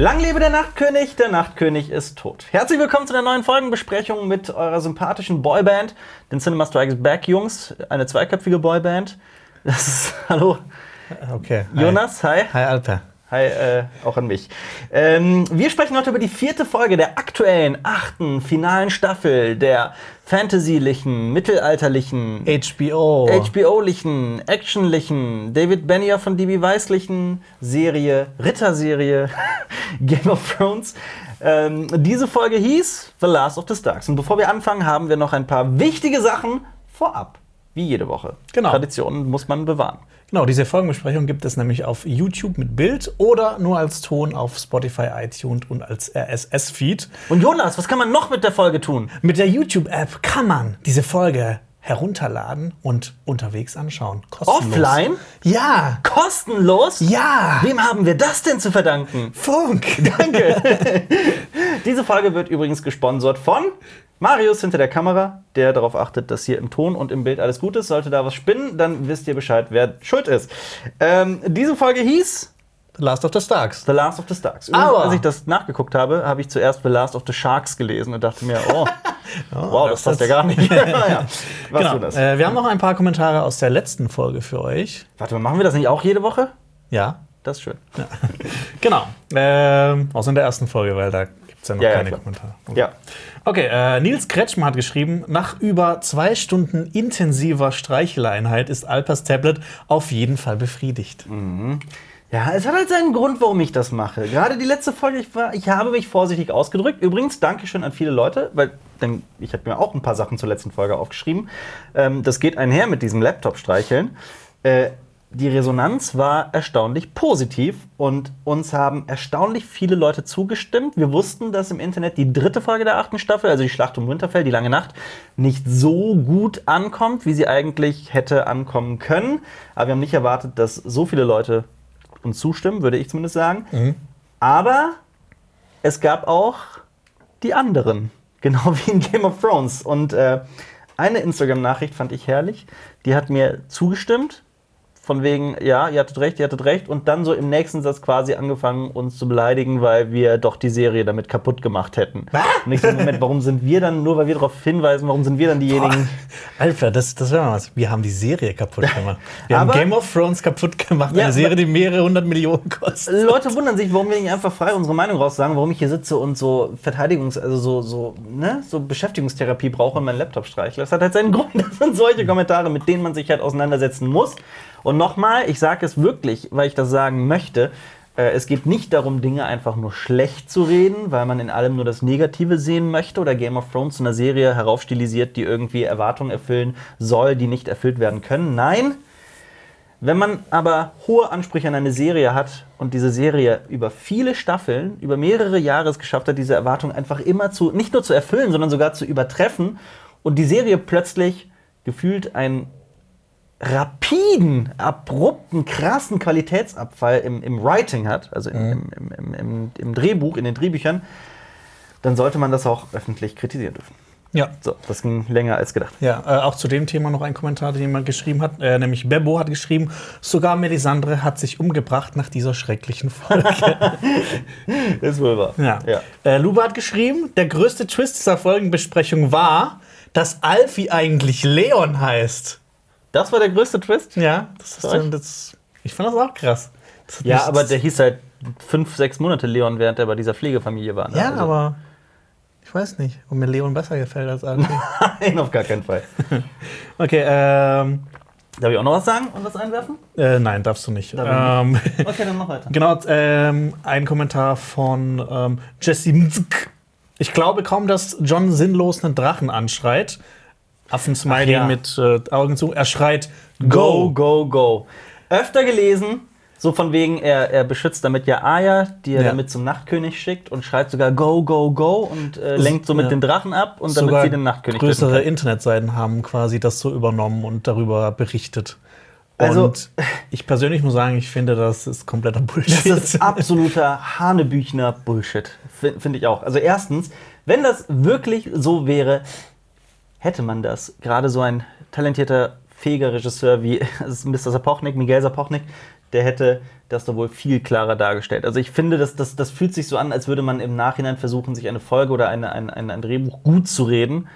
Lang lebe der Nachtkönig, der Nachtkönig ist tot. Herzlich willkommen zu der neuen Folgenbesprechung mit eurer sympathischen Boyband, den Cinema Strikes Back Jungs, eine zweiköpfige Boyband. Das ist, hallo, Okay. Jonas, hi. Hi, Alper. Hi, äh, auch an mich. Ähm, wir sprechen heute über die vierte Folge der aktuellen, achten, finalen Staffel der fantasylichen, mittelalterlichen, HBO. HBO-lichen, actionlichen, David Benioff von DB Weißlichen Serie, Ritterserie, Game of Thrones. Ähm, diese Folge hieß The Last of the Starks. Und bevor wir anfangen, haben wir noch ein paar wichtige Sachen vorab. Wie jede Woche. Genau. Traditionen muss man bewahren. Genau, diese Folgenbesprechung gibt es nämlich auf YouTube mit Bild oder nur als Ton auf Spotify, iTunes und als RSS-Feed. Und Jonas, was kann man noch mit der Folge tun? Mit der YouTube-App kann man diese Folge herunterladen und unterwegs anschauen. Kostenlos. Offline? Ja. Kostenlos? Ja. Wem haben wir das denn zu verdanken? Funk. Danke. Diese Folge wird übrigens gesponsert von Marius hinter der Kamera, der darauf achtet, dass hier im Ton und im Bild alles gut ist. Sollte da was spinnen, dann wisst ihr Bescheid, wer schuld ist. Ähm, diese Folge hieß The Last of the Starks. The Last of the Starks. Übrigens, Aber- als ich das nachgeguckt habe, habe ich zuerst The Last of the Sharks gelesen und dachte mir, oh, wow, das passt ja gar nicht. ja, Genau. Äh, wir haben noch ein paar Kommentare aus der letzten Folge für euch. Warte mal, machen wir das nicht auch jede Woche? Ja. Das ist schön. Genau. Ähm, außer in der ersten Folge, weil da gibt es ja noch Ja, ja, keine klar. Kommentare. Ja. Okay, äh, Nils Kretschmer hat geschrieben, nach über zwei Stunden intensiver Streicheleinheit ist Alpers Tablet auf jeden Fall befriedigt. Ja, es hat halt seinen Grund, warum ich das mache. Gerade die letzte Folge, ich, war, ich habe mich vorsichtig ausgedrückt. Übrigens, Dankeschön an viele Leute, weil denn ich habe mir auch ein paar Sachen zur letzten Folge aufgeschrieben. Ähm, das geht einher mit diesem Laptop-Streicheln. Äh, die Resonanz war erstaunlich positiv und uns haben erstaunlich viele Leute zugestimmt. Wir wussten, dass im Internet die dritte Folge der achten Staffel, also die Schlacht um Winterfell, die lange Nacht, nicht so gut ankommt, wie sie eigentlich hätte ankommen können. Aber wir haben nicht erwartet, dass so viele Leute uns zustimmen, würde ich zumindest sagen. Aber es gab auch die anderen, genau wie in Game of Thrones. Und äh, eine Instagram-Nachricht fand ich herrlich. Die hat mir zugestimmt. Von wegen, ja, ihr hattet recht, ihr hattet recht. Und dann so im nächsten Satz quasi angefangen, uns zu beleidigen, weil wir doch die Serie damit kaputt gemacht hätten. Und ich so, Moment, warum sind wir dann, nur weil wir darauf hinweisen, warum sind wir dann diejenigen? Alper, das, das wäre mal was. Wir haben die Serie kaputt gemacht. Wir haben Game of Thrones kaputt gemacht. Ja, eine Serie, die mehrere hundert Millionen kostet. Leute wundern sich, warum wir nicht einfach frei unsere Meinung raussagen, warum ich hier sitze und so Verteidigungs-, also so, so, ne, so Beschäftigungstherapie brauche und meinen Laptop streichle. Das hat halt seinen Grund. Das sind solche Kommentare, mit denen man sich halt auseinandersetzen muss. Und nochmal, ich sage es wirklich, weil ich das sagen möchte. äh, Es geht nicht darum, Dinge einfach nur schlecht zu reden, weil man in allem nur das Negative sehen möchte oder Game of Thrones zu einer Serie heraufstilisiert, die irgendwie Erwartungen erfüllen soll, die nicht erfüllt werden können. Nein, wenn man aber hohe Ansprüche an eine Serie hat und diese Serie über viele Staffeln, über mehrere Jahre es geschafft hat, diese Erwartung einfach immer zu, nicht nur zu erfüllen, sondern sogar zu übertreffen und die Serie plötzlich gefühlt einen rapiden, abrupten, krassen Qualitätsabfall im, im Writing hat, also im, im, im, im, im Drehbuch, in den Drehbüchern, dann sollte man das auch öffentlich kritisieren dürfen. Ja. So, das ging länger als gedacht. Ja, äh, auch zu dem Thema noch ein Kommentar, den jemand geschrieben hat, äh, nämlich Bebo hat geschrieben, sogar Melisandre hat sich umgebracht nach dieser schrecklichen Folge. Ist wohl wahr. Ja. ja. Äh, Luba hat geschrieben, der größte Twist dieser Folgenbesprechung war, dass Alfie eigentlich Leon heißt. Das war der größte Twist? Ja, das ist dann das, ich fand das auch krass. Das Ja, aber der hieß halt fünf, sechs Monate Leon, während er bei dieser Pflegefamilie war. ne? Ja, Also- aber ich weiß nicht, ob mir Leon besser gefällt als Alfie. Nein, auf gar keinen Fall. okay, ähm, Darf ich auch noch was sagen und was einwerfen? äh, nein, darfst du nicht. Darf Ähm, Okay, dann mach weiter. genau, ähm, ein Kommentar von ähm, Jesse Mzk. Ich glaube kaum, dass John sinnlos einen Drachen anschreit. Affensmiley ja. mit äh, Augen zu. Er schreit Go, Go. go, go. Öfter gelesen, so von wegen, er, er beschützt damit ja Aya, die er Ja. damit zum Nachtkönig schickt und schreit sogar Go, go, go und äh, lenkt somit ja. den Drachen ab und damit Sogar sie den Nachtkönig größere. Internetseiten haben quasi das so übernommen und darüber berichtet. Also- und ich persönlich muss sagen, ich finde, das ist kompletter Bullshit. Das ist absoluter Hanebüchner Bullshit. Finde ich auch. Also erstens, wenn das wirklich so wäre, hätte man das, gerade so ein talentierter fähiger Regisseur wie Mr. Sapochnik, Miguel Sapochnik, der hätte das doch wohl viel klarer dargestellt. Also ich finde, dass das, das fühlt sich so an, als würde man im Nachhinein versuchen, sich eine Folge oder eine, ein, ein, ein Drehbuch gut zu reden,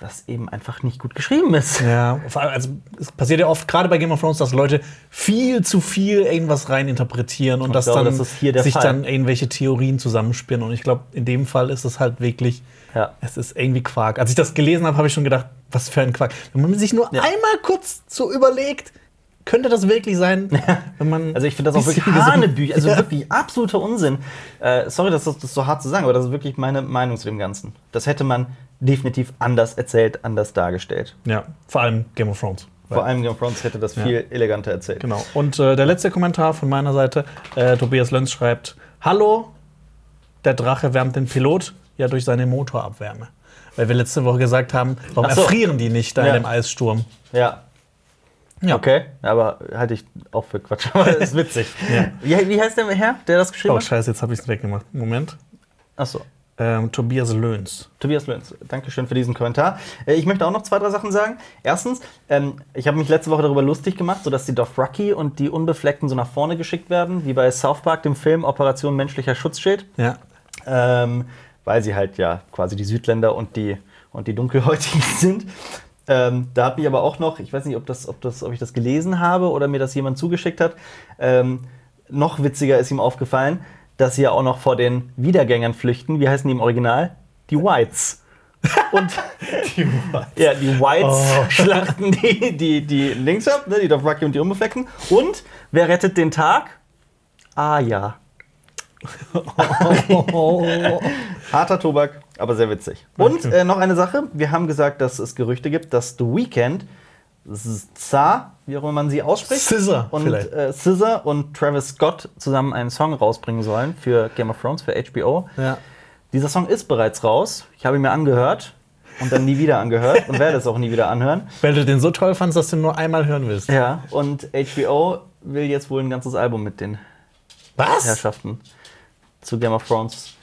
was eben einfach nicht gut geschrieben ist. Ja, vor allem, also es passiert ja oft, gerade bei Game of Thrones, dass Leute viel zu viel irgendwas reininterpretieren und, ich dass glaube, dann das sich Fall. dann irgendwelche Theorien zusammenspinnen. Und ich glaube, in dem Fall ist es halt wirklich, Ja. es ist irgendwie Quark. Als ich das gelesen habe, habe ich schon gedacht, was für ein Quark. Wenn man sich nur Ja. einmal kurz so überlegt, könnte das wirklich sein, wenn man. Also ich finde das auch wirklich Hanebücher, also Ja. wirklich absoluter Unsinn. Äh, sorry, dass das, das so hart zu sagen, aber das ist wirklich meine Meinung zu dem Ganzen. Das hätte man definitiv anders erzählt, anders dargestellt. Ja, vor allem Game of Thrones. Vor allem Game of Thrones hätte das Ja. viel eleganter erzählt. Genau. Und äh, der letzte Kommentar von meiner Seite, äh, Tobias Lenz schreibt: Hallo, der Drache wärmt den Pilot ja durch seine Motorabwärme. Weil wir letzte Woche gesagt haben, warum Ach so. erfrieren die nicht da Ja. in dem Eissturm? Ja. Ja. Okay, aber halte ich auch für Quatsch. Aber das ist witzig. Ja. wie, wie heißt der Herr, der das geschrieben Oh, hat? scheiße, jetzt habe ich es weggemacht. Moment. Achso. Ähm, Tobias Löhns. Tobias Lenz, Dankeschön für diesen Kommentar. Äh, Ich möchte auch noch zwei, drei Sachen sagen. Erstens, ähm, ich habe mich letzte Woche darüber lustig gemacht, sodass die Dothraki und die Unbefleckten so nach vorne geschickt werden, wie bei South Park, dem Film Operation Menschlicher Schutzschild. Ja. ähm, weil sie halt ja quasi die Südländer und die, und die Dunkelhäutigen sind. Ähm, da hat mich aber auch noch, ich weiß nicht, ob, das, ob, das, ob ich das gelesen habe oder mir das jemand zugeschickt hat, ähm, noch witziger ist ihm aufgefallen, dass sie ja auch noch vor den Wiedergängern flüchten. Wie heißen die im Original? Die Whites. Und ja, die Whites Oh. schlachten die, die, die links ab, ne, die Dothraki und die Unbefleckten. Und wer rettet den Tag? Ah ja. Harter Tobak, aber sehr witzig. Und äh, noch eine Sache: Wir haben gesagt, dass es Gerüchte gibt, dass The Weeknd, Za, wie auch immer man sie ausspricht, Scissor und äh, Scissor und Travis Scott zusammen einen Song rausbringen sollen für Game of Thrones, für HBO. ja. Dieser Song ist bereits raus. Ich habe ihn mir angehört und dann nie wieder angehört und werde es auch nie wieder anhören. Weil du den so toll fandst, dass du ihn nur einmal hören willst. Ja, und HBO will jetzt wohl ein ganzes Album mit den Was? Herrschaften zu Game of Thrones.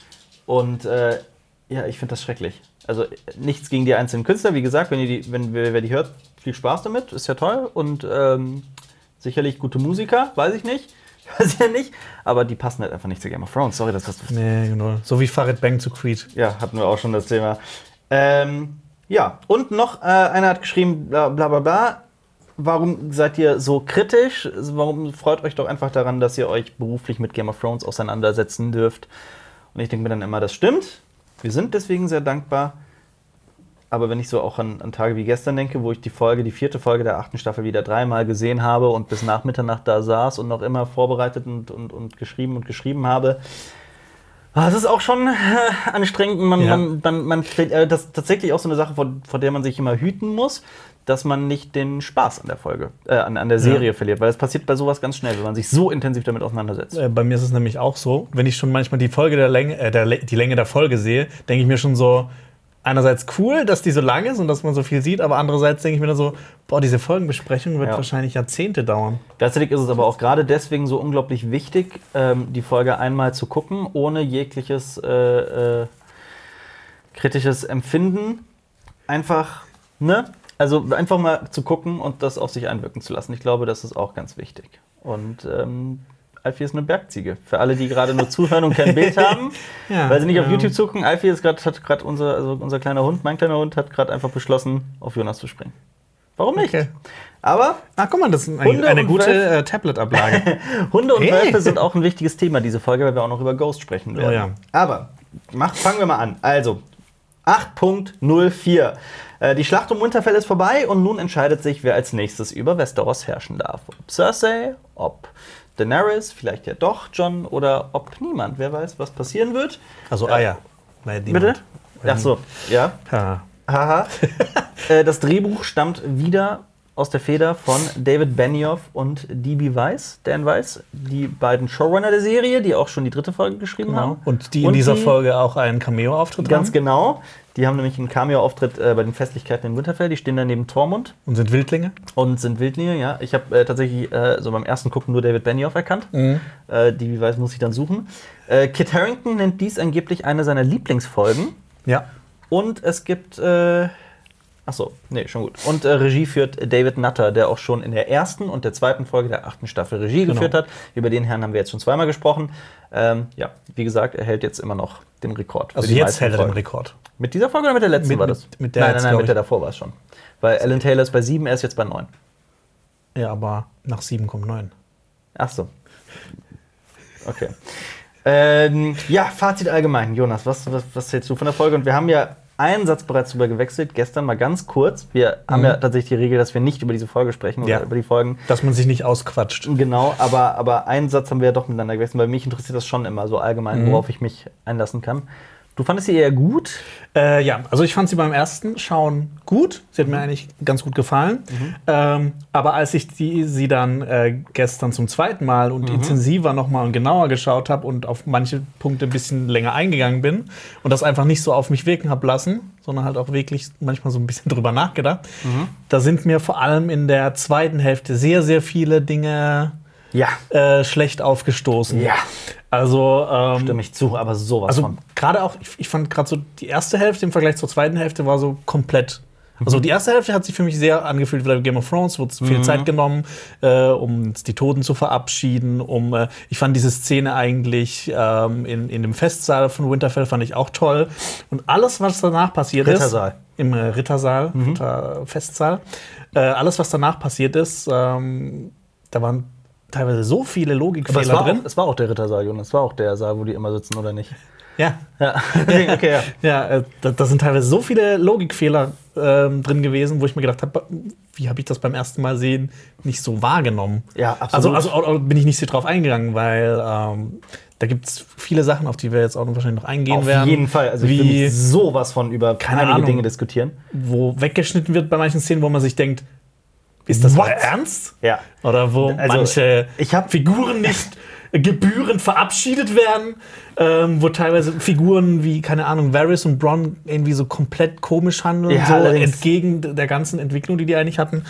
Und äh, ja, ich finde das schrecklich. Also nichts gegen die einzelnen Künstler. Wie gesagt, wenn, ihr die, wenn wer, wer die hört, viel Spaß damit, ist ja toll. Und ähm, sicherlich gute Musiker, weiß ich nicht. Weiß ich ja nicht. Aber die passen halt einfach nicht zu Game of Thrones. Sorry, dass das. Nee, genau. So wie Farid Bang zu Creed. Ja, hatten wir auch schon das Thema. Ähm, ja, und noch äh, einer hat geschrieben, bla bla bla bla. Warum seid ihr so kritisch? Warum freut euch doch einfach daran, dass ihr euch beruflich mit Game of Thrones auseinandersetzen dürft? Und ich denke mir dann immer, das stimmt. Wir sind deswegen sehr dankbar. Aber wenn ich so auch an, an Tage wie gestern denke, wo ich die Folge, die vierte Folge der achten Staffel wieder dreimal gesehen habe und bis nach Mitternacht da saß und noch immer vorbereitet und, und, und geschrieben und geschrieben habe, Ah, Es ist auch schon äh, anstrengend. Man, Ja. man, man, man, äh, das ist tatsächlich auch so eine Sache, vor, vor der man sich immer hüten muss, dass man nicht den Spaß an der Folge, äh, an, an der Serie Ja. verliert. Weil es passiert bei sowas ganz schnell, wenn man sich so intensiv damit auseinandersetzt. Äh, bei mir ist es nämlich auch so, wenn ich schon manchmal die Folge der Länge, äh, der, die Länge der Folge sehe, denke ich mir schon so, einerseits cool, dass die so lang ist und dass man so viel sieht, aber andererseits denke ich mir dann so, boah, diese Folgenbesprechung wird Ja. wahrscheinlich Jahrzehnte dauern. Gleichzeitig ist es aber auch gerade deswegen so unglaublich wichtig, ähm, die Folge einmal zu gucken, ohne jegliches äh, äh, kritisches Empfinden. Einfach, ne? Also einfach mal zu gucken und das auf sich einwirken zu lassen. Ich glaube, das ist auch ganz wichtig. Und ähm, Alfie ist eine Bergziege. Für alle, die gerade nur zuhören und kein Bild haben, Ja, weil sie nicht auf ja. YouTube zugucken. Alfie ist grad, hat gerade unser, also unser kleiner Hund, mein kleiner Hund, hat gerade einfach beschlossen, auf Jonas zu springen. Warum nicht? Okay. Aber Ah, guck mal, das ist ein, eine gute Wölfe. äh, Tablet-Ablage. Hunde und Hey. Wölfe sind auch ein wichtiges Thema, diese Folge, weil wir auch noch über Ghost sprechen werden. Oh ja. Aber mach, fangen wir mal an. Also, 8.04. Äh, die Schlacht um Winterfell ist vorbei und nun entscheidet sich, wer als nächstes über Westeros herrschen darf. Ob Cersei, ob Daenerys, vielleicht ja doch John oder ob niemand. Wer weiß, was passieren wird. Also Eier. Weil Bitte? niemand- Ach so, ja. Ha. Haha. äh, das Drehbuch stammt wieder aus der Feder von David Benioff und D.B. Weiss, Dan Weiss, die beiden Showrunner der Serie, die auch schon die dritte Folge geschrieben Genau. haben. Und die in dieser Folge auch einen Cameo-Auftritt Ganz haben. genau. Die haben nämlich einen Cameo-Auftritt äh, bei den Festlichkeiten in Winterfell. Die stehen da neben Tormund Und sind Wildlinge. und sind Wildlinge. Ja, ich habe äh, tatsächlich äh, so beim ersten Gucken nur David Benioff erkannt. Äh, D.B. Weiss muss ich dann suchen. Äh, Kit Harington nennt dies angeblich eine seiner Lieblingsfolgen. Ja. Und es gibt äh, Achso, nee, schon gut. Und äh, Regie führt David Nutter, der auch schon in der ersten und der zweiten Folge der achten Staffel Regie Genau. geführt hat. Über den Herrn haben wir jetzt schon zweimal gesprochen. Ähm, ja, wie gesagt, er hält jetzt immer noch den Rekord. für Also jetzt hält er den Folgen. Rekord. Mit dieser Folge oder mit der letzten Mit- war mit- das? mit der nein, nein, nein, mit der davor war es schon. Weil Alan Taylor ist bei sieben, er ist jetzt bei neun. Ja, aber nach 7 kommt 9. Ach so. Okay. Ähm, ja, Fazit allgemein. Jonas, was, was, was hältst du von der Folge? Und wir haben ja einen Satz bereits drüber gewechselt, gestern mal ganz kurz. Wir haben ja tatsächlich die Regel, dass wir nicht über diese Folge sprechen oder Ja. über die Folgen. Dass man sich nicht ausquatscht. Genau, aber, aber einen Satz haben wir ja doch miteinander gewechselt, weil mich interessiert das schon immer so allgemein, worauf ich mich einlassen kann. Du fandest sie eher gut? Äh, ja, also ich fand sie beim ersten Schauen gut. Sie hat mir eigentlich ganz gut gefallen. Ähm, aber als ich die, sie dann äh, gestern zum zweiten Mal und intensiver nochmal und genauer geschaut habe und auf manche Punkte ein bisschen länger eingegangen bin und das einfach nicht so auf mich wirken habe lassen, sondern halt auch wirklich manchmal so ein bisschen drüber nachgedacht, da sind mir vor allem in der zweiten Hälfte sehr, sehr viele Dinge Ja. äh, schlecht aufgestoßen. Ja. Also, ähm, Stimme ich zu, aber sowas also gerade auch, ich, ich fand gerade so die erste Hälfte im Vergleich zur zweiten Hälfte war so komplett. Also die erste Hälfte hat sich für mich sehr angefühlt wie bei Game of Thrones, wurde viel Zeit genommen, äh, um die Toten zu verabschieden. Um, äh, ich fand diese Szene eigentlich ähm, in, in dem Festsaal von Winterfell fand ich auch toll. Und alles, was danach passiert Rittersaal. ist, im äh, Rittersaal, Ritter Festsaal, äh, alles, was danach passiert ist, ähm, da waren teilweise so viele Aber es Logikfehler war, drin. es war auch der Rittersaal, Jonas. Es war auch der Saal, wo die immer sitzen, oder nicht? Ja, Ja. okay, ja. Ja, äh, da, da sind teilweise so viele Logikfehler ähm, drin gewesen, wo ich mir gedacht habe, wie habe ich das beim ersten Mal sehen nicht so wahrgenommen? Ja, Also, absolut. also auch bin ich nicht so drauf eingegangen, weil ähm, da gibt es viele Sachen, auf die wir jetzt auch wahrscheinlich noch eingehen Auf werden. jeden Fall. Also ich will wie mich sowas von über Keine einige Ahnung. Dinge diskutieren. wo weggeschnitten wird bei manchen Szenen, wo man sich denkt, ist das What? ernst? Ja. Oder wo Also, manche ich hab- Figuren nicht gebührend verabschiedet werden, ähm, wo teilweise Figuren wie, keine Ahnung, Varys und Bronn irgendwie so komplett komisch handeln, Ja, so allerdings. entgegen der ganzen Entwicklung, die die eigentlich hatten.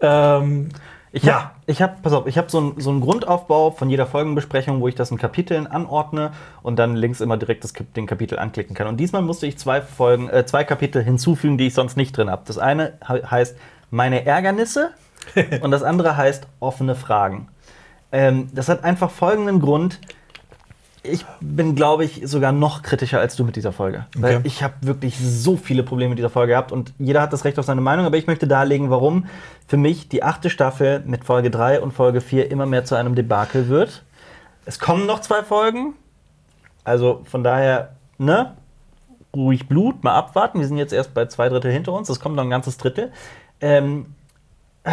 Ähm, Ich Ja. hab, ich habe, pass auf, ich habe so, ein, so einen Grundaufbau von jeder Folgenbesprechung, wo ich das in Kapiteln anordne und dann links immer direkt das, den Kapitel anklicken kann. Und diesmal musste ich zwei Folgen, äh, zwei Kapitel hinzufügen, die ich sonst nicht drin habe. Das eine he- heißt meine Ärgernisse und das andere heißt offene Fragen. Ähm, das hat einfach folgenden Grund. Ich bin, glaube ich, sogar noch kritischer als du mit dieser Folge. Weil Okay. ich habe wirklich so viele Probleme mit dieser Folge gehabt und jeder hat das Recht auf seine Meinung, aber ich möchte darlegen, warum für mich die achte Staffel mit Folge 3 und Folge 4 immer mehr zu einem Debakel wird. Es kommen noch zwei Folgen, also von daher, ne? Ruhig Blut, mal abwarten. Wir sind jetzt erst bei zwei Drittel hinter uns, es kommt noch ein ganzes Drittel. Ähm, äh,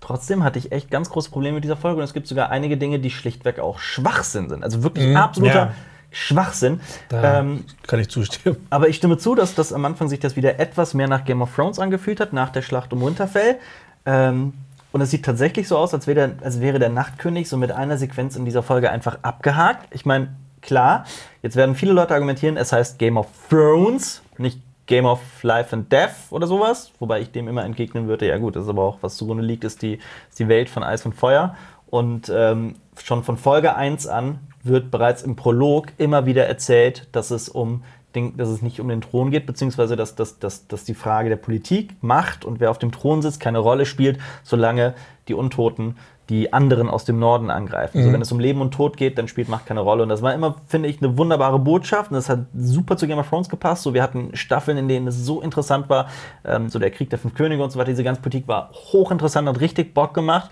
Trotzdem hatte ich echt ganz große Probleme mit dieser Folge und es gibt sogar einige Dinge, die schlichtweg auch Schwachsinn sind. Also wirklich Mhm, absoluter ja. Schwachsinn. da Ähm, kann ich zustimmen. aber ich stimme zu, dass das am Anfang sich das wieder etwas mehr nach Game of Thrones angefühlt hat, nach der Schlacht um Winterfell. Ähm, und es sieht tatsächlich so aus, als wäre, der, als wäre der Nachtkönig so mit einer Sequenz in dieser Folge einfach abgehakt. Ich meine, klar, jetzt werden viele Leute argumentieren, es heißt Game of Thrones, nicht Game of Life and Death oder sowas. Wobei ich dem immer entgegnen würde, ja gut, das ist aber auch, was zugrunde liegt, ist die, ist die Welt von Eis und Feuer. Und ähm, schon von Folge 1 an wird bereits im Prolog immer wieder erzählt, dass es um den, dass es nicht um den Thron geht, beziehungsweise dass, dass, dass, dass die Frage der Politik, Macht und wer auf dem Thron sitzt keine Rolle spielt, solange die Untoten die anderen aus dem Norden angreifen. Also wenn es um Leben und Tod geht, dann spielt Macht keine Rolle. Und das war immer, finde ich, eine wunderbare Botschaft. Und das hat super zu Game of Thrones gepasst. So, wir hatten Staffeln, in denen es so interessant war. Ähm, so der Krieg der fünf Könige und so weiter. Diese ganze Politik war hochinteressant, hat richtig Bock gemacht.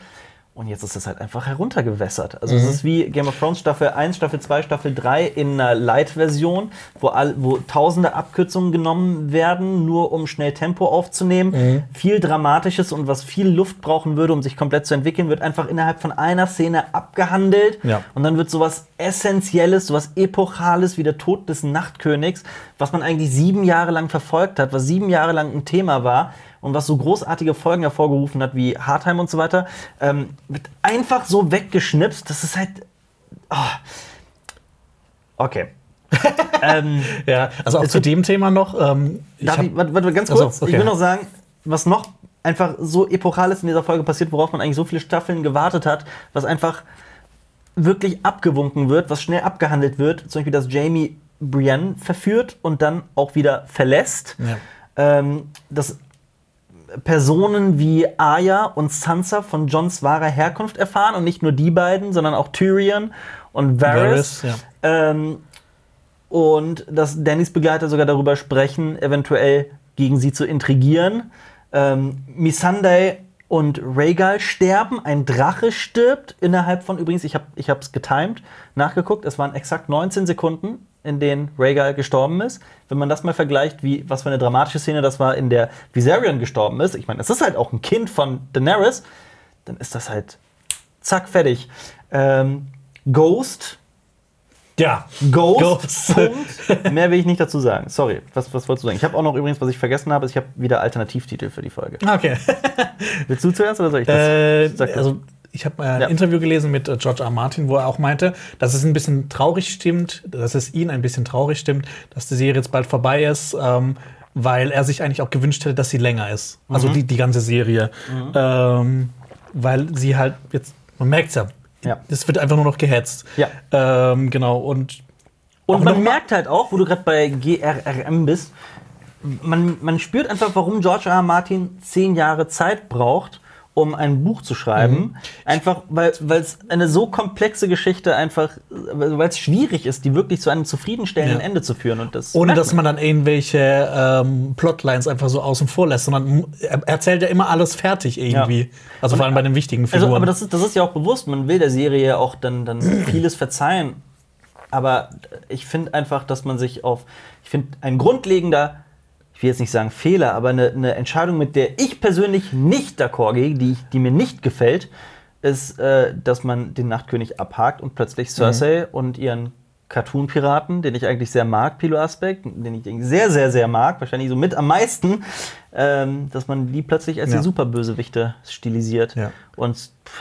Und jetzt ist es halt einfach heruntergewässert. Also es ist wie Game of Thrones Staffel 1, Staffel 2, Staffel 3 in einer Light-Version, wo, all, wo tausende Abkürzungen genommen werden, nur um schnell Tempo aufzunehmen. Viel Dramatisches und was viel Luft brauchen würde, um sich komplett zu entwickeln, wird einfach innerhalb von einer Szene abgehandelt. Ja. Und dann wird sowas Essentielles, sowas Epochales wie der Tod des Nachtkönigs, was man eigentlich sieben Jahre lang verfolgt hat, was sieben Jahre lang ein Thema war und was so großartige Folgen hervorgerufen hat wie Hardtime und so weiter, ähm, wird einfach so weggeschnipst. Das ist halt. ah. Okay. ähm, Ja, also auch zu dem Thema noch. Ähm, ich Darf ich, warte, warte, ganz Ach so, kurz. okay. Ich will noch sagen, was noch einfach so epochales in dieser Folge passiert, worauf man eigentlich so viele Staffeln gewartet hat, was einfach wirklich abgewunken wird, was schnell abgehandelt wird, zum Beispiel, dass Jamie Brienne verführt und dann auch wieder verlässt. Ja. Ähm, das Personen wie Arya und Sansa von Jons wahrer Herkunft erfahren und nicht nur die beiden, sondern auch Tyrion und Varys. Varys, ja. ähm, und dass Dannys Begleiter sogar darüber sprechen, eventuell gegen sie zu intrigieren. Ähm, Missandei und Rhaegal sterben, ein Drache stirbt innerhalb von übrigens, ich habe ich es getimed, nachgeguckt, es waren exakt 19 Sekunden, in denen Rhaegal gestorben ist. Wenn man das mal vergleicht, wie was für eine dramatische Szene das war, in der Viserion gestorben ist, ich meine, es ist halt auch ein Kind von Daenerys, dann ist das halt zack fertig. Ähm, Ghost Ja. Ghost. Ghost. Punkt. Mehr will ich nicht dazu sagen. Sorry, was, was wolltest du sagen? Ich habe auch noch übrigens, was ich vergessen habe, ist, ich habe wieder Alternativtitel für die Folge. Okay. Willst du zuerst oder soll ich das? Äh, also ich habe äh, ein Ja. Interview gelesen mit äh, George R. Martin, wo er auch meinte, dass es ein bisschen traurig stimmt, dass es ihn ein bisschen traurig stimmt, dass die Serie jetzt bald vorbei ist, ähm, weil er sich eigentlich auch gewünscht hätte, dass sie länger ist. Also Mhm. die, die ganze Serie. Ähm, weil sie halt jetzt, man merkt es ja, Ja. es wird einfach nur noch gehetzt. Ja. Ähm, genau, und Und man merkt halt auch, wo du gerade bei GRRM bist, man, man spürt einfach, warum George R. R. Martin zehn Jahre Zeit braucht, um ein Buch zu schreiben. Mhm. Einfach, weil es eine so komplexe Geschichte einfach, weil es schwierig ist, die wirklich zu einem zufriedenstellenden Ja. Ende zu führen. Und das Ohne dass man dann irgendwelche ähm, Plotlines einfach so außen vor lässt, sondern er erzählt ja immer alles fertig irgendwie. Also vor allem bei den wichtigen Figuren. Also, aber das ist, das ist ja auch bewusst. Man will der Serie auch dann, dann vieles verzeihen. Aber ich finde einfach, dass man sich auf. Ich finde, ein grundlegender, ich will jetzt nicht sagen Fehler, aber eine, eine Entscheidung, mit der ich persönlich nicht d'accord gehe, die, ich, die mir nicht gefällt, ist, äh, dass man den Nachtkönig abhakt und plötzlich Cersei und ihren Cartoon-Piraten, den ich eigentlich sehr mag, Pilo Aspekt, den ich sehr, sehr, sehr mag, wahrscheinlich so mit am meisten, ähm, dass man die plötzlich als Ja. die Superbösewichte stilisiert. Ja. Und pff,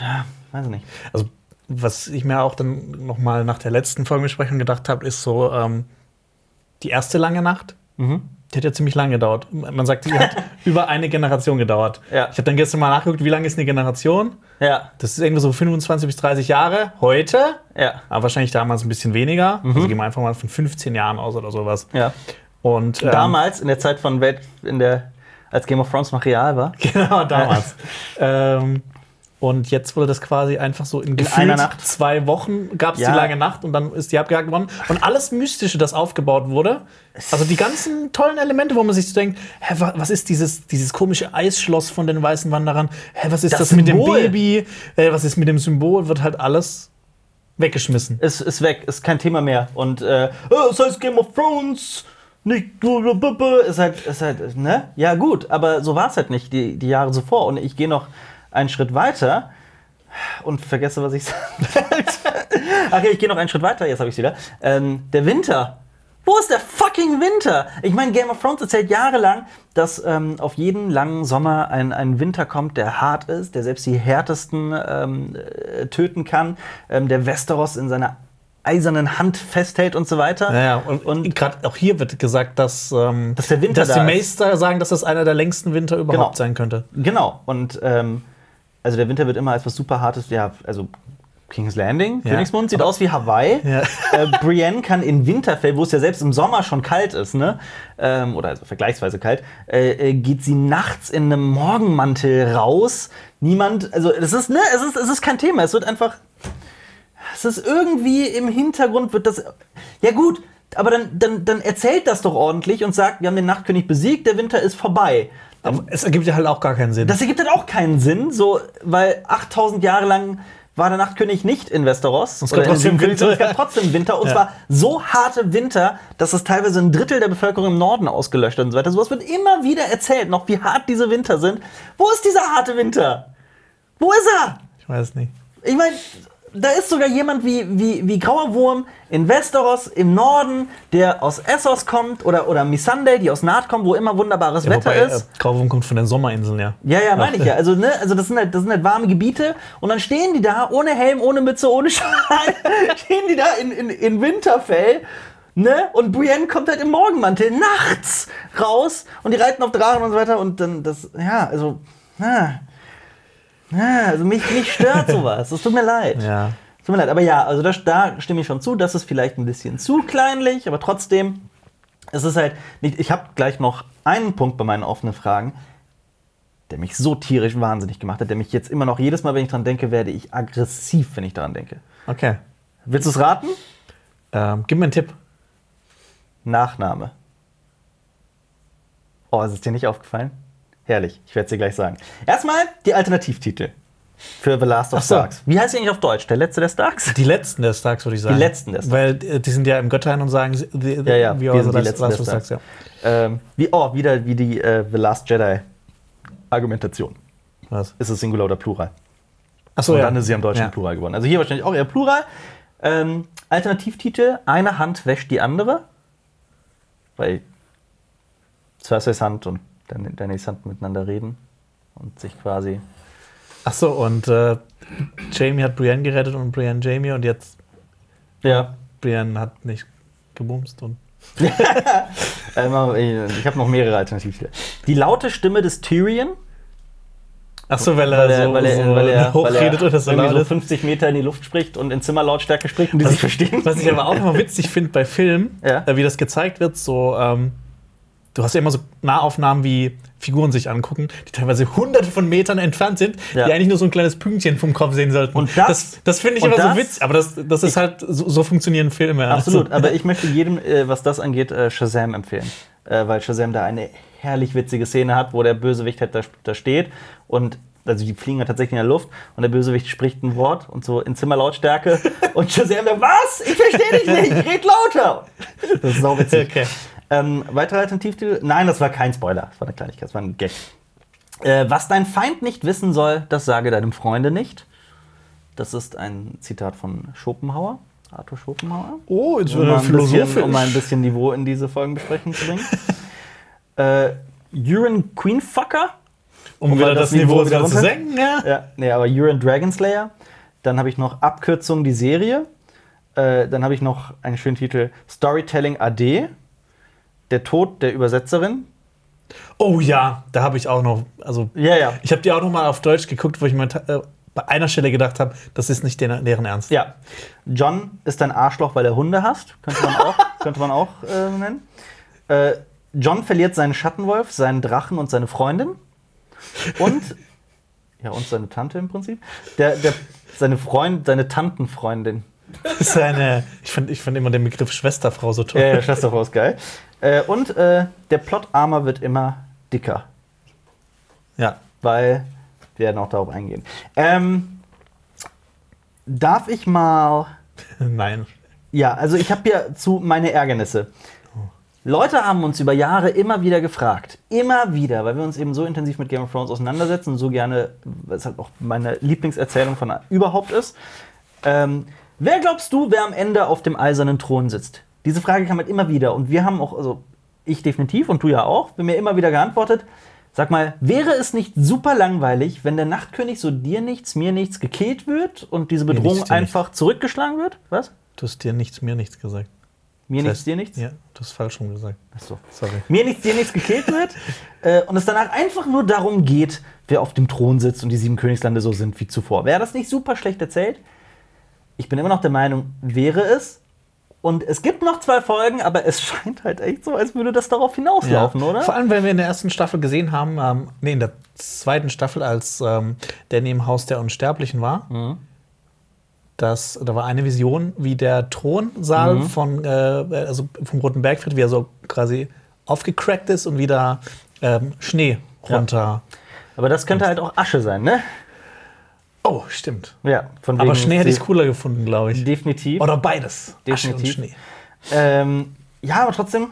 weiß ich nicht. Also, was ich mir auch dann noch mal nach der letzten Folgenbesprechung gedacht habe, ist so ähm, die erste lange Nacht. Mhm. Die hat ja ziemlich lange gedauert. Man sagt, die hat über eine Generation gedauert. Ja. Ich habe dann gestern mal nachgeguckt, wie lange ist eine Generation? Ja, Das ist irgendwie so 25 bis 30 Jahre heute, ja, aber wahrscheinlich damals ein bisschen weniger. Mhm. Also gehen wir einfach mal von 15 Jahren aus oder sowas. ja. Und ähm, Damals, in der Zeit von Welt, in der, als Game of Thrones noch real war. Genau, damals. ähm, und jetzt wurde das quasi einfach so in, gefühlt einer Nacht. zwei Wochen gab es Ja. die lange Nacht und dann ist die abgehakt worden. Und alles Mystische, das aufgebaut wurde, also die ganzen tollen Elemente, wo man sich so denkt, hä, wa- was ist dieses, dieses komische Eisschloss von den weißen Wanderern? Hä, was ist das, Das mit dem. Baby? Äh, was ist mit dem Symbol? Wird halt alles weggeschmissen. Ist, ist weg, ist kein Thema mehr. Und äh, oh, es heißt Game of Thrones, nicht ist halt, ist halt, ne? Ja, gut, aber so war es halt nicht die, die Jahre zuvor. Und ich gehe noch einen Schritt weiter und vergesse, was ich sagen wollte. Ach ja, ich gehe noch einen Schritt weiter, jetzt habe ich es wieder. Ähm, der Winter. Wo ist der fucking Winter? Ich meine, Game of Thrones erzählt jahrelang, dass ähm, auf jeden langen Sommer ein, ein Winter kommt, der hart ist, der selbst die härtesten ähm, äh, töten kann, ähm, der Westeros in seiner eisernen Hand festhält und so weiter. Naja, und, Und- gerade auch hier wird gesagt, dass, ähm, Dass der Winter dass die da. Meister sagen, dass das einer der längsten Winter überhaupt Genau. sein könnte. Genau. Und ähm, also der Winter wird immer als was super Hartes, ja, also King's Landing, Ja. Königsmund, sieht Aber- aus wie Hawaii. Ja. Äh, Brienne kann in Winterfell, wo es ja selbst im Sommer schon kalt ist, ne? Ähm, oder also vergleichsweise kalt, äh, äh, geht sie nachts in einem Morgenmantel raus. Niemand, also es ist, ne, es ist, es ist kein Thema. Es wird einfach. Es ist irgendwie im Hintergrund wird das. Ja, gut, aber dann, dann, dann erzählt das doch ordentlich und sagt, wir haben den Nachtkönig besiegt, der Winter ist vorbei. Aber es ergibt ja halt auch gar keinen Sinn. Das ergibt dann auch keinen Sinn, so, weil 8000 Jahre lang war der Nachtkönig nicht in Westeros. Es gab trotzdem Winter. Es gab trotzdem Winter. Und Ja. zwar so harte Winter, dass es teilweise ein Drittel der Bevölkerung im Norden ausgelöscht hat und so weiter. Sowas wird immer wieder erzählt, noch wie hart diese Winter sind. Wo ist dieser harte Winter? Wo ist er? ich weiß nicht. Ich meine, da ist sogar jemand wie, wie, wie Grauer Wurm in Westeros im Norden, der aus Essos kommt, oder, oder Missandei, die aus Naht kommt, wo immer wunderbares Wetter Wobei, ist. Äh, Grauwurm kommt von den Sommerinseln, ja. Ja, ja, meine ich ja. Also, ne, also das, sind halt, das sind halt warme Gebiete und dann stehen die da ohne Helm, ohne Mütze, ohne Schal, stehen die da in, in, in Winterfell. Ne? Und Brienne kommt halt im Morgenmantel nachts raus und die reiten auf Drachen und so weiter und dann das, ja, also, ah, ah, also mich, mich stört sowas. Es tut mir leid. Ja. Tut mir leid, aber ja, also das, da stimme ich schon zu, das ist vielleicht ein bisschen zu kleinlich, aber trotzdem, es ist halt nicht, ich habe gleich noch einen Punkt bei meinen offenen Fragen. der mich so tierisch wahnsinnig gemacht hat, der mich jetzt immer noch jedes Mal, wenn ich dran denke, werde ich aggressiv, wenn ich daran denke. Okay. Willst du es raten? Ähm, gib mir einen Tipp. Nachname. Oh, ist es dir nicht aufgefallen? Herrlich, ich werde es dir gleich sagen. Erstmal die Alternativtitel für The Last of so. Starks. Wie heißt die eigentlich auf Deutsch? Der letzte der Starks? Die letzten der Starks, würde ich sagen. Die letzten der Starks. Weil äh, die sind ja im Götterhain und sagen, the, Ja, ja, wir sind die letzten Last der of Starks. Starks, ja. Ähm, wie, oh, wieder wie die äh, The Last Jedi Argumentation. Was? Ist es Singular oder Plural? Achso, und ja. dann ist sie am deutschen Ja. Plural geworden. Also hier wahrscheinlich auch eher Plural. Ähm, Alternativtitel: Eine Hand wäscht die andere. Weil Cerseis Hand und Dan- Danny's Hand miteinander reden und sich quasi. Achso, und äh, Jamie hat Brienne gerettet und Brienne Jamie und jetzt Ja. Brienne hat nicht gebumst und. Ähm, ich habe noch mehrere Alternativtitel. Die laute Stimme des Tyrion. Achso, weil er, Weil er, so, weil er, so weil er, hochredet er oder so laut so ist. 50 Meter in die Luft spricht und in Zimmerlautstärke spricht und die sich verstehen. Was ich aber auch immer witzig finde bei Filmen, Ja. äh, wie das gezeigt wird, so, ähm, du hast ja immer so Nahaufnahmen, wie Figuren sich angucken, die teilweise hunderte von Metern entfernt sind, Ja. die eigentlich nur so ein kleines Pünktchen vom Kopf sehen sollten. Und das- das, das finde ich immer das- so witzig, aber das, das ist halt, so, so funktionieren Filme. Absolut, Also, aber ich möchte jedem, äh, was das angeht, äh, Shazam empfehlen. Äh, weil Shazam da eine herrlich witzige Szene hat, wo der Bösewicht halt da, da steht und also die fliegen ja tatsächlich in der Luft und der Bösewicht spricht ein Wort und so in Zimmerlautstärke und Shazam was? Ich verstehe dich nicht, red lauter! Das ist sau witzig. Okay. Ähm, weitere Alternativtitel? Nein, das war kein Spoiler, das war eine Kleinigkeit, das war ein Gag. Äh, was dein Feind nicht wissen soll, das sage deinem Freunde nicht. Das ist ein Zitat von Schopenhauer, Arthur Schopenhauer oh, jetzt um wird mal, er ein bisschen, philosophisch. um mal ein bisschen Niveau in diese Folgenbesprechung zu bringen. äh, Urine Queenfucker. um um wieder das, das Niveau Niveau wieder zu senken, ja. Ja, nee, aber Urine Dragonslayer. Dann habe ich noch Abkürzung die Serie. Äh, dann habe ich noch einen schönen Titel Storytelling AD. Der Tod der Übersetzerin. Oh ja, da habe ich auch noch, also Ja, ja. ich habe die auch noch mal auf Deutsch geguckt, wo ich mir äh, bei einer Stelle gedacht habe, das ist nicht deren, deren Ernst. Ja. John ist ein Arschloch, weil er Hunde hasst. Könnte man auch, könnte man auch äh, nennen. Äh, John verliert seinen Schattenwolf, seinen Drachen und seine Freundin. Und, ja, und seine Tante im Prinzip. Der, der, seine Freund, seine Tantenfreundin. Das ist eine, ich finde ich find immer den Begriff Schwesterfrau so toll. Ja, ja, Schwesterfrau ist geil. Äh, und äh, der Plot-Armor wird immer dicker, Ja. weil wir werden auch darauf eingehen. Ähm, darf ich mal Nein. Ja, also ich habe ja zu meine Ärgernisse. Leute haben uns über Jahre immer wieder gefragt, immer wieder, weil wir uns eben so intensiv mit Game of Thrones auseinandersetzen und so gerne, weil es halt auch meine Lieblingserzählung von überhaupt ist. Ähm, wer glaubst du, wer am Ende auf dem eisernen Thron sitzt? Diese Frage kam halt immer wieder und wir haben auch, also ich definitiv und du ja auch, wir mir immer wieder geantwortet. Sag mal, wäre es nicht super langweilig, wenn der Nachtkönig so dir nichts, mir nichts gekillt wird und diese nichts, Bedrohung nichts. einfach zurückgeschlagen wird? Was? Du hast dir nichts, mir nichts gesagt. Mir Das nichts, heißt- dir nichts? Ja, du hast falsch rum gesagt. Achso. Sorry. Mir nichts, dir nichts gekillt wird äh, und es danach einfach nur darum geht, wer auf dem Thron sitzt und die sieben Königslande so sind wie zuvor. Wäre das nicht super schlecht erzählt? Ich bin immer noch der Meinung, wäre es. Und es gibt noch zwei Folgen, aber es scheint halt echt so, als würde das darauf hinauslaufen, oder? Vor allem, weil wir in der ersten Staffel gesehen haben, ähm, nee, in der zweiten Staffel, als ähm, Danny im Haus der Unsterblichen war, Mhm. dass, da war eine Vision, wie der Thronsaal Mhm. von, äh, also vom Roten Bergfried, wie er so quasi aufgecrackt ist und wieder ähm, Schnee Ja. runter. Aber das könnte halt auch Asche sein, ne? Oh, stimmt. Ja, von Aber Schnee hätte ich cooler gefunden, glaube ich. Definitiv. Oder beides. Definitiv. Asche und Schnee. Ähm, ja, aber trotzdem,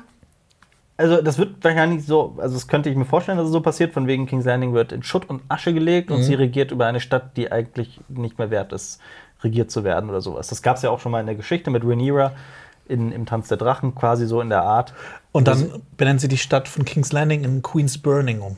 also das wird wahrscheinlich so, also das könnte ich mir vorstellen, dass es so passiert, von wegen King's Landing wird in Schutt und Asche gelegt und sie regiert über eine Stadt, die eigentlich nicht mehr wert ist, regiert zu werden oder sowas. Das gab es ja auch schon mal in der Geschichte mit Rhaenyra in, im Tanz der Drachen, quasi so in der Art. Und dann benennt sie die Stadt von King's Landing in Queen's Burning um.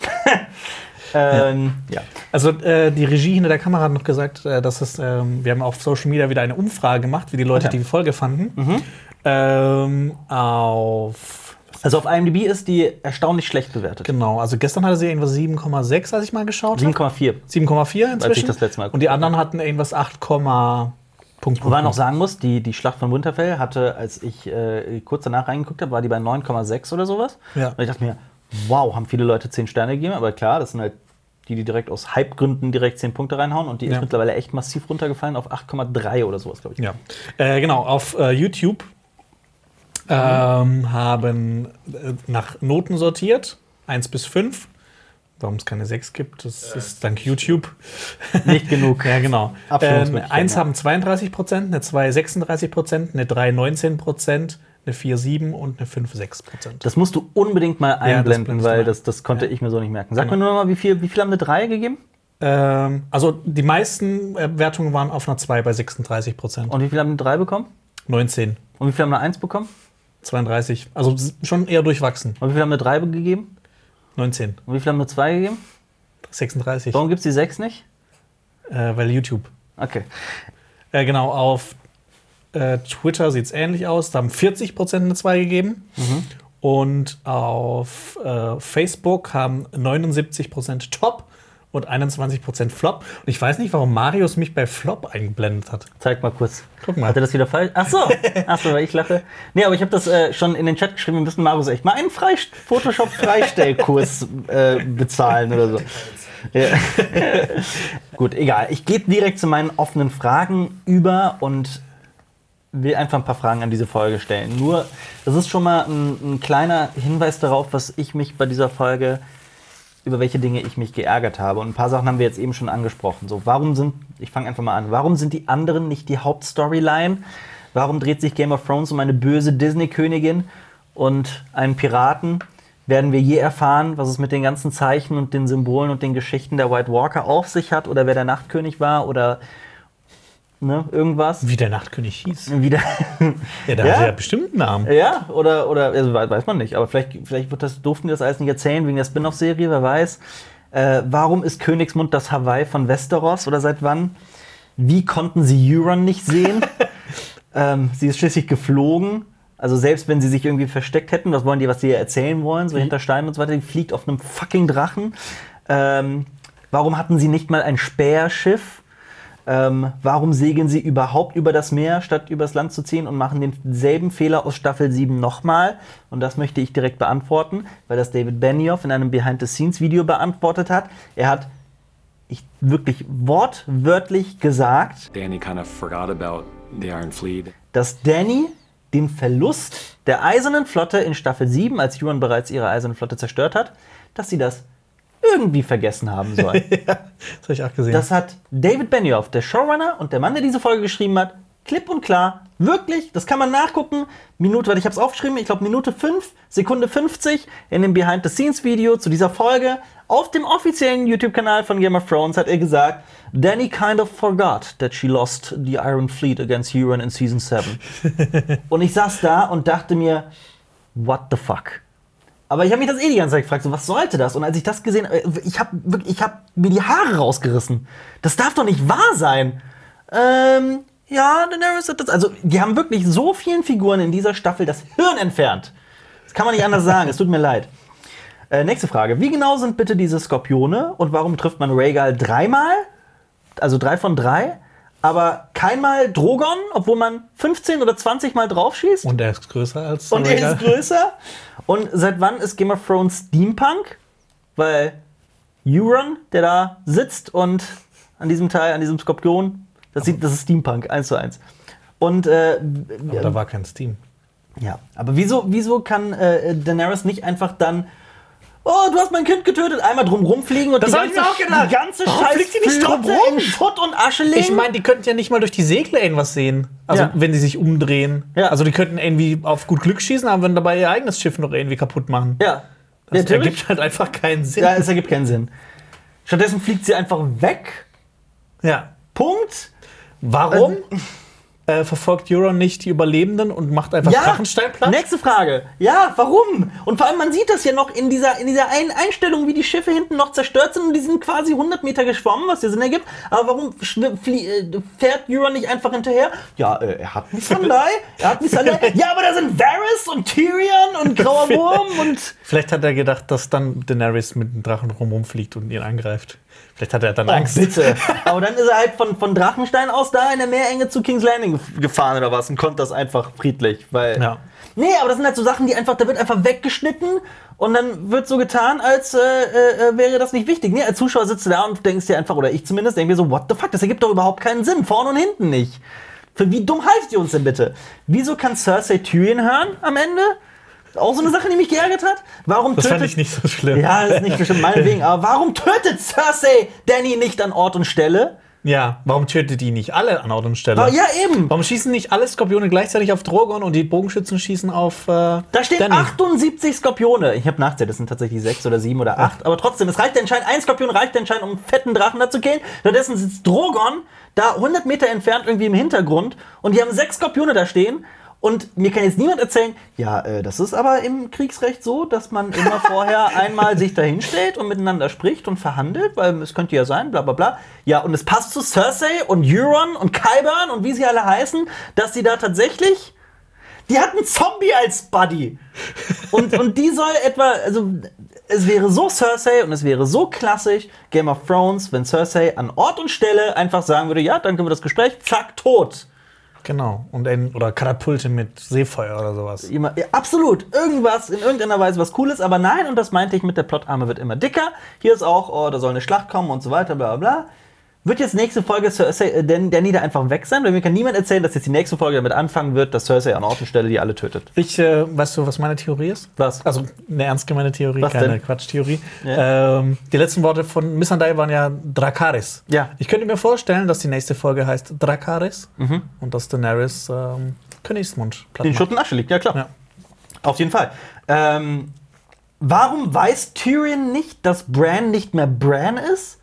Ähm, ja. Also äh, die Regie hinter der Kamera hat noch gesagt, äh, dass es, ähm, wir haben auf Social Media wieder eine Umfrage gemacht, wie die Leute Okay. die Folge fanden. Ähm, auf Also auf IMDb ist die erstaunlich schlecht bewertet. genau, also gestern hatte sie irgendwas 7,6, als ich mal geschaut habe. 7,4. 7,4 inzwischen. das letzte Mal Und die anderen hatten irgendwas 8, Punkt, Wobei man noch sagen muss, die, die Schlacht von Winterfell hatte, als ich äh, kurz danach reingeguckt habe, war die bei 9,6 oder sowas. Ja. Und ich dachte mir, wow, haben viele Leute 10 Sterne gegeben, aber klar, das sind halt die, die direkt aus Hype-Gründen direkt 10 Punkte reinhauen und die Ja. ist mittlerweile echt massiv runtergefallen auf 8,3 oder sowas, glaube ich. Ja. Äh, genau, auf äh, YouTube ähm, haben äh, nach Noten sortiert, 1 bis 5. Warum es keine 6 gibt, das ist dank YouTube. Nicht genug. Ja, genau. Ähm, Abstimmungsmöglichkeiten, 1 ja. haben 32 Prozent, eine 2 36 Prozent, eine 3 19 Prozent, eine 4 7 und eine 5 6 Prozent. Das musst du unbedingt mal das einblenden, blendest du weil das, das konnte Ja. ich mir so nicht merken. Sag Genau. mir nur noch mal, wie viel, wie viel haben eine 3 gegeben? Ähm, also die meisten äh, Wertungen waren auf einer 2 bei 36 Prozent. Und wie viel haben eine 3 bekommen? 19, Und wie viel haben eine 1 bekommen? 32. Also schon eher durchwachsen. Und wie viel haben eine 3 gegeben? 19, Und wie viel haben eine 2 gegeben? 36. Warum gibt es die 6 nicht? Äh, weil YouTube. Okay. Äh, genau, auf äh, Twitter sieht es ähnlich aus. Da haben 40 Prozent eine 2 gegeben. Und auf äh, Facebook haben 79 Prozent Top und 21 Prozent Flop. Und ich weiß nicht, warum Marius mich bei Flop eingeblendet hat. Zeig mal kurz. Guck mal. Hat er das wieder falsch? Ach so. Ach so, weil ich lache. Nee, aber ich habe das äh, schon in den Chat geschrieben. Wir müssen Markus echt mal einen Freist Photoshop-Freistellkurs äh, bezahlen oder so. Ja. Gut, egal. Ich gehe direkt zu meinen offenen Fragen über und will einfach ein paar Fragen an diese Folge stellen. Nur, das ist schon mal ein, ein kleiner Hinweis darauf, was ich mich bei dieser Folge, über welche Dinge ich mich geärgert habe. Und ein paar Sachen haben wir jetzt eben schon angesprochen. So, warum sind, ich fange einfach mal an, warum sind die anderen nicht die Hauptstoryline? Warum dreht sich Game of Thrones um eine böse Disney-Königin und einen Piraten? Werden wir je erfahren, was es mit den ganzen Zeichen und den Symbolen und den Geschichten der White Walker auf sich hat? Oder wer der Nachtkönig war? Oder ne, irgendwas? Wie der Nachtkönig hieß. Wieder. Ja, der Ja? hatte ja bestimmt einen Namen. Ja, oder, oder also we- weiß man nicht, aber vielleicht, vielleicht wird das, durften die das alles nicht erzählen wegen der Spin-off-Serie, wer weiß. Äh, warum ist Königsmund das Hawaii von Westeros oder seit wann? Wie konnten sie Euron nicht sehen? ähm, sie ist schließlich geflogen. Also selbst wenn sie sich irgendwie versteckt hätten, was wollen die, was sie erzählen wollen, so hinter Steinen und so weiter, die fliegt auf einem fucking Drachen. Ähm, warum hatten sie nicht mal ein Speerschiff? Ähm, warum segeln sie überhaupt über das Meer, statt übers Land zu ziehen und machen denselben Fehler aus Staffel 7 nochmal? Und das möchte ich direkt beantworten, weil das David Benioff in einem Behind-the-Scenes-Video beantwortet hat. Er hat ich, wirklich wortwörtlich gesagt, Danny kind of forgot about the Iron Fleet. dass Danny den Verlust der Eisernen Flotte in Staffel 7, als Euron bereits ihre Eiserne Flotte zerstört hat, dass sie das irgendwie vergessen haben soll. Das habe ich auch gesehen. Das hat David Benioff, der Showrunner und der Mann, der diese Folge geschrieben hat, klipp und klar, wirklich, das kann man nachgucken. Minute, weil ich habe es aufgeschrieben, ich glaube Minute 5, Sekunde 50 in dem Behind-the-Scenes-Video zu dieser Folge auf dem offiziellen YouTube-Kanal von Game of Thrones hat er gesagt, Danny kind of forgot that she lost the Iron Fleet against Euron in Season 7. und ich saß da und dachte mir, what the fuck? Aber ich habe mich das eh die ganze Zeit gefragt, so, was sollte das? Und als ich das gesehen habe, ich habe ich hab mir die Haare rausgerissen. Das darf doch nicht wahr sein. Ähm, ja, Daenerys hat das. Also, die haben wirklich so vielen Figuren in dieser Staffel das Hirn entfernt. Das kann man nicht anders sagen. Es tut mir leid. Äh, nächste Frage. Wie genau sind bitte diese Skorpione und warum trifft man Rhaegal dreimal? Also drei von drei, aber keinmal Drogon, obwohl man 15 oder 20 Mal draufschießt? und er ist größer als Und er ist größer. Und seit wann ist Game of Thrones Steampunk? Weil Euron, der da sitzt und an diesem Teil, an diesem Skorpion, das, sieht, das ist Steampunk, eins zu eins. Und äh, Aber da war kein Steam. ja, aber wieso, wieso kann äh, Daenerys nicht einfach dann Oh, du hast mein Kind getötet. Einmal drum rumfliegen und Das die ganze, auch gedacht. die ganze Warum scheiß fliegt die nicht drum rum? in Schutt und Asche legen. Ich meine, die könnten ja nicht mal durch die Segle irgendwas sehen. Also, Ja. wenn sie sich umdrehen. Ja. Also, die könnten irgendwie auf gut Glück schießen, aber wenn dabei ihr eigenes Schiff noch irgendwie kaputt machen. ja. Das ja, ergibt halt einfach keinen Sinn. ja, es ergibt keinen Sinn. Stattdessen fliegt sie einfach weg. Ja. Punkt. Warum äh, verfolgt Euron nicht die Überlebenden und macht einfach Drachenstein platt? Nächste Frage. Ja, warum? Und vor allem, man sieht das ja noch in dieser, in dieser einen Einstellung, wie die Schiffe hinten noch zerstört sind und die sind quasi 100 Meter geschwommen, was ja Sinn ergibt. Aber warum äh, fährt Euron nicht einfach hinterher? Ja, äh, er hat Missandei, er hat Missandei. ja, aber da sind Varys und Tyrion und Grauer Wurm und... Vielleicht hat er gedacht, dass dann Daenerys mit dem Drachen rumfliegt und ihn angreift. Vielleicht hat er dann Oh, Angst. bitte. Aber dann ist er halt von, von Drachenstein aus da in der Meerenge zu King's Landing gef- gefahren oder was und konnte das einfach friedlich, weil... Ja. Nee, aber das sind halt so Sachen, die einfach, da wird einfach weggeschnitten und dann wird so getan, als äh, äh, wäre das nicht wichtig. Nee, als Zuschauer sitzt du da und denkst dir einfach, oder ich zumindest, denke mir so, what the fuck, das ergibt doch überhaupt keinen Sinn, vorne und hinten nicht. Für wie dumm haltet ihr uns denn bitte? Wieso kann Cersei Tyrion hören am Ende? Auch so eine Sache, die mich geärgert hat. Warum Das tötet fand ich nicht so schlimm. Ja, das ist nicht bestimmt meinetwegen, aber warum tötet Cersei Danny nicht an Ort und Stelle? Ja, warum tötet die nicht alle an Ort und Stelle? Ja, eben. Warum schießen nicht alle Skorpione gleichzeitig auf Drogon und die Bogenschützen schießen auf äh, Da stehen Danny? 78 Skorpione. Ich habe nachgezählt, das sind tatsächlich sechs oder sieben oder acht. Aber trotzdem, es reicht anscheinend, ein Skorpion reicht anscheinend, um einen fetten Drachen da zu killen. Stattdessen sitzt Drogon da 100 Meter entfernt irgendwie im Hintergrund und die haben sechs Skorpione da stehen. Und mir kann jetzt niemand erzählen, ja, äh, das ist aber im Kriegsrecht so, dass man immer vorher einmal sich dahin stellt und miteinander spricht und verhandelt, weil es könnte ja sein, bla bla bla. Ja, und es passt zu Cersei und Euron und Qyburn und wie sie alle heißen, dass sie da tatsächlich die hat einen Zombie als Buddy. Und, und die soll etwa, also es wäre so Cersei und es wäre so klassisch Game of Thrones, wenn Cersei an Ort und Stelle einfach sagen würde, ja, danke für das Gespräch, zack, tot. Genau. Und ein, oder Katapulte mit Seefeuer oder sowas. Immer, ja, absolut, irgendwas, in irgendeiner Weise was Cooles, aber nein, und das meinte ich mit der Plotarme wird immer dicker. Hier ist auch, oh, da soll eine Schlacht kommen und so weiter, bla bla bla. Wird jetzt nächste Folge Cersei, äh, Dan- Danny da einfach weg sein? Weil mir kann niemand erzählen, dass jetzt die nächste Folge damit anfangen wird, dass Cersei an Ort und Stelle die alle tötet. Ich, äh, weißt du, was meine Theorie ist? Was? Also eine ernst gemeine Theorie, Was keine denn? Quatschtheorie. Ja. Ähm, die letzten Worte von Missandei waren ja Drakaris. Ja. Ich könnte mir vorstellen, dass die nächste Folge heißt Drakaris Mhm. und dass Daenerys ähm, Königsmund platt Den macht. Schutt und Asche liegt, ja klar. Ja. Auf jeden Fall. Ähm, warum weiß Tyrion nicht, dass Bran nicht mehr Bran ist?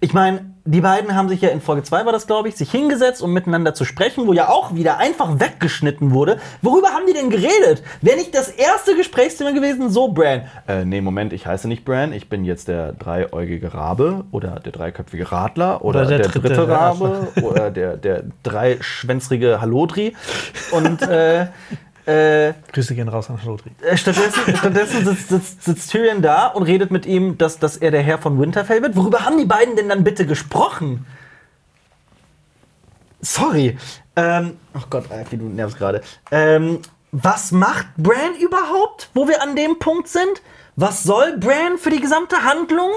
Ich meine, die beiden haben sich ja in Folge 2 war das, glaube ich, sich hingesetzt, um miteinander zu sprechen, wo ja auch wieder einfach weggeschnitten wurde. Worüber haben die denn geredet? Wäre nicht das erste Gesprächsthema gewesen, so Bran? Äh, nee, Moment, ich heiße nicht Bran, ich bin jetzt der dreieugige Rabe oder der dreiköpfige Radler oder, Oder der der, dritte dritte Rabe oder der, der dreischwänzrige Halodri. Und äh, äh, Grüße gehen raus an Schlotri. äh, Stattdessen, stattdessen sitzt, sitzt, sitzt Tyrion da und redet mit ihm, dass, dass er der Herr von Winterfell wird. Worüber haben die beiden denn dann bitte gesprochen? Sorry. Ähm, oh Gott, Alfie, du nervst gerade. Ähm, was macht Bran überhaupt, wo wir an dem Punkt sind? Was soll Bran für die gesamte Handlung?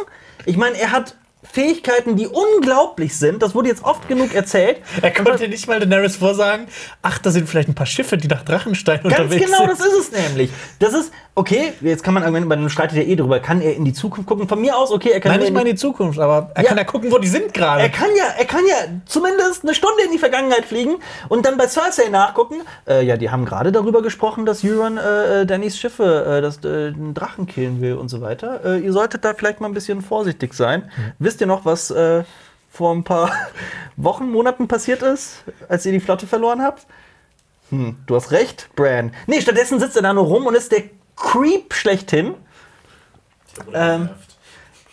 Ich meine, er hat Fähigkeiten, die unglaublich sind. Das wurde jetzt oft genug erzählt. Er konnte nicht mal Daenerys vorsagen, ach, da sind vielleicht ein paar Schiffe, die nach Drachenstein Ganz unterwegs genau, sind. das ist es nämlich. Das ist, okay, jetzt kann man argumentieren, bei einem streitet ja eh drüber, kann er in die Zukunft gucken? Von mir aus, okay, er kann Nein, nicht mal in die Zukunft, aber er Ja. kann ja gucken, wo die sind gerade. er kann ja, er kann ja zumindest eine Stunde in die Vergangenheit fliegen und dann bei Cersei nachgucken. Äh, ja, die haben gerade darüber gesprochen, dass Euron äh, äh, Dannys Schiffe, äh, dass äh, einen Drachen killen will und so weiter. Äh, ihr solltet da vielleicht mal ein bisschen vorsichtig sein. Wisst ihr noch, was äh, vor ein paar Wochen, Monaten passiert ist, als ihr die Flotte verloren habt? Hm, du hast recht, Bran. Nee, stattdessen sitzt er da nur rum und ist der Creep schlechthin. Ähm,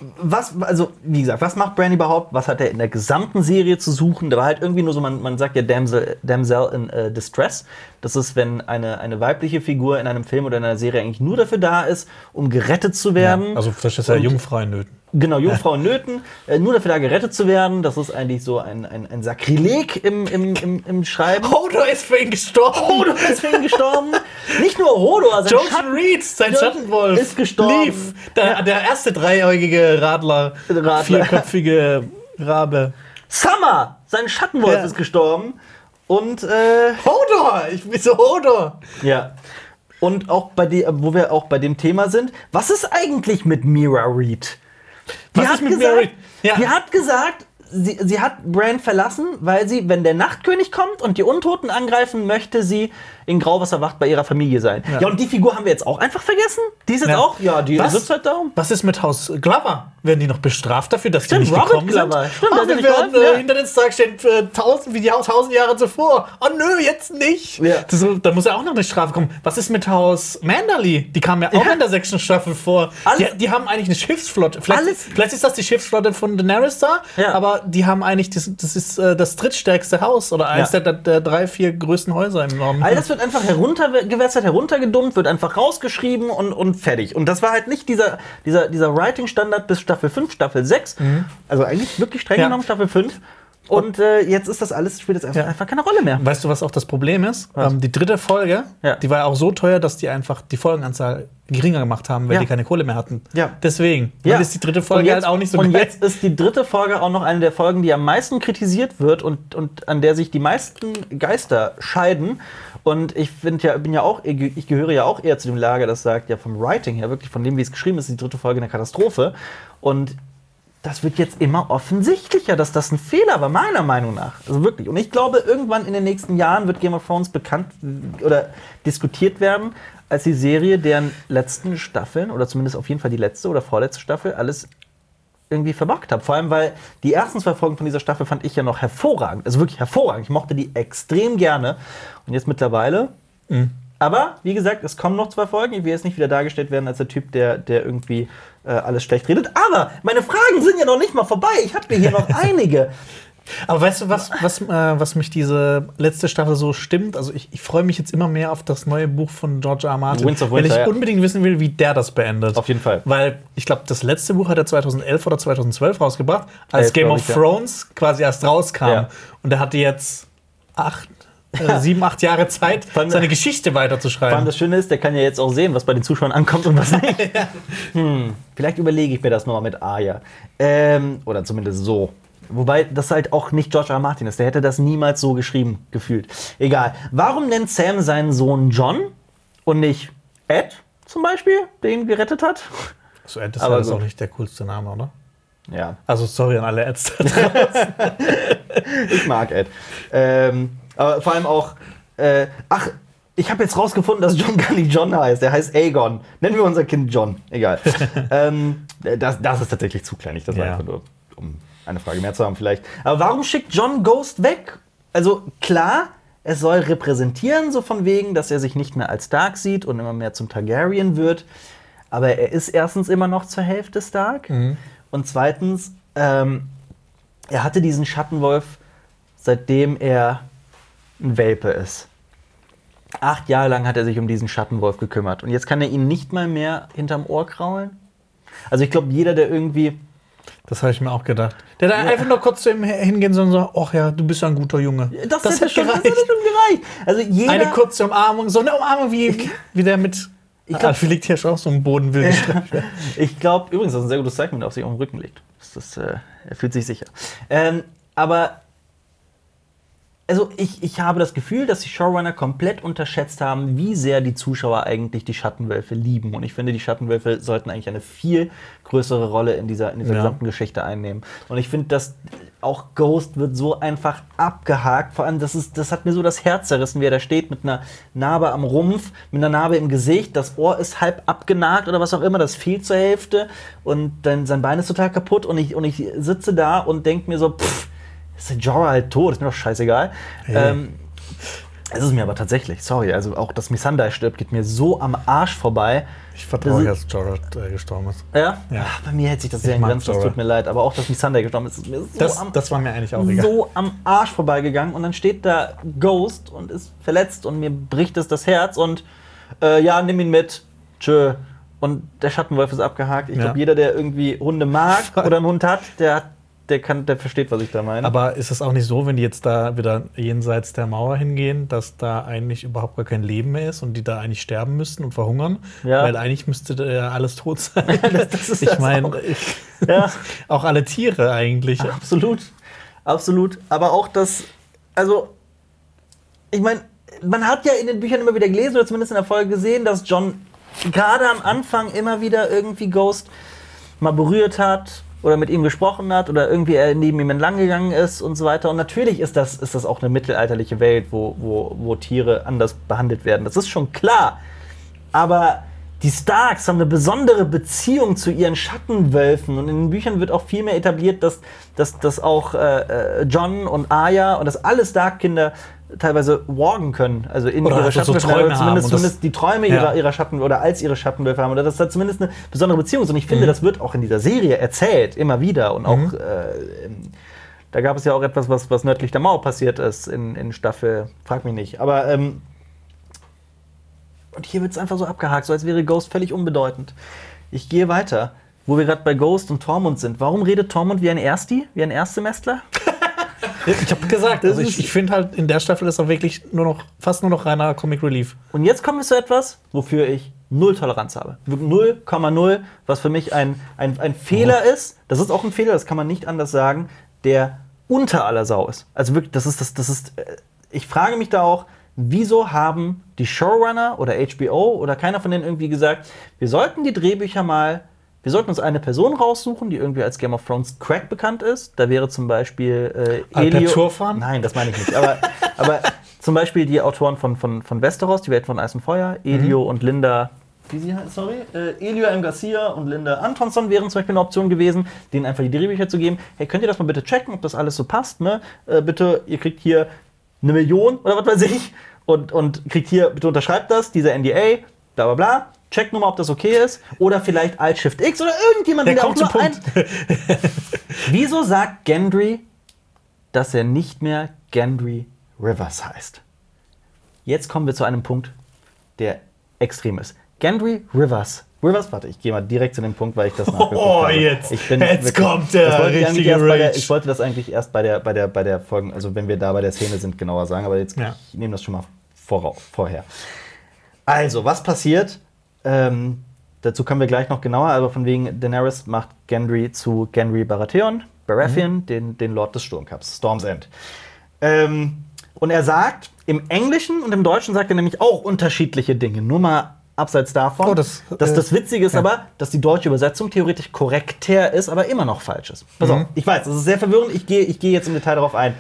was, also, wie gesagt, was macht Bran überhaupt? Was hat er in der gesamten Serie zu suchen? Da war halt irgendwie nur so, man, man sagt ja Damsel, Damsel in äh, Distress. Das ist, wenn eine, eine weibliche Figur in einem Film oder in einer Serie eigentlich nur dafür da ist, um gerettet zu werden. also das ist ja Jungfrau in Nöten. Genau, Jungfrau Nöten, äh, nur dafür da gerettet zu werden. Das ist eigentlich so ein, ein, ein Sakrileg im, im, im, im Schreiben. Hodor ist für ihn gestorben. Hodor ist für ihn gestorben. Nicht nur Hodor, sein Jojen Schatten Reed, sein Schattenwolf, ist gestorben. Leaf, der, der erste dreieugige Radler, Radler. vierköpfige Rabe. Summer, sein Schattenwolf Ja. ist gestorben. Und äh, Hodor, ich bin so Hodor. Ja. Und auch bei dem, wo wir auch bei dem Thema sind, was ist eigentlich mit Mira Reed? Die Was hat ist mit gesagt, Reed? Ja. Die hat gesagt, sie, sie hat Bran verlassen, weil sie, wenn der Nachtkönig kommt und die Untoten angreifen, möchte sie in Grauwasserwacht bei ihrer Familie sein. Ja. und die Figur haben wir jetzt auch einfach vergessen? Die ist jetzt Ja. auch, ja, die Was? sitzt halt da. Was ist mit Haus Glover? Werden die noch bestraft dafür, dass Stimmt, die nicht Robert gekommen Glover. sind? Stimmt, Ach, der hat wir werden äh, ja. hinter den Tag stehen für tausend, wie die Haus tausend Jahre zuvor. Oh nö, jetzt nicht. Ja. Das, da muss ja auch noch eine Strafe kommen. Was ist mit Haus Manderly? Die kam ja auch Ja. in der sechsten Staffel vor. Die, die haben eigentlich eine Schiffsflotte. Vielleicht, Alles- vielleicht ist das die Schiffsflotte von Daenerys da, Ja. aber die haben eigentlich, das, das ist äh, das drittstärkste Haus oder eines Ja. der, der drei, vier größten Häuser im Norden. All das wird einfach heruntergewässert, heruntergedummt, wird einfach rausgeschrieben und, und fertig. Und das war halt nicht dieser, dieser, dieser Writing-Standard bis Staffel 5, Staffel 6. Also eigentlich wirklich streng Ja. genommen Staffel 5. Und äh, jetzt ist das alles, spielt jetzt Ja. einfach keine Rolle mehr. Weißt du, was auch das Problem ist? Ähm, die dritte Folge, Ja. die war ja auch so teuer, dass die einfach die Folgenanzahl geringer gemacht haben, weil Ja. die keine Kohle mehr hatten. Ja. Deswegen. Ja. Dann ist die dritte Folge jetzt- halt auch nicht so Und geil. jetzt ist die dritte Folge auch noch eine der Folgen, die am meisten kritisiert wird und, und an der sich die meisten Geister scheiden. Und ich finde ja, bin ja auch, ich gehöre ja auch eher zu dem Lager, das sagt, ja, vom Writing her, wirklich von dem, wie es geschrieben ist, ist die dritte Folge eine Katastrophe. Und das wird jetzt immer offensichtlicher, dass das ein Fehler war, meiner Meinung nach. Also wirklich. Und ich glaube, irgendwann in den nächsten Jahren wird Game of Thrones bekannt oder diskutiert werden als die Serie, deren letzten Staffeln, oder zumindest auf jeden Fall die letzte oder vorletzte Staffel, alles irgendwie verbockt hat. Vor allem, weil die ersten zwei Folgen von dieser Staffel fand ich ja noch hervorragend. Also wirklich hervorragend. Ich mochte die extrem gerne. Und jetzt mittlerweile. Aber wie gesagt, es kommen noch zwei Folgen. Ich will jetzt nicht wieder dargestellt werden als der Typ, der, der irgendwie äh, alles schlecht redet. Aber meine Fragen sind ja noch nicht mal vorbei. Ich habe mir hier noch einige. Aber weißt du, was, was, äh, was mich diese letzte Staffel so stimmt? Also ich, ich freue mich jetzt immer mehr auf das neue Buch von George R. R. Martin, Winds of weil ich Winter, ja. unbedingt wissen will, wie der das beendet. Auf jeden Fall. Weil ich glaube, das letzte Buch hat er 2011 oder 2012 rausgebracht, als Elf, Game of ich, ja. Thrones quasi erst rauskam. Ja. Und er hatte jetzt acht, äh, sieben, acht Jahre Zeit, seine Geschichte Vor allem weiterzuschreiben. das Schöne ist, der kann ja jetzt auch sehen, was bei den Zuschauern ankommt und was nicht. hm, vielleicht überlege ich mir das nochmal mit Aya. Ähm, oder zumindest so. Wobei das halt auch nicht George R. R. Martin ist. Der hätte das niemals so geschrieben, gefühlt. Egal. Warum nennt Sam seinen Sohn John und nicht Ed zum Beispiel, der ihn gerettet hat? So, Ed ist Aber ja das gut. auch nicht der coolste Name, oder? Ja, Also sorry an alle Ads. ich mag Ed. Ähm, aber vor allem auch, äh, ach, ich habe jetzt rausgefunden, dass John gar nicht John heißt. Er heißt Aegon. Nennen wir unser Kind John. Egal. ähm, das, das ist tatsächlich zu klein. Das war Ja. einfach nur, um eine Frage mehr zu haben vielleicht. Aber warum schickt John Ghost weg? Also klar, es soll repräsentieren, so von wegen, dass er sich nicht mehr als Stark sieht und immer mehr zum Targaryen wird. Aber er ist erstens immer noch zur Hälfte Stark. Und zweitens, ähm, er hatte diesen Schattenwolf, seitdem er ein Welpe ist. Acht Jahre lang hat er sich um diesen Schattenwolf gekümmert. Und jetzt kann er ihn nicht mal mehr hinterm Ohr kraulen. Also ich glaube, jeder, der irgendwie. Das habe ich mir auch gedacht. Der da einfach nur kurz zu ihm hingehen soll und so, ach ja, du bist ja ein guter Junge. Das, das hätte schon, das gereicht. hätte schon gereicht. Also jeder. Eine kurze Umarmung, so eine Umarmung wie, wie der mit. Ich glaub- Alfie liegt hier schon auf so einem Boden wild. Ich glaube, übrigens, das ist ein sehr gutes Zeichen, wenn er auf sich auf dem Rücken liegt. Das ist, äh, er fühlt sich sicher. Ähm, aber, also ich, ich habe das Gefühl, dass die Showrunner komplett unterschätzt haben, wie sehr die Zuschauer eigentlich die Schattenwölfe lieben. Und ich finde, die Schattenwölfe sollten eigentlich eine viel größere Rolle in dieser, in dieser Ja. gesamten Geschichte einnehmen. Und ich finde, dass auch Ghost wird so einfach abgehakt. Vor allem, das, ist, das hat mir so das Herz zerrissen, wie er da steht mit einer Narbe am Rumpf, mit einer Narbe im Gesicht. Das Ohr ist halb abgenagt oder was auch immer, das fehlt zur Hälfte. Und dann sein Bein ist total kaputt. Und ich, und ich sitze da und denke mir so, pff, ist der Jorah halt tot, ist mir doch scheißegal. Ähm, es ist mir aber tatsächlich, sorry, also auch dass Missandei stirbt, geht mir so am Arsch vorbei. Ich vertraue, Das dass Jorah äh, gestorben ist. Ja? Ja. Ach, bei mir hält sich das sehr in Grenzen, das tut mir leid. Aber auch, dass Missandei gestorben ist, ist mir so, Das, am, das war mir eigentlich auch egal. so am Arsch vorbeigegangen. Und dann steht da Ghost und ist verletzt und mir bricht es das Herz. Und äh, ja, nimm ihn mit. Tschö. Und der Schattenwolf ist abgehakt. Ich Ja. glaube, jeder, der irgendwie Hunde mag oder einen Hund hat, der, hat- der, kann, der versteht, was ich da meine. Aber ist es auch nicht so, wenn die jetzt da wieder jenseits der Mauer hingehen, dass da eigentlich überhaupt gar kein Leben mehr ist und die da eigentlich sterben müssten und verhungern? Ja. Weil eigentlich müsste ja alles tot sein. das ist ich das meine, auch. ja. auch alle Tiere eigentlich. Absolut. Absolut. Aber auch das, also, ich meine, man hat ja in den Büchern immer wieder gelesen, oder zumindest in der Folge gesehen, dass John gerade am Anfang immer wieder irgendwie Ghost mal berührt hat oder mit ihm gesprochen hat oder irgendwie er neben ihm entlang gegangen ist und so weiter. Und natürlich ist das, ist das auch eine mittelalterliche Welt, wo, wo, wo Tiere anders behandelt werden. Das ist schon klar. Aber die Starks haben eine besondere Beziehung zu ihren Schattenwölfen. Und in den Büchern wird auch viel mehr etabliert, dass, dass, dass auch äh, äh, John und Arya und dass alle Stark-Kinder teilweise walken können. Also in Oder ihre einfach so. Träume zumindest, zumindest die Träume Ja. ihrer, ihrer Schatten oder als ihre Schattenwölfe haben. Oder dass da zumindest eine besondere Beziehung ist. Und ich finde, Mhm. das wird auch in dieser Serie erzählt, immer wieder. Und auch äh, im- da gab es ja auch etwas, was, was nördlich der Mauer passiert ist in, in Staffel, frag mich nicht. Aber ähm, und hier wird es einfach so abgehakt, so als wäre Ghost völlig unbedeutend. Ich gehe weiter, wo wir gerade bei Ghost und Tormund sind. Warum redet Tormund wie ein Ersti, wie ein Erstsemestler? Ich habe gesagt, also ich, ich finde halt, in der Staffel ist er wirklich nur noch, fast nur noch reiner Comic Relief. Und jetzt kommen wir zu etwas, wofür ich null Toleranz habe. 0,0, was für mich ein, ein, ein Fehler ist. Das ist auch ein Fehler, das kann man nicht anders sagen, der unter aller Sau ist. Also wirklich, das ist, das, das ist, äh, ich frage mich da auch, wieso haben die Showrunner oder HBO oder keiner von denen irgendwie gesagt, wir sollten die Drehbücher mal, wir sollten uns eine Person raussuchen, die irgendwie als Game of Thrones Crack bekannt ist. Da wäre zum Beispiel äh, Alper Elio- Turfan? Nein, das meine ich nicht. Aber, aber zum Beispiel die Autoren von, von, von Westeros, die Welt von Eis und Feuer, Elio und Linda. Wie sie heißt, sorry? Äh, Elio M. Garcia und Linda Antonsson wären zum Beispiel eine Option gewesen, denen einfach die Drehbücher zu geben. Hey, könnt ihr das mal bitte checken, ob das alles so passt? Ne? Äh, bitte, ihr kriegt hier eine Million oder was weiß ich und, und kriegt hier, bitte unterschreibt das, dieser NDA, bla bla bla. Checkt nur mal, ob das okay ist. Oder vielleicht Alt Shift X oder irgendjemand, Der der auch kommt zum nur ein, Punkt. Wieso sagt Gendry, dass er nicht mehr Gendry Rivers heißt? Jetzt kommen wir zu einem Punkt, der extrem ist. Gendry Rivers. Rivers, warte, ich gehe mal direkt zu dem Punkt, weil ich das nachgeguckt Oh, habe. jetzt. Ich Jetzt kommt der ich richtige bei der. Ich wollte das eigentlich erst bei der, bei der, bei der Folgen, also wenn wir da bei der Szene sind, genauer sagen, aber jetzt Ja. ich nehme das schon mal vorau- vorher. Also, was passiert? Ähm, dazu kommen wir gleich noch genauer, aber von wegen Daenerys macht Gendry zu Gendry Baratheon, Baratheon, Mhm. den, den Lord des Sturmkaps, Storm's End. Ähm, und er sagt, im Englischen und im Deutschen sagt er nämlich auch unterschiedliche Dinge. Nur mal abseits davon. Oh, das, dass äh, das Witzige ist ja. aber, dass die deutsche Übersetzung theoretisch korrekter ist, aber immer noch falsch ist. Pass Mhm. auf, ich weiß, das ist sehr verwirrend. Ich gehe ich gehe jetzt im Detail darauf ein.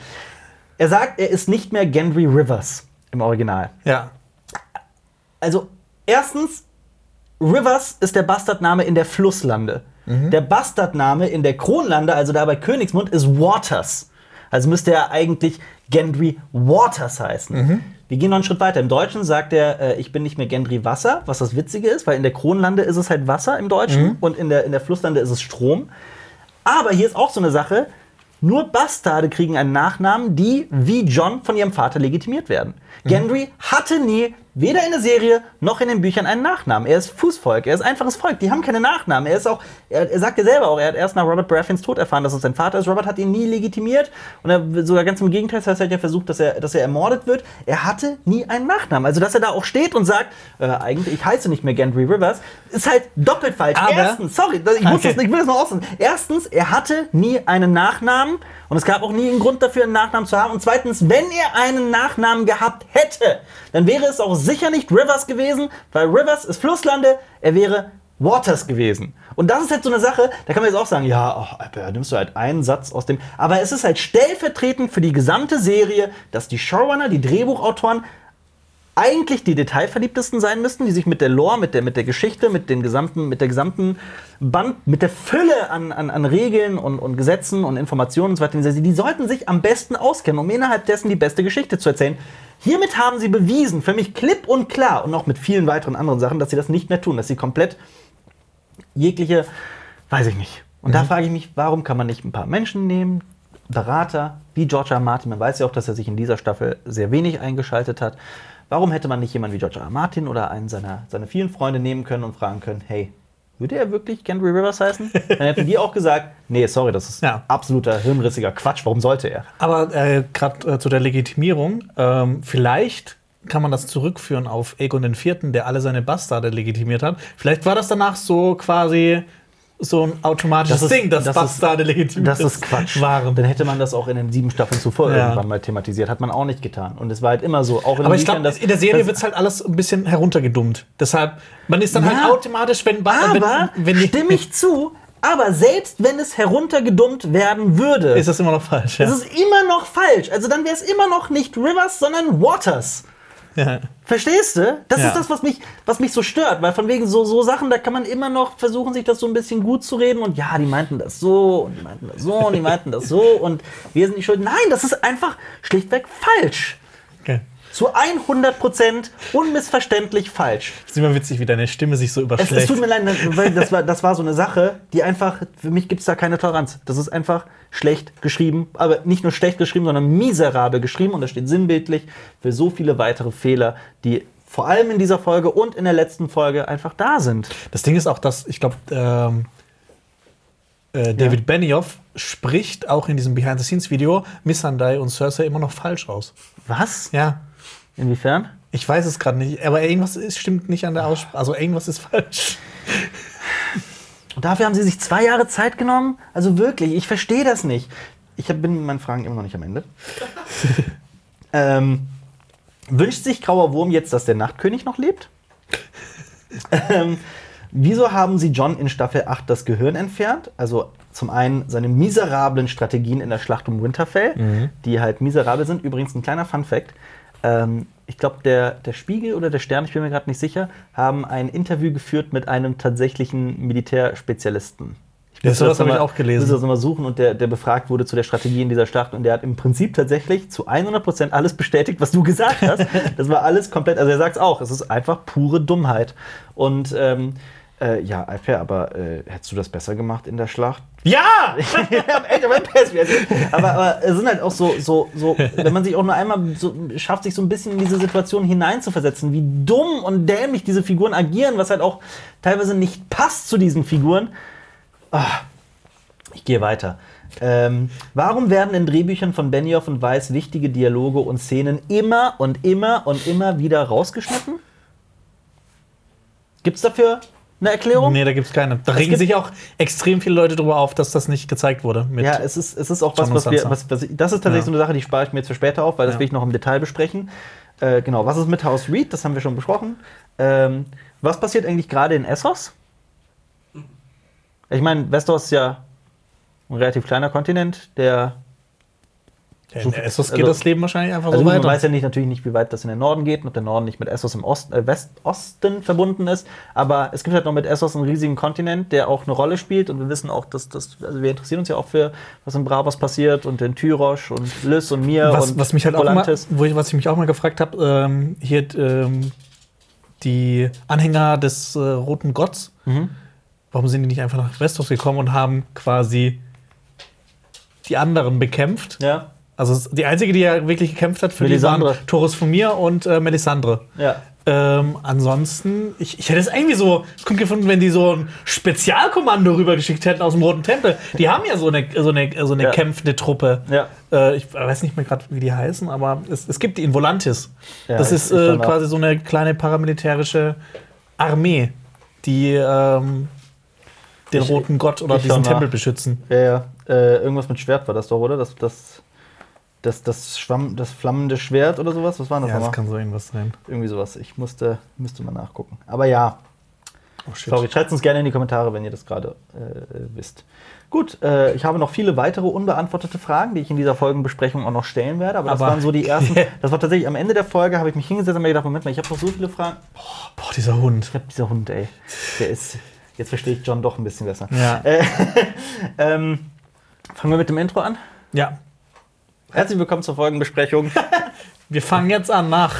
Er sagt, er ist nicht mehr Gendry Rivers im Original. Ja. Also, erstens, Rivers ist der Bastardname in der Flusslande. Der Bastardname in der Kronlande, also da bei Königsmund, ist Waters. Also müsste er eigentlich Gendry Waters heißen. Wir gehen noch einen Schritt weiter. Im Deutschen sagt er, äh, ich bin nicht mehr Gendry Wasser, was das Witzige ist, weil in der Kronlande ist es halt Wasser im Deutschen und in der, in der Flusslande ist es Strom. Aber hier ist auch so eine Sache, nur Bastarde kriegen einen Nachnamen, die wie John von ihrem Vater legitimiert werden. Gendry hatte nie, weder in der Serie noch in den Büchern, einen Nachnamen. Er ist Fußvolk, er ist einfaches Volk, die haben keine Nachnamen. Er ist auch, er, er sagt ja selber auch, er hat erst nach Robert Baratheons Tod erfahren, dass es sein Vater ist. Robert hat ihn nie legitimiert und er, sogar ganz im Gegenteil, das heißt, er hat ja versucht, dass er, dass er ermordet wird. Er hatte nie einen Nachnamen. Also, dass er da auch steht und sagt, äh, eigentlich, ich heiße nicht mehr Gendry Rivers, ist halt doppelt falsch. Aber- Erstens, sorry, ich, muss Okay. das, ich will das noch aussagen. Erstens, er hatte nie einen Nachnamen und es gab auch nie einen Grund dafür, einen Nachnamen zu haben. Und zweitens, wenn er einen Nachnamen gehabt hätte, dann wäre es auch sicher nicht Rivers gewesen, weil Rivers ist Flusslande, er wäre Waters gewesen. Und das ist halt so eine Sache, da kann man jetzt auch sagen, ja, oh, da nimmst du halt einen Satz aus dem. Aber es ist halt stellvertretend für die gesamte Serie, dass die Showrunner, die Drehbuchautoren eigentlich die Detailverliebtesten sein müssten, die sich mit der Lore, mit der, mit der Geschichte, mit, den gesamten, mit der gesamten Band, mit der Fülle an, an, an Regeln und, und Gesetzen und Informationen und so weiter, die sollten sich am besten auskennen, um innerhalb dessen die beste Geschichte zu erzählen. Hiermit haben sie bewiesen, für mich klipp und klar und auch mit vielen weiteren anderen Sachen, dass sie das nicht mehr tun, dass sie komplett jegliche, weiß ich nicht. Und da frage ich mich, warum kann man nicht ein paar Menschen nehmen, Berater wie George. R. Martin, man weiß ja auch, dass er sich in dieser Staffel sehr wenig eingeschaltet hat. Warum hätte man nicht jemanden wie George R. R. Martin oder einen seiner, seiner vielen Freunde nehmen können und fragen können, hey, würde er wirklich Gendry Rivers heißen? Dann hätten die auch gesagt, nee, sorry, das ist Ja. absoluter hirnrissiger Quatsch, warum sollte er? Aber äh, gerade äh, zu der Legitimierung, ähm, vielleicht kann man das zurückführen auf Aegon IV., der alle seine Bastarde legitimiert hat. Vielleicht war das danach so quasi so ein automatisches Das ist- Ding, dass das ist- Bastarde legitimiert Das ist Quatsch. waren. Dann hätte man das auch in den sieben Staffeln zuvor Ja. irgendwann mal thematisiert. Hat man auch nicht getan. Und es war halt immer so, auch in Aber ich glaube, in der Serie wird es halt alles ein bisschen heruntergedummt. Deshalb, man ist dann Ja. halt automatisch, wenn, Aber, wenn, wenn stimme ich zu, aber selbst wenn es heruntergedummt werden würde, ist das immer noch falsch. Ja. ist es immer noch falsch. Also dann wäre es immer noch nicht Rivers, sondern Waters. Ja. Verstehst du? Das Ja. ist das, was mich, was mich so stört, weil von wegen so, so Sachen, da kann man immer noch versuchen, sich das so ein bisschen gut zu reden und ja, die meinten das so und die meinten das so und die meinten das so und wir sind nicht schuld. Nein, das ist einfach schlichtweg falsch. Okay. Zu 100% unmissverständlich falsch. Das ist immer witzig, wie deine Stimme sich so Es, überschlägt. es tut mir leid, weil das war, das war so eine Sache, die einfach, für mich gibt es da keine Toleranz. Das ist einfach schlecht geschrieben, aber nicht nur schlecht geschrieben, sondern miserabel geschrieben und das steht sinnbildlich für so viele weitere Fehler, die vor allem in dieser Folge und in der letzten Folge einfach da sind. Das Ding ist auch, dass ich glaube, ähm, äh, David Benioff spricht auch in diesem Behind-the-Scenes-Video Missandei und Cersei immer noch falsch aus. Was? Ja, Inwiefern? ich weiß es gerade nicht, aber irgendwas ist, stimmt nicht an der Aussprache. Also irgendwas ist falsch. Und dafür haben sie sich zwei Jahre Zeit genommen? Also wirklich, ich verstehe das nicht. Ich hab, bin mit meinen Fragen immer noch nicht am Ende. ähm, wünscht sich Grauer Wurm jetzt, dass der Nachtkönig noch lebt? ähm, wieso haben sie John in Staffel 8 das Gehirn entfernt? Also zum einen seine miserablen Strategien in der Schlacht um Winterfell, die halt miserabel sind. Übrigens ein kleiner Fun-Fact. Ähm, ich glaube, der, der Spiegel oder der Stern, ich bin mir gerade nicht sicher, haben ein Interview geführt mit einem tatsächlichen Militärspezialisten. Ich Ja, müsste sowas habe ich auch gelesen. müsste das mal suchen und der, der befragt wurde zu der Strategie in dieser Schlacht und der hat im Prinzip tatsächlich zu 100% alles bestätigt, was du gesagt hast. das war alles komplett, also er sagt es auch, es ist einfach pure Dummheit. Und ähm, äh, ja, Alper, aber äh, hättest du das besser gemacht in der Schlacht? Ja! Er aber, aber es sind halt auch so, so, so, wenn man sich auch nur einmal so, schafft, sich so ein bisschen in diese Situation hineinzuversetzen, wie dumm und dämlich diese Figuren agieren, was halt auch teilweise nicht passt zu diesen Figuren. Ah, ich gehe weiter. Ähm, warum werden in Drehbüchern von Benioff und Weiss wichtige Dialoge und Szenen immer und immer und immer wieder rausgeschnitten? Gibt's dafür eine Erklärung? Nee, da gibt es keine. Da regen sich auch extrem viele Leute drüber auf, dass das nicht gezeigt wurde. Ja, es ist, es ist auch was, was wir. Was, was, das ist tatsächlich Ja. so eine Sache, die spare ich mir jetzt für später auf, weil das Ja. will ich noch im Detail besprechen. Äh, genau, was ist mit House Reed? Das haben wir schon besprochen. Ähm, was passiert eigentlich gerade in Essos? Ich meine, Westeros ist ja ein relativ kleiner Kontinent, der. Ja, in Essos geht also- das Leben wahrscheinlich einfach Also so man weiter. weiß ja nicht, natürlich nicht, wie weit das in den Norden geht und ob der Norden nicht mit Essos im Osten, äh, Westosten verbunden ist. Aber es gibt halt noch mit Essos einen riesigen Kontinent, der auch eine Rolle spielt. Und wir wissen auch, dass das, also wir interessieren uns ja auch für, was in Bravos passiert und in Tyrosch und Lys und mir was, und was mich halt auch mal, wo ich, was ich mich auch mal gefragt habe, ähm, hier ähm, die Anhänger des äh, Roten Gotts, Mhm. warum sind die nicht einfach nach Westeros gekommen und haben quasi die anderen bekämpft? Ja, Also es- die einzige, die ja wirklich gekämpft hat, für die Melisandre. waren Torres von mir und äh, Melisandre. ja. Ähm, ansonsten, ich, ich hätte es irgendwie so gut gefunden, wenn die so ein Spezialkommando rübergeschickt hätten aus dem Roten Tempel. Die haben ja so eine, so eine, so eine Ja. kämpfende Truppe. Ja. Äh, ich weiß nicht mehr gerade, wie die heißen, aber es, es gibt die in Volantis. Ja, das ist äh, quasi so eine kleine paramilitärische Armee, die ähm, den Ich- Roten Gott oder diesen. Tempel beschützen. Ja, ja. Äh, irgendwas mit Schwert war das doch, oder? Das, das, das, das, Schwamm, das flammende Schwert oder sowas? Was war das Ja, das kann so irgendwas sein. Irgendwie sowas. Ich musste, müsste mal nachgucken. Aber ja, Oh, shit. Sorry, schreibt uns gerne in die Kommentare, wenn ihr das gerade äh, wisst. Gut, äh, ich habe noch viele weitere unbeantwortete Fragen, die ich in dieser Folgenbesprechung auch noch stellen werde. Aber das Aber- waren so die ersten. Das war tatsächlich am Ende der Folge, habe ich mich hingesetzt und mir gedacht, Moment mal, ich habe noch so viele Fragen. Boah, dieser Hund. Ich habe dieser Hund, ey. Der ist. Jetzt verstehe ich John doch ein bisschen besser. Ja. Äh, ähm, fangen wir mit dem Intro an. ja. Herzlich willkommen zur Folgenbesprechung. Wir fangen jetzt an nach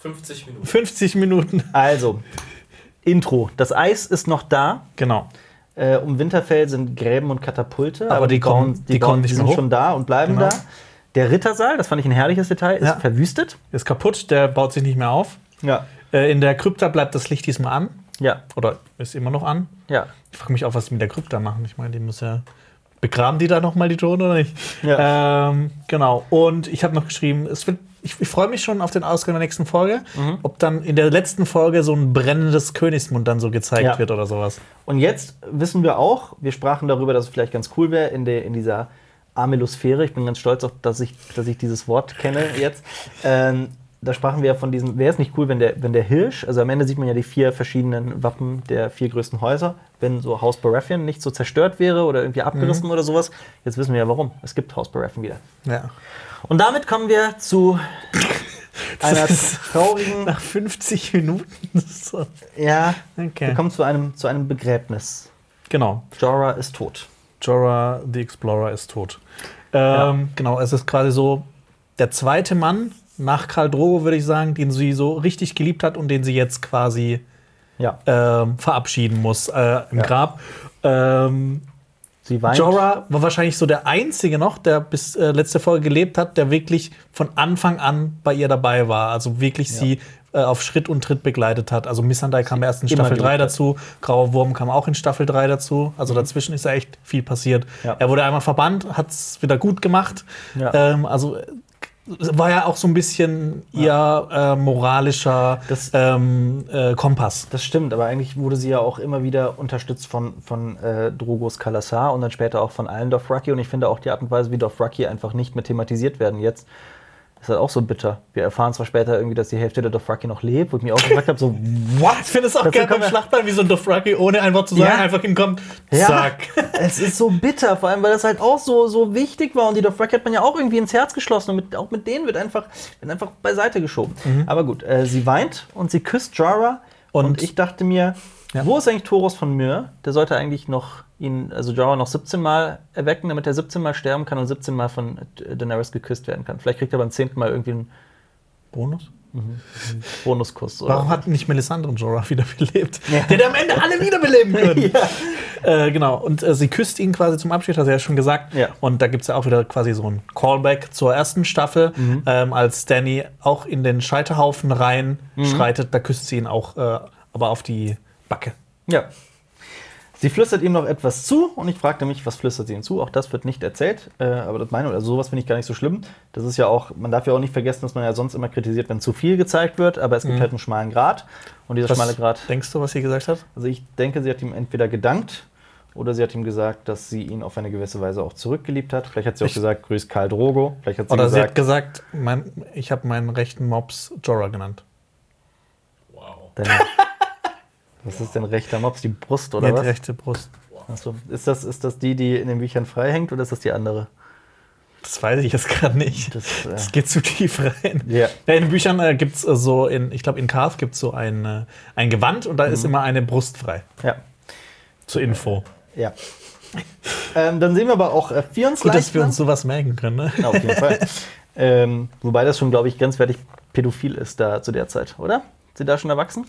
50 Minuten. 50 Minuten. Also, Intro. Das Eis ist noch da. Genau. Äh, um Winterfell sind Gräben und Katapulte, Aber die kommen- bauen- die kommen nicht die mehr sind hoch. schon da und bleiben Genau. da. Der Rittersaal, das fand ich ein herrliches Detail, ist Ja. verwüstet. Ist kaputt, der baut sich nicht mehr auf. Ja. Äh, in der Krypta bleibt das Licht diesmal an. Ja, Oder ist immer noch an. ja. Ich frage mich auch, was die mit der Krypta machen. Ich meine, die muss ja. Begraben die da nochmal die Toten oder nicht? Ja. Ähm, genau. Und ich habe noch geschrieben, es wird, ich, ich freue mich schon auf den Ausgang der nächsten Folge. Mhm. Ob dann in der letzten Folge so ein brennendes Königsmund dann so gezeigt Ja. wird oder sowas. Und jetzt wissen wir auch, wir sprachen darüber, dass es vielleicht ganz cool wäre in, der, in dieser Amelosphäre. Ich bin ganz stolz, auf, dass, ich, dass ich dieses Wort kenne jetzt. Ähm, da sprachen wir ja von diesem, wäre es nicht cool, wenn der, wenn der Hirsch, also am Ende sieht man ja die vier verschiedenen Wappen der vier größten Häuser, wenn so Haus Baratheon nicht so zerstört wäre oder irgendwie abgerissen oder sowas. Jetzt wissen wir ja warum. Es gibt Haus Baratheon wieder. Ja. Und damit kommen wir zu einer traurigen, Nach 50 Minuten. so. ja, Okay. wir kommen zu einem, zu einem Begräbnis. Genau. Jorah ist tot. Jorah the Explorer ist tot. Ähm, Genau, es ist quasi so der zweite Mann nach Karl Drogo, würde ich sagen, den sie so richtig geliebt hat und den sie jetzt quasi Ja, ähm, verabschieden muss äh, im Ja. Grab. Ähm, sie weint. Jorah war wahrscheinlich so der einzige noch, der bis äh, letzte Folge gelebt hat, der wirklich von Anfang an bei ihr dabei war. Also wirklich sie äh, auf Schritt und Tritt begleitet hat. Also Missandei kam erst in Staffel 3 geliebt hat. dazu, Grauer Wurm kam auch in Staffel 3 dazu. Also dazwischen ist ja echt viel passiert. Mhm. Ja. Er wurde einmal verbannt, hat es wieder gut gemacht. Ja. Ähm, also war ja auch so ein bisschen ihr äh, moralischer Das- ähm, äh, Kompass. Das stimmt, aber eigentlich wurde sie ja auch immer wieder unterstützt von, von äh, Drogos Kalasar und dann später auch von allen Dothraki. Und ich finde auch die Art und Weise, wie Dothraki einfach nicht mehr thematisiert werden jetzt, ist halt auch so bitter. Wir erfahren zwar später irgendwie, dass die Hälfte der Dothraki noch lebt, wo ich mich auch gefragt habe, so, what? Ich finde es auch gerne beim Schlachtball, wie so ein Dothraki, ohne ein Wort zu sagen, Ja. einfach hinkommt, Ja, zack. es ist so bitter, vor allem, weil das halt auch so, so wichtig war. Und die Dothraki hat man ja auch irgendwie ins Herz geschlossen. Und mit, auch mit denen wird einfach, wird einfach beiseite geschoben. Aber gut, äh, sie weint und sie küsst Jorah. Und, Und- ich dachte mir, Ja. wo ist eigentlich Thoros von Myr? Der sollte eigentlich noch ihn, also Jorah noch 17 Mal erwecken, damit er 17 Mal sterben kann und 17 Mal von Daenerys geküsst werden kann. Vielleicht kriegt er beim 10. Mal irgendwie einen Bonus? Bonuskuss. Oder? Warum hat nicht Melisandre Jorah wiederbelebt? Der hätte am Ende alle wiederbeleben können. äh, genau, und äh, sie küsst ihn quasi zum Abschied, hat er ja schon gesagt. Ja. Und da gibt es ja auch wieder quasi so ein Callback zur ersten Staffel, Mhm. ähm, als Danny auch in den Scheiterhaufen rein Mhm. schreitet. Da küsst sie ihn auch, äh, aber auf die Backe. Ja. Sie flüstert ihm noch etwas zu und ich fragte mich, was flüstert sie ihm zu? Auch das wird nicht erzählt, äh, aber das meine, also sowas finde ich gar nicht so schlimm. Das ist ja auch, man darf ja auch nicht vergessen, dass man ja sonst immer kritisiert, wenn zu viel gezeigt wird, aber es gibt halt einen schmalen Grad und dieser Was schmale Grad, denkst du, was sie gesagt hat? also ich denke, sie hat ihm entweder gedankt oder sie hat ihm gesagt, dass sie ihn auf eine gewisse Weise auch zurückgeliebt hat. Vielleicht hat sie auch Ich- gesagt, grüß Karl Drogo. Vielleicht hat sie Oder sie hat gesagt, gesagt, mein, ich habe meinen rechten Mops Jorah genannt. deine, was ist denn rechter Mops, die Brust oder Ja, die was? rechte Brust. Achso, ist das, ist das die, die in den Büchern frei hängt oder ist das die andere? Das weiß ich jetzt gerade nicht. Das, äh, Das geht zu tief rein. Ja. Ja, in Büchern äh, gibt es äh, so, in, ich glaube, in Carth gibt es so ein, äh, ein Gewand und da ist immer eine Brust frei. Ja. Zur Info. Ja. ähm, dann sehen wir aber auch äh, Fions Gut, dass wir Leichnam. uns sowas merken können. Ne? Auf jeden Fall. ähm, wobei das schon, glaube ich, grenzwertig pädophil ist da zu der Zeit, oder? Sie da schon erwachsen?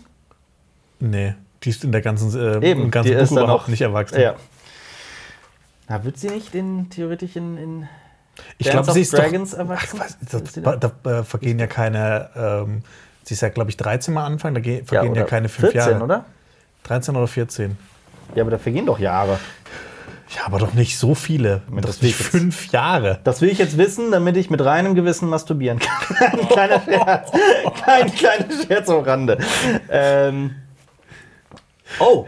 Nee, die ist in der ganzen, äh, Eben, ganzen die Buch ist überhaupt auch- nicht erwachsen. Ja. Na, wird sie nicht in, theoretisch in, in Ich glaube, sie ist Dragons doch, erwachsen? Ach, was, da, da? da, äh, vergehen ja keine, ähm, sie ist ja, glaube ich, 13 Mal Anfang, da ge- vergehen ja, oder keine fünf 14, Jahre. oder? 13 oder 14. Ja, aber da vergehen doch Jahre. Ja, aber doch nicht so viele. Doch das will ich jetzt- fünf Jahre. Das will ich jetzt wissen, damit ich mit reinem Gewissen masturbieren kann. Ein kleiner Scherz. Kein kleiner Scherz am Rande. Ähm. Oh.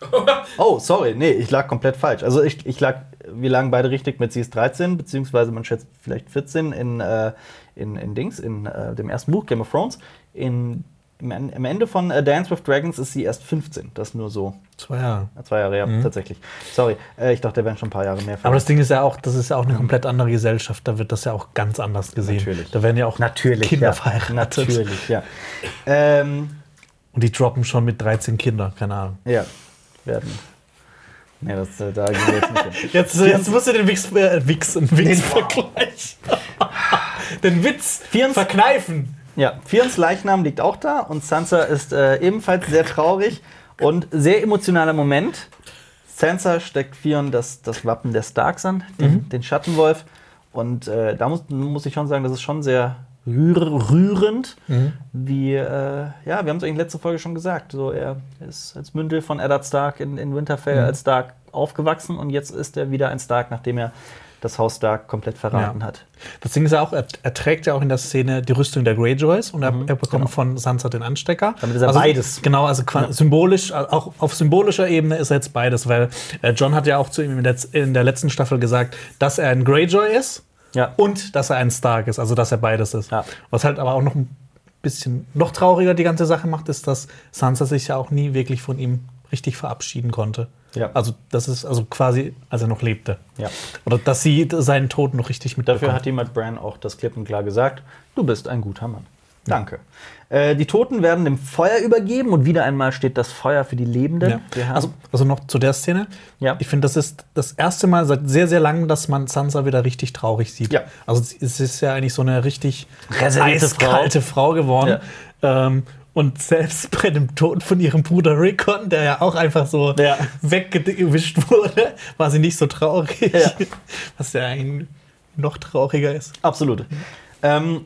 Oh, sorry. Nee, ich lag komplett falsch. Also ich, ich lag, wir lagen beide richtig mit sie ist 13, beziehungsweise man schätzt vielleicht 14 in, äh, in, in Dings, in äh, dem ersten Buch, Game of Thrones. In, im, Am Ende von äh, Dance with Dragons ist sie erst 15. Das nur so. Zwei Jahre. Ja, Zwei Jahre, ja, tatsächlich. Sorry. Äh, ich dachte, da wären schon ein paar Jahre mehr. Aber das Ding ist ja auch, das ist ja auch eine komplett andere Gesellschaft. Da wird das ja auch ganz anders gesehen. Natürlich. Da werden ja auch Natürlich. Kinder ja. verheiratet. Natürlich, ja. Ähm, Und die droppen schon mit 13 Kindern, keine Ahnung. ja, werden. Nee, das, äh, da gehen wir jetzt nicht hin. Jetzt, jetzt musst du den Wix, äh, Wix, Wix vergleichen. den Witz Vierens- verkneifen. Ja, Fions Leichnam liegt auch da und Sansa ist äh, ebenfalls sehr traurig und sehr emotionaler Moment. Sansa steckt Fion das, das Wappen der Starks an, den, den Schattenwolf. Und äh, da muss, muss ich schon sagen, das ist schon sehr rühr, rührend, wie, äh, ja, wir haben es eigentlich letzte Folge schon gesagt. So, er ist als Mündel von Eddard Stark in, in Winterfell als Stark aufgewachsen und jetzt ist er wieder ein Stark, nachdem er das Haus Stark komplett verraten Ja. hat. Das Ding ist ja auch, er, er trägt ja auch in der Szene die Rüstung der Greyjoys und er, er bekommt von Sansa den Anstecker. Mhm, genau. Damit ist er also, beides. Genau, also qua- symbolisch, auch auf symbolischer Ebene ist er jetzt beides, weil äh, John hat ja auch zu ihm in der, in der letzten Staffel gesagt, dass er ein Greyjoy ist Ja. und dass er ein Stark ist, also dass er beides ist. Ja. Was halt aber auch noch ein bisschen noch trauriger die ganze Sache macht, ist, dass Sansa sich ja auch nie wirklich von ihm richtig verabschieden konnte. Ja. Also das ist also quasi, als er noch lebte. Ja. Oder dass sie seinen Tod noch richtig mitbekommt. Dafür hat jemand Bran auch das klipp und klar gesagt: Du bist ein guter Mann. Danke. Äh, die Toten werden dem Feuer übergeben und wieder einmal steht das Feuer für die Lebenden. Ja. Also, also noch zu der Szene. Ja. Ich finde, das ist das erste Mal seit sehr, sehr langem, dass man Sansa wieder richtig traurig sieht. Ja. Also sie- es ist ja eigentlich so eine richtig Reservierte eiskalte Frau, geworden. Ähm, und selbst bei dem Tod von ihrem Bruder Rickon, der ja auch einfach so Ja. weggewischt wurde, war sie nicht so traurig. Ja. Was ja eigentlich noch trauriger ist. Absolut. Ähm,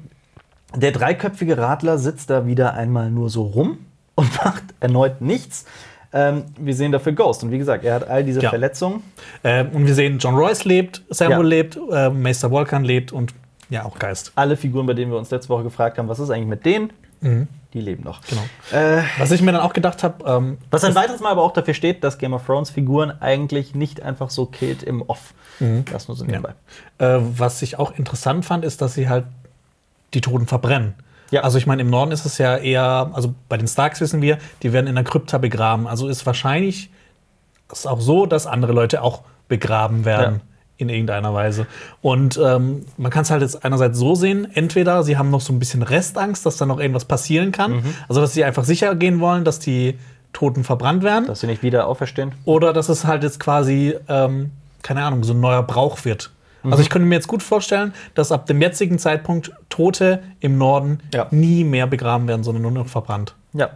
Der dreiköpfige Radler sitzt da wieder einmal nur so rum und macht erneut nichts. Ähm, wir sehen dafür Ghost. Und wie gesagt, er hat all diese Ja. Verletzungen. Ähm, und wir sehen, John Royce lebt, Samuel Ja. lebt, äh, Meister Volkan lebt und ja, auch Geist. Alle Figuren, bei denen wir uns letzte Woche gefragt haben, was ist eigentlich mit denen, die leben noch. Genau. Äh, Was ich mir dann auch gedacht habe, ähm, was ein weiteres Mal aber auch dafür steht, dass Game of Thrones Figuren eigentlich nicht einfach so killt im Off. Das nur so nebenbei. äh, was ich auch interessant fand, ist, dass sie halt die Toten verbrennen. Ja. Also ich meine, im Norden ist es ja eher, also bei den Starks wissen wir, die werden in der Krypta begraben. Also ist wahrscheinlich ist auch so, dass andere Leute auch begraben werden. Ja. In irgendeiner Weise. Und ähm, man kann es halt jetzt einerseits so sehen: entweder sie haben noch so ein bisschen Restangst, dass da noch irgendwas passieren kann. Mhm. Also, dass sie einfach sicher gehen wollen, dass die Toten verbrannt werden. Dass sie nicht wieder auferstehen. Oder dass es halt jetzt quasi, ähm, keine Ahnung, so ein neuer Brauch wird. Also ich könnte mir jetzt gut vorstellen, dass ab dem jetzigen Zeitpunkt Tote im Norden Ja. nie mehr begraben werden, sondern nur noch verbrannt. Ja.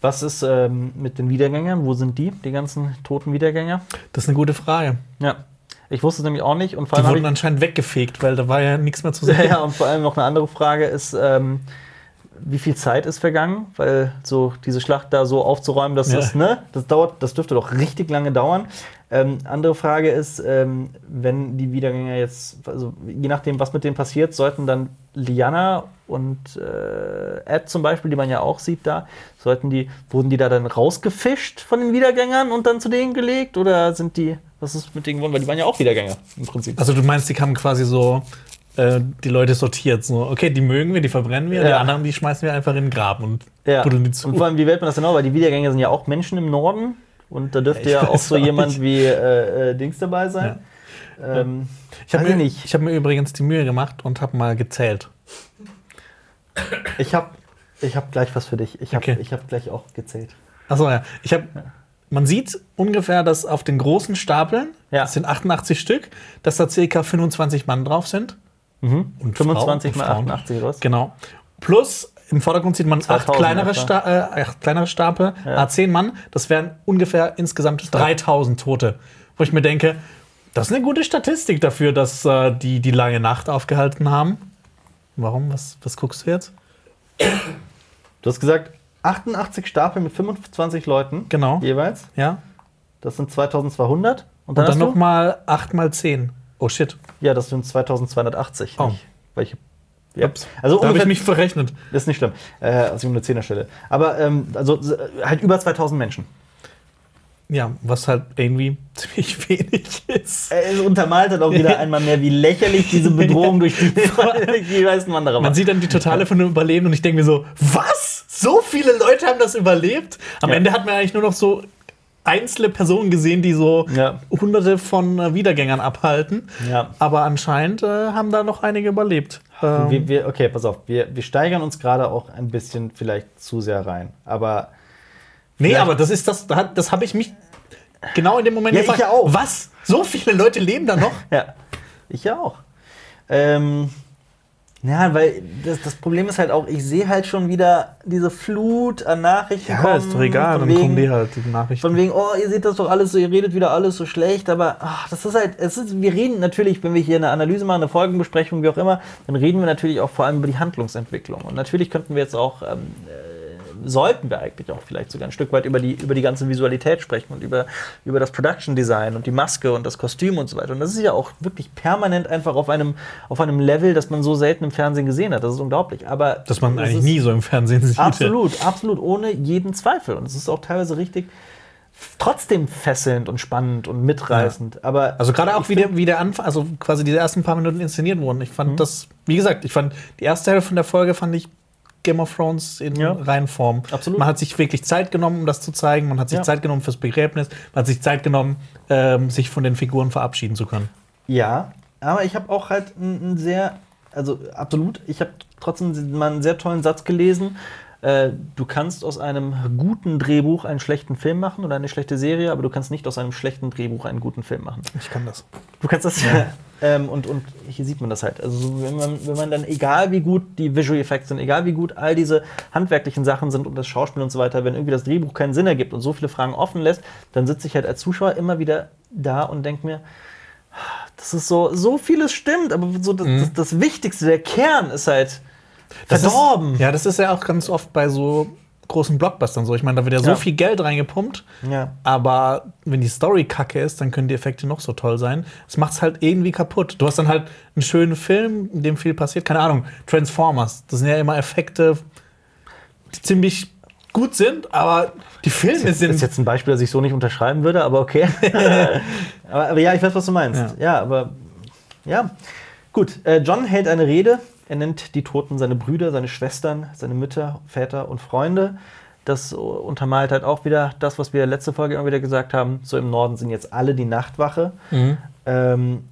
Was ist ähm, mit den Wiedergängern? Wo sind die, die ganzen toten Wiedergänger? Das ist eine gute Frage. Ja. Ich wusste es nämlich auch nicht. Und vor Die allem hab wurden anscheinend weggefegt, weil da war ja nichts mehr zu sehen. Ja, ja, und vor allem noch eine andere Frage ist, ähm, wie viel Zeit ist vergangen? Weil so diese Schlacht da so aufzuräumen, das Ja. ist, ne? Das dauert, das dürfte doch richtig lange dauern. Ähm, andere Frage ist, ähm, wenn die Wiedergänger jetzt, also je nachdem, was mit denen passiert, sollten dann Liana und äh, Ed zum Beispiel, die man ja auch sieht da, sollten die, wurden die da dann rausgefischt von den Wiedergängern und dann zu denen gelegt? Oder sind die, was ist mit denen geworden? Weil die waren ja auch Wiedergänger im Prinzip. Also du meinst, die haben quasi so äh, die Leute sortiert. So, okay, die mögen wir, die verbrennen wir, die Ja. anderen, die schmeißen wir einfach in den Graben und Ja. buddeln die zu. Und vor allem, wie wählt man das genau? Weil die Wiedergänger sind ja auch Menschen im Norden. Und da dürfte Ja, ja, ich auch so jemand nicht. wie äh, äh, Dings dabei sein. Ähm, Ich habe mir, ich hab mir übrigens die Mühe gemacht und habe mal gezählt. Ich habe ich hab gleich was für dich. Ich habe Okay. ich hab gleich auch gezählt. Achso, ja. Ich habe. Man sieht ungefähr, dass auf den großen Stapeln, Ja. das sind 88 Stück, dass da circa 25 Mann drauf sind. Und 25 Frauen- mal Frauen. 88 was? Genau. Plus im Vordergrund sieht man acht 2000 kleinere. Sta äh, acht kleinere Stapel, A10 Mann. Das wären ungefähr insgesamt 3000 Tote. Wo ich mir denke, das ist eine gute Statistik dafür, dass äh, die die lange Nacht aufgehalten haben. Warum? Was, was guckst du jetzt? Du hast gesagt, 88 Stapel mit 25 Leuten Genau. jeweils. Ja. Das sind 2200. Und Und dann, dann hast du? nochmal 8 mal 10. Oh shit. Ja, das sind 2280. Oh. Nicht? Welche? Ja. Ups. Also da habe ich mich verrechnet. ist nicht schlimm. Äh, also um eine Zehnerstelle. Aber ähm, also äh, halt über 2000 Menschen. Ja, was halt irgendwie ziemlich wenig ist. Es untermalt dann auch wieder einmal mehr, wie lächerlich diese Bedrohung durch die, die meisten Wanderer war. Man sieht dann die Totale von dem Überleben und ich denke mir so, was? So viele Leute haben das überlebt? Am Ja. Ende hat man eigentlich nur noch so einzelne Personen gesehen, die so Ja. hunderte von äh, Wiedergängern abhalten. Ja. Aber anscheinend äh, haben da noch einige überlebt. Ähm, wir, wir, okay, pass auf. Wir, wir steigern uns gerade auch ein bisschen vielleicht zu sehr rein. Aber nee, aber das ist das, das habe ich mich genau in dem Moment Ja, ich ja auch. Was? So viele Leute leben da noch? ja, ich ja auch. Ähm, ja, weil das, das Problem ist halt auch, ich sehe halt schon wieder diese Flut an Nachrichten. kommen, von wegen- halt, die Nachrichten. Von wegen, oh, ihr seht das doch alles so, ihr redet wieder alles so schlecht, aber ach, das ist halt, es ist, wir reden natürlich, wenn wir hier eine Analyse machen, eine Folgenbesprechung, wie auch immer, dann reden wir natürlich auch vor allem über die Handlungsentwicklung. Und natürlich könnten wir jetzt auch, ähm, äh, sollten wir eigentlich auch vielleicht sogar ein Stück weit über die, über die ganze Visualität sprechen und über, über das Production Design und die Maske und das Kostüm und so weiter. Und das ist ja auch wirklich permanent einfach auf einem, auf einem Level, das man so selten im Fernsehen gesehen hat. Das ist unglaublich. Aber dass man eigentlich nie so im Fernsehen sieht. Absolut, absolut, ohne jeden Zweifel. Und es ist auch teilweise richtig trotzdem fesselnd und spannend und mitreißend. Aber Also gerade auch wie der, wie der Anfang, also quasi diese ersten paar Minuten inszeniert wurden. Ich Mhm. fand das, wie gesagt, ich fand die erste Hälfte von der Folge fand ich Game of Thrones in Ja. Reinform. Absolut. Man hat sich wirklich Zeit genommen, um das zu zeigen. Man hat sich Ja. Zeit genommen fürs Begräbnis. Man hat sich Zeit genommen, ähm, sich von den Figuren verabschieden zu können. ja, aber ich habe auch halt einen sehr, also absolut, ich habe trotzdem mal einen sehr tollen Satz gelesen. Äh, Du kannst aus einem guten Drehbuch einen schlechten Film machen oder eine schlechte Serie, aber du kannst nicht aus einem schlechten Drehbuch einen guten Film machen. Ich kann das. Du kannst das ja. ähm, und, und hier sieht man das halt. Also so, wenn man, wenn man dann, egal wie gut die Visual Effects sind, egal wie gut all diese handwerklichen Sachen sind und das Schauspiel und so weiter, wenn irgendwie das Drehbuch keinen Sinn ergibt und so viele Fragen offen lässt, dann sitze ich halt als Zuschauer immer wieder da und denke mir, das ist so, so vieles stimmt, aber so das, das, das Wichtigste, der Kern ist halt Das Verdorben. Ist, ja, das ist ja auch ganz oft bei so großen Blockbustern so. Ich meine, da wird ja so Ja. viel Geld reingepumpt. Ja. Aber wenn die Story kacke ist, dann können die Effekte noch so toll sein. Es macht es halt irgendwie kaputt. Du hast dann halt einen schönen Film, in dem viel passiert. Keine Ahnung, Transformers. Das sind ja immer Effekte, die ziemlich gut sind, aber die Filme Das sind. ist jetzt ein Beispiel, das ich so nicht unterschreiben würde, aber okay. aber, aber ja, ich weiß, was du meinst. Ja, Ja. aber ja. Gut, äh, John hält eine Rede. Er nennt die Toten seine Brüder, seine Schwestern, seine Mütter, Väter und Freunde. Das untermalt halt auch wieder das, was wir letzte Folge immer wieder gesagt haben. So im Norden sind jetzt alle die Nachtwache. Ähm,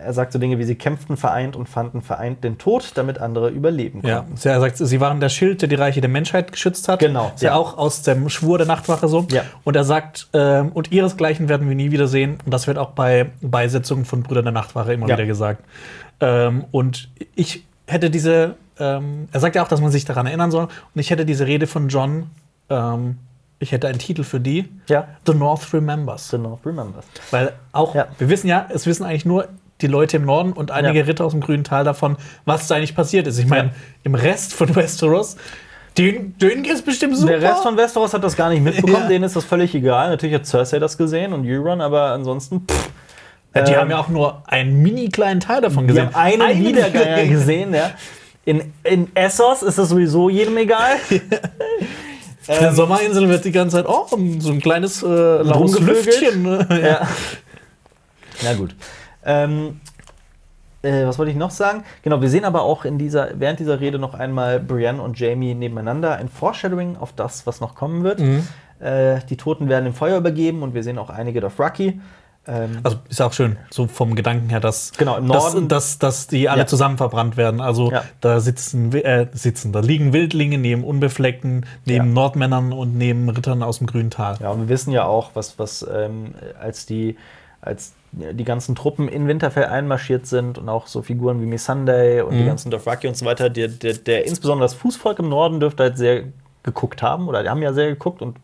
er sagt so Dinge wie, sie kämpften vereint und fanden vereint den Tod, damit andere überleben Ja, konnten. er sagt, sie waren der Schild, der die Reiche der Menschheit geschützt hat. Genau, Ist ja, ja. auch aus dem Schwur der Nachtwache so. Ja. Und er sagt, ähm, und ihresgleichen werden wir nie wiedersehen. Und das wird auch bei Beisetzungen von Brüdern der Nachtwache immer Ja. wieder gesagt. Ähm, und ich hätte diese, ähm, er sagt ja auch, dass man sich daran erinnern soll. Und ich hätte diese Rede von John, ähm, ich hätte einen Titel für die. Ja. The North Remembers. The North remembers. Weil auch, Ja. wir wissen ja, es wissen eigentlich nur die Leute im Norden und einige Ja. Ritter aus dem grünen Tal davon, was da eigentlich passiert ist. Ich meine, im Rest von Westeros, denen, denen geht's bestimmt super. Der Rest von Westeros hat das gar nicht mitbekommen, Ja. denen ist das völlig egal. Natürlich hat Cersei das gesehen und Euron, aber ansonsten, pff, ja, die ähm, haben ja auch nur einen mini kleinen Teil davon die gesehen. haben einen, Wiedergänger gesehen. Ja. In, in Essos ist das sowieso jedem egal. Auf der Sommerinsel wird die ganze Zeit, oh, so ein kleines äh, laues. Lüftchen. Ne? ja. Na gut. Ähm, äh, was wollte ich noch sagen? Genau, wir sehen aber auch in dieser, während dieser Rede noch einmal Brienne und Jamie nebeneinander. Ein Foreshadowing auf das, was noch kommen wird. Mhm. Äh, die Toten werden im Feuer übergeben und wir sehen auch einige Dothraki. Ähm, Also ist auch schön, so vom Gedanken her, dass, Genau, im dass, Norden- dass, dass die alle Ja. zusammen verbrannt werden. Also Ja. da sitzen, äh, sitzen, da liegen Wildlinge neben Unbefleckten, neben Ja. Nordmännern und neben Rittern aus dem grünen Tal. Ja, und wir wissen ja auch, was, was ähm, als die als die ganzen Truppen in Winterfell einmarschiert sind und auch so Figuren wie Missandei und die ganzen Dothraki und so weiter, der, der, der insbesondere das Fußvolk im Norden dürfte halt sehr geguckt haben oder die haben ja sehr geguckt und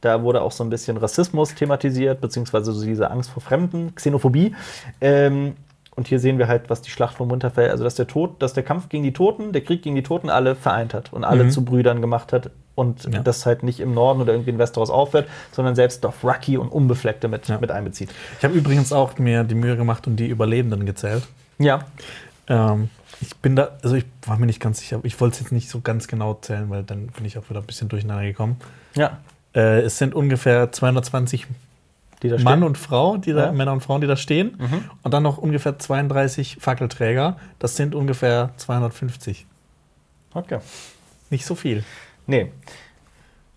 da wurde auch so ein bisschen Rassismus thematisiert, beziehungsweise so diese Angst vor Fremden, Xenophobie. Ähm, und hier sehen wir halt, was die Schlacht von Winterfell, also dass der Tod, dass der Kampf gegen die Toten, der Krieg gegen die Toten alle vereint hat und alle zu Brüdern gemacht hat und Ja. das halt nicht im Norden oder irgendwie in Westeros aufhört, sondern selbst Dothraki und Unbefleckte mit, Ja. mit einbezieht. Ich habe übrigens auch mir die Mühe gemacht und die Überlebenden gezählt. Ja. Ähm, ich bin da, also ich war mir nicht ganz sicher, ich wollte es jetzt nicht so ganz genau zählen, weil dann bin ich auch wieder ein bisschen durcheinander gekommen. Ja. Äh, es sind ungefähr 220 Die da Mann stehen. und Frau, die da, Ja. Männer und Frauen, die da stehen. Und dann noch ungefähr 32 Fackelträger. Das sind ungefähr 250. Okay. Nicht so viel. Nee.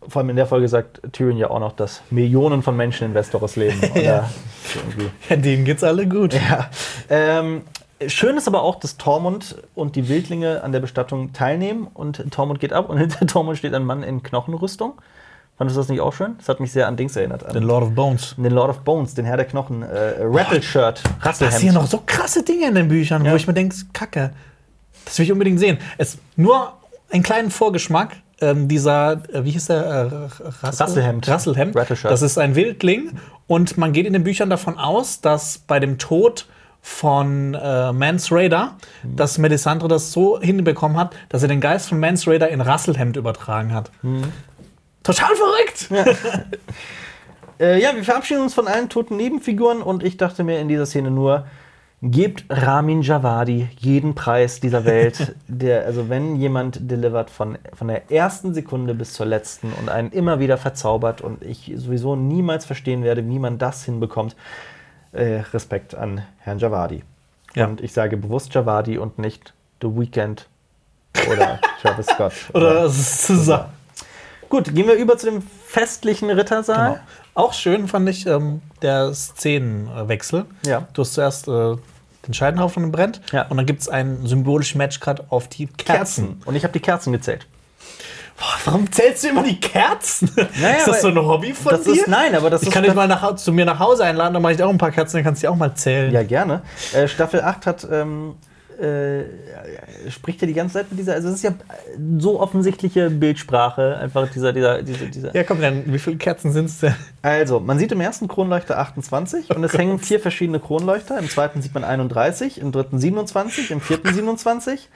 Vor allem in der Folge sagt Tyrion ja auch noch, dass Millionen von Menschen in Westeros leben. Irgendwie. Ja, denen geht's alle gut. Ja. Ähm, schön ist aber auch, dass Tormund und die Wildlinge an der Bestattung teilnehmen und Tormund geht ab und hinter Tormund steht ein Mann in Knochenrüstung. Fandest du das nicht auch schön? Das hat mich sehr an Dings erinnert. An Den Lord of Bones. den Lord of Bones, den Herr der Knochen, äh, Rattle-Shirt, Rasselhemd. passieren noch so krasse Dinge in den Büchern, Ja. wo ich mir denke, Kacke. Das will ich unbedingt sehen. Es nur einen kleinen Vorgeschmack. Ähm, dieser, äh, wie hieß der? Äh, Rassel, Rasselhemd. Rasselhemd. Rattleshirt. Das ist ein Wildling. Und man geht in den Büchern davon aus, dass bei dem Tod von äh, Mans Raider, Mhm. dass Melisandre das so hinbekommen hat, dass er den Geist von Mans Raider in Rasselhemd übertragen hat. Mhm. Total verrückt! Äh, ja, wir verabschieden uns von allen toten Nebenfiguren und ich dachte mir in dieser Szene nur, gebt Ramin Javadi jeden Preis dieser Welt. der, also wenn jemand delivert von, von der ersten Sekunde bis zur letzten und einen immer wieder verzaubert und ich sowieso niemals verstehen werde, wie man das hinbekommt, äh, Respekt an Herrn Javadi. Ja. Und ich sage bewusst Javadi und nicht The Weeknd oder Travis Scott. Oder so. Gut, gehen wir über zu dem festlichen Rittersaal. Genau. Auch schön fand ich ähm, der Szenenwechsel. Ja. Du hast zuerst äh, den Scheidenhaufen brennt Ja. und dann gibt es einen symbolischen Match gerade auf die Kerzen. Kerzen. Und ich habe die Kerzen gezählt. Boah, warum zählst du immer die Kerzen? Naja, ist das so ein Hobby von Das dir? ist, nein, aber das ich ist. kann dich mal nach, zu mir nach Hause einladen, dann mache ich auch ein paar Kerzen, dann kannst du die auch mal zählen. Ja, gerne. Äh, Staffel 8 hat. Ähm, äh, spricht ja die ganze Zeit mit dieser. Also, es ist ja so offensichtliche Bildsprache. Einfach dieser. dieser, dieser, dieser. Ja, komm, dann, wie viele Kerzen sind es denn? Also, man sieht im ersten Kronleuchter 28 und es hängen vier verschiedene Kronleuchter. Im zweiten sieht man 31, im dritten 27, im vierten 27.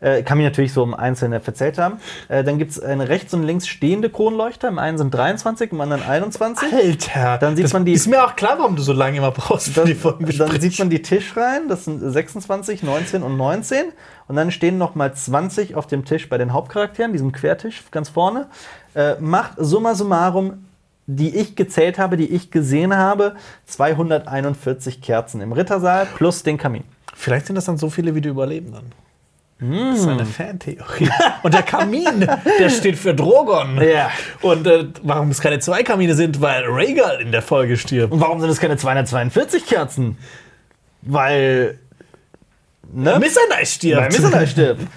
Äh, kann mich natürlich so um Einzelne verzählt haben. Äh, dann gibt es eine rechts und links stehende Kronleuchter. Im einen sind 23, im anderen 21. Alter, Dann sieht man die- Ist mir auch klar, warum du so lange immer brauchst für Dann, die dann sieht man die Tischreihen, das sind 26, 19 und 19. Und dann stehen noch mal 20 auf dem Tisch bei den Hauptcharakteren, diesem Quertisch ganz vorne. Äh, macht summa summarum, die ich gezählt habe, die ich gesehen habe, 241 Kerzen im Rittersaal plus den Kamin. Vielleicht sind das dann so viele, wie du überleben dann. Mm. Das ist eine Fantheorie. Und der Kamin, der steht für Drogon. Ja. Und äh, warum es keine zwei Kamine sind, weil Rhaegal in der Folge stirbt. Und warum sind es keine 242 Kerzen? Weil. Ne? Missandei stirbt. Weil Missandei stirbt.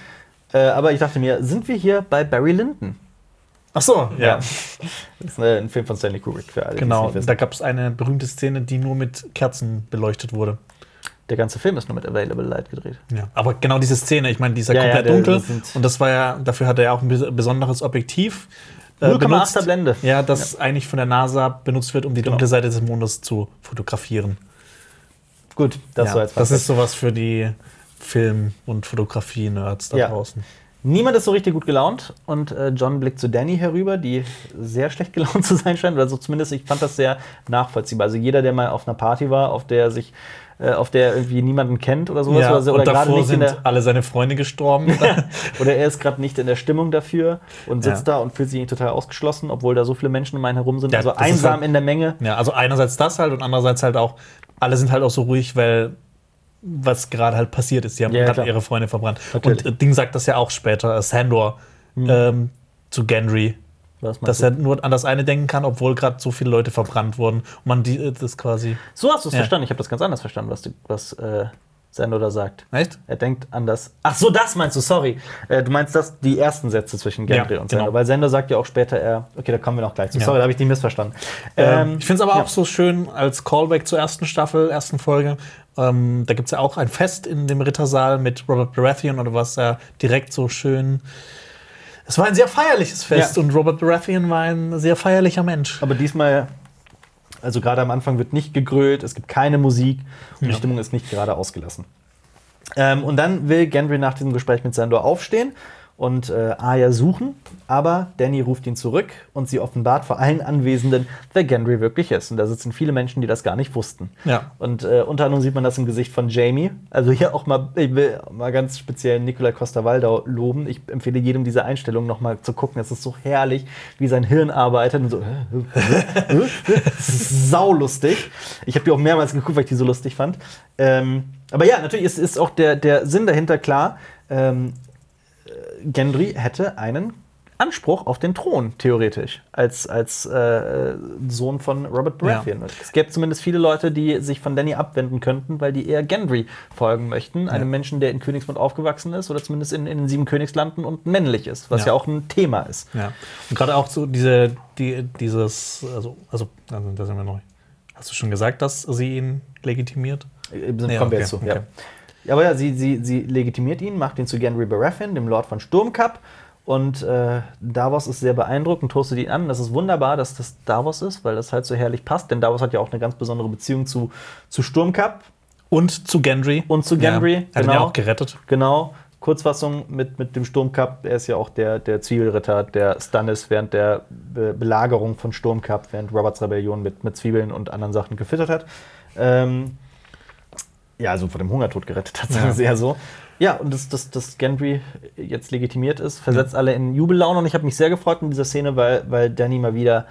Äh, aber ich dachte mir, sind wir hier bei Barry Lyndon? Ach so, ja. Das ist äh, ein Film von Stanley Kubrick für alle, Genau, da gab es eine berühmte Szene, die nur mit Kerzen beleuchtet wurde. Der ganze Film ist nur mit Available Light gedreht. Ja. Aber genau diese Szene, ich meine, die ist ja Ja, ja, komplett der- dunkel. und das war ja, dafür hat er ja auch ein bes- besonderes Objektiv. äh, 0,8er benutzt. Blende. Ja, das eigentlich von der NASA benutzt wird, um die Genau. dunkle Seite des Mondes zu fotografieren. Gut, das ja, war jetzt das ist sowas für die Film- und Fotografie-Nerds da Ja. draußen. Niemand ist so richtig gut gelaunt und äh, John blickt zu Danny herüber, die sehr schlecht gelaunt zu sein scheint. Also zumindest, ich fand das sehr nachvollziehbar. Also jeder, der mal auf einer Party war, auf der sich, äh, auf der irgendwie niemanden kennt oder sowas, Ja, oder, so- oder und davor nicht in sind der, alle seine Freunde gestorben. oder er ist gerade nicht in der Stimmung dafür und sitzt Ja. da und fühlt sich total ausgeschlossen, obwohl da so viele Menschen um einen herum sind. Ja, also einsam halt- in der Menge. ja, also einerseits das halt und andererseits halt auch, alle sind halt auch so ruhig, weil was gerade halt passiert ist. Die haben Ja, gerade ihre Freunde verbrannt. Natürlich. Und äh, Ding sagt das ja auch später, äh, Sandor ähm, zu Gendry, dass du? er nur an das eine denken kann, obwohl gerade so viele Leute verbrannt wurden. Und man die, äh, das quasi. so hast du es Ja. verstanden. Ich habe das ganz anders verstanden, was, du, was äh, Sando da sagt. Echt? Er denkt an das. Ach so, das meinst du, sorry. Äh, du meinst das, die ersten Sätze zwischen Gendry Ja, und genau. Sender. Weil Sender sagt ja auch später, er. Okay, da kommen wir noch gleich zu. Ja. Sorry, da habe ich dich missverstanden. Ähm, ich finde es aber auch so schön als Callback zur ersten Staffel, ersten Folge. Ähm, da gibt es ja auch ein Fest in dem Rittersaal mit Robert Baratheon oder was ja direkt so schön. Es war ein sehr feierliches Fest Ja. und Robert Baratheon war ein sehr feierlicher Mensch. Aber diesmal, also gerade am Anfang wird nicht gegrölt, es gibt keine Musik und die Ja. Stimmung ist nicht gerade ausgelassen. Ähm, und dann will Gendry nach diesem Gespräch mit Sandor aufstehen und äh, Arya suchen, aber Danny ruft ihn zurück und sie offenbart vor allen Anwesenden, wer Gendry wirklich ist. Und da sitzen viele Menschen, die das gar nicht wussten. Ja. Und äh, unter anderem sieht man das im Gesicht von Jamie. Also hier auch mal, ich will mal ganz speziell Nikolai Costa-Waldau loben. Ich empfehle jedem diese Einstellung noch mal zu gucken. Es ist so herrlich, wie sein Hirn arbeitet und so. äh, äh, äh, Das ist saulustig. Ich habe die auch mehrmals geguckt, weil ich die so lustig fand. Ähm, aber ja, natürlich ist, ist auch der, der Sinn dahinter klar. Ähm, Gendry hätte einen Anspruch auf den Thron, theoretisch, als, als äh, Sohn von Robert Baratheon. Es gäbe zumindest viele Leute, die sich von Danny abwenden könnten, weil die eher Gendry folgen möchten. Einem Menschen, der in Königsmund aufgewachsen ist oder zumindest in, in den sieben Königslanden und männlich ist, was ja, Ja. auch ein Thema ist. Ja. Und gerade auch so diese, die, dieses, also, also, also da sind wir neu. Hast du schon gesagt, dass sie ihn legitimiert? Äh, Kommen Ja, wir okay, jetzt zu. okay. Ja. Ja, aber ja, sie, sie, sie legitimiert ihn, macht ihn zu Gendry Baratheon, dem Lord von Sturmcup. Und äh, Davos ist sehr beeindruckt und toastet ihn an. Das ist wunderbar, dass das Davos ist, weil das halt so herrlich passt. Denn Davos hat ja auch eine ganz besondere Beziehung zu, zu Sturmcup. Und zu Gendry. Und zu Gendry, Ja, hat ihn genau. ja auch gerettet. Genau. Kurzfassung mit, mit dem Sturmcup. Er ist ja auch der, der Zwiebelritter, der Stannis während der Be Belagerung von Sturmcup, während Roberts Rebellion mit, mit Zwiebeln und anderen Sachen gefüttert hat. Ähm, ja, also vor dem Hungertod gerettet hat, sagen Ja. sie so. Ja, und dass das, das Gendry jetzt legitimiert ist, versetzt alle in Jubellaune. Und ich habe mich sehr gefreut in dieser Szene, weil, weil Danny mal wieder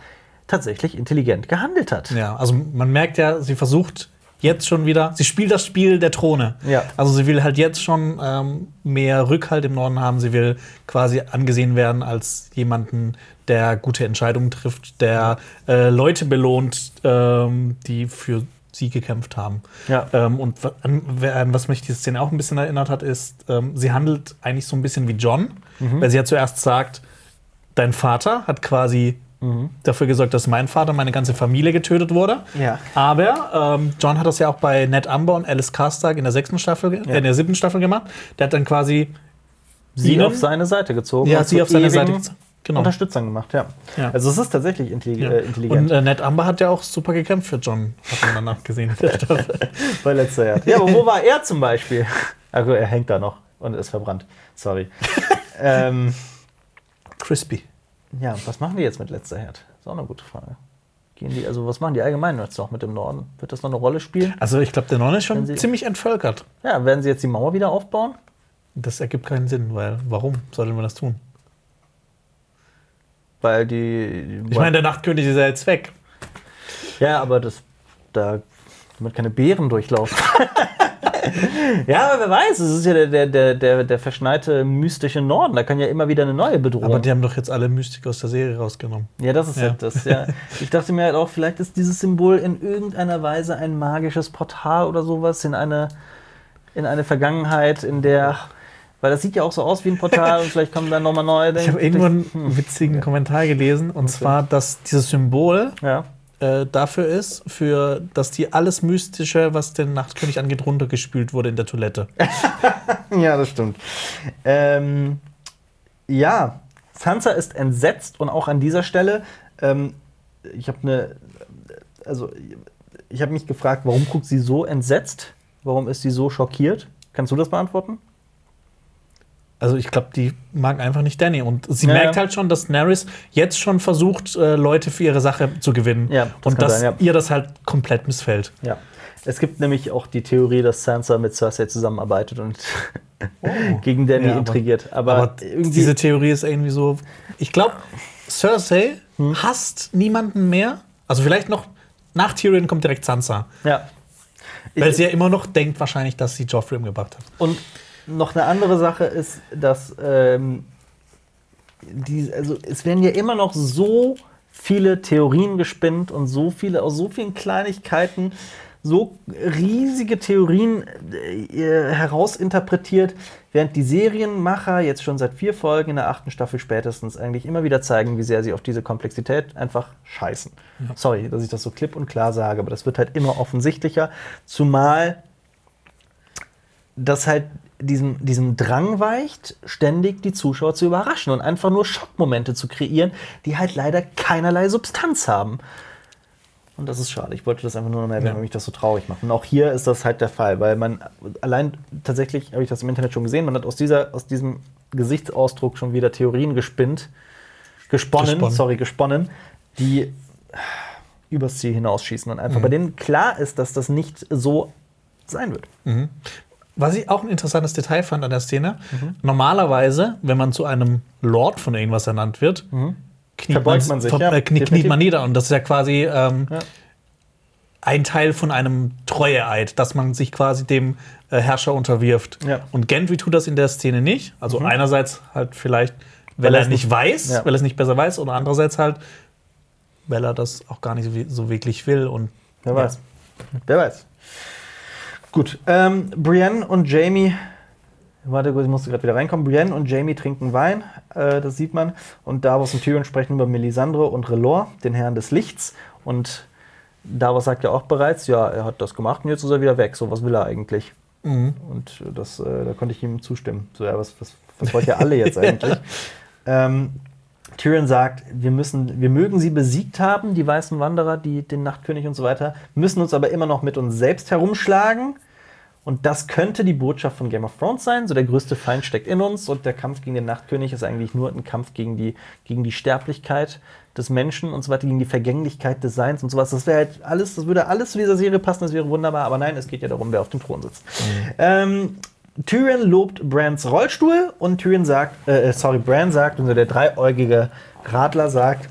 tatsächlich intelligent gehandelt hat. Ja, also man merkt ja, sie versucht jetzt schon wieder, sie spielt das Spiel der Throne. Ja. Also sie will halt jetzt schon ähm, mehr Rückhalt im Norden haben. Sie will quasi angesehen werden als jemanden, der gute Entscheidungen trifft, der äh, Leute belohnt, ähm, die für sie gekämpft haben. Ja. Ähm, und an, was mich diese Szene auch ein bisschen erinnert hat, ist, ähm, sie handelt eigentlich so ein bisschen wie John, Mhm. weil sie ja zuerst sagt, dein Vater hat quasi Mhm. dafür gesorgt, dass mein Vater, meine ganze Familie getötet wurde. Ja. Aber ähm, John hat das ja auch bei Ned Amber und Alice Karstag in der sechsten Staffel, Ja. äh, in der siebten Staffel gemacht. Der hat dann quasi Sie ihnen- auf seine Seite gezogen. Ja, sie auf seine Seite gezogen. Genau. Unterstützern gemacht, ja. Ja. Also es ist tatsächlich intelli Ja. äh, intelligent. Und äh, Ned Amber hat ja auch super gekämpft für John, hat man danach gesehen. bei letzter Jahr. Ja, aber wo war er zum Beispiel? Also er hängt da noch. und ist verbrannt. Sorry. ähm, Crispy. ja, was machen die jetzt mit letzter Herd? Ist auch eine gute Frage. Gehen die, also was machen die allgemein jetzt noch mit dem Norden? Wird das noch eine Rolle spielen? Also ich glaube, der Norden ist schon Sie- ziemlich entvölkert. Ja, werden sie jetzt die Mauer wieder aufbauen? Das ergibt keinen Sinn, weil warum sollte man das tun? Weil die. Ich meine, der Nachtkönig ist ja jetzt weg. Ja, aber das. Da. Damit keine Bären durchlaufen. ja, aber wer weiß, es ist ja der, der, der, der, der verschneite mystische Norden. Da kann ja immer wieder eine neue Bedrohung. Aber die haben doch jetzt alle Mystik aus der Serie rausgenommen. Ja, das ist Ja. ja. das. Ja. Ich dachte mir halt auch, vielleicht ist dieses Symbol in irgendeiner Weise ein magisches Portal oder sowas in eine, in eine Vergangenheit, in der. Weil das sieht ja auch so aus wie ein Portal und vielleicht kommen dann nochmal neue. Ich habe irgendwo einen witzigen Kommentar gelesen, und zwar, dass dieses Symbol Ja. äh, dafür ist, für, dass die alles Mystische, was den Nachtkönig angeht, runtergespült wurde in der Toilette. Ja, das stimmt. Ähm, ja, Sansa ist entsetzt und auch an dieser Stelle, ähm, ich habe eine, also ich habe mich gefragt, warum guckt sie so entsetzt? Warum ist sie so schockiert? Kannst du das beantworten? Also ich glaube, die mag einfach nicht Danny. Und sie Ja, merkt ja. halt schon, dass Daenerys jetzt schon versucht, äh, Leute für ihre Sache zu gewinnen. Ja, das und dass sein, ihr das halt komplett missfällt. Ja. Es gibt nämlich auch die Theorie, dass Sansa mit Cersei zusammenarbeitet und gegen Danny Oh. Aber- intrigiert. Aber, Aber diese Theorie ist irgendwie so. Ich glaube, Cersei Hm? hasst niemanden mehr. Also vielleicht noch nach Tyrion kommt direkt Sansa. ja. Weil Ich- sie ja immer noch denkt wahrscheinlich, dass sie Joffrey umgebracht hat. Und noch eine andere Sache ist, dass ähm, die, also es werden ja immer noch so viele Theorien gespinnt und so viele aus so vielen Kleinigkeiten so riesige Theorien äh, herausinterpretiert, während die Serienmacher jetzt schon seit vier Folgen in der achten Staffel spätestens eigentlich immer wieder zeigen, wie sehr sie auf diese Komplexität einfach scheißen. Sorry, dass ich das so klipp und klar sage, aber das wird halt immer offensichtlicher, zumal das halt diesem, diesem Drang weicht, ständig die Zuschauer zu überraschen und einfach nur Schockmomente zu kreieren, die halt leider keinerlei Substanz haben. Und das ist schade. Ich wollte das einfach nur noch mal erwähnen, Ja. weil mich das so traurig macht. Und auch hier ist das halt der Fall, weil man allein tatsächlich, habe ich das im Internet schon gesehen, man hat aus, dieser, aus diesem Gesichtsausdruck schon wieder Theorien gespinnt, gesponnen, Gesponnen. sorry, gesponnen, die übers Ziel hinausschießen und einfach bei denen klar ist, dass das nicht so sein wird. Was ich auch ein interessantes Detail fand an der Szene, Mhm. normalerweise, wenn man zu einem Lord von irgendwas ernannt wird, kniet, Mhm. Verbeugt man sich, ver- ja, äh, knie, kniet man nieder. Und das ist ja quasi ähm, Ja. ein Teil von einem Treueeid, dass man sich quasi dem äh, Herrscher unterwirft. Ja. Mhm. Und Gendry tut das in der Szene nicht. Also einerseits halt vielleicht, weil, Weil er es nicht weiß, weil er es nicht besser weiß, oder andererseits halt, weil er das auch gar nicht so, so wirklich will. Und Wer weiß. Wer weiß. Gut, ähm, Brienne und Jamie. Warte kurz, ich musste gerade wieder reinkommen. Brienne und Jamie trinken Wein, äh, das sieht man. Und Davos und Tyrion sprechen über Melisandre und Relor, den Herrn des Lichts. Und Davos sagt ja auch bereits, ja, er hat das gemacht und jetzt ist er wieder weg. So, was will er eigentlich? Und äh, das, äh, da konnte ich ihm zustimmen. So, ja, was, was, was wollt ihr alle jetzt eigentlich? ähm, Tyrion sagt, wir müssen, wir mögen sie besiegt haben, die weißen Wanderer, die, den Nachtkönig und so weiter, müssen uns aber immer noch mit uns selbst herumschlagen. Und das könnte die Botschaft von Game of Thrones sein. So der größte Feind steckt in uns und der Kampf gegen den Nachtkönig ist eigentlich nur ein Kampf gegen die, gegen die Sterblichkeit des Menschen und so weiter, gegen die Vergänglichkeit des Seins und sowas. Das wäre halt alles, das würde alles zu dieser Serie passen, das wäre wunderbar, aber nein, es geht ja darum, wer auf dem Thron sitzt. Ähm, Tyrion lobt Brans Rollstuhl und Tyrion sagt, äh, sorry, Bran sagt, also der dreieugige Radler sagt,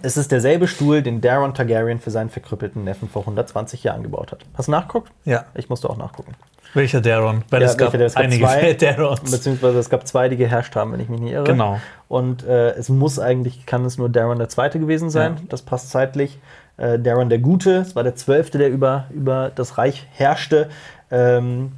es ist derselbe Stuhl, den Daron Targaryen für seinen verkrüppelten Neffen vor 120 Jahren gebaut hat. Hast du nachgeguckt? ja, Ich musste auch nachgucken. welcher Daron? Weil Ja, es gab welcher- es gab einige zwei. Darons. Beziehungsweise es gab zwei, die geherrscht haben, wenn ich mich nicht irre. Genau. Und äh, es muss eigentlich, kann es nur Daron der Zweite gewesen sein. Ja. Das passt zeitlich. Äh, Daron der Gute, es war der Zwölfte, der über, über das Reich herrschte. Ähm,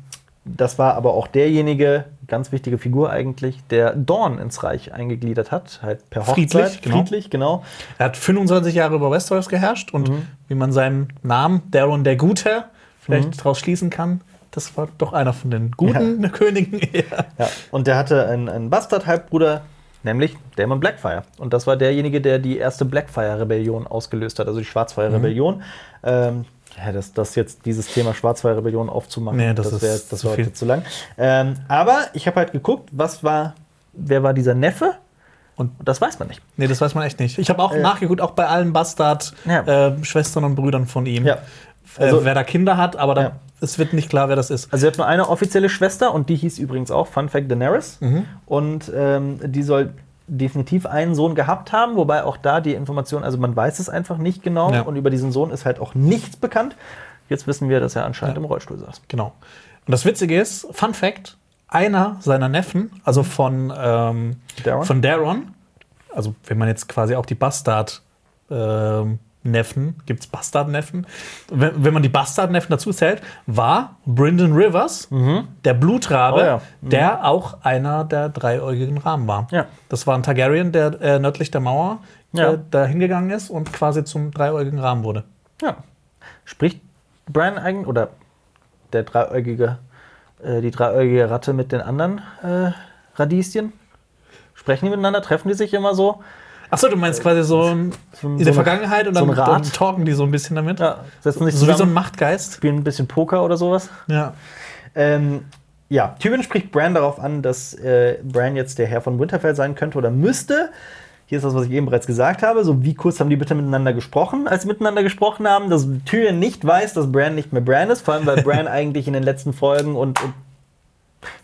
das war aber auch derjenige, ganz wichtige Figur eigentlich, der Dorn ins Reich eingegliedert hat, halt per Hochzeit. Friedlich, genau. Friedlich, genau. Er hat 25 Jahre über Westeros geherrscht und Mhm. wie man seinen Namen, Daron der Gute, vielleicht daraus schließen kann, das war doch einer von den guten Königen. ja. Ja, und der hatte einen, einen Bastard-Halbbruder, nämlich Daemon Blackfire. Und das war derjenige, der die erste Blackfire-Rebellion ausgelöst hat, also die Schwarzfeuer-Rebellion. Ähm, Ja, das, das jetzt dieses Thema Schwarzwaldrebellion aufzumachen, Nee, das das wäre das zu war viel. heute zu lang. Ähm, aber ich habe halt geguckt, was war, wer war dieser Neffe? Und das weiß man nicht. Nee, das weiß man echt nicht. Ich habe auch Äh. nachgeguckt, auch bei allen Bastard-Schwestern Ja. und Brüdern von ihm. Ja. äh, Also- wer da Kinder hat, aber da, Ja. es wird nicht klar, wer das ist. Also er hat nur eine offizielle Schwester und die hieß übrigens auch Fun Fact Daenerys. Mhm. Und ähm, die soll definitiv einen Sohn gehabt haben, wobei auch da die Information, also man weiß es einfach nicht genau Ja. und über diesen Sohn ist halt auch nichts bekannt. Jetzt wissen wir, dass er anscheinend Ja. im Rollstuhl saß. Genau. Und das Witzige ist, Fun Fact: einer seiner Neffen, also von, ähm, Daron? von Daron, also wenn man jetzt quasi auch die Bastard ähm, Neffen, gibt es Bastard-Neffen? Wenn, wenn man die Bastard-Neffen dazu zählt, war Bryndon Rivers, der Blutrabe, Oh ja. Mhm. der auch einer der dreiäugigen Rahmen war. Ja. Das war ein Targaryen, der äh, nördlich der Mauer Ja. äh, da hingegangen ist und quasi zum dreiäugigen Rahmen wurde. Ja. Spricht Brian eigentlich oder der dreieugige, äh, die dreieugige Ratte mit den anderen äh, Radieschen? Sprechen die miteinander? Treffen die sich immer so? Achso, du meinst quasi so ein, so in so der Vergangenheit und so dann, Rat? dann talken die so ein bisschen damit. Ja, setzen sich So wie so ein Machtgeist. spielen ein bisschen Poker oder sowas. Ja. Ähm, ja, Tyrion spricht Bran darauf an, dass äh, Bran jetzt der Herr von Winterfell sein könnte oder müsste. Hier ist das, was ich eben bereits gesagt habe. So, wie kurz haben die bitte miteinander gesprochen, als sie miteinander gesprochen haben, dass Tyrion nicht weiß, dass Bran nicht mehr Bran ist. Vor allem, weil Bran eigentlich in den letzten Folgen und, und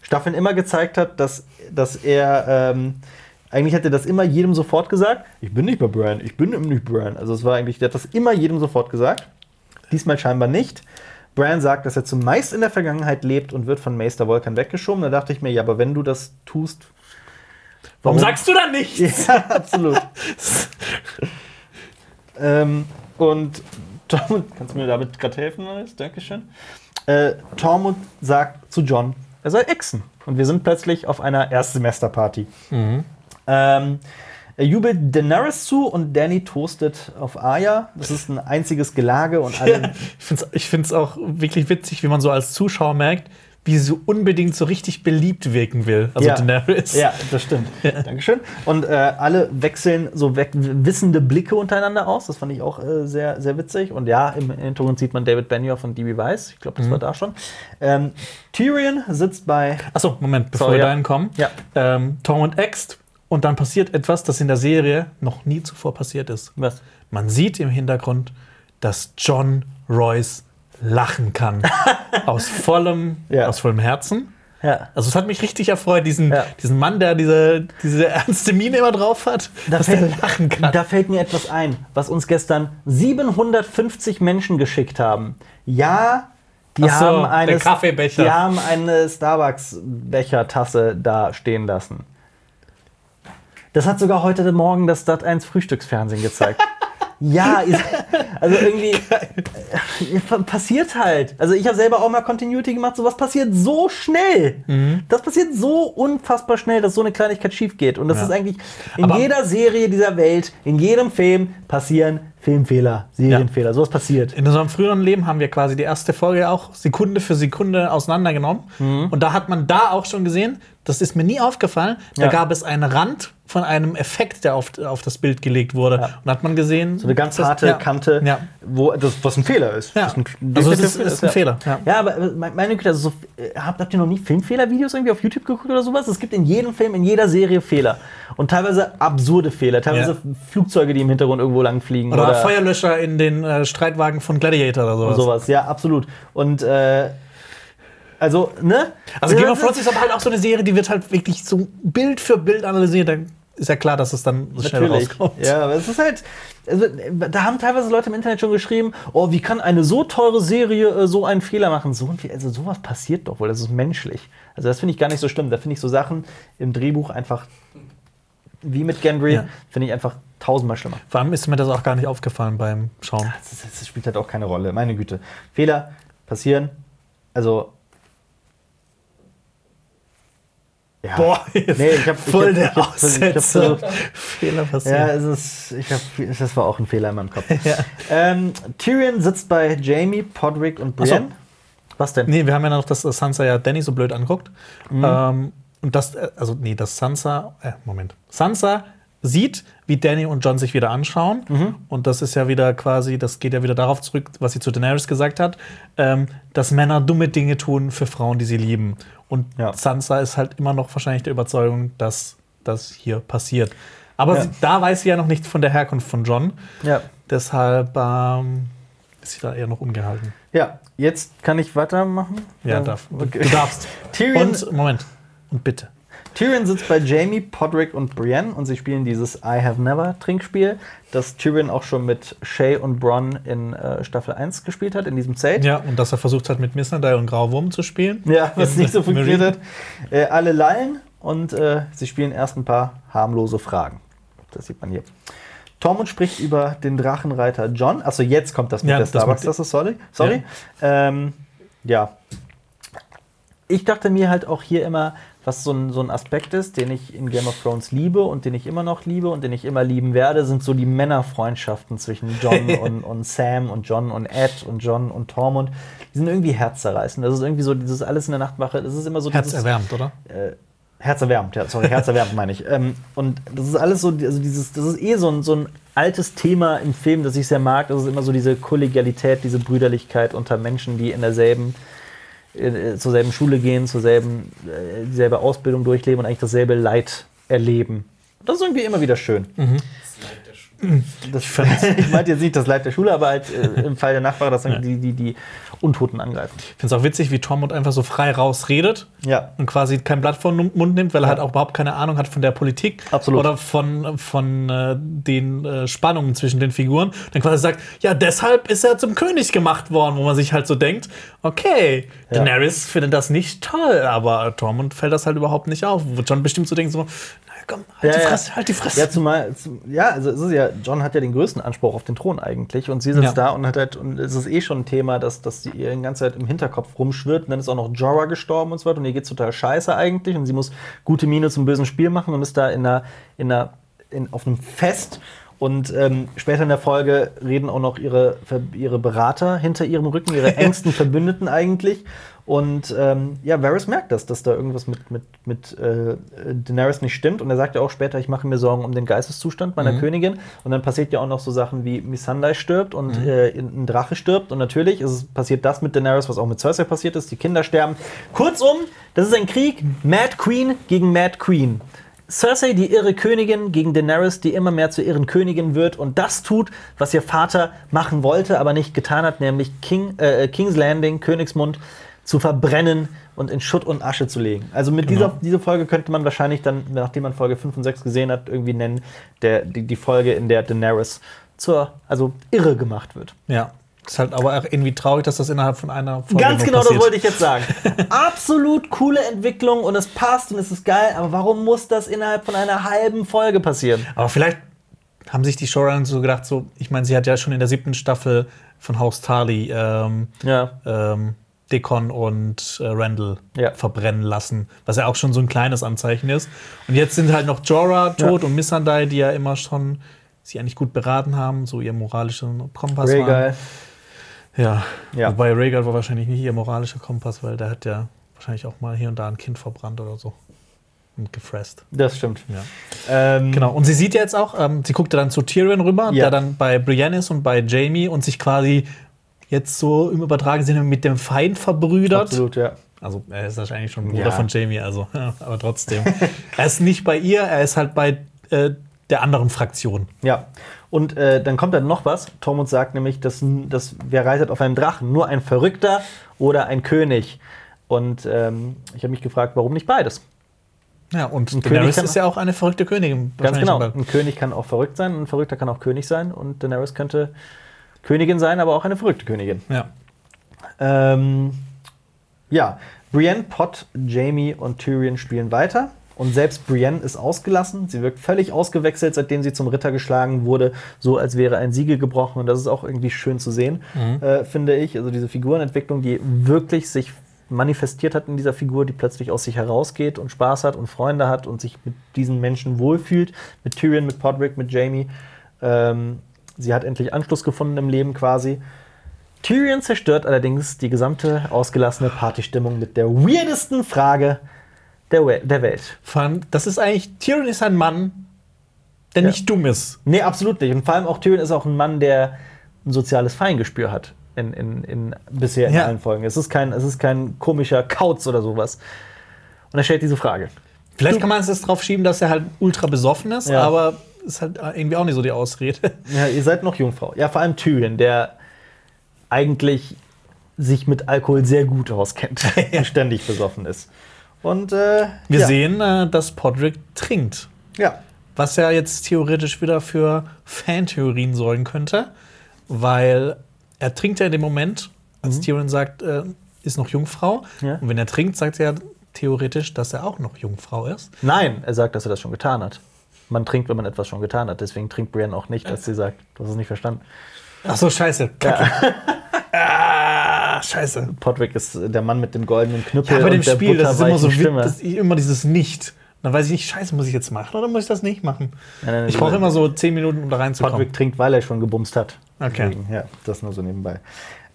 Staffeln immer gezeigt hat, dass, dass er. Ähm, eigentlich hat er das immer jedem sofort gesagt. Ich bin nicht mehr Bran, ich bin nicht Bran. Also es war eigentlich, der hat das immer jedem sofort gesagt. Diesmal scheinbar nicht. Bran sagt, dass er zumeist in der Vergangenheit lebt und wird von Maester Volkan weggeschoben. Da dachte ich mir, ja, aber wenn du das tust. Warum sagst du dann nichts? Ja, absolut. ähm, und Tormund, kannst du mir damit gerade helfen, Marius? Dankeschön. Äh, Tormund sagt zu John, er soll exen. Und wir sind plötzlich auf einer Erstsemesterparty. Ähm, er jubelt Daenerys zu und Danny toastet auf Arya. Das ist ein einziges Gelage und alle. Ich finde es ich find's auch wirklich witzig, wie man so als Zuschauer merkt, wie sie so unbedingt so richtig beliebt wirken will. Also Ja. Daenerys. Ja, das stimmt. Dankeschön. Und äh, alle wechseln so weg, wissende Blicke untereinander aus. Das fand ich auch äh, sehr, sehr witzig. Und ja, im Hintergrund sieht man David Benioff und D.B. Weiss. Ich glaube, das war da schon. Ähm, Tyrion sitzt bei. Achso, Moment, bevor So, wir ja. dahin kommen. Ja. Ähm, Tormund äxt und dann passiert etwas, das in der Serie noch nie zuvor passiert ist. Was? Man sieht im Hintergrund, dass John Royce lachen kann. aus, vollem, Ja. aus vollem Herzen. Ja. Also es hat mich richtig erfreut, diesen, Ja. diesen Mann, der diese, diese ernste Miene immer drauf hat, dass der lachen kann. Da fällt mir etwas ein, was uns gestern 750 Menschen geschickt haben. Ja, die so, haben eine, Kaffeebecher. Die haben eine Starbucks-Bechertasse da stehen lassen. Das hat sogar heute Morgen das Sat 1 Frühstücksfernsehen gezeigt. ja, ist, also irgendwie äh, passiert halt. Also ich habe selber auch mal Continuity gemacht. Sowas passiert so schnell. Mhm. Das passiert so unfassbar schnell, dass so eine Kleinigkeit schief geht. Und das Ja. ist eigentlich in Aber- jeder Serie dieser Welt, in jedem Film passieren Filmfehler, Serienfehler. Sowas passiert. In unserem früheren Leben haben wir quasi die erste Folge auch Sekunde für Sekunde auseinandergenommen. Mhm. Und da hat man da auch schon gesehen, das ist mir nie aufgefallen, da Ja. gab es einen Rand von einem Effekt, der auf, auf das Bild gelegt wurde. Ja. Und da hat man gesehen. So eine ganz das- harte ja. Kante, Ja. wo das, was ein Fehler ist. Ja. Was ein, Also es ist, ist ein Fehler. Ja. Ja, aber äh, me- meine Güte, also so, äh, habt, habt ihr noch nie Filmfehler-Videos irgendwie auf YouTube geguckt oder sowas? Es gibt in jedem Film, in jeder Serie Fehler. Und teilweise absurde Fehler. Teilweise Ja. Flugzeuge, die im Hintergrund irgendwo lang fliegen. Oder, Oder, Feuerlöscher in den äh, Streitwagen von Gladiator oder sowas. sowas. Ja, absolut. Und äh, also, ne? Also Game of Thrones ist aber halt auch so eine Serie, die wird halt wirklich so Bild für Bild analysiert. Dann ist ja klar, dass es dann so schnell rauskommt. Ja, aber es ist halt. Also, da haben teilweise Leute im Internet schon geschrieben, oh, wie kann eine so teure Serie äh, so einen Fehler machen? So ein Fe- also sowas passiert doch wohl, das ist menschlich. Also das finde ich gar nicht so schlimm. Da finde ich so Sachen im Drehbuch einfach wie mit Gendry, Ja. finde ich einfach tausendmal schlimmer. Vor allem ist mir das auch gar nicht aufgefallen beim Schauen. Das, ist- das spielt halt auch keine Rolle, meine Güte. Fehler passieren. Also. Ja. Boah, nee, ich habe voll der ich hab, ich hab Aussetzer. versucht, Fehler passiert. Ja, es ist, ich hab, das war auch ein Fehler in meinem Kopf. ähm, Tyrion sitzt bei Jamie, Podrick und Ach so. Brienne. Was denn? Nee, wir haben ja noch, dass Sansa ja Danny so blöd anguckt. Mhm. Ähm, und das, äh, also nee, dass Sansa, äh, Moment. Sansa sieht, wie Danny und John sich wieder anschauen. Mhm. Und das ist ja wieder quasi, das geht ja wieder darauf zurück, was sie zu Daenerys gesagt hat, ähm, dass Männer dumme Dinge tun für Frauen, die sie lieben. Und Ja. Sansa ist halt immer noch wahrscheinlich der Überzeugung, dass das hier passiert. Aber Ja. sie, da weiß sie ja noch nichts von der Herkunft von John. Ja. Deshalb ähm, ist sie da eher noch ungehalten. Ja, jetzt kann ich weitermachen. Ja, Ähm, darf. Du, okay. du darfst. Tyrion, Und, Moment. Und bitte. Tyrion sitzt bei Jamie, Podrick und Brienne und sie spielen dieses I Have Never Trinkspiel, das Tyrion auch schon mit Shay und Bronn in äh, Staffel 1 gespielt hat, in diesem Zelt. Ja, und dass er versucht hat, mit Missandei und Grauwurm zu spielen. Ja, was nicht so funktioniert hat. Äh, alle lallen und äh, sie spielen erst ein paar harmlose Fragen. Das sieht man hier. Tormund spricht über den Drachenreiter John. Achso, jetzt kommt das mit Ja, der das Starbucks. Das ist sorry. Sorry. Ja. Ähm, ja. Ich dachte mir halt auch hier immer, was so ein, so ein Aspekt ist, den ich in Game of Thrones liebe und den ich immer noch liebe und den ich immer lieben werde, sind so die Männerfreundschaften zwischen John und, und Sam und John und Ed und John und Tormund. Die sind irgendwie herzzerreißend. Das ist irgendwie so dieses alles in der Nachtwache. Das ist immer so dieses Herzerwärmend, oder? äh, herzerwärmend, ja, sorry, herzerwärmend meine ich. Ähm, und das ist alles so, also dieses, das ist eh so ein, so ein altes Thema im Film, das ich sehr mag. Das ist immer so diese Kollegialität, diese Brüderlichkeit unter Menschen, die in derselben, äh, zur selben Schule gehen, zur selben, äh, dieselbe Ausbildung durchleben und eigentlich dasselbe Leid erleben. Das ist irgendwie immer wieder schön. Das, ich meinte jetzt nicht das Leid der Schule, aber halt äh, im Fall der Nachbarn, dass dann die, die, die Untoten angreifen. Ich finde es auch witzig, wie Tormund einfach so frei rausredet Ja. und quasi kein Blatt vor den Mund nimmt, weil er halt auch überhaupt keine Ahnung hat von der Politik Absolut. oder von, von äh, den äh, Spannungen zwischen den Figuren. Dann quasi sagt, ja, deshalb ist er zum König gemacht worden, wo man sich halt so denkt, okay, Ja. Daenerys findet das nicht toll, aber Tormund fällt das halt überhaupt nicht auf. Wo John bestimmt so denkt, so, naja, komm, halt die Fresse, halt die Fresse. Ja, zumal, zum, ja, also es ist ja, John hat ja den größten Anspruch auf den Thron eigentlich und sie sitzt Ja. da und hat halt, und es ist eh schon ein Thema, dass, dass sie ihr die ganze Zeit im Hinterkopf rumschwirrt und dann ist auch noch Jorah gestorben und so weiter und ihr geht's total scheiße eigentlich und sie muss gute Miene zum bösen Spiel machen und ist da in einer, in einer, in, auf einem Fest und ähm, später in der Folge reden auch noch ihre, ihre Berater hinter ihrem Rücken, ihre engsten Verbündeten eigentlich. Und ähm, ja, Varys merkt das, dass da irgendwas mit, mit, mit äh, Daenerys nicht stimmt. Und er sagt ja auch später, ich mache mir Sorgen um den Geisteszustand meiner Königin. Und dann passiert ja auch noch so Sachen wie Missandei stirbt und äh, ein Drache stirbt. Und natürlich ist es, passiert das mit Daenerys, was auch mit Cersei passiert ist. Die Kinder sterben. Kurzum, das ist ein Krieg Mad Queen gegen Mad Queen. Cersei, die irre Königin, gegen Daenerys, die immer mehr zur irren Königin wird und das tut, was ihr Vater machen wollte, aber nicht getan hat, nämlich King, äh, King's Landing, Königsmund, zu verbrennen und in Schutt und Asche zu legen. Also mit dieser, dieser Folge könnte man wahrscheinlich dann, nachdem man Folge 5 und 6 gesehen hat, irgendwie nennen, der, die, die Folge, in der Daenerys zur, also irre gemacht wird. Ja. Ist halt aber auch irgendwie traurig, dass das innerhalb von einer Folge Ganz nur genau, das passiert. wollte ich jetzt sagen. Absolut coole Entwicklung und es passt und es ist geil, aber warum muss das innerhalb von einer halben Folge passieren? Aber vielleicht haben sich die Showrunner so gedacht, so, ich meine, sie hat ja schon in der siebten Staffel von Haus Tarly ähm, Ja. ähm, Deacon und äh, Randall Ja. verbrennen lassen, was ja auch schon so ein kleines Anzeichen ist. Und jetzt sind halt noch Jorah tot Ja. und Missandei, die ja immer schon sie eigentlich gut beraten haben, so ihr moralischer Kompass waren. Rhaegal. Ja. Ja. Wobei Rhaegal war wahrscheinlich nicht ihr moralischer Kompass, weil der hat ja wahrscheinlich auch mal hier und da ein Kind verbrannt oder so. Und gefresst. Das stimmt. Ja. Ähm, Genau. Und sie sieht jetzt auch, ähm, sie guckt dann zu Tyrion rüber, Ja. der dann bei Brienne ist und bei Jamie und sich quasi jetzt so im übertragenen Sinne mit dem Feind verbrüdert. Absolut, ja. Also er ist wahrscheinlich schon Bruder Ja. von Jamie, also aber trotzdem. er ist nicht bei ihr, er ist halt bei äh, der anderen Fraktion. Ja. Und äh, dann kommt dann noch was. Tormund sagt nämlich, dass, dass wer reitet auf einem Drachen? Nur ein Verrückter oder ein König? Und ähm, ich habe mich gefragt, warum nicht beides? Ja, und König Daenerys ist ja auch eine verrückte Königin. Ganz genau. Ein König kann auch verrückt sein, ein Verrückter kann auch König sein und Daenerys könnte Königin sein, aber auch eine verrückte Königin. Ja. Ähm, ja, Brienne, Pot, Jamie und Tyrion spielen weiter. Und selbst Brienne ist ausgelassen. Sie wirkt völlig ausgewechselt, seitdem sie zum Ritter geschlagen wurde, so als wäre ein Siegel gebrochen. Und das ist auch irgendwie schön zu sehen, äh, finde ich. Also diese Figurenentwicklung, die wirklich sich manifestiert hat in dieser Figur, die plötzlich aus sich herausgeht und Spaß hat und Freunde hat und sich mit diesen Menschen wohlfühlt. Mit Tyrion, mit Podrick, mit Jamie. Ähm, sie hat endlich Anschluss gefunden im Leben quasi. Tyrion zerstört allerdings die gesamte ausgelassene Partystimmung mit der weirdesten Frage der, We der Welt. Allem, das ist eigentlich, Tyrion ist ein Mann, der Ja. nicht dumm ist. Nee, absolut nicht. Und vor allem auch Tyrion ist auch ein Mann, der ein soziales Feingespür hat. In, in, in, bisher in Ja. allen Folgen. Es ist, kein, es ist kein komischer Kauz oder sowas. Und er stellt diese Frage. Vielleicht kann man es jetzt drauf schieben, dass er halt ultra besoffen ist, Ja. aber ist halt irgendwie auch nicht so die Ausrede. Ja, ihr seid noch Jungfrau. Ja, vor allem Tyrion, der eigentlich sich mit Alkohol sehr gut auskennt und ständig besoffen ist. Und äh, Wir ja. sehen, äh, dass Podrick trinkt. Ja. Was ja jetzt theoretisch wieder für Fantheorien sorgen könnte, weil er trinkt ja in dem Moment, als Tyrion sagt, äh, ist noch Jungfrau. Mhm. Ja. Und wenn er trinkt, sagt er theoretisch, dass er auch noch Jungfrau ist. Nein, er sagt, dass er das schon getan hat. Man trinkt, wenn man etwas schon getan hat. Deswegen trinkt Brienne auch nicht, als sie sagt. Du hast es nicht verstanden. Ach so, scheiße. Kacke. ah, scheiße. Podrick ist der Mann mit dem goldenen Knüppel Ja, bei dem Spiel, das ist immer so ist immer dieses Nicht. Dann weiß ich nicht, scheiße, muss ich jetzt machen oder muss ich das nicht machen? Nein, nein, Ich brauche immer so 10 Minuten, um da reinzukommen. Podrick trinkt, weil er schon gebumst hat. Okay. Deswegen, ja, das nur so nebenbei.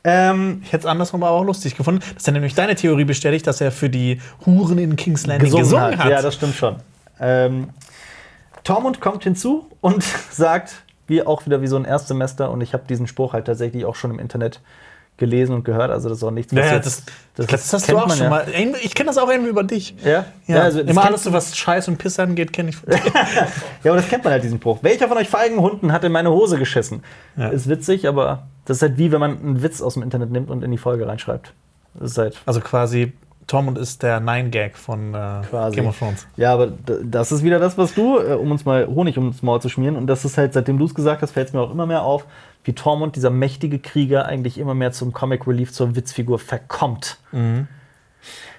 Ähm, Ich hätte es andersrum aber auch lustig gefunden, dass er nämlich deine Theorie bestätigt, dass er für die Huren in King's Landing gesungen, hat. Ja, das stimmt schon. Ähm, Tormund kommt hinzu und sagt, wie auch wieder wie so ein Erstsemester, und ich habe diesen Spruch halt tatsächlich auch schon im Internet gelesen und gehört, also das ist auch nichts, ja, ja, jetzt- das, das, das, hast du auch schon ja. mal. Ich kenne das auch irgendwie über dich. Ja? Ja, also das immer alles, so was Scheiß und Piss angeht, kenne ich. Ja, aber das kennt man halt, diesen Spruch. Welcher von euch feigen Hunden hat in meine Hose geschissen? Ja. Ist witzig, aber das ist halt wie, wenn man einen Witz aus dem Internet nimmt und in die Folge reinschreibt. Das ist halt Also quasi, Tormund ist der Nine-Gag von äh, Quasi. Game of Thrones. Ja, aber das ist wieder das, was du, äh, um uns mal Honig ums Maul zu schmieren. Und das ist halt, seitdem du es gesagt hast, fällt es mir auch immer mehr auf, wie Tormund, dieser mächtige Krieger, eigentlich immer mehr zum Comic Relief, zur Witzfigur verkommt.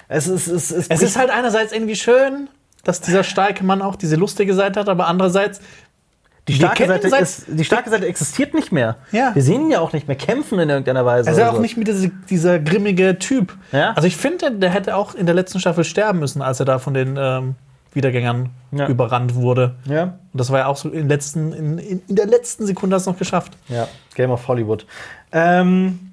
Es ist, es, es, Es ist halt einerseits irgendwie schön, dass dieser starke Mann auch diese lustige Seite hat, aber andererseits die starke, Seite seit- ist, die starke Seite existiert nicht mehr. Ja. Wir sehen ihn ja auch nicht mehr kämpfen in irgendeiner Weise. Er ist ja auch nicht mit dieser, dieser grimmige Typ. Ja. Also ich finde, der hätte auch in der letzten Staffel sterben müssen, als er da von den ähm, Wiedergängern Ja. überrannt wurde. Ja, Und das war ja auch so in, letzten, in, in, in der letzten Sekunde hast du noch geschafft. ja, Game of Hollywood. Ähm,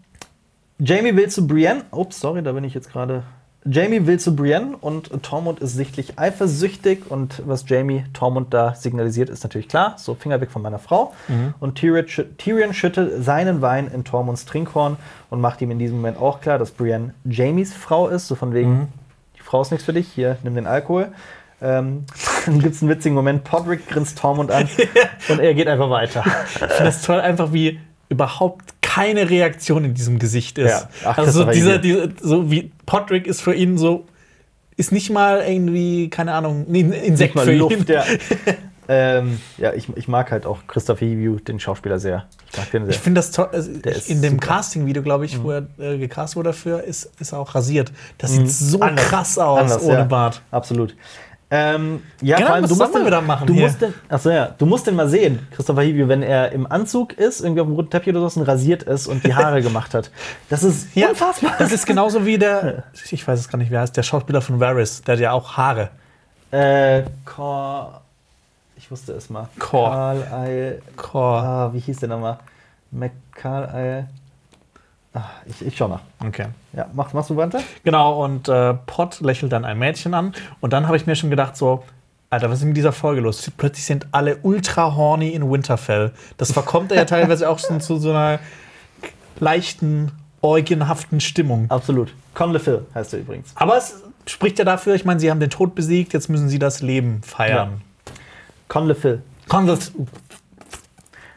Jamie will zu Brienne. Ups, sorry, da bin ich jetzt gerade. Jamie will zu Brienne und Tormund ist sichtlich eifersüchtig und was Jamie Tormund da signalisiert, ist natürlich klar, so Finger weg von meiner Frau. Und Tyrion, schü- Tyrion schüttet seinen Wein in Tormunds Trinkhorn und macht ihm in diesem Moment auch klar, dass Brienne Jamies Frau ist, so von wegen, die Frau ist nichts für dich, hier, nimm den Alkohol. Ähm, dann gibt es einen witzigen Moment, Podrick grinst Tormund an und er geht einfach weiter. Ich finde das toll, einfach wie überhaupt keine Reaktion in diesem Gesicht ist. Ja. Ach, also so dieser, dieser, so wie Podrick ist für ihn so, ist nicht mal irgendwie, keine Ahnung, ein Insekt für ihn. Luft, ja. ähm, ja, ich, ich mag halt auch Christopher Hivju, den Schauspieler, sehr. Ich mag den sehr. Ich finde das toll. Also in dem. Casting-Video, glaube ich, wo er äh, gecastet wurde dafür, ist, ist er auch rasiert. Das sieht so Mhm. Anders. krass aus Anders, ohne ja. Bart. Absolut. Ähm, ja, Genau, vor allem, du musst, den, wieder machen du hier. musst den, achso, ja, du musst den mal sehen, Christopher Hivju, wenn er im Anzug ist, irgendwie auf dem roten Teppich oder so, und rasiert ist und die Haare gemacht hat. Das ist Ja, unfassbar. Das ist genauso wie der, ich weiß es gar nicht, wie er heißt, der Schauspieler von Varys, der hat ja auch Haare. Äh, Cor, ich wusste es mal. Cor. Carl Cor. Ah, wie hieß der nochmal? McCarl ah, ich, ich schau nach. Okay. Ja, mach, machst du weiter? Genau, und äh, Pot lächelt dann ein Mädchen an. Und dann habe ich mir schon gedacht, so, Alter, was ist mit dieser Folge los? Plötzlich sind alle ultra horny in Winterfell. Das verkommt er ja teilweise auch schon zu so einer leichten, eugenhaften Stimmung. Absolut. Conle Phil heißt er übrigens. Aber es spricht ja dafür, ich meine, sie haben den Tod besiegt, jetzt müssen sie das Leben feiern. Conle Phil. Conleth,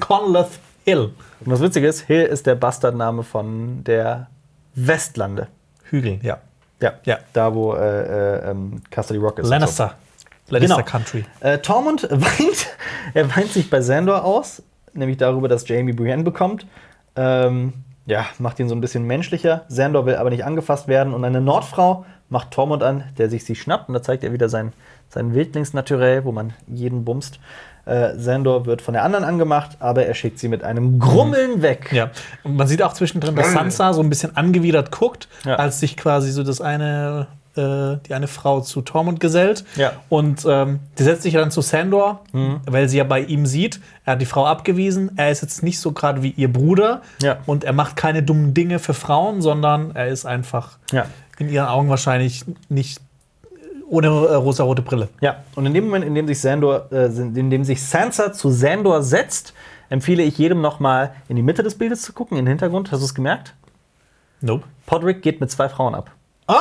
Conleth Hill. Und das Witzige ist, Hill ist der Bastardname von der Westlande. Hügel, ja. Ja, Ja. da wo äh, äh, ähm, Castle Rock ist. Lannister. Lannister Genau. Country. Äh, Tormund weint, er weint sich bei Sandor aus, nämlich darüber, dass Jamie Brienne bekommt. Ähm, ja, macht ihn so ein bisschen menschlicher. Sandor will aber nicht angefasst werden und eine Nordfrau macht Tormund an, der sich sie schnappt und da zeigt er wieder sein, sein Wildlingsnaturell, wo man jeden bumst. Äh, Sandor wird von der anderen angemacht, aber er schickt sie mit einem Grummeln weg. Ja, und man sieht auch zwischendrin, dass Sansa so ein bisschen angewidert guckt, Ja. als sich quasi so das eine, äh, die eine Frau zu Tormund gesellt. Ja. Und ähm, die setzt sich dann zu Sandor, Mhm. weil sie ja bei ihm sieht, er hat die Frau abgewiesen, er ist jetzt nicht so gerade wie ihr Bruder Ja. und er macht keine dummen Dinge für Frauen, sondern er ist einfach Ja. in ihren Augen wahrscheinlich nicht ohne äh, rosarote Brille. Ja, und in dem Moment, in dem sich, Sandor, äh, in dem sich Sansa zu Sandor setzt, empfehle ich jedem nochmal in die Mitte des Bildes zu gucken, in den Hintergrund. Hast du es gemerkt? Nope. Podrick geht mit zwei Frauen ab. Ah!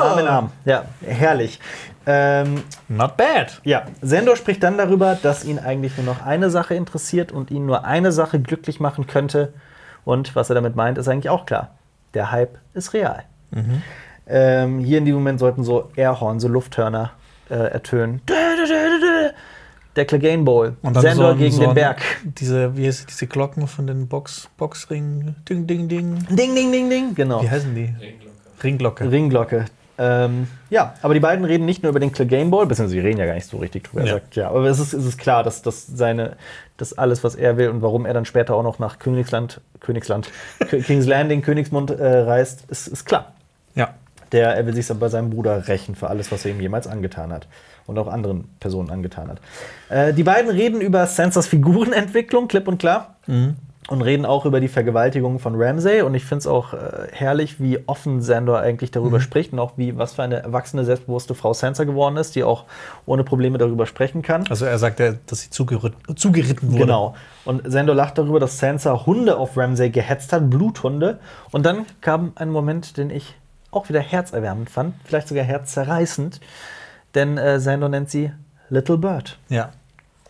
Arm in Arm. Ja, herrlich. Ähm, Not bad. ja, Sandor spricht dann darüber, dass ihn eigentlich nur noch eine Sache interessiert und ihn nur eine Sache glücklich machen könnte. Und was er damit meint, ist eigentlich auch klar. Der Hype ist real. Ähm, hier in dem Moment sollten so Airhorn, so Lufthörner äh, ertönen. Der Clegane Bowl. Und dann Sandor so ein- gegen so den ein- Berg. Diese, wie heißt diese Glocken von den Box, Boxringen? Ding, ding, ding. Ding, ding, ding, ding. Genau. Wie heißen die? Ringglocke. Ringglocke. Ähm, ja, aber die beiden reden nicht nur über den Clegane Ball, beziehungsweise sie reden ja gar nicht so richtig drüber. Er Ja. sagt, ja, aber es ist, es ist klar, dass das seine, dass alles, was er will und warum er dann später auch noch nach Königsland, Königsland, King's Landing, Königsmund äh, reist, ist, ist klar. Ja. Der, er will sich bei seinem Bruder rächen für alles, was er ihm jemals angetan hat. Und auch anderen Personen angetan hat. Äh, die beiden reden über Sansas Figurenentwicklung, klipp und klar. Und reden auch über die Vergewaltigung von Ramsay. Und ich finde es auch äh, herrlich, wie offen Sandor eigentlich darüber spricht und auch wie, was für eine erwachsene, selbstbewusste Frau Sansa geworden ist, die auch ohne Probleme darüber sprechen kann. Also er sagt, ja, dass sie zugeritten, zugeritten wurde. Genau. Und Sandor lacht darüber, dass Sansa Hunde auf Ramsay gehetzt hat, Bluthunde. Und dann kam ein Moment, den ich auch wieder herzerwärmend fand, vielleicht sogar herzzerreißend. Denn äh, Sandor nennt sie Little Bird. Ja.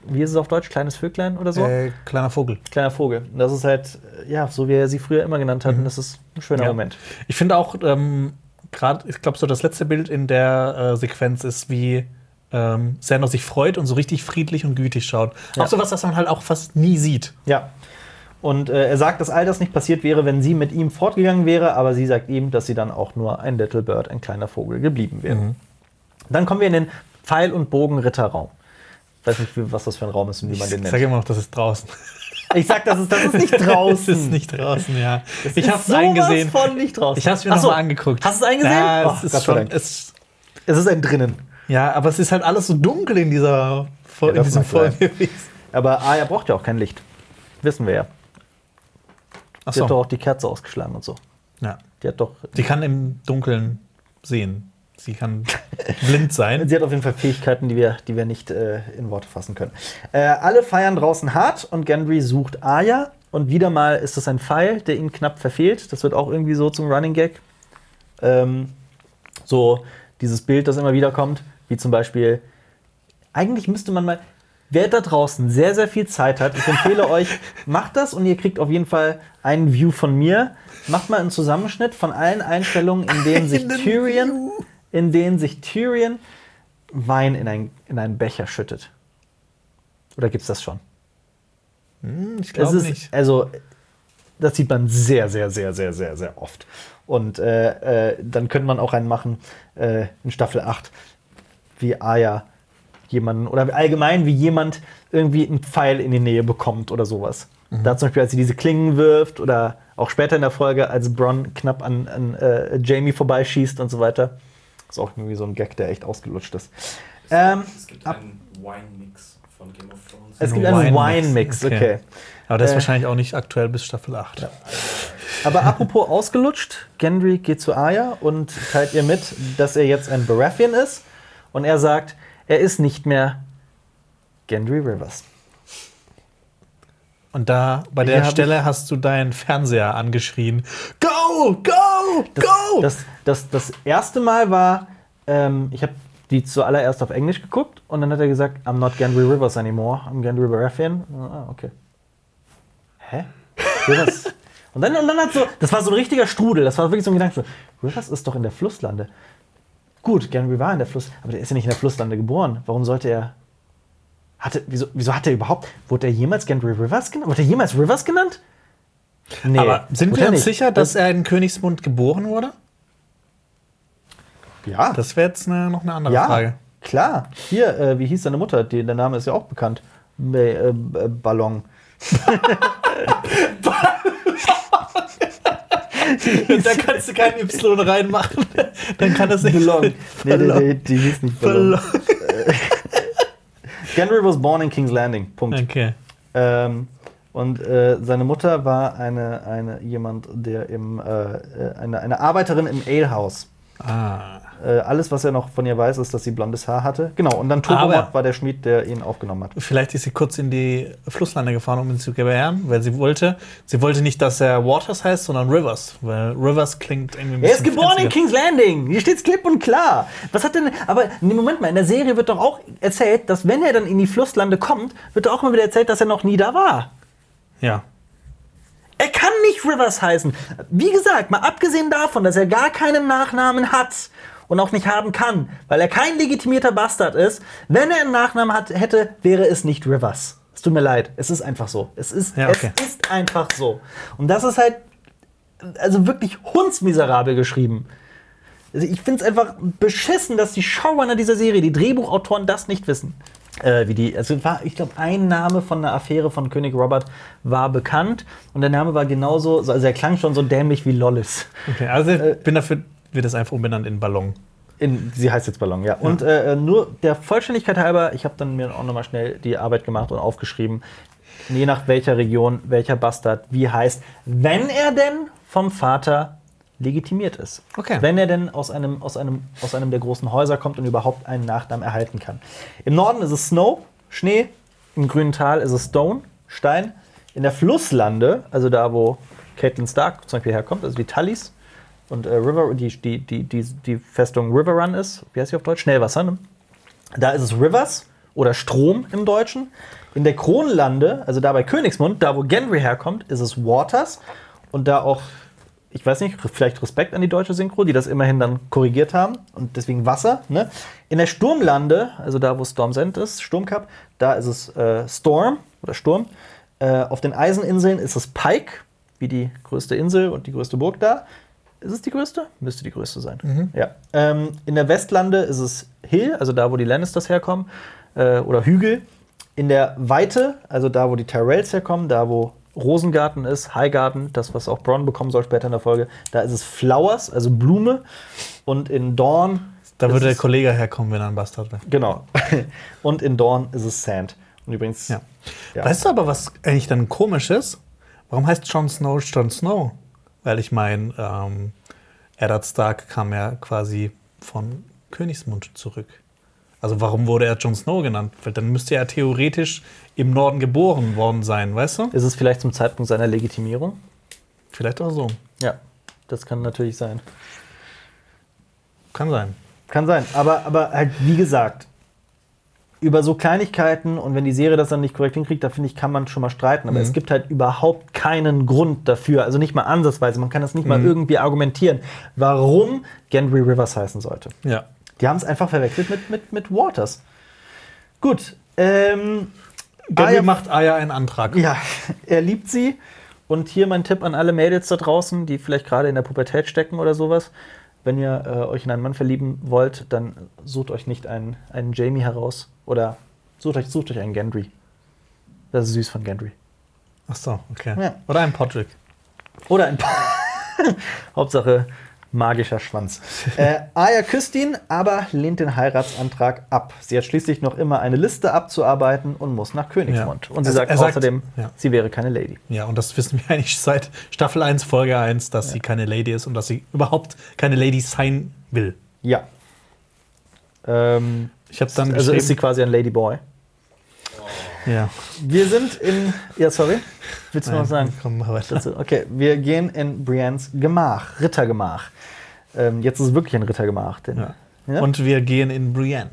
Wie ist es auf Deutsch? Kleines Vöglein oder so? Äh, kleiner Vogel. Kleiner Vogel. Das ist halt, äh, ja, so wie er sie früher immer genannt hat. Und das ist ein schöner Ja. Moment. Ich finde auch, ähm, gerade, ich glaube, so das letzte Bild in der äh, Sequenz ist, wie ähm, Sandor sich freut und so richtig friedlich und gütig schaut. Ja. Auch sowas, das man halt auch fast nie sieht. Ja. Und äh, er sagt, dass all das nicht passiert wäre, wenn sie mit ihm fortgegangen wäre, aber sie sagt ihm, dass sie dann auch nur ein Little Bird, ein kleiner Vogel, geblieben wäre. Dann kommen wir in den Pfeil- und Bogenritterraum. Ich weiß nicht, was das für ein Raum ist und wie man den Ich nennt. sage immer noch, das ist draußen. Ich sag, das ist, das ist nicht draußen. Das ist nicht draußen, ja. ich Ist habe es eingesehen. von nicht draußen. Ich habe es mir so, nochmal angeguckt. Hast du es eingesehen? Ja, Oh, es ist schon. Es, Es ist ein drinnen. ja, aber es ist halt alles so dunkel in dieser Ja, in das diesem. Folge. Aber Aya braucht ja auch kein Licht. Wissen wir ja. Ach Sie hat doch so. auch die Kerze ausgeschlagen und so. Ja. Die hat doch. Die kann im Dunkeln sehen. Sie kann blind sein. Sie hat auf jeden Fall Fähigkeiten, die wir, die wir nicht äh, in Worte fassen können. Äh, alle feiern draußen hart und Gendry sucht Arya. Und wieder mal ist das ein Pfeil, der ihn knapp verfehlt. Das wird auch irgendwie so zum Running Gag. Ähm, so dieses Bild, das immer wieder kommt, wie zum Beispiel. Eigentlich müsste man mal. Wer da draußen sehr, sehr viel Zeit hat, ich empfehle euch, macht das und ihr kriegt auf jeden Fall einen View von mir. Macht mal einen Zusammenschnitt von allen Einstellungen, in denen sich Tyrion, in denen sich Tyrion Wein in, ein, in einen Becher schüttet. Oder gibt's das schon? Ich Es glaube nicht. Also, das sieht man sehr, sehr, sehr, sehr, sehr, sehr oft. Und äh, äh, dann könnte man auch einen machen äh, in Staffel 8, wie Aya jemanden, oder allgemein wie jemand irgendwie einen Pfeil in die Nähe bekommt oder sowas. Da zum Beispiel, als sie diese Klingen wirft oder auch später in der Folge, als Bronn knapp an, an äh, Jamie vorbeischießt und so weiter. Ist auch irgendwie so ein Gag, der echt ausgelutscht ist. Ähm, Es gibt ab- einen Wine-Mix von Game of Thrones. es gibt Ein einen Wine-Mix, okay. okay. Aber der ist äh, wahrscheinlich auch nicht aktuell bis Staffel 8. Aber apropos ausgelutscht, Gendry geht zu Arya und teilt ihr mit, dass er jetzt ein Baratheon ist. Und er sagt, er ist nicht mehr Gendry Rivers. Und da bei der hab Stelle hast du deinen Fernseher angeschrien. Go, go, go! Das, das, das erste Mal war, ähm, ich habe die zuallererst auf Englisch geguckt und dann hat er gesagt, I'm not Gendry Rivers anymore, I'm Gendry Baratheon. Ah, okay. Hä? Rivers? und, dann, und dann hat so, das war so ein richtiger Strudel, das war wirklich so ein Gedanke, so, Rivers ist doch in der Flusslande. Gut, Gendry war in der Fluss, aber der ist ja nicht in der Flusslande geboren. Warum sollte er. Hatte, wieso, wieso hat er überhaupt. Wurde er jemals Gendry Rivers genannt? Wurde er jemals Rivers genannt? Nee. Aber sind wir uns sicher, dass er in Königsmund geboren wurde? Ja. Das wäre jetzt eine, noch eine andere Ja, Frage. klar. Hier, äh, wie hieß seine Mutter? Die, der Name ist ja auch bekannt. Be äh, äh, Ballon. da kannst du kein Y reinmachen. Dann kann das nicht. Ballon. Nee, nee, nee, die hieß nicht Ballon. Ballon. Gendry was born in King's Landing. Punkt. Okay. Ähm, und äh, seine Mutter war eine, eine jemand, der im äh, äh, eine, eine Arbeiterin im Alehouse. Ah. Äh, alles, was er noch von ihr weiß, ist, dass sie blondes Haar hatte. Genau, und dann Aber- war der Schmied, der ihn aufgenommen hat. Vielleicht ist sie kurz in die Flusslande gefahren, um ihn zu gebären, weil sie wollte. Sie wollte nicht, dass er Waters heißt, sondern Rivers, weil Rivers klingt irgendwie ein Er ist bisschen geboren in fancier. King's Landing. Hier steht's klipp und klar. Was hat denn. Aber nee, Moment mal, in der Serie wird doch auch erzählt, dass wenn er dann in die Flusslande kommt, wird doch auch mal wieder erzählt, dass er noch nie da war. Ja. Er kann nicht Rivers heißen. Wie gesagt, mal abgesehen davon, dass er gar keinen Nachnamen hat und auch nicht haben kann, weil er kein legitimierter Bastard ist. Wenn er einen Nachnamen hat, hätte, wäre es nicht Rivers. Es tut mir leid. Es ist einfach so. Es ist, Ja, okay. es ist einfach so. Und das ist halt also wirklich hundsmiserabel geschrieben. Also ich finde es einfach beschissen, dass die Showrunner dieser Serie, die Drehbuchautoren, das nicht wissen. Äh, wie die, also war, ich glaube, ein Name von einer Affäre von König Robert war bekannt und der Name war genauso, also er klang schon so dämlich wie Lollis. Okay, also ich bin dafür, wird das einfach umbenannt in Ballon. In, sie heißt jetzt Ballon, ja. Und äh, nur der Vollständigkeit halber, ich habe dann mir auch nochmal schnell die Arbeit gemacht und aufgeschrieben, je nach welcher Region, welcher Bastard, wie heißt, wenn er denn vom Vater legitimiert ist. Okay. Wenn er denn aus einem, aus, einem, aus einem der großen Häuser kommt und überhaupt einen Nachnamen erhalten kann. Im Norden ist es Snow, Schnee. Im grünen Tal ist es Stone, Stein. In der Flusslande, also da, wo Caitlin Stark zum Beispiel herkommt, also die Tullys und äh, River, die, die, die, die, die Festung River Run ist, wie heißt sie auf Deutsch? Schnellwasser, ne? Da ist es Rivers oder Strom im Deutschen. In der Kronlande, also da bei Königsmund, da wo Gendry herkommt, ist es Waters. Und da auch, ich weiß nicht, vielleicht Respekt an die deutsche Synchro, die das immerhin dann korrigiert haben. Und deswegen Wasser. Ne? In der Sturmlande, also da wo Storm's End ist, Sturmcup, da ist es äh, Storm oder Sturm. Äh, auf den Eiseninseln ist es Pike, wie die größte Insel und die größte Burg da. Ist es die größte? Müsste die größte sein. Ja. Ähm, in der Westlande ist es Hill, also da, wo die Lannisters herkommen, äh, oder Hügel. In der Weite, also da, wo die Tyrells herkommen, da, wo Rosengarten ist, Highgarten, das, was auch Bronn bekommen soll später in der Folge, da ist es Flowers, also Blume. Und in Dawn. Da würde der Kollege herkommen, wenn er ein Bastard wäre. Genau. Und in Dawn ist es Sand. Und übrigens. Ja. Ja. Weißt du aber, was eigentlich dann komisch ist? Warum heißt Jon Snow Jon Snow? Weil ich meine, ähm, Eddard Stark kam ja quasi von Königsmund zurück. Also warum wurde er Jon Snow genannt? Weil dann müsste er theoretisch im Norden geboren worden sein, weißt du? Ist es vielleicht zum Zeitpunkt seiner Legitimierung? Vielleicht auch so. Ja, das kann natürlich sein. Kann sein. Kann sein. Aber, aber halt, wie gesagt, über so Kleinigkeiten und wenn die Serie das dann nicht korrekt hinkriegt, da finde ich, kann man schon mal streiten. Aber es gibt halt überhaupt keinen Grund dafür, also nicht mal ansatzweise, man kann das nicht mal irgendwie argumentieren, warum Gendry Rivers heißen sollte. Ja. Die haben es einfach verwechselt mit, mit, mit Waters. Gut. Ähm, Gabby Arya- macht Aya einen Antrag. ja, er liebt sie. Und hier mein Tipp an alle Mädels da draußen, die vielleicht gerade in der Pubertät stecken oder sowas. Wenn ihr äh, euch in einen Mann verlieben wollt, dann sucht euch nicht einen, einen Jamie heraus. Oder sucht euch, sucht euch einen Gendry. Das ist süß von Gendry. Ach so, okay. Ja. Oder ein Podrick. Oder ein Hauptsache magischer Schwanz. äh, Aya küsst ihn, aber lehnt den Heiratsantrag ab. Sie hat schließlich noch immer eine Liste abzuarbeiten und muss nach Königsmund. Ja. Und sie sagt sagt- außerdem, ja. sie wäre keine Lady. Ja, und das wissen wir eigentlich seit Staffel 1, Folge 1, dass sie keine Lady ist und dass sie überhaupt keine Lady sein will. Ja. Ähm, Ich habe dann also ist sie quasi ein Ladyboy. Ja. Wir sind in. Ja, sorry. Willst du noch was sagen? Komm mal weiter. Dazu? Okay, wir gehen in Briennes Gemach, Rittergemach. Ähm, jetzt ist es wirklich ein Rittergemach. Denn, Ja. Ja? Und wir gehen in Brienne.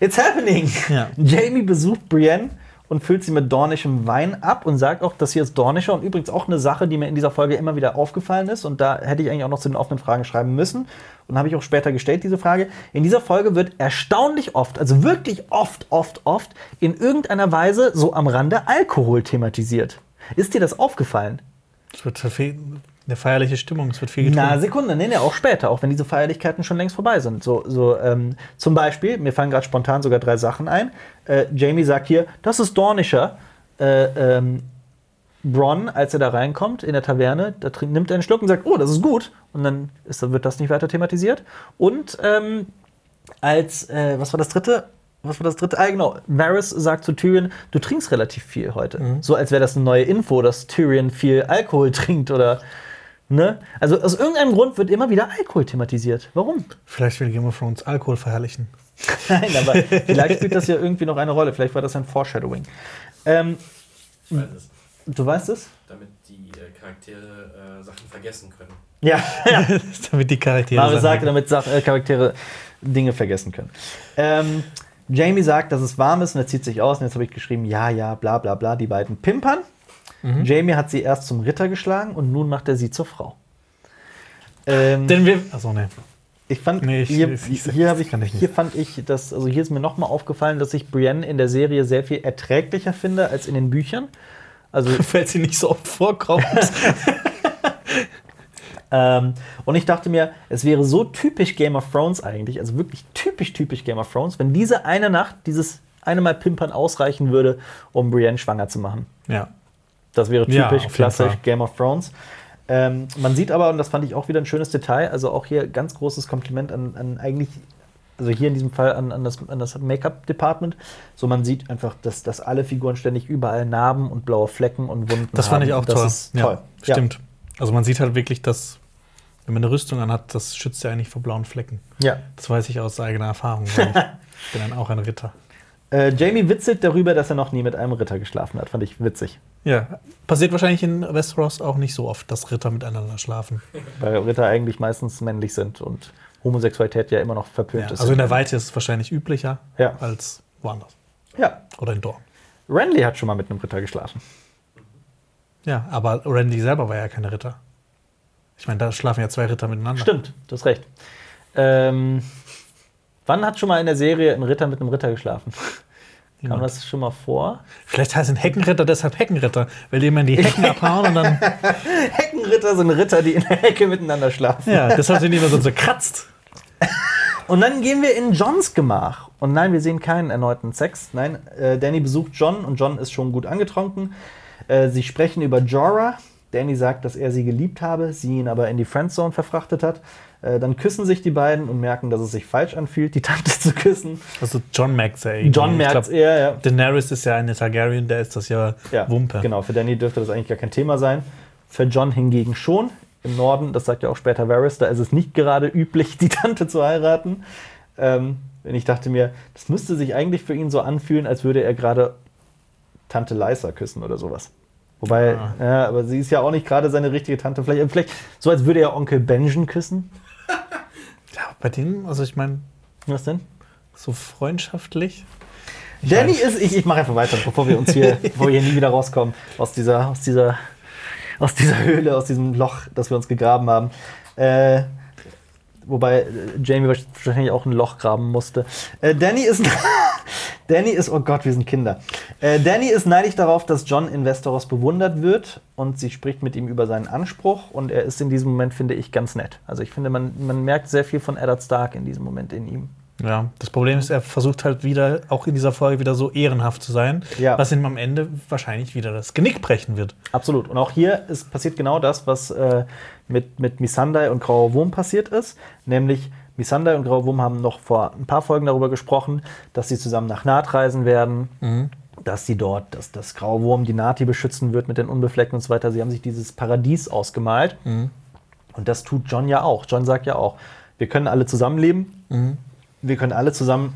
It's happening! Ja. Jamie besucht Brienne und füllt sie mit dornischem Wein ab und sagt auch, das hier ist dornischer. Und übrigens auch eine Sache, die mir in dieser Folge immer wieder aufgefallen ist. Und da hätte ich eigentlich auch noch zu den offenen Fragen schreiben müssen. Und habe ich auch später gestellt, diese Frage. In dieser Folge wird erstaunlich oft, also wirklich oft, oft, oft, in irgendeiner Weise so am Rande Alkohol thematisiert. Ist dir das aufgefallen? Es wird eine feierliche Stimmung, es wird viel Na, getrunken. Sekunde, nee, nee, auch später, auch wenn diese Feierlichkeiten schon längst vorbei sind. So, so ähm, zum Beispiel, mir fallen gerade spontan sogar drei Sachen ein. Äh, Jamie sagt hier, das ist Dornischer. Äh, ähm, Bronn, als er da reinkommt in der Taverne, da nimmt er einen Schluck und sagt, oh, das ist gut. Und dann ist, wird das nicht weiter thematisiert. Und ähm, als, äh, was war das dritte? Was war das dritte? Ah, genau. Varys sagt zu Tyrion, du trinkst relativ viel heute. So als wäre das eine neue Info, dass Tyrion viel Alkohol trinkt oder Ne? Also aus irgendeinem Grund wird immer wieder Alkohol thematisiert. Warum? Vielleicht will Game of Thrones Alkohol verherrlichen. Nein, aber vielleicht spielt das ja irgendwie noch eine Rolle. Vielleicht war das ein Foreshadowing. Ähm, Ich weiß es. du weißt es? Damit die äh, Charaktere äh, Sachen vergessen können. Ja, ja. Damit die Charaktere. Mario Sachen- sagt, damit Sach äh, Charaktere Dinge vergessen können. Ähm, Jamie sagt, dass es warm ist und er zieht sich aus. Und jetzt habe ich geschrieben, ja, ja, bla bla bla, die beiden pimpern. Jamie hat sie erst zum Ritter geschlagen und nun macht er sie zur Frau. Ähm, Denn wir. Achso, ne. ich fand, Nee, ich- hier, ich- ich- hier, ich, ich nicht. hier fand ich, dass, also hier ist mir nochmal aufgefallen, dass ich Brienne in der Serie sehr viel erträglicher finde als in den Büchern. Also Weil sie nicht so oft vorkommt. Ähm, und ich dachte mir, es wäre so typisch Game of Thrones eigentlich, also wirklich typisch, typisch Game of Thrones, wenn diese eine Nacht, dieses eine Mal Pimpern ausreichen würde, um Brienne schwanger zu machen. ja. Das wäre Ja, typisch, jeden klassisch Fall. Game of Thrones. Ähm, man sieht aber, und das fand ich auch wieder ein schönes Detail, also auch hier ganz großes Kompliment an, an eigentlich, also hier in diesem Fall an, an das, das Make-up-Department. So, man sieht einfach, dass, dass alle Figuren ständig überall Narben und blaue Flecken und Wunden Das fand haben. ich auch das toll. Ist toll. Ja, stimmt. Also man sieht halt wirklich, dass, wenn man eine Rüstung anhat, das schützt ja eigentlich vor blauen Flecken. Ja. Das weiß ich aus eigener Erfahrung. ich bin dann auch ein Ritter. Äh, Jamie witzelt darüber, dass er noch nie mit einem Ritter geschlafen hat. Fand ich witzig. Ja, passiert wahrscheinlich in Westeros auch nicht so oft, dass Ritter miteinander schlafen. Weil Ritter eigentlich meistens männlich sind und Homosexualität ja immer noch verpönt Ja, ist. also in der Weite ist es wahrscheinlich üblicher Ja. als woanders. Ja. Oder in Dorn. Renly hat schon mal mit einem Ritter geschlafen. Ja, aber Randy selber war ja kein Ritter. Ich meine, da schlafen ja zwei Ritter miteinander. Stimmt, du hast recht. Ähm, wann hat schon mal in der Serie ein Ritter mit einem Ritter geschlafen? Kam Niemand. das schon mal vor? Vielleicht heißen Heckenritter deshalb Heckenritter, weil die immer in die Hecken abhauen und dann. Heckenritter sind Ritter, die in der Hecke miteinander schlafen. Ja, deshalb sind die immer so, so kratzt. Und dann gehen wir in Johns Gemach. Und nein, wir sehen keinen erneuten Sex. Nein, äh, Danny besucht John und John ist schon gut angetrunken. Äh, sie sprechen über Jorah. Danny sagt, dass er sie geliebt habe, sie ihn aber in die Friendzone verfrachtet hat. Äh, dann küssen sich die beiden und merken, dass es sich falsch anfühlt, die Tante zu küssen. Also John merkt's ja irgendwie. John merkt es eher, ja. Daenerys ist ja eine Targaryen, der ist das ja, ja. Wumpe. Genau, für Danny dürfte das eigentlich gar kein Thema sein. Für John hingegen schon. Im Norden, das sagt ja auch später Varys, da ist es nicht gerade üblich, die Tante zu heiraten. Ähm, und ich dachte mir, das müsste sich eigentlich für ihn so anfühlen, als würde er gerade Tante Lysa küssen oder sowas. Wobei, Ah. ja, aber sie ist ja auch nicht gerade seine richtige Tante. Vielleicht, vielleicht so, als würde er Onkel Benjen küssen. Ja, bei denen, also ich meine, Was denn? so freundschaftlich. Ich Danny weiß. ist, ich, ich mache einfach weiter, bevor wir uns hier, bevor wir hier nie wieder rauskommen aus dieser, aus dieser, aus dieser Höhle, aus diesem Loch, das wir uns gegraben haben. Äh, wobei äh, Jamie wahrscheinlich auch ein Loch graben musste. Äh, Danny ist, Danny ist, oh Gott, wir sind Kinder. Äh, Danny ist neidisch darauf, dass John in Westeros bewundert wird und sie spricht mit ihm über seinen Anspruch und er ist in diesem Moment, finde ich, ganz nett. Also ich finde, man, man merkt sehr viel von Eddard Stark in diesem Moment in ihm. Ja, das Problem ist, er versucht halt wieder, auch in dieser Folge wieder so ehrenhaft zu sein, Ja. was ihm am Ende wahrscheinlich wieder das Genick brechen wird. Absolut. Und auch hier ist passiert genau das, was äh, mit, mit Missandei und Grauer Wurm passiert ist. Nämlich Missandei und Grauer Wurm haben noch vor ein paar Folgen darüber gesprochen, dass sie zusammen nach Naht reisen werden, dass sie dort, dass das Graue Wurm die Nati beschützen wird mit den Unbefleckten und so weiter. Sie haben sich dieses Paradies ausgemalt. Und das tut John ja auch. John sagt ja auch, wir können alle zusammenleben. Wir können alle zusammen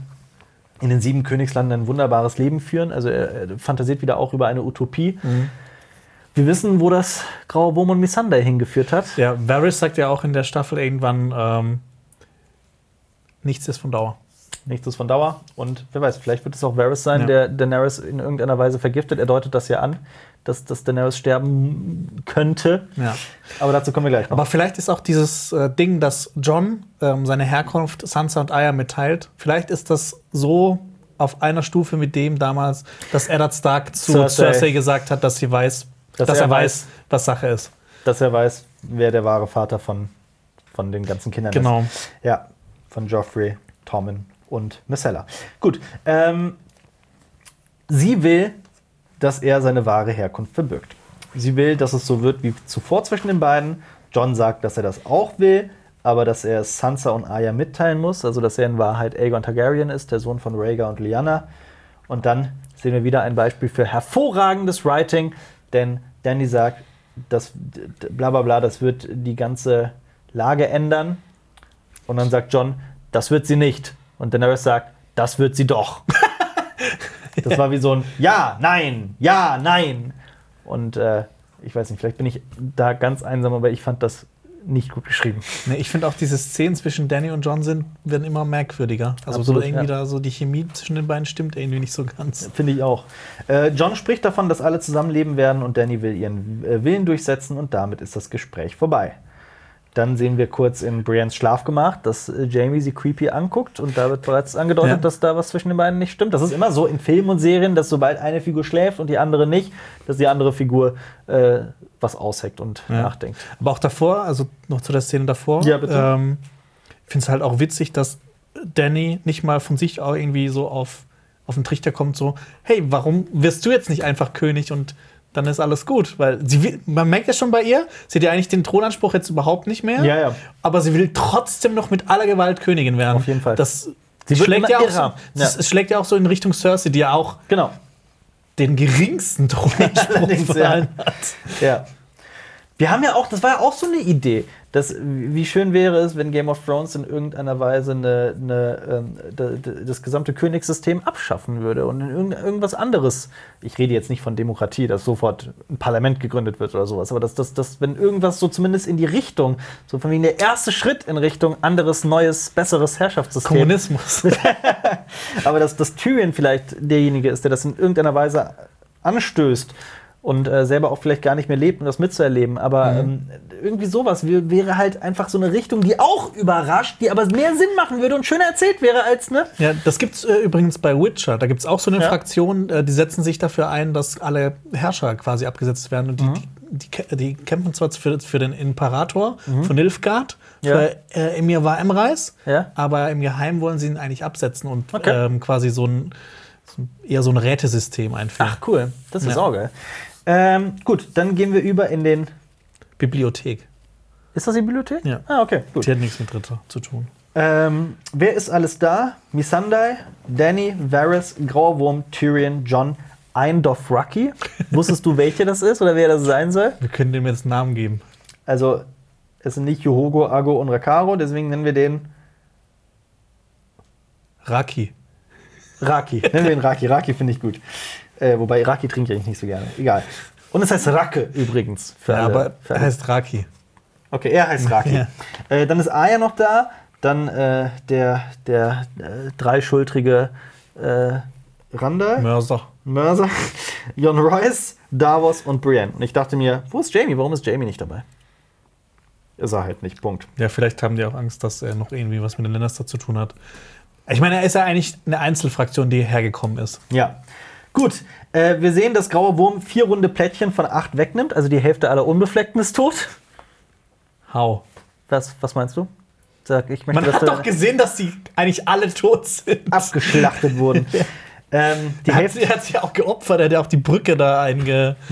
in den sieben Königslanden ein wunderbares Leben führen. Also er, er fantasiert wieder auch über eine Utopie. Wir wissen, wo das Graue Wurm und Missandei hingeführt hat. Ja, Varys sagt ja auch in der Staffel irgendwann, ähm, nichts ist von Dauer. Nichts ist von Dauer. Und wer weiß, vielleicht wird es auch Varys sein, Ja. der Daenerys in irgendeiner Weise vergiftet. Er deutet das ja an, dass, dass Daenerys sterben könnte. Ja. Aber dazu kommen wir gleich noch. Aber vielleicht ist auch dieses äh, Ding, dass John ähm, seine Herkunft Sansa und Arya mitteilt, vielleicht ist das so auf einer Stufe mit dem damals, dass Eddard Stark zu Cersei. Cersei, gesagt hat, dass sie weiß, Dass dass, er er, weiß- weiß, was Sache ist. dass er weiß, wer der wahre Vater von, von den ganzen Kindern Genau. ist. Ja, von Joffrey, Tommen und Myrcella. Gut, ähm, sie will, dass er seine wahre Herkunft verbirgt. Sie will, dass es so wird wie zuvor zwischen den beiden. John sagt, dass er das auch will, aber dass er es Sansa und Arya mitteilen muss, also dass er in Wahrheit Aegon Targaryen ist, der Sohn von Rhaegar und Lyanna. Und dann sehen wir wieder ein Beispiel für hervorragendes Writing, denn Danny sagt, das bla bla bla, das wird die ganze Lage ändern. Und dann sagt John, das wird sie nicht. Und Daenerys sagt, das wird sie doch. das war wie so ein Ja, nein, ja, nein. Und äh, ich weiß nicht, vielleicht bin ich da ganz einsam, aber ich fand das nicht gut geschrieben. Nee, ich finde auch diese Szenen zwischen Danny und John sind, werden immer merkwürdiger. Also Absolut, so irgendwie ja. da so die Chemie zwischen den beiden stimmt irgendwie nicht so ganz. Finde ich auch. Äh, John spricht davon, dass alle zusammenleben werden und Danny will ihren äh, Willen durchsetzen und damit ist das Gespräch vorbei. Dann sehen wir kurz in Briennes Schlafgemach, dass äh, Jamie sie creepy anguckt und da wird bereits angedeutet, Ja. dass da was zwischen den beiden nicht stimmt. Das ist immer so in Filmen und Serien, dass sobald eine Figur schläft und die andere nicht, dass die andere Figur äh, was ausheckt und Ja. nachdenkt. Aber auch davor, also noch zu der Szene davor, Ja, bitte. ähm, ich finde es halt auch witzig, dass Danny nicht mal von sich auch irgendwie so auf, auf den Trichter kommt, so, hey, warum wirst du jetzt nicht einfach König und dann ist alles gut? Weil sie will, man merkt ja schon bei ihr, sie hat ja eigentlich den Thronanspruch jetzt überhaupt nicht mehr, Ja, ja. aber sie will trotzdem noch mit aller Gewalt Königin werden. Auf jeden Fall. Das Sie schlägt ja, auch so, es, es schlägt ja auch so in Richtung Cersei, die ja auch Genau. den geringsten Thronanspruch ja. hat. Ja. Wir haben ja auch, das war ja auch so eine Idee, dass, wie schön wäre es, wenn Game of Thrones in irgendeiner Weise eine, eine, ähm, da- da- das gesamte Königssystem abschaffen würde und in irgend, irgendwas anderes. Ich rede jetzt nicht von Demokratie, dass sofort ein Parlament gegründet wird oder sowas, aber dass, dass, dass wenn irgendwas so zumindest in die Richtung, so von wegen der erste Schritt in Richtung anderes, neues, besseres Herrschaftssystem. Kommunismus. Aber dass, dass Tyrion vielleicht derjenige ist, der das in irgendeiner Weise anstößt und äh, selber auch vielleicht gar nicht mehr lebt, um das mitzuerleben. Aber ähm, irgendwie sowas wär- wäre halt einfach so eine Richtung, die auch überrascht, die aber mehr Sinn machen würde und schöner erzählt wäre als, ne? Ja, das gibt's äh, übrigens bei Witcher. Da gibt's auch so eine Ja. Fraktion, äh, die setzen sich dafür ein, dass alle Herrscher quasi abgesetzt werden. Und die, Mhm. die, die, die kämpfen zwar für, für den Imperator von Nilfgaard, Mhm. Ja. für äh, Emir war Emreis, Ja. aber im Geheim wollen sie ihn eigentlich absetzen und Okay. ähm, quasi so ein, so ein eher so ein Rätesystem einführen. Ach, cool. Das ist Ja. auch geil. Ähm, gut, dann gehen wir über in den. Bibliothek. Ist das die Bibliothek? Ja. Ah, okay, gut. Die hat nichts mit Ritter zu tun. Ähm, wer ist alles da? Missandei, Danny, Varys, Grauer Wurm, Tyrion, John, ein Dothraki. Wusstest du, welche das ist oder wer das sein soll? Wir können dem jetzt einen Namen geben. Also, es sind nicht Yohogo, Ago und Rakaro, deswegen nennen wir den Raki. Raki. nennen wir ihn Raki. Raki finde ich gut. Äh, wobei Raki trinke ich nicht so gerne. Egal. Und es heißt Racke übrigens. Für Ja, alle- aber für er alle. heißt Raki. Okay, er heißt Raki. Ja. Äh, dann ist Aya noch da. Dann äh, der, der äh, dreischultrige äh, Randall. Mörser. Mörser, Jon Royce, Davos und Brienne. Und ich dachte mir, wo ist Jamie? Warum ist Jamie nicht dabei? Ist er halt nicht. Punkt. Ja, vielleicht haben die auch Angst, dass er noch irgendwie was mit den Lannister zu tun hat. Ich meine, er ist ja eigentlich eine Einzelfraktion, die hergekommen ist. Ja. Gut, äh, wir sehen, dass Grauer Wurm vier runde Plättchen von acht wegnimmt. Also die Hälfte aller Unbefleckten ist tot. How? Was, was meinst du? Sag, ich möchte, Man hat doch gesehen, dass die eigentlich alle tot sind. abgeschlachtet wurden. ähm, die, hat, Hälfte, sie hat sich auch geopfert, er hat ja auch die Brücke da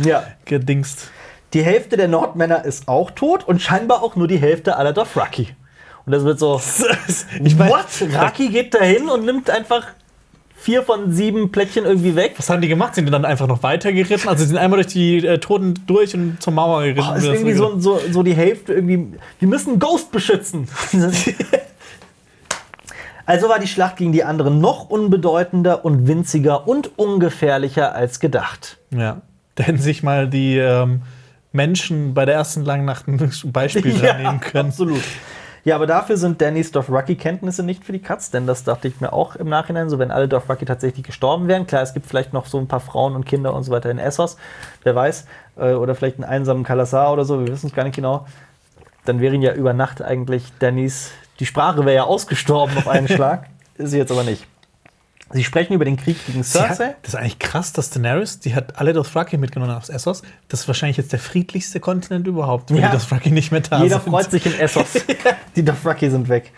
ja, eingedingst. die Hälfte der Nordmänner ist auch tot und scheinbar auch nur die Hälfte aller Dothraki. Und das wird so, Ich mein, what? Raki geht dahin und nimmt einfach vier von sieben Plättchen irgendwie weg. was haben die gemacht? Sind die dann einfach noch weitergeritten? Also sie sind einmal durch die äh, Toten durch und zur Mauer geritten. Oh, ist irgendwie so, so, so die Hälfte irgendwie. Wir müssen Ghost beschützen. also war die Schlacht gegen die anderen noch unbedeutender und winziger und ungefährlicher als gedacht. Ja. Da hätten sich mal die ähm, Menschen bei der ersten langen Nacht ein Beispiel dran nehmen können. absolut. Ja, aber dafür sind Dannys Dothraki-Kenntnisse nicht für die Katz, denn das dachte ich mir auch im Nachhinein, so wenn alle Dothraki tatsächlich gestorben wären. Klar, es gibt vielleicht noch so ein paar Frauen und Kinder und so weiter in Essos, wer weiß, äh, oder vielleicht einen einsamen Kalasar oder so, wir wissen es gar nicht genau. Dann wären ja über Nacht eigentlich Dannys, die Sprache wäre ja ausgestorben auf einen Schlag, ist sie jetzt aber nicht. Sie sprechen über den Krieg gegen Sie hat, Cersei. das ist eigentlich krass, dass Daenerys, die hat alle Dothraki mitgenommen aus Essos. Das ist wahrscheinlich jetzt der friedlichste Kontinent überhaupt, wenn Ja. die Dothraki nicht mehr da Jeder sind. freut sich in Essos. Die Dothraki sind weg.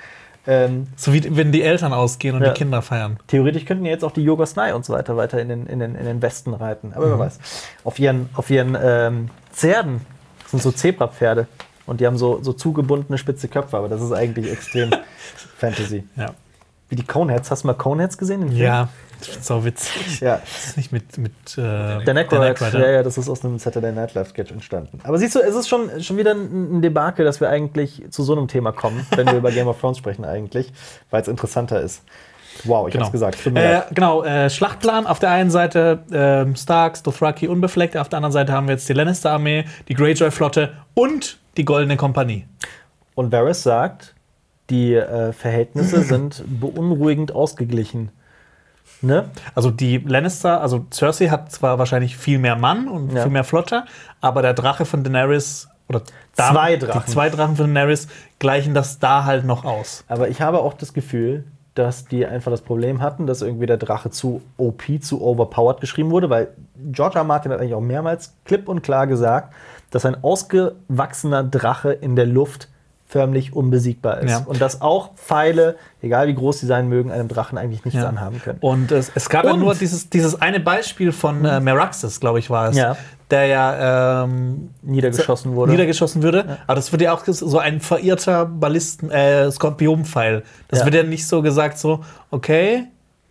Ähm, So wie wenn die Eltern ausgehen und Ja. die Kinder feiern. Theoretisch könnten ja jetzt auch die Yogosnai und so weiter weiter in den, in den, in den Westen reiten. Aber wer weiß. Auf ihren, auf ihren ähm, Zerden das sind so Zebrapferde. Und die haben so, so zugebundene spitze Köpfe, aber das ist eigentlich extrem Fantasy. Ja. Wie die Coneheads. Hast du mal Coneheads gesehen? den Film? Ja, das ist so witzig. Ja. Das ist nicht mit. mit äh, Dan Aykroyd, ja, ja, das ist aus einem Saturday Night Live Sketch entstanden. Aber siehst du, es ist schon, schon wieder ein Debakel, dass wir eigentlich zu so einem Thema kommen, wenn wir über Game of Thrones sprechen eigentlich, weil es interessanter ist. Wow, ich Genau. hab's gesagt. Äh, genau, äh, Schlachtplan. Auf der einen Seite ähm, Starks, Dothraki unbefleckt. Auf der anderen Seite haben wir jetzt die Lannister-Armee, die Greyjoy-Flotte und die Goldene Kompanie. Und Varys sagt, die äh, Verhältnisse sind beunruhigend ausgeglichen. Ne? Also die Lannister, also Cersei hat zwar wahrscheinlich viel mehr Mann und Ja. viel mehr Flotte, aber der Drache von Daenerys oder da- Zwei Drachen. die zwei Drachen von Daenerys gleichen das da halt noch aus. Aber ich habe auch das Gefühl, dass die einfach das Problem hatten, dass irgendwie der Drache zu OP, zu overpowered geschrieben wurde, weil George. R. Martin hat eigentlich auch mehrmals klipp und klar gesagt, dass ein ausgewachsener Drache in der Luft förmlich unbesiegbar ist. Ja. Und dass auch Pfeile, egal wie groß sie sein mögen, einem Drachen eigentlich nichts Ja. anhaben können. Und es, es gab ja Und- nur dieses, dieses eine Beispiel von äh, Meraxes, glaube ich, war es, Ja. der ja ähm, Niedergeschossen wurde. niedergeschossen würde. Aber das wird ja auch so ein verirrter Ballisten, äh, Skorpionpfeil. Das Ja. wird ja nicht so gesagt, so, okay,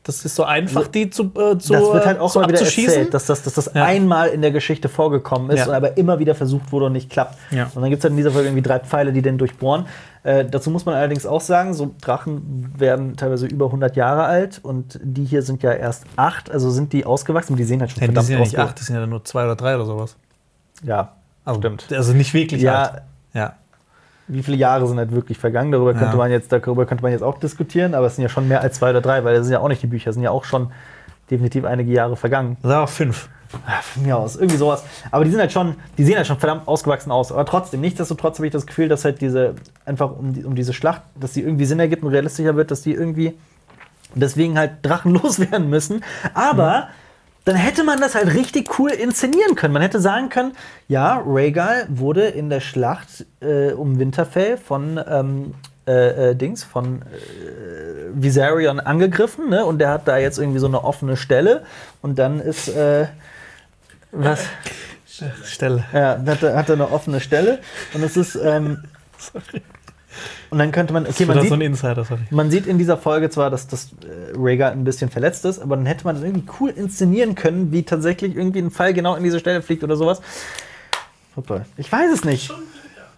das ist so einfach, die zu, äh, zu, das wird halt auch zu mal wieder erzählt, dass das, dass das Ja. einmal in der Geschichte vorgekommen ist Ja. und aber immer wieder versucht wurde und nicht klappt. Ja. Und dann gibt es halt in dieser Folge irgendwie drei Pfeile, die den durchbohren. Äh, dazu muss man allerdings auch sagen, so Drachen werden teilweise über 100 Jahre alt und die hier sind ja erst acht, also sind die ausgewachsen, die sehen halt schon Ja, die verdammt sind ja nicht acht, die sind ja nur zwei oder drei oder sowas. Ja, Also, Stimmt. Also nicht wirklich Ja. alt. Ja. Wie viele Jahre sind halt wirklich vergangen? Darüber könnte, Ja. man jetzt, darüber könnte man jetzt auch diskutieren, aber es sind ja schon mehr als zwei oder drei, weil das sind ja auch nicht die Bücher, sind ja auch schon definitiv einige Jahre vergangen. Sind aber fünf. Ja, von mir aus, irgendwie sowas. Aber die sind halt schon, die sehen halt schon verdammt ausgewachsen aus. Aber trotzdem, nichtsdestotrotz habe ich das Gefühl, dass halt diese, einfach um, die, um diese Schlacht, dass die irgendwie Sinn ergibt und realistischer wird, dass die irgendwie deswegen halt Drachen loswerden müssen. Aber dann hätte man das halt richtig cool inszenieren können. Man hätte sagen können, ja, Rhaegal wurde in der Schlacht äh, um Winterfell von ähm, äh, äh, Dings, von äh, Viserion angegriffen, ne? Und der hat da jetzt irgendwie so eine offene Stelle. Und dann ist äh, was? Stelle. Ja, hat er, hat er eine offene Stelle. Und es ist. Ähm, und dann könnte man. Okay, man ist so sieht, ein Insider, sorry. man sieht in dieser Folge zwar, dass das äh, Rhaegar ein bisschen verletzt ist, aber dann hätte man das irgendwie cool inszenieren können, wie tatsächlich irgendwie ein Pfeil genau in diese Stelle fliegt oder sowas. Super. Ich weiß es nicht.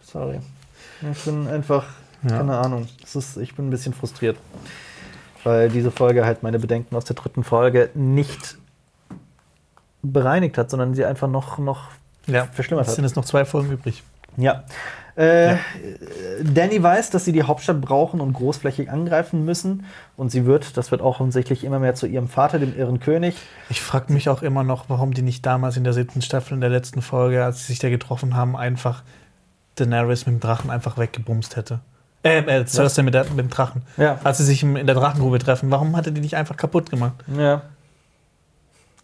Sorry. Ich bin einfach, Ja. keine Ahnung. Das ist, ich bin ein bisschen frustriert. Weil diese Folge halt meine Bedenken aus der dritten Folge nicht bereinigt hat, sondern sie einfach noch, noch Ja, verschlimmert es hat. sind jetzt noch zwei Folgen übrig. Ja. Äh, Ja. Danny weiß, dass sie die Hauptstadt brauchen und großflächig angreifen müssen. Und sie wird, das wird auch offensichtlich immer mehr zu ihrem Vater, dem irren König. Ich frage mich auch immer noch, warum die nicht damals in der siebten Staffel, in der letzten Folge, als sie sich da getroffen haben, einfach Daenerys mit dem Drachen einfach weggebumst hätte. Äh, äh Cersei mit, der, mit dem Drachen. Ja. Als sie sich in der Drachengrube treffen, warum hatte die nicht einfach kaputt gemacht? Ja.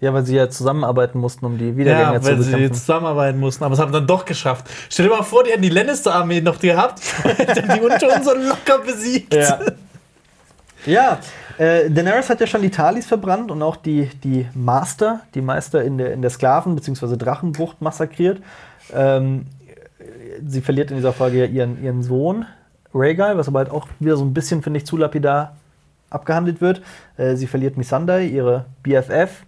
Ja, weil sie ja zusammenarbeiten mussten, um die Wiedergänger Ja, zu weil sie bekämpfen. zusammenarbeiten mussten, aber es haben dann doch geschafft. Stell dir mal vor, die hätten die Lannister-Armee noch gehabt, hätten die unter uns so locker besiegt. Ja. ja, äh, Daenerys hat ja schon die Talis verbrannt und auch die, die Master, die Meister in der, in der Sklaven- bzw. Drachenbucht massakriert. Ähm, sie verliert in dieser Folge ja ihren, ihren Sohn, Rhaegal, was aber halt auch wieder so ein bisschen, finde ich, zu lapidar abgehandelt wird. Äh, sie verliert Missandei, ihre BFF.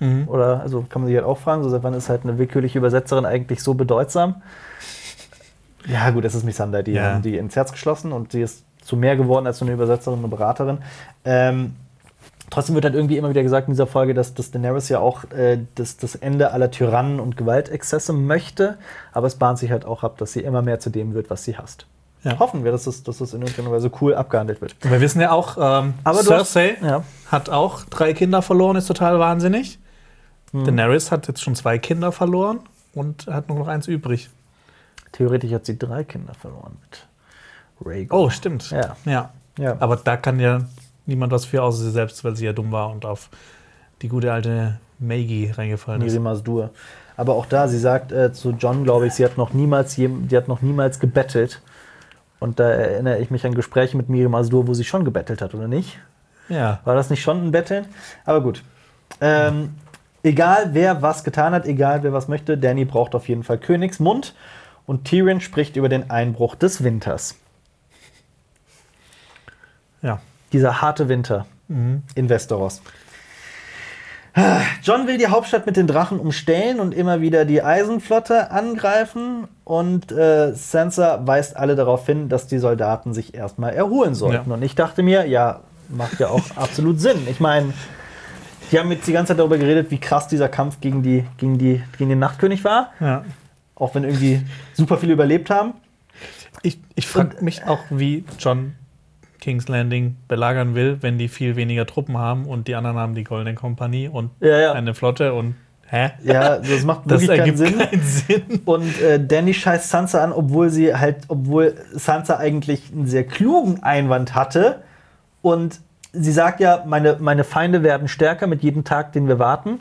Mhm. Oder, also kann man sich halt auch fragen, so seit wann ist halt eine willkürliche Übersetzerin eigentlich so bedeutsam? Ja, gut, es ist Missandei, die Ja. haben die ins Herz geschlossen und sie ist zu mehr geworden als so eine Übersetzerin und Beraterin. Ähm, trotzdem wird halt irgendwie immer wieder gesagt in dieser Folge, dass, dass Daenerys ja auch äh, das, das Ende aller Tyrannen und Gewaltexzesse möchte, aber es bahnt sich halt auch ab, dass sie immer mehr zu dem wird, was sie hasst. Ja. Hoffen wir, dass das, dass das in irgendeiner Weise cool abgehandelt wird. Wir wissen ja auch, ähm, du hast- Cersei Ja. hat auch drei Kinder verloren, ist total wahnsinnig. Hm. Daenerys hat jetzt schon zwei Kinder verloren und hat nur noch eins übrig. Theoretisch hat sie drei Kinder verloren mit Rhaegar. Oh, stimmt. Ja. ja. ja. Aber da kann ja niemand was für, außer sie selbst, weil sie ja dumm war und auf die gute alte Maggie reingefallen ist. Miri Masdur. Aber auch da, sie sagt äh, zu John, glaube ich, sie hat noch niemals, die hat noch niemals gebettelt. Und da erinnere ich mich an Gespräche mit Miri Masdur, wo sie schon gebettelt hat, oder nicht? Ja. War das nicht schon ein Betteln? Aber gut. Ähm, egal, wer was getan hat, egal, wer was möchte, Danny braucht auf jeden Fall Königsmund. Und Tyrion spricht über den Einbruch des Winters. Ja. Dieser harte Winter in Westeros. John will die Hauptstadt mit den Drachen umstellen und immer wieder die Eisenflotte angreifen. Und äh, Sansa weist alle darauf hin, dass die Soldaten sich erstmal erholen sollten. Ja. Und ich dachte mir, ja, macht ja auch absolut Sinn. Ich meine, die haben jetzt die ganze Zeit darüber geredet, wie krass dieser Kampf gegen, die, gegen, die, gegen den Nachtkönig war. Ja. Auch wenn irgendwie super viele überlebt haben. Ich, ich frage mich auch, wie John King's Landing belagern will, wenn die viel weniger Truppen haben und die anderen haben die Goldene Kompanie und Ja, ja. eine Flotte und hä? Ja, das macht Das wirklich keinen Sinn. keinen Sinn. Und äh, Danny scheißt Sansa an, obwohl sie halt, obwohl Sansa eigentlich einen sehr klugen Einwand hatte. Und sie sagt ja, meine, meine Feinde werden stärker mit jedem Tag, den wir warten.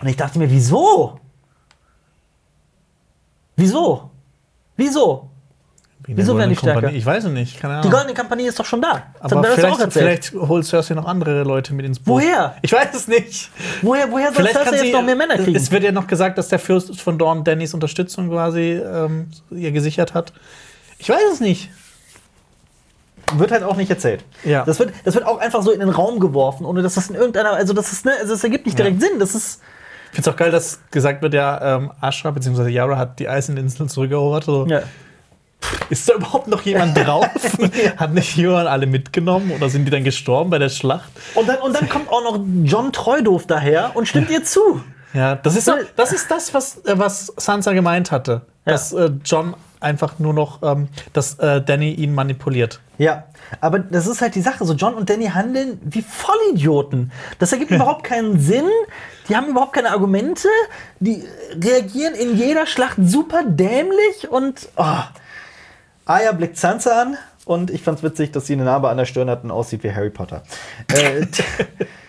Und ich dachte mir, wieso? Wieso? Wieso? Wieso werden die stärker? Kompanie. Ich weiß es nicht, keine Die Ahnung. Goldene Kampagne ist doch schon da. Das Aber vielleicht, vielleicht holt Cersei noch andere Leute mit ins Boot. Woher? Ich weiß es nicht. Woher, woher soll Cersei kann sie jetzt noch mehr Männer kriegen? Es wird ja noch gesagt, dass der Fürst von Dorn Dannys Unterstützung quasi ähm, ihr gesichert hat. Ich weiß es nicht. Wird halt auch nicht erzählt. Ja. Das, wird, das wird auch einfach so in den Raum geworfen, ohne dass das in irgendeiner, also das ist, ne, also das ergibt nicht direkt Sinn. Das ist, Ich finde es auch geil, dass gesagt wird, ja, ähm, Ashra bzw. Yara hat die Eiseninsel zurückerobert. So. ja. Ist da überhaupt noch jemand drauf? Hat nicht jemand alle mitgenommen oder sind die dann gestorben bei der Schlacht? Und dann, und dann kommt auch noch John Treudoof daher und stimmt ihr zu. Ja, das ist, das, ist das, was, äh, was Sansa gemeint hatte. Ja. Dass äh, John einfach nur noch, ähm, dass äh, Danny ihn manipuliert. Ja, aber das ist halt die Sache. So John und Danny handeln wie Vollidioten. Das ergibt überhaupt keinen Sinn. Die haben überhaupt keine Argumente. Die reagieren in jeder Schlacht super dämlich und oh. Arya blickt Sansa an und ich fand's witzig, dass sie eine Narbe an der Stirn hat und aussieht wie Harry Potter. äh,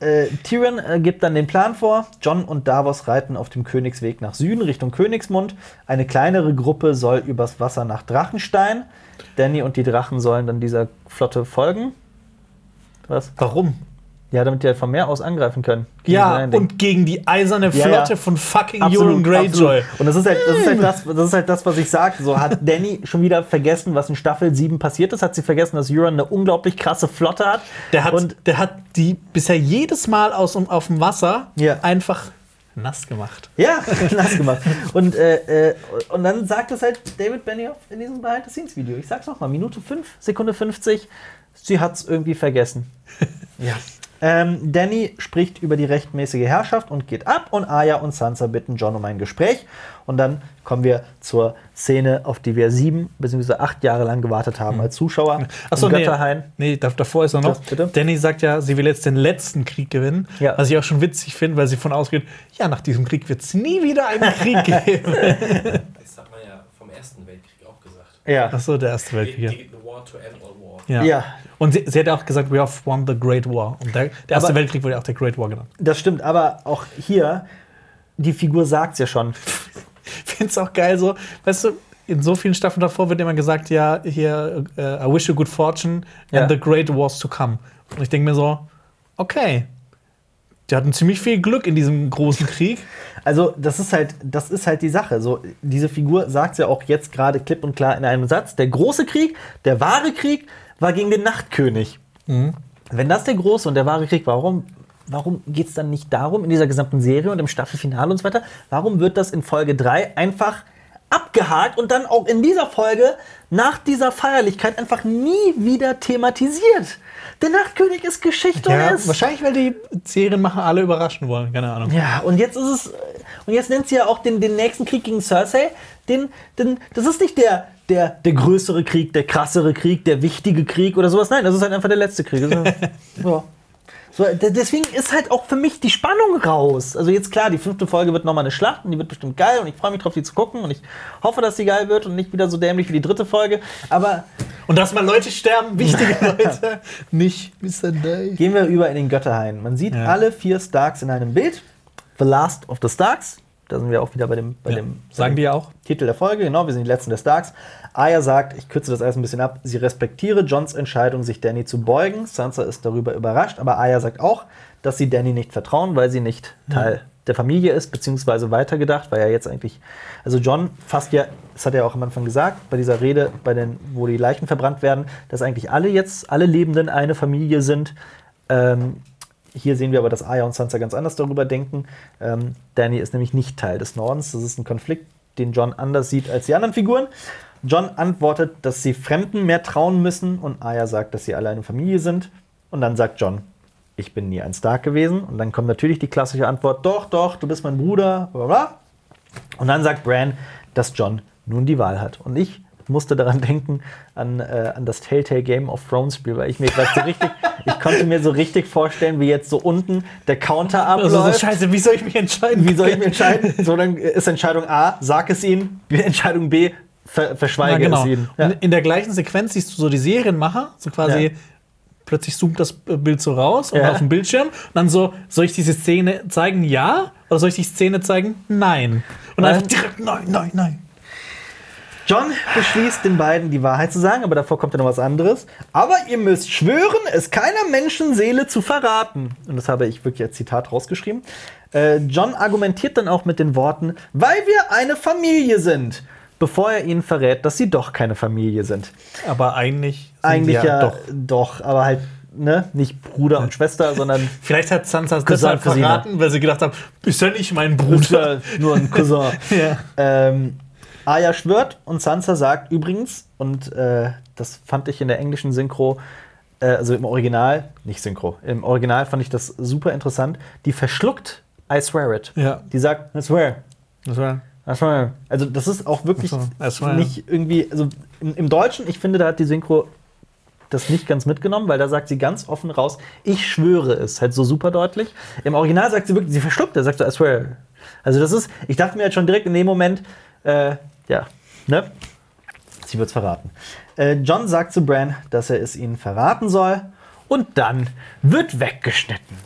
äh, Tyrion äh, gibt dann den Plan vor. John und Davos reiten auf dem Königsweg nach Süden Richtung Königsmund. Eine kleinere Gruppe soll übers Wasser nach Drachenstein. Danny und die Drachen sollen dann dieser Flotte folgen. Was? Warum? Ja, damit die halt vom Meer aus angreifen können. Ja, und gegen die eiserne Ja, Flotte ja. von fucking Euron Greyjoy. absolut. Und das ist, halt, das, ist halt das, das ist halt das, was ich sage. So hat Danny schon wieder vergessen, was in Staffel 7 passiert ist. Hat sie vergessen, dass Euron eine unglaublich krasse Flotte hat. Der hat, und der hat die bisher jedes Mal aus, dem- auf dem Wasser Ja. einfach nass gemacht. Ja, nass gemacht. Und, äh, äh, und dann sagt es halt David Benioff in diesem Behind-the-Scenes-Video. Ich sag's nochmal, Minute 5, Sekunde 50. Sie hat's irgendwie vergessen. ja. Ähm, Danny spricht über die rechtmäßige Herrschaft und geht ab und Arya und Sansa bitten John um ein Gespräch. Und dann kommen wir zur Szene, auf die wir sieben bzw. acht Jahre lang gewartet haben als Zuschauer. Achso, nee, Götterhain. nee, da- davor ist er noch. Das, bitte? Danny sagt ja, sie will jetzt den letzten Krieg gewinnen. Ja. Was ich auch schon witzig finde, weil sie von ausgeht, ja, nach diesem Krieg wird es nie wieder einen Krieg geben. Das hat man ja vom Ersten Weltkrieg auch gesagt. Ja. Achso, der Erste Weltkrieg. Ja. The, the war to end all war. Ja. Ja. Und sie, sie hat auch gesagt, we have won the Great War. Und der, der Erste Aber- Weltkrieg wurde ja auch der Great War genannt. Das stimmt, aber auch hier, die Figur sagt's ja schon. Ich finde es auch geil so, weißt du, in so vielen Staffeln davor wird immer gesagt, ja, hier, äh, I wish you good fortune Ja. and the great wars to come. Und ich denke mir so, okay, die hatten ziemlich viel Glück in diesem großen Krieg. Also, das ist halt, das ist halt die Sache. So, diese Figur sagt ja auch jetzt gerade klipp und klar in einem Satz: Der große Krieg, der wahre Krieg, war gegen den Nachtkönig. Wenn das der große und der wahre Krieg war, warum, warum geht es dann nicht darum, in dieser gesamten Serie und im Staffelfinale und so weiter, warum wird das in Folge 3 einfach abgehakt und dann auch in dieser Folge nach dieser Feierlichkeit einfach nie wieder thematisiert? Der Nachtkönig ist Geschichte und er ist wahrscheinlich, weil die Serienmacher alle überraschen wollen, keine Ahnung. ja, und jetzt ist es. Und jetzt nennt sie ja auch den, den nächsten Krieg gegen Cersei. Den, den, das ist nicht der, der, der größere Krieg, der krassere Krieg, der wichtige Krieg oder sowas. Nein, das ist halt einfach der letzte Krieg. Ja. So, de- deswegen ist halt auch für mich die Spannung raus. Also jetzt klar, die fünfte Folge wird nochmal eine Schlacht und die wird bestimmt geil und ich freue mich drauf, die zu gucken und ich hoffe, dass sie geil wird und nicht wieder so dämlich wie die dritte Folge. Aber Und dass mal Leute sterben, wichtige Leute, nicht Mr. Day. Gehen wir über in den Götterhain. Man sieht Ja. alle vier Starks in einem Bild. The Last of the Starks. Da sind wir auch wieder bei dem, bei Ja. dem Sagen die auch? Titel der Folge. Genau, wir sind die Letzten der Starks. Arya sagt, ich kürze das alles ein bisschen ab, sie respektiere Johns Entscheidung, sich Danny zu beugen. Sansa ist darüber überrascht, aber Arya sagt auch, dass sie Danny nicht vertrauen, weil sie nicht Teil der Familie ist, beziehungsweise weitergedacht, weil er jetzt eigentlich, also John fasst ja, das hat er auch am Anfang gesagt, bei dieser Rede, bei den, wo die Leichen verbrannt werden, dass eigentlich alle jetzt, alle Lebenden eine Familie sind. Ähm, hier sehen wir aber, dass Arya und Sansa ganz anders darüber denken. Ähm, Danny ist nämlich nicht Teil des Nordens. Das ist ein Konflikt, den John anders sieht als die anderen Figuren. John antwortet, dass sie Fremden mehr trauen müssen und Arya sagt, dass sie alle eine Familie sind. Und dann sagt John, ich bin nie ein Stark gewesen. Und dann kommt natürlich die klassische Antwort, doch, doch, du bist mein Bruder, bla bla. Und dann sagt Bran, dass John nun die Wahl hat. Und ich musste daran denken, an, äh, an das Telltale Game of Thrones Spiel, weil ich mir gerade so richtig, ich konnte mir so richtig vorstellen, wie jetzt so unten der Counter abläuft. Also so, scheiße, wie soll ich mich entscheiden? Wie soll ich mich entscheiden? So, dann ist Entscheidung A, sag es ihnen. Entscheidung B, ver verschweige genau. es ihnen. Ja. Und in der gleichen Sequenz siehst du so die Serienmacher, so quasi Ja. plötzlich zoomt das Bild so raus und Ja. auf dem Bildschirm. Und dann so, soll ich diese Szene zeigen? Ja. Oder soll ich die Szene zeigen? Nein. Und Nein. einfach direkt nein, nein, nein. John beschließt den beiden die Wahrheit zu sagen, aber davor kommt ja noch was anderes. Aber ihr müsst schwören, es keiner Menschenseele zu verraten. Und das habe ich wirklich als Zitat rausgeschrieben. Äh, John argumentiert dann auch mit den Worten, weil wir eine Familie sind, bevor er ihnen verrät, dass sie doch keine Familie sind. Aber eigentlich. sind Eigentlich sie ja, Doch. doch. aber halt ne, nicht Bruder und Schwester, sondern Vielleicht hat Sansa es Cousin, deshalb verraten, weil sie gedacht hat, ist ja nicht mein Bruder, Bruder. nur ein Cousin. Ja. Ähm, Arya schwört und Sansa sagt übrigens, und äh, das fand ich in der englischen Synchro, äh, also im Original, nicht Synchro, im Original fand ich das super interessant, die verschluckt I swear it. Ja. Die sagt, I swear. I swear. Also das ist auch wirklich so, nicht irgendwie, also im, im Deutschen, ich finde, da hat die Synchro das nicht ganz mitgenommen, weil da sagt sie ganz offen raus, ich schwöre es, halt so super deutlich. Im Original sagt sie wirklich, sie verschluckt, er sagt so, I swear. Also das ist, ich dachte mir halt schon direkt in dem Moment, äh, ja, ne? Sie wird's verraten. Äh, John sagt zu Bran, dass er es ihnen verraten soll und dann wird weggeschnitten.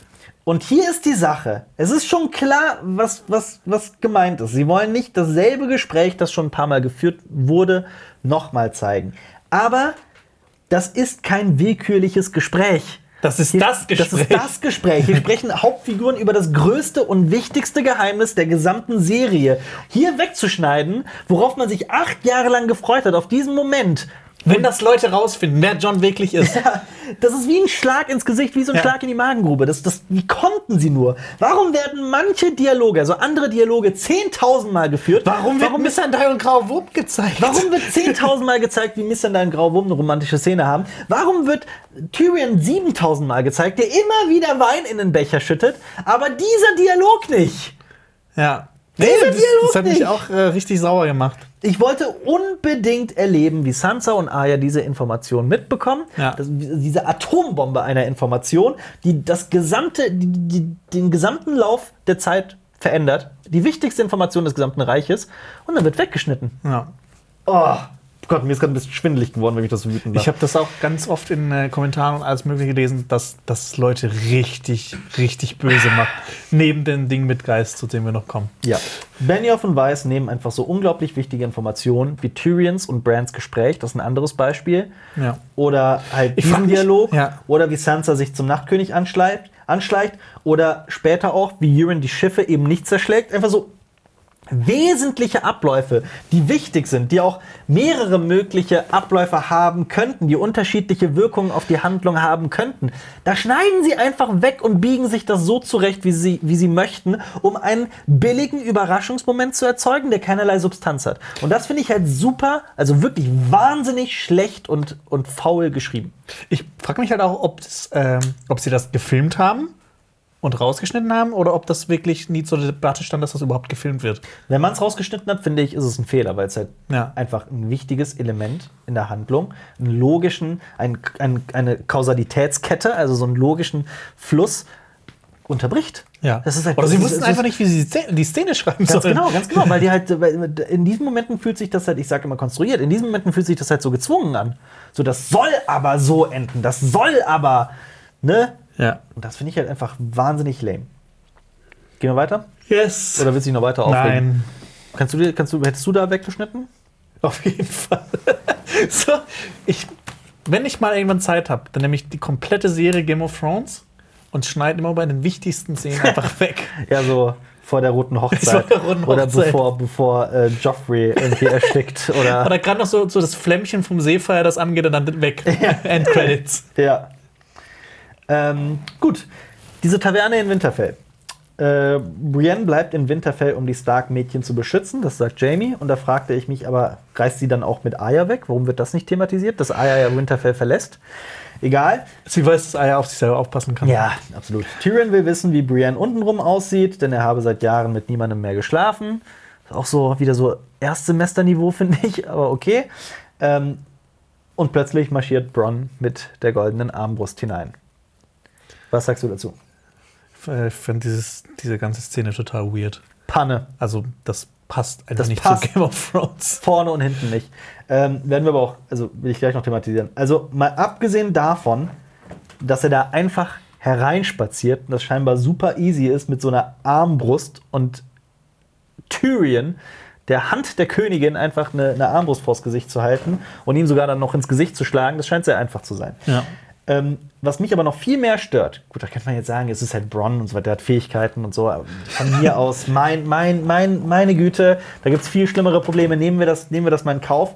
Und hier ist die Sache. Es ist schon klar, was, was, was gemeint ist. Sie wollen nicht dasselbe Gespräch, das schon ein paar Mal geführt wurde, nochmal zeigen. Aber das ist kein willkürliches Gespräch. Das ist Hier- das Gespräch. Das ist das Gespräch. Hier sprechen Hauptfiguren über das größte und wichtigste Geheimnis der gesamten Serie. Hier wegzuschneiden, worauf man sich acht Jahre lang gefreut hat, auf diesen Moment. Wenn das Leute rausfinden, wer John wirklich ist. Das ist wie ein Schlag ins Gesicht, wie so ein Ja. Schlag in die Magengrube. Das, das, wie konnten sie nur? Warum werden manche Dialoge, also andere Dialoge, 10.000 Mal geführt? Warum wird Missandei und Grau Wurm gezeigt? Warum wird 10.000 Mal gezeigt, wie Missandei und Grauwurm eine romantische Szene haben? Warum wird Tyrion 7.000 Mal gezeigt, der immer wieder Wein in den Becher schüttet, aber dieser Dialog nicht? Ja. Dieser das, das hat mich auch äh, richtig sauer gemacht. Ich wollte unbedingt erleben, wie Sansa und Arya diese Information mitbekommen. Ja. Das, diese Atombombe einer Information, die das gesamte, die, die, den gesamten Lauf der Zeit verändert. Die wichtigste Information des gesamten Reiches. Und dann wird weggeschnitten. Ja. Oh Gott, mir ist gerade ein bisschen schwindelig geworden, wenn ich das so wütend Ich habe das auch ganz oft in äh, Kommentaren und alles Mögliche gelesen, dass das Leute richtig, richtig böse macht. Neben den Ding mit Geist, zu dem wir noch kommen. Ja. Benioff und Weiss nehmen einfach so unglaublich wichtige Informationen wie Tyrions und Brands Gespräch, das ist ein anderes Beispiel. Ja. Oder halt Ich diesen mich- Dialog. ja. Oder wie Sansa sich zum Nachtkönig anschleicht, anschleicht. Oder später auch, wie Euron die Schiffe eben nicht zerschlägt. Einfach so wesentliche Abläufe, die wichtig sind, die auch mehrere mögliche Abläufe haben könnten, die unterschiedliche Wirkungen auf die Handlung haben könnten. Da schneiden sie einfach weg und biegen sich das so zurecht, wie sie, wie sie möchten, um einen billigen Überraschungsmoment zu erzeugen, der keinerlei Substanz hat. Und das finde ich halt super, also wirklich wahnsinnig schlecht und, und faul geschrieben. Ich frage mich halt auch, ob, ähm, ob sie das gefilmt haben und rausgeschnitten haben oder ob das wirklich nie zur Debatte stand, dass das überhaupt gefilmt wird. Wenn man es rausgeschnitten hat, finde ich, ist es ein Fehler, weil es halt Ja. einfach ein wichtiges Element in der Handlung, einen logischen, ein, ein, eine Kausalitätskette, also so einen logischen Fluss unterbricht. Ja. Das ist halt, oder sie wussten einfach nicht, wie sie die Szene, schreiben Ganz sollen. genau, ganz genau, weil die halt, in diesen Momenten fühlt sich das halt, ich sage immer konstruiert, in diesen Momenten fühlt sich das halt so gezwungen an. So, das soll aber so enden, das soll aber, ne? Ja. Und das finde ich halt einfach wahnsinnig lame. Gehen wir weiter? Yes. Oder willst du dich noch weiter aufregen? Nein. Kannst du, dir- kannst du, hättest du da weggeschnitten? Auf jeden Fall. so, ich, wenn ich mal irgendwann Zeit habe, dann nehme ich die komplette Serie Game of Thrones und schneiden immer bei den wichtigsten Szenen einfach weg. Ja, so vor der roten Hochzeit. Vor der roten Oder Hochzeit. bevor, bevor äh, Joffrey irgendwie erstickt. Oder, Oder gerade noch so, so das Flämmchen vom Seefeuer, das angeht und dann weg. Endcredits. ja. Ähm, gut, diese Taverne in Winterfell. Äh, Brienne bleibt in Winterfell, um die Stark-Mädchen zu beschützen, das sagt Jamie. Und da fragte ich mich aber, reist sie dann auch mit Arya weg? Warum wird das nicht thematisiert, dass Arya ja Winterfell verlässt? Egal. Sie weiß, dass Eier auf sich selber aufpassen kann. Ja, absolut. Tyrion will wissen, wie Brienne untenrum aussieht, denn er habe seit Jahren mit niemandem mehr geschlafen. Ist auch so wieder so Erstsemesterniveau, finde ich, aber okay. Ähm, und plötzlich marschiert Bronn mit der goldenen Armbrust hinein. Was sagst du dazu? Äh, Ich finde diese ganze Szene total weird. Panne. Also, das passt einfach Das nicht passt. zu Game of Thrones. Vorne und hinten nicht. Ähm, werden wir aber auch, also will ich gleich noch thematisieren. Also mal abgesehen davon, dass er da einfach hereinspaziert und das scheinbar super easy ist mit so einer Armbrust und Tyrion der Hand der Königin einfach eine, eine Armbrust vors Gesicht zu halten und ihn sogar dann noch ins Gesicht zu schlagen, das scheint sehr einfach zu sein. Ja. Ähm, was mich aber noch viel mehr stört, gut, da könnte man jetzt sagen, es ist halt Bronn und so weiter, der hat Fähigkeiten und so. aber Von mir aus, mein, mein, mein, meine Güte, da gibt es viel schlimmere Probleme. Nehmen wir, das, nehmen wir das mal in Kauf.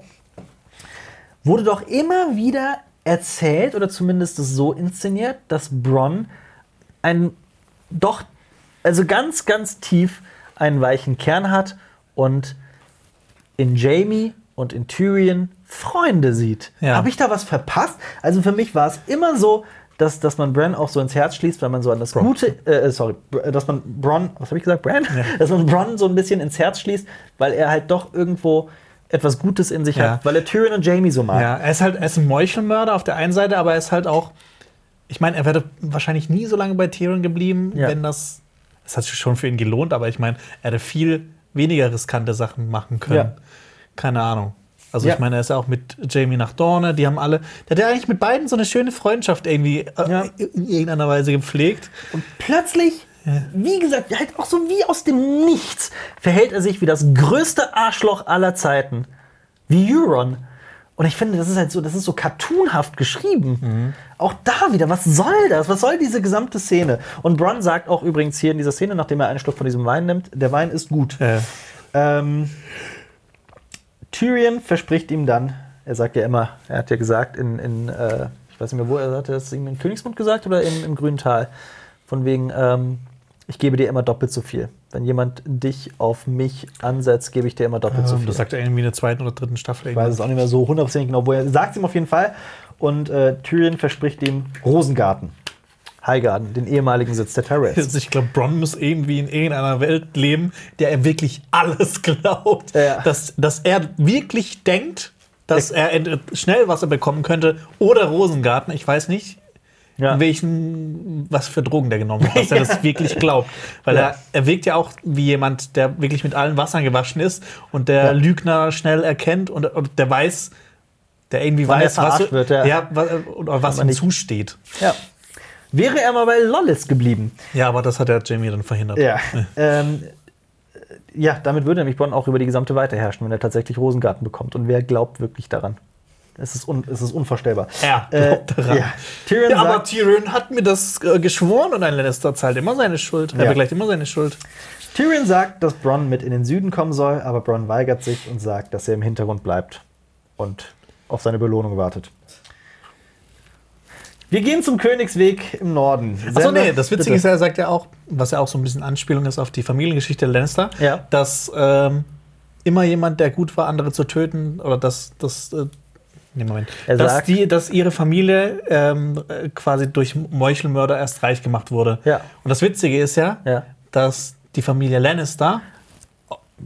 Wurde doch immer wieder erzählt oder zumindest es so inszeniert, dass Bronn einen doch, also ganz, ganz tief einen weichen Kern hat und in Jamie und in Tyrion Freunde sieht. Ja. Habe ich da was verpasst? Also für mich war es immer so, dass, dass man Bran auch so ins Herz schließt, weil man so an das Gute, äh, sorry, dass man Bronn, was habe ich gesagt, Bran? Dass man Bronn so ein bisschen ins Herz schließt, weil er halt doch irgendwo etwas Gutes in sich Ja. hat, weil er Tyrion und Jamie so mag. Ja, er ist halt er ist ein Meuchelmörder auf der einen Seite, aber er ist halt auch. Ich meine, er wäre wahrscheinlich nie so lange bei Tyrion geblieben, Ja. wenn das. Es hat sich schon für ihn gelohnt, aber ich meine, er hätte viel weniger riskante Sachen machen können. Ja. Keine Ahnung. Also Ja. ich meine, er ist ja auch mit Jamie nach Dorne, die haben alle, der hat ja eigentlich mit beiden so eine schöne Freundschaft irgendwie äh, Ja. in irgendeiner Weise gepflegt. Und plötzlich, wie gesagt, halt auch so wie aus dem Nichts, verhält er sich wie das größte Arschloch aller Zeiten. Wie Euron. Und ich finde, das ist halt so, das ist so cartoonhaft geschrieben. Auch da wieder, was soll das? Was soll diese gesamte Szene? Und Bronn sagt auch übrigens hier in dieser Szene, nachdem er einen Schluck von diesem Wein nimmt, der Wein ist gut. Äh, Ähm, Tyrion verspricht ihm dann, er sagt ja immer, er hat ja gesagt, in, in äh, ich weiß nicht mehr, wo er hat er das ihm in Königsmund gesagt oder im, im Grünen Tal, von wegen, ähm, ich gebe dir immer doppelt so viel. Wenn jemand dich auf mich ansetzt, gebe ich dir immer doppelt so viel. das sagt er irgendwie in der zweiten oder dritten Staffel. ich weiß es auch nicht mehr so hundertprozentig genau, wo er sagt es ihm auf jeden Fall. Und äh, Tyrion verspricht ihm Rosengarten, Highgarden, den ehemaligen Sitz der Tyrells. Also Ich glaube, Bronn muss irgendwie in irgendeiner Welt leben, der er wirklich alles glaubt. Ja. Dass, dass er wirklich denkt, dass er entweder schnell Wasser bekommen könnte oder Rosengarten. Ich weiß nicht, Ja. welchen, was für Drogen der genommen hat, dass er das wirklich glaubt. Weil Ja. er, er wirkt ja auch wie jemand, der wirklich mit allen Wassern gewaschen ist und der Ja. Lügner schnell erkennt und, und der weiß, der irgendwie Wann er weiß, was, wird, ja. ja, was, was ihm zusteht. Ja. Wäre er mal bei Lollis geblieben, Ja, aber das hat der Jamie dann verhindert. Ja. ähm, ja, damit würde nämlich Bonn auch über die gesamte Weite herrschen, wenn er tatsächlich Rosengarten bekommt. Und wer glaubt wirklich daran? Es ist, un, es ist unvorstellbar. Er Äh, glaubt daran. ja. Tyrion, Ja, aber sagt, Tyrion hat mir das äh, geschworen und ein Lannister zahlt immer seine Schuld. Er Ja. begleicht immer seine Schuld. Tyrion sagt, dass Bronn mit in den Süden kommen soll, aber Bronn weigert sich und sagt, dass er im Hintergrund bleibt und auf seine Belohnung wartet. Wir gehen zum Königsweg im Norden. Achso, nee, das Witzige Bitte. ist, er sagt ja auch, was ja auch so ein bisschen Anspielung ist auf die Familiengeschichte der Lannister, Ja. dass ähm, immer jemand, der gut war, andere zu töten, oder dass, dass äh, nee, Moment, Er dass, sagt- die, dass ihre Familie ähm, äh, quasi durch Meuchelmörder erst reich gemacht wurde. Ja. Und das Witzige ist ja, Ja. dass die Familie Lannister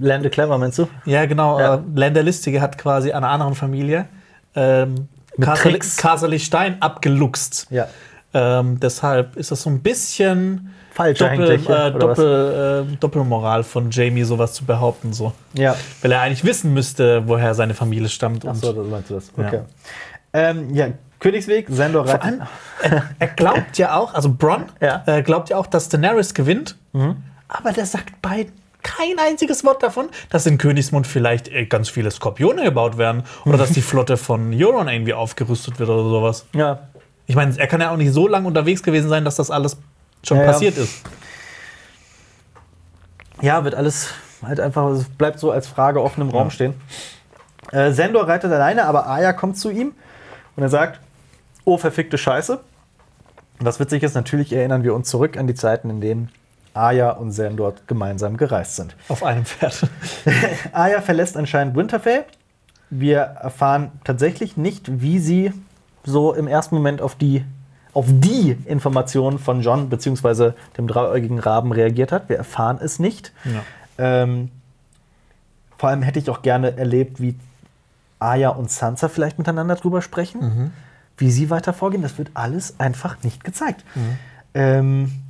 Lande Clever, meinst du? Ja, genau. Ja. Äh, Lander Listige hat quasi einer anderen Familie ähm, Castle Stein abgeluchst. Ja. Ähm, deshalb ist das so ein bisschen Falsch Doppel, eigentlich. ja, äh? Doppel, äh, Doppelmoral von Jamie, sowas zu behaupten. So. Ja. Weil er eigentlich wissen müsste, woher seine Familie stammt. Ach so, das meinst du das. Ja. Okay. Ähm, ja, Königsweg, Sandor vor allem, er, er glaubt ja auch, also Bronn Ja. äh, glaubt ja auch, dass Daenerys gewinnt, aber der sagt beiden kein einziges Wort davon, dass in Königsmund vielleicht äh, ganz viele Skorpione gebaut werden oder dass die Flotte von Euron irgendwie aufgerüstet wird oder sowas. Ja. Ich meine, er kann ja auch nicht so lange unterwegs gewesen sein, dass das alles schon Ja, ja. passiert ist. Ja, wird alles halt einfach, es bleibt so als Frage offen im Raum stehen. Äh, Sendor reitet alleine, aber Aya kommt zu ihm und er sagt, oh, verfickte Scheiße. Und was witzig ist, natürlich erinnern wir uns zurück an die Zeiten, in denen Aya und Sendor gemeinsam gereist sind. Auf einem Pferd. Aya verlässt anscheinend Winterfell. Wir erfahren tatsächlich nicht, wie sie so im ersten Moment auf die, auf die Informationen von John bzw. dem dreiäugigen Raben reagiert hat. Wir erfahren es nicht. Ja. Ähm, vor allem hätte ich auch gerne erlebt, wie Aya und Sansa vielleicht miteinander drüber sprechen, wie sie weiter vorgehen. Das wird alles einfach nicht gezeigt. Ähm,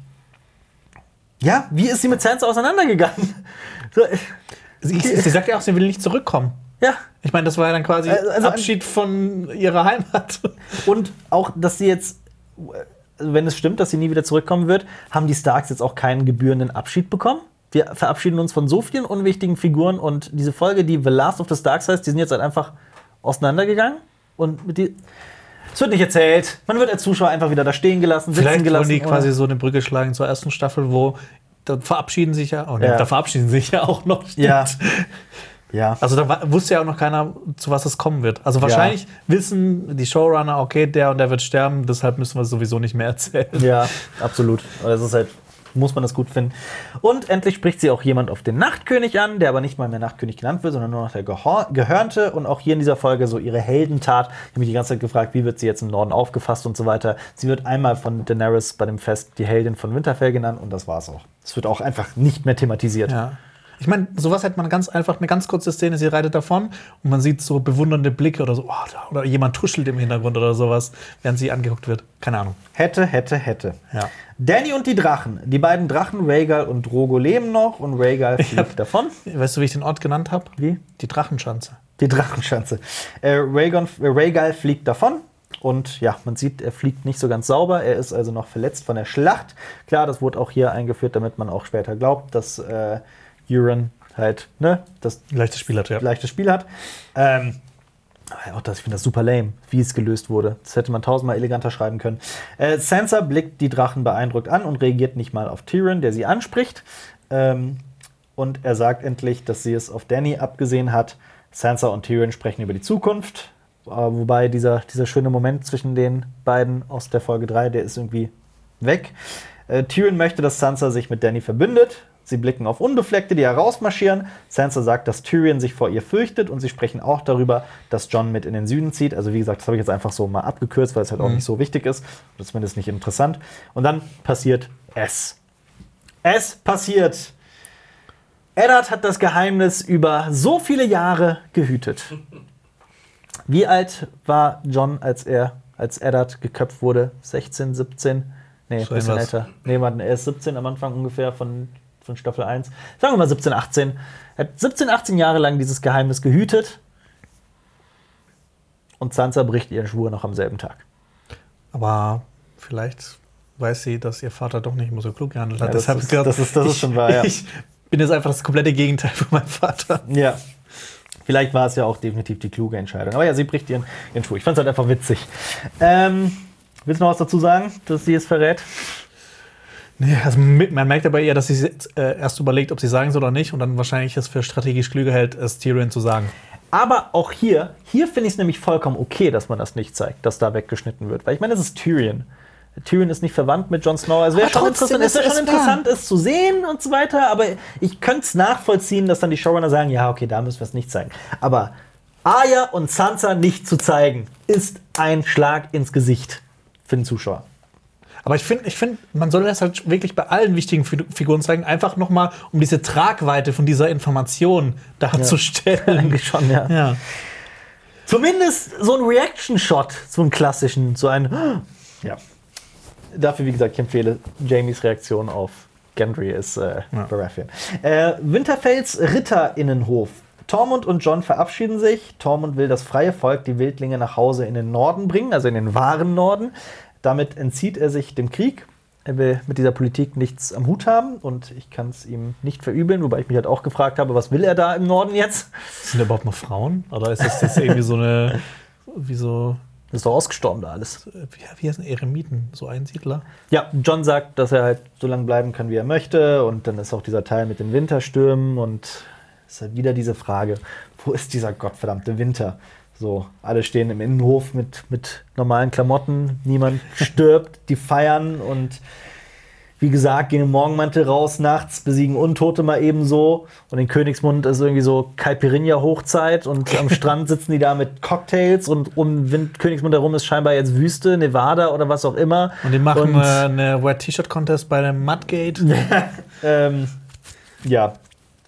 ja, wie ist sie mit Sansa auseinandergegangen? So, äh, Sie, sie sagt ja auch, sie will nicht zurückkommen. ja, Ich meine, das war ja dann quasi Also- also- Abschied von ihrer Heimat. Und auch, dass sie jetzt, wenn es stimmt, dass sie nie wieder zurückkommen wird, haben die Starks jetzt auch keinen gebührenden Abschied bekommen. Wir verabschieden uns von so vielen unwichtigen Figuren und diese Folge, die The Last of the Starks heißt, die sind jetzt halt einfach auseinandergegangen und mit die. Es wird nicht erzählt. Man wird als Zuschauer einfach wieder da stehen gelassen, sitzen Vielleicht wollen gelassen. die oder- quasi so eine Brücke schlagen zur ersten Staffel, wo da verabschieden sich ja, oh nee, Ja. da verabschieden sich ja auch noch. stimmt. Ja. Ja. Also da wusste ja auch noch keiner, zu was es kommen wird. Also wahrscheinlich wissen die Showrunner, okay, der und der wird sterben, deshalb müssen wir es sowieso nicht mehr erzählen. Ja, absolut. Das ist halt, muss man das gut finden. Und endlich spricht sie auch jemand auf den Nachtkönig an, der aber nicht mal mehr Nachtkönig genannt wird, sondern nur noch der Gehor Gehörnte. Und auch hier in dieser Folge so ihre Heldentat. Ich habe mich die ganze Zeit gefragt, wie wird sie jetzt im Norden aufgefasst und so weiter. Sie wird einmal von Daenerys bei dem Fest die Heldin von Winterfell genannt und das war's auch. Es wird auch einfach nicht mehr thematisiert. Ja. Ich meine, sowas hätte man ganz einfach, eine ganz kurze Szene, sie reitet davon und man sieht so bewundernde Blicke oder so, oh, da, oder jemand tuschelt im Hintergrund oder sowas, während sie angeguckt wird. Keine Ahnung. Hätte, hätte, hätte. Ja. Danny und die Drachen. Die beiden Drachen, Rhaegal und Drogo, leben noch und Rhaegal fliegt davon. Weißt du, wie ich den Ort genannt habe? Wie? Die Drachenschanze. Die Drachenschanze. Äh, Rhaegon, äh, Rhaegal fliegt davon. Und ja, man sieht, er fliegt nicht so ganz sauber. Er ist also noch verletzt von der Schlacht. Klar, das wurde auch hier eingeführt, damit man auch später glaubt, dass äh, Euron halt ne, das Leichtes Spiel hat, ja. leichte Spiel hat. Ähm, aber auch das, ich finde das super lame, wie es gelöst wurde. Das hätte man tausendmal eleganter schreiben können. Äh, Sansa blickt die Drachen beeindruckt an und reagiert nicht mal auf Tyrion, der sie anspricht. Ähm, und er sagt endlich, dass sie es auf Danny abgesehen hat. Sansa und Tyrion sprechen über die Zukunft. Äh, wobei dieser, dieser schöne Moment zwischen den beiden aus der Folge 3, der ist irgendwie weg. Äh, Tyrion möchte, dass Sansa sich mit Danny verbündet. Sie blicken auf Unbefleckte, die herausmarschieren. Sansa sagt, dass Tyrion sich vor ihr fürchtet und sie sprechen auch darüber, dass John mit in den Süden zieht. Also wie gesagt, das habe ich jetzt einfach so mal abgekürzt, weil es halt auch nicht so wichtig ist. Oder zumindest nicht interessant. Und dann passiert es. Es passiert. Eddard hat das Geheimnis über so viele Jahre gehütet. Wie alt war John, als er, als Eddard geköpft wurde? 16, 17? Nee, So ein bisschen älter. Nee, er ist 17 am Anfang ungefähr von, von Staffel 1. Sagen wir mal 17, 18. Er hat 17, 18 Jahre lang dieses Geheimnis gehütet. Und Sansa bricht ihren Schwur noch am selben Tag. Aber vielleicht weiß sie, dass ihr Vater doch nicht immer so klug gehandelt hat. Ja, das Deshalb ist- gedacht, das ist- das ist ich- schon wahr, ja. Ich bin jetzt einfach das komplette Gegenteil von meinem Vater. Ja. Vielleicht war es ja auch definitiv die kluge Entscheidung. Aber ja, sie bricht ihren, ihren Schwur. Ich fand es halt einfach witzig. Ähm, willst du noch was dazu sagen, dass sie es verrät? Nee, also man merkt aber eher, dass sie äh, erst überlegt, ob sie sagen soll oder nicht und dann wahrscheinlich es für strategisch klüger hält, es Tyrion zu sagen. Aber auch hier, hier finde ich es nämlich vollkommen okay, dass man das nicht zeigt, dass da weggeschnitten wird. Weil ich meine, es ist Tyrion. Tyrion ist nicht verwandt mit Jon Snow. Also wäre schon interessant, es ist wäre schon es interessant, es zu sehen und so weiter. Aber ich könnte es nachvollziehen, dass dann die Showrunner sagen, ja, okay, da müssen wir es nicht zeigen. Aber Arya und Sansa nicht zu zeigen, ist ein Schlag ins Gesicht für den Zuschauer. Aber ich finde, ich find, man soll das halt wirklich bei allen wichtigen Fi- Figuren zeigen, einfach nochmal, um diese Tragweite von dieser Information darzustellen. Eigentlich schon, ja. ja. Zumindest so ein Reaction-Shot, so einen klassischen, so ein. Ja. Dafür, wie gesagt, ich empfehle Jamies Reaktion auf Gendry ist äh, Ja. Baratheon. Äh, Winterfells Ritterinnenhof. Tormund und John verabschieden sich. Tormund will das freie Volk, die Wildlinge, nach Hause in den Norden bringen, also in den wahren Norden. Damit entzieht er sich dem Krieg. Er will mit dieser Politik nichts am Hut haben und ich kann es ihm nicht verübeln, wobei ich mich halt auch gefragt habe, was will er da im Norden jetzt? Sind da überhaupt noch Frauen? Oder ist das jetzt irgendwie so eine, wie so Das ist doch ausgestorben da alles. Wie, wie heißen Eremiten? So Einsiedler? Ja, John sagt, dass er halt so lange bleiben kann, wie er möchte. Und dann ist auch dieser Teil mit den Winterstürmen. Und es ist halt wieder diese Frage, wo ist dieser gottverdammte Winter? So, alle stehen im Innenhof mit, mit normalen Klamotten, niemand stirbt, die feiern und wie gesagt, gehen im Morgenmantel raus nachts, besiegen Untote mal ebenso. Und in Königsmund ist irgendwie so Caipirinha-Hochzeit und am Strand sitzen die da mit Cocktails und um Wind Königsmund herum ist scheinbar jetzt Wüste, Nevada oder was auch immer. Und die machen Und- äh, eine Wet T-Shirt Contest bei dem Mudgate. ähm, ja,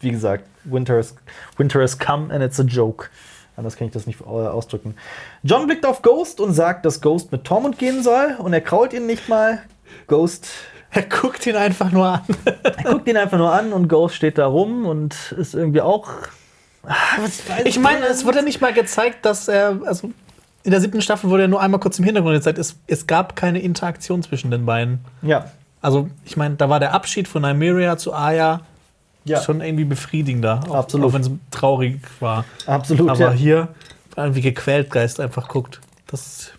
wie gesagt, Winter is, Winter has come and it's a joke. Anders kann ich das nicht äh, ausdrücken. John blickt auf Ghost und sagt, dass Ghost mit Tormund gehen soll und er krault ihn nicht mal. Ghost Er guckt ihn einfach nur an. er guckt ihn einfach nur an und Ghost steht da rum und ist irgendwie auch. Ah, Ich meine, es wurde nicht mal gezeigt, dass er, also in der siebten Staffel wurde er nur einmal kurz im Hintergrund gezeigt, es, es gab keine Interaktion zwischen den beiden. Ja, Also, ich meine, da war der Abschied von Nymeria zu Aya ja, schon irgendwie befriedigender. Auch, Absolut. Auch wenn es traurig war. absolut. Aber ja. hier irgendwie gequält Geist einfach guckt. Das,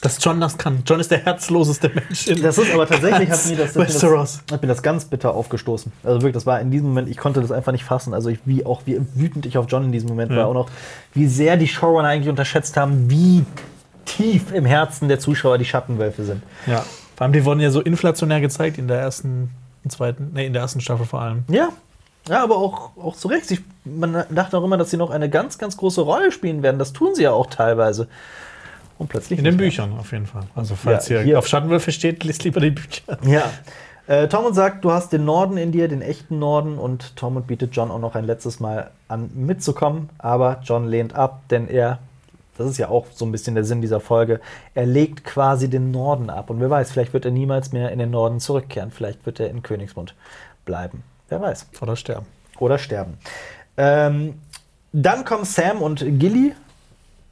dass John das kann. John ist der herzloseste Mensch in Das ist aber tatsächlich, hat mir das, hat mir das, hat mir das ganz bitter aufgestoßen. Also wirklich, das war in diesem Moment, ich konnte das einfach nicht fassen. Also ich, wie auch wie wütend ich auf John in diesem Moment Ja. war. Und auch wie sehr die Showrunner eigentlich unterschätzt haben, wie tief im Herzen der Zuschauer die Schattenwölfe sind. Ja. Vor allem, die wurden ja so inflationär gezeigt in der ersten, zweiten, nee, in der ersten Staffel vor allem. Ja. Ja, aber auch, auch zu Recht. Ich, man dachte auch immer, dass sie noch eine ganz, ganz große Rolle spielen werden. Das tun sie ja auch teilweise. Und plötzlich. In den nicht mehr. Büchern auf jeden Fall. Also, falls Ja, ihr hier- auf Schattenwölfe steht, liest lieber die Bücher. Ja. Äh, Tormund sagt, du hast den Norden in dir, den echten Norden, und Tormund bietet John auch noch ein letztes Mal an, mitzukommen. Aber John lehnt ab, denn er, das ist ja auch so ein bisschen der Sinn dieser Folge, er legt quasi den Norden ab. Und wer weiß, vielleicht wird er niemals mehr in den Norden zurückkehren. Vielleicht wird er in Königsmund bleiben. Wer weiß. Oder sterben. Oder sterben. Ähm, dann kommen Sam und Gilly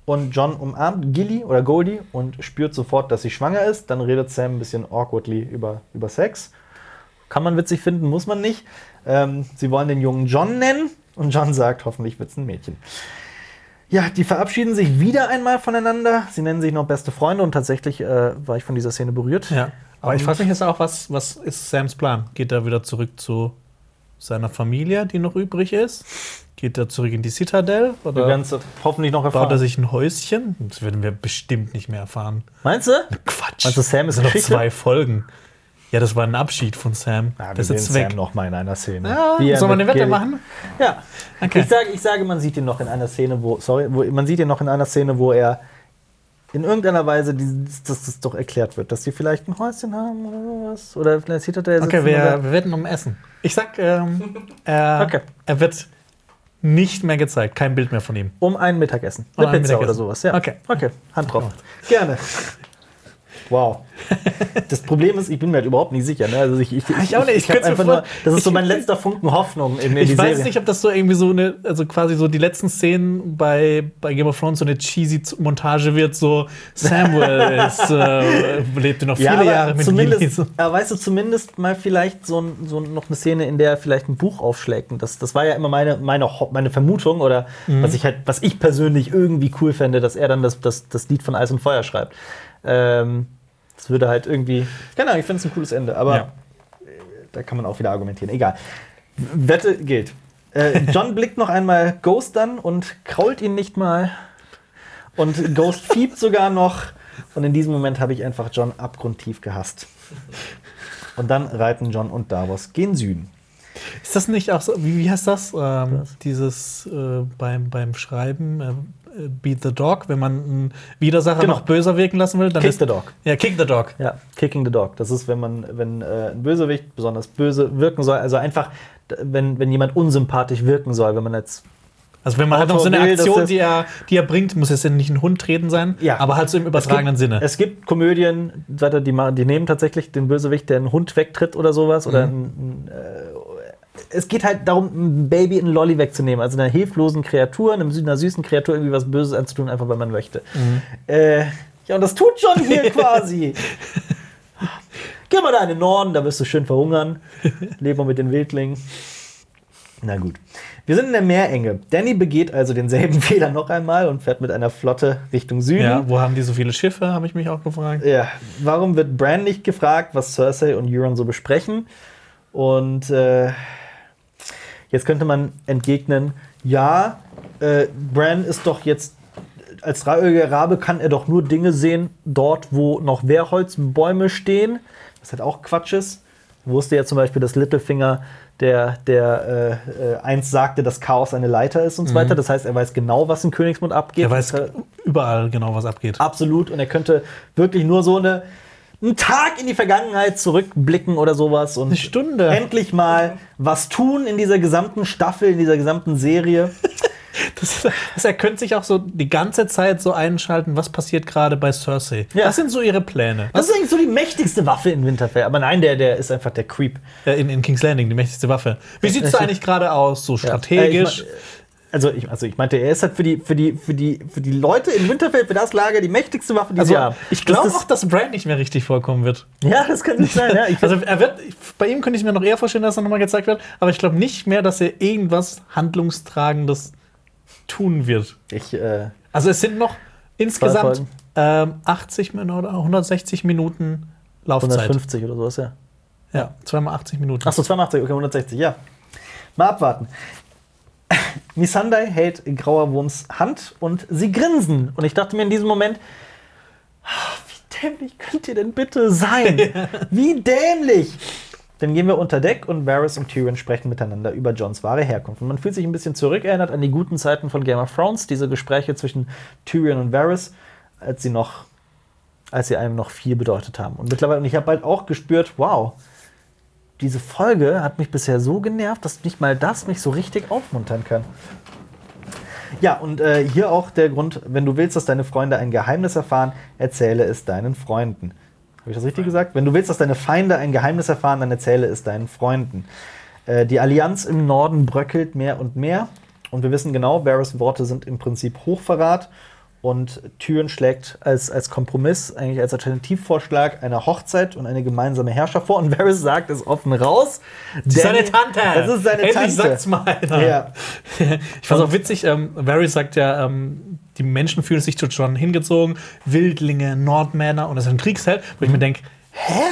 und John umarmt Gilly oder Goldie und spürt sofort, dass sie schwanger ist. Dann redet Sam ein bisschen awkwardly über, über Sex. Kann man witzig finden, muss man nicht. Ähm, sie wollen den jungen John nennen und John sagt, hoffentlich wird es ein Mädchen. Ja, die verabschieden sich wieder einmal voneinander. Sie nennen sich noch beste Freunde und tatsächlich äh, war ich von dieser Szene berührt. Ja. Aber ich Und- frage mich jetzt auch, was, was ist Sams Plan? Geht er wieder zurück zu seiner Familie, die noch übrig ist? Geht er zurück in die Citadel? Wir Oder werden es hoffentlich noch baut er erfahren. sich ein Häuschen? Das werden wir bestimmt nicht mehr erfahren. Meinst du? Quatsch. Meinst du, Sam ist das sind noch zwei Folgen. Ja, das war ein Abschied von Sam. Ja, das ist weg. Sam noch mal in einer Szene. Ja, soll man eine Wette machen? Ja. Okay. Ich, sage, ich sage, man sieht ihn noch in einer Szene, wo, sorry, wo, man sieht ihn noch in einer Szene, wo er in irgendeiner Weise, dieses, dass das doch erklärt wird, dass sie vielleicht ein Häuschen haben oder sowas. Oder vielleicht sieht er da Okay, wir, wir wetten um Essen. Ich sag, ähm, er, Okay. er wird nicht mehr gezeigt. Kein Bild mehr von ihm. um ein Mittagessen. Um Eine ein Pizza Mittagessen. oder sowas. Ja. Okay. Okay, Hand drauf. Gerne. Wow. Das Problem ist, ich bin mir halt überhaupt nicht sicher. Ne? Also ich, ich, Ich auch nicht. Ich mir einfach nur, das ist so ich- mein letzter Funken Hoffnung in, in Ich weiß Serie. nicht, ob das so irgendwie so eine, also quasi so die letzten Szenen bei, bei Game of Thrones so eine cheesy Montage wird, so Samuel ist, äh, lebte noch viele Ja, Jahre mit zumindest, aber weißt du, zumindest mal vielleicht so, ein, so noch eine Szene, in der er vielleicht ein Buch aufschlägt. Und das, das war ja immer meine, meine, meine Vermutung oder Mhm. was ich halt, was ich persönlich irgendwie cool fände, dass er dann das, das, das Lied von Eis und Feuer schreibt. Ähm, das würde halt irgendwie. Keine Ahnung, ich finde es ein cooles Ende, aber Ja. da kann man auch wieder argumentieren. Egal. Wette gilt. Äh, John blickt noch einmal Ghost an und krault ihn nicht mal. Und Ghost fiebt sogar noch. Und in diesem Moment habe ich einfach John abgrundtief gehasst. Und dann reiten John und Davos gen Süden. Ist das nicht auch so, wie, wie heißt das? Ähm, dieses äh, beim, beim Schreiben, äh, Beat the Dog, wenn man einen Widersacher Genau. noch böser wirken lassen will, dann Kick ist the Dog. Ja, Kick the Dog. Ja, Kicking the Dog. Das ist, wenn man, wenn äh, ein Bösewicht besonders böse wirken soll. Also einfach, wenn, wenn jemand unsympathisch wirken soll, wenn man jetzt. Also wenn man halt noch so eine will, Aktion, die er, die er bringt, muss jetzt ja nicht ein Hund treten sein, Ja. aber halt so im übertragenen es gibt, Sinne. Es gibt Komödien, die, die nehmen tatsächlich den Bösewicht, der einen Hund wegtritt oder sowas. Oder Mhm. ein, ein, äh, es geht halt darum, ein Baby in Lolly wegzunehmen. Also einer hilflosen Kreatur, einer süßen Kreatur irgendwie was Böses anzutun, einfach weil man möchte. Mhm. Äh, ja, und das tut schon hier quasi. Geh mal da in den Norden, da wirst du schön verhungern. Leb mal mit den Wildlingen. Na gut. Wir sind in der Meerenge. Danny begeht also denselben Fehler noch einmal und fährt mit einer Flotte Richtung Süden. Ja, wo haben die so viele Schiffe, habe ich mich auch gefragt. Ja, warum wird Bran nicht gefragt, was Cersei und Euron so besprechen? Und äh, jetzt könnte man entgegnen, ja, äh, Bran ist doch jetzt als dreieugiger Rabe kann er doch nur Dinge sehen, dort, wo noch Wehrholzbäume stehen. Was halt auch Quatsch ist. Wusste ja zum Beispiel, dass Littlefinger der, der äh, äh, einst sagte, dass Chaos eine Leiter ist und so weiter. Das heißt, er weiß genau, was in Königsmund abgeht. Er weiß Und, äh, überall genau, was abgeht. Absolut. Und er könnte wirklich nur so eine, einen Tag in die Vergangenheit zurückblicken oder sowas. Und Eine Stunde. endlich mal was tun in dieser gesamten Staffel, in dieser gesamten Serie. Das, das, er könnte sich auch so die ganze Zeit so einschalten, was passiert gerade bei Cersei. Ja. Das sind so ihre Pläne. Das ist eigentlich so die mächtigste Waffe in Winterfell. Aber nein, der, der ist einfach der Creep. Äh, in, in King's Landing, die mächtigste Waffe. Wie sieht es da eigentlich gerade aus? So strategisch? Äh, ich mein- also, ich, also ich meinte, er ist halt für die, für, die, für, die, für die Leute in Winterfell, für das Lager, die mächtigste Waffe, die also, sie haben. ich glaube Das auch, dass Brand nicht mehr richtig vorkommen wird. Ja, das kann nicht sein. Ja. Ich, Also er wird, bei ihm könnte ich mir noch eher vorstellen, dass er nochmal gezeigt wird, aber ich glaube nicht mehr, dass er irgendwas Handlungstragendes tun wird. ich äh, Also es sind noch insgesamt ähm, 80 Minuten oder 160 Minuten Laufzeit. 150 oder sowas, ja. Ja, zweimal 80 Minuten. Achso, 82, okay, 160, ja. Mal abwarten. Missandei hält Grauer Wurms Hand und sie grinsen. Und ich dachte mir in diesem Moment, ah, wie dämlich könnt ihr denn bitte sein? Wie dämlich! Dann gehen wir unter Deck und Varys und Tyrion sprechen miteinander über Johns wahre Herkunft. Und man fühlt sich ein bisschen zurückerinnert an die guten Zeiten von Game of Thrones, diese Gespräche zwischen Tyrion und Varys, als sie noch, als sie einem noch viel bedeutet haben. Und mittlerweile, und ich habe bald auch gespürt, wow, diese Folge hat mich bisher so genervt, dass nicht mal das mich so richtig aufmuntern kann. Ja, und äh, hier auch der Grund, wenn du willst, dass deine Freunde ein Geheimnis erfahren, erzähle es deinen Freunden. Habe ich das richtig gesagt? Wenn du willst, dass deine Feinde ein Geheimnis erfahren, dann erzähle es deinen Freunden. Äh, die Allianz im Norden bröckelt mehr und mehr. Und wir wissen genau, Varys Worte sind im Prinzip Hochverrat. Und Tyrion schlägt als, als Kompromiss, eigentlich als Alternativvorschlag, eine Hochzeit und eine gemeinsame Herrschaft vor. Und Varys sagt es offen raus. Das ist seine Tante. Das ist seine Endlich Tante. sagt's mal einer. Ja. Ich fand auch witzig, ähm, Varys sagt ja, ähm, die Menschen fühlen sich zu John hingezogen, Wildlinge, Nordmänner und das ist ein Kriegsheld, wo ich mir denke, hä?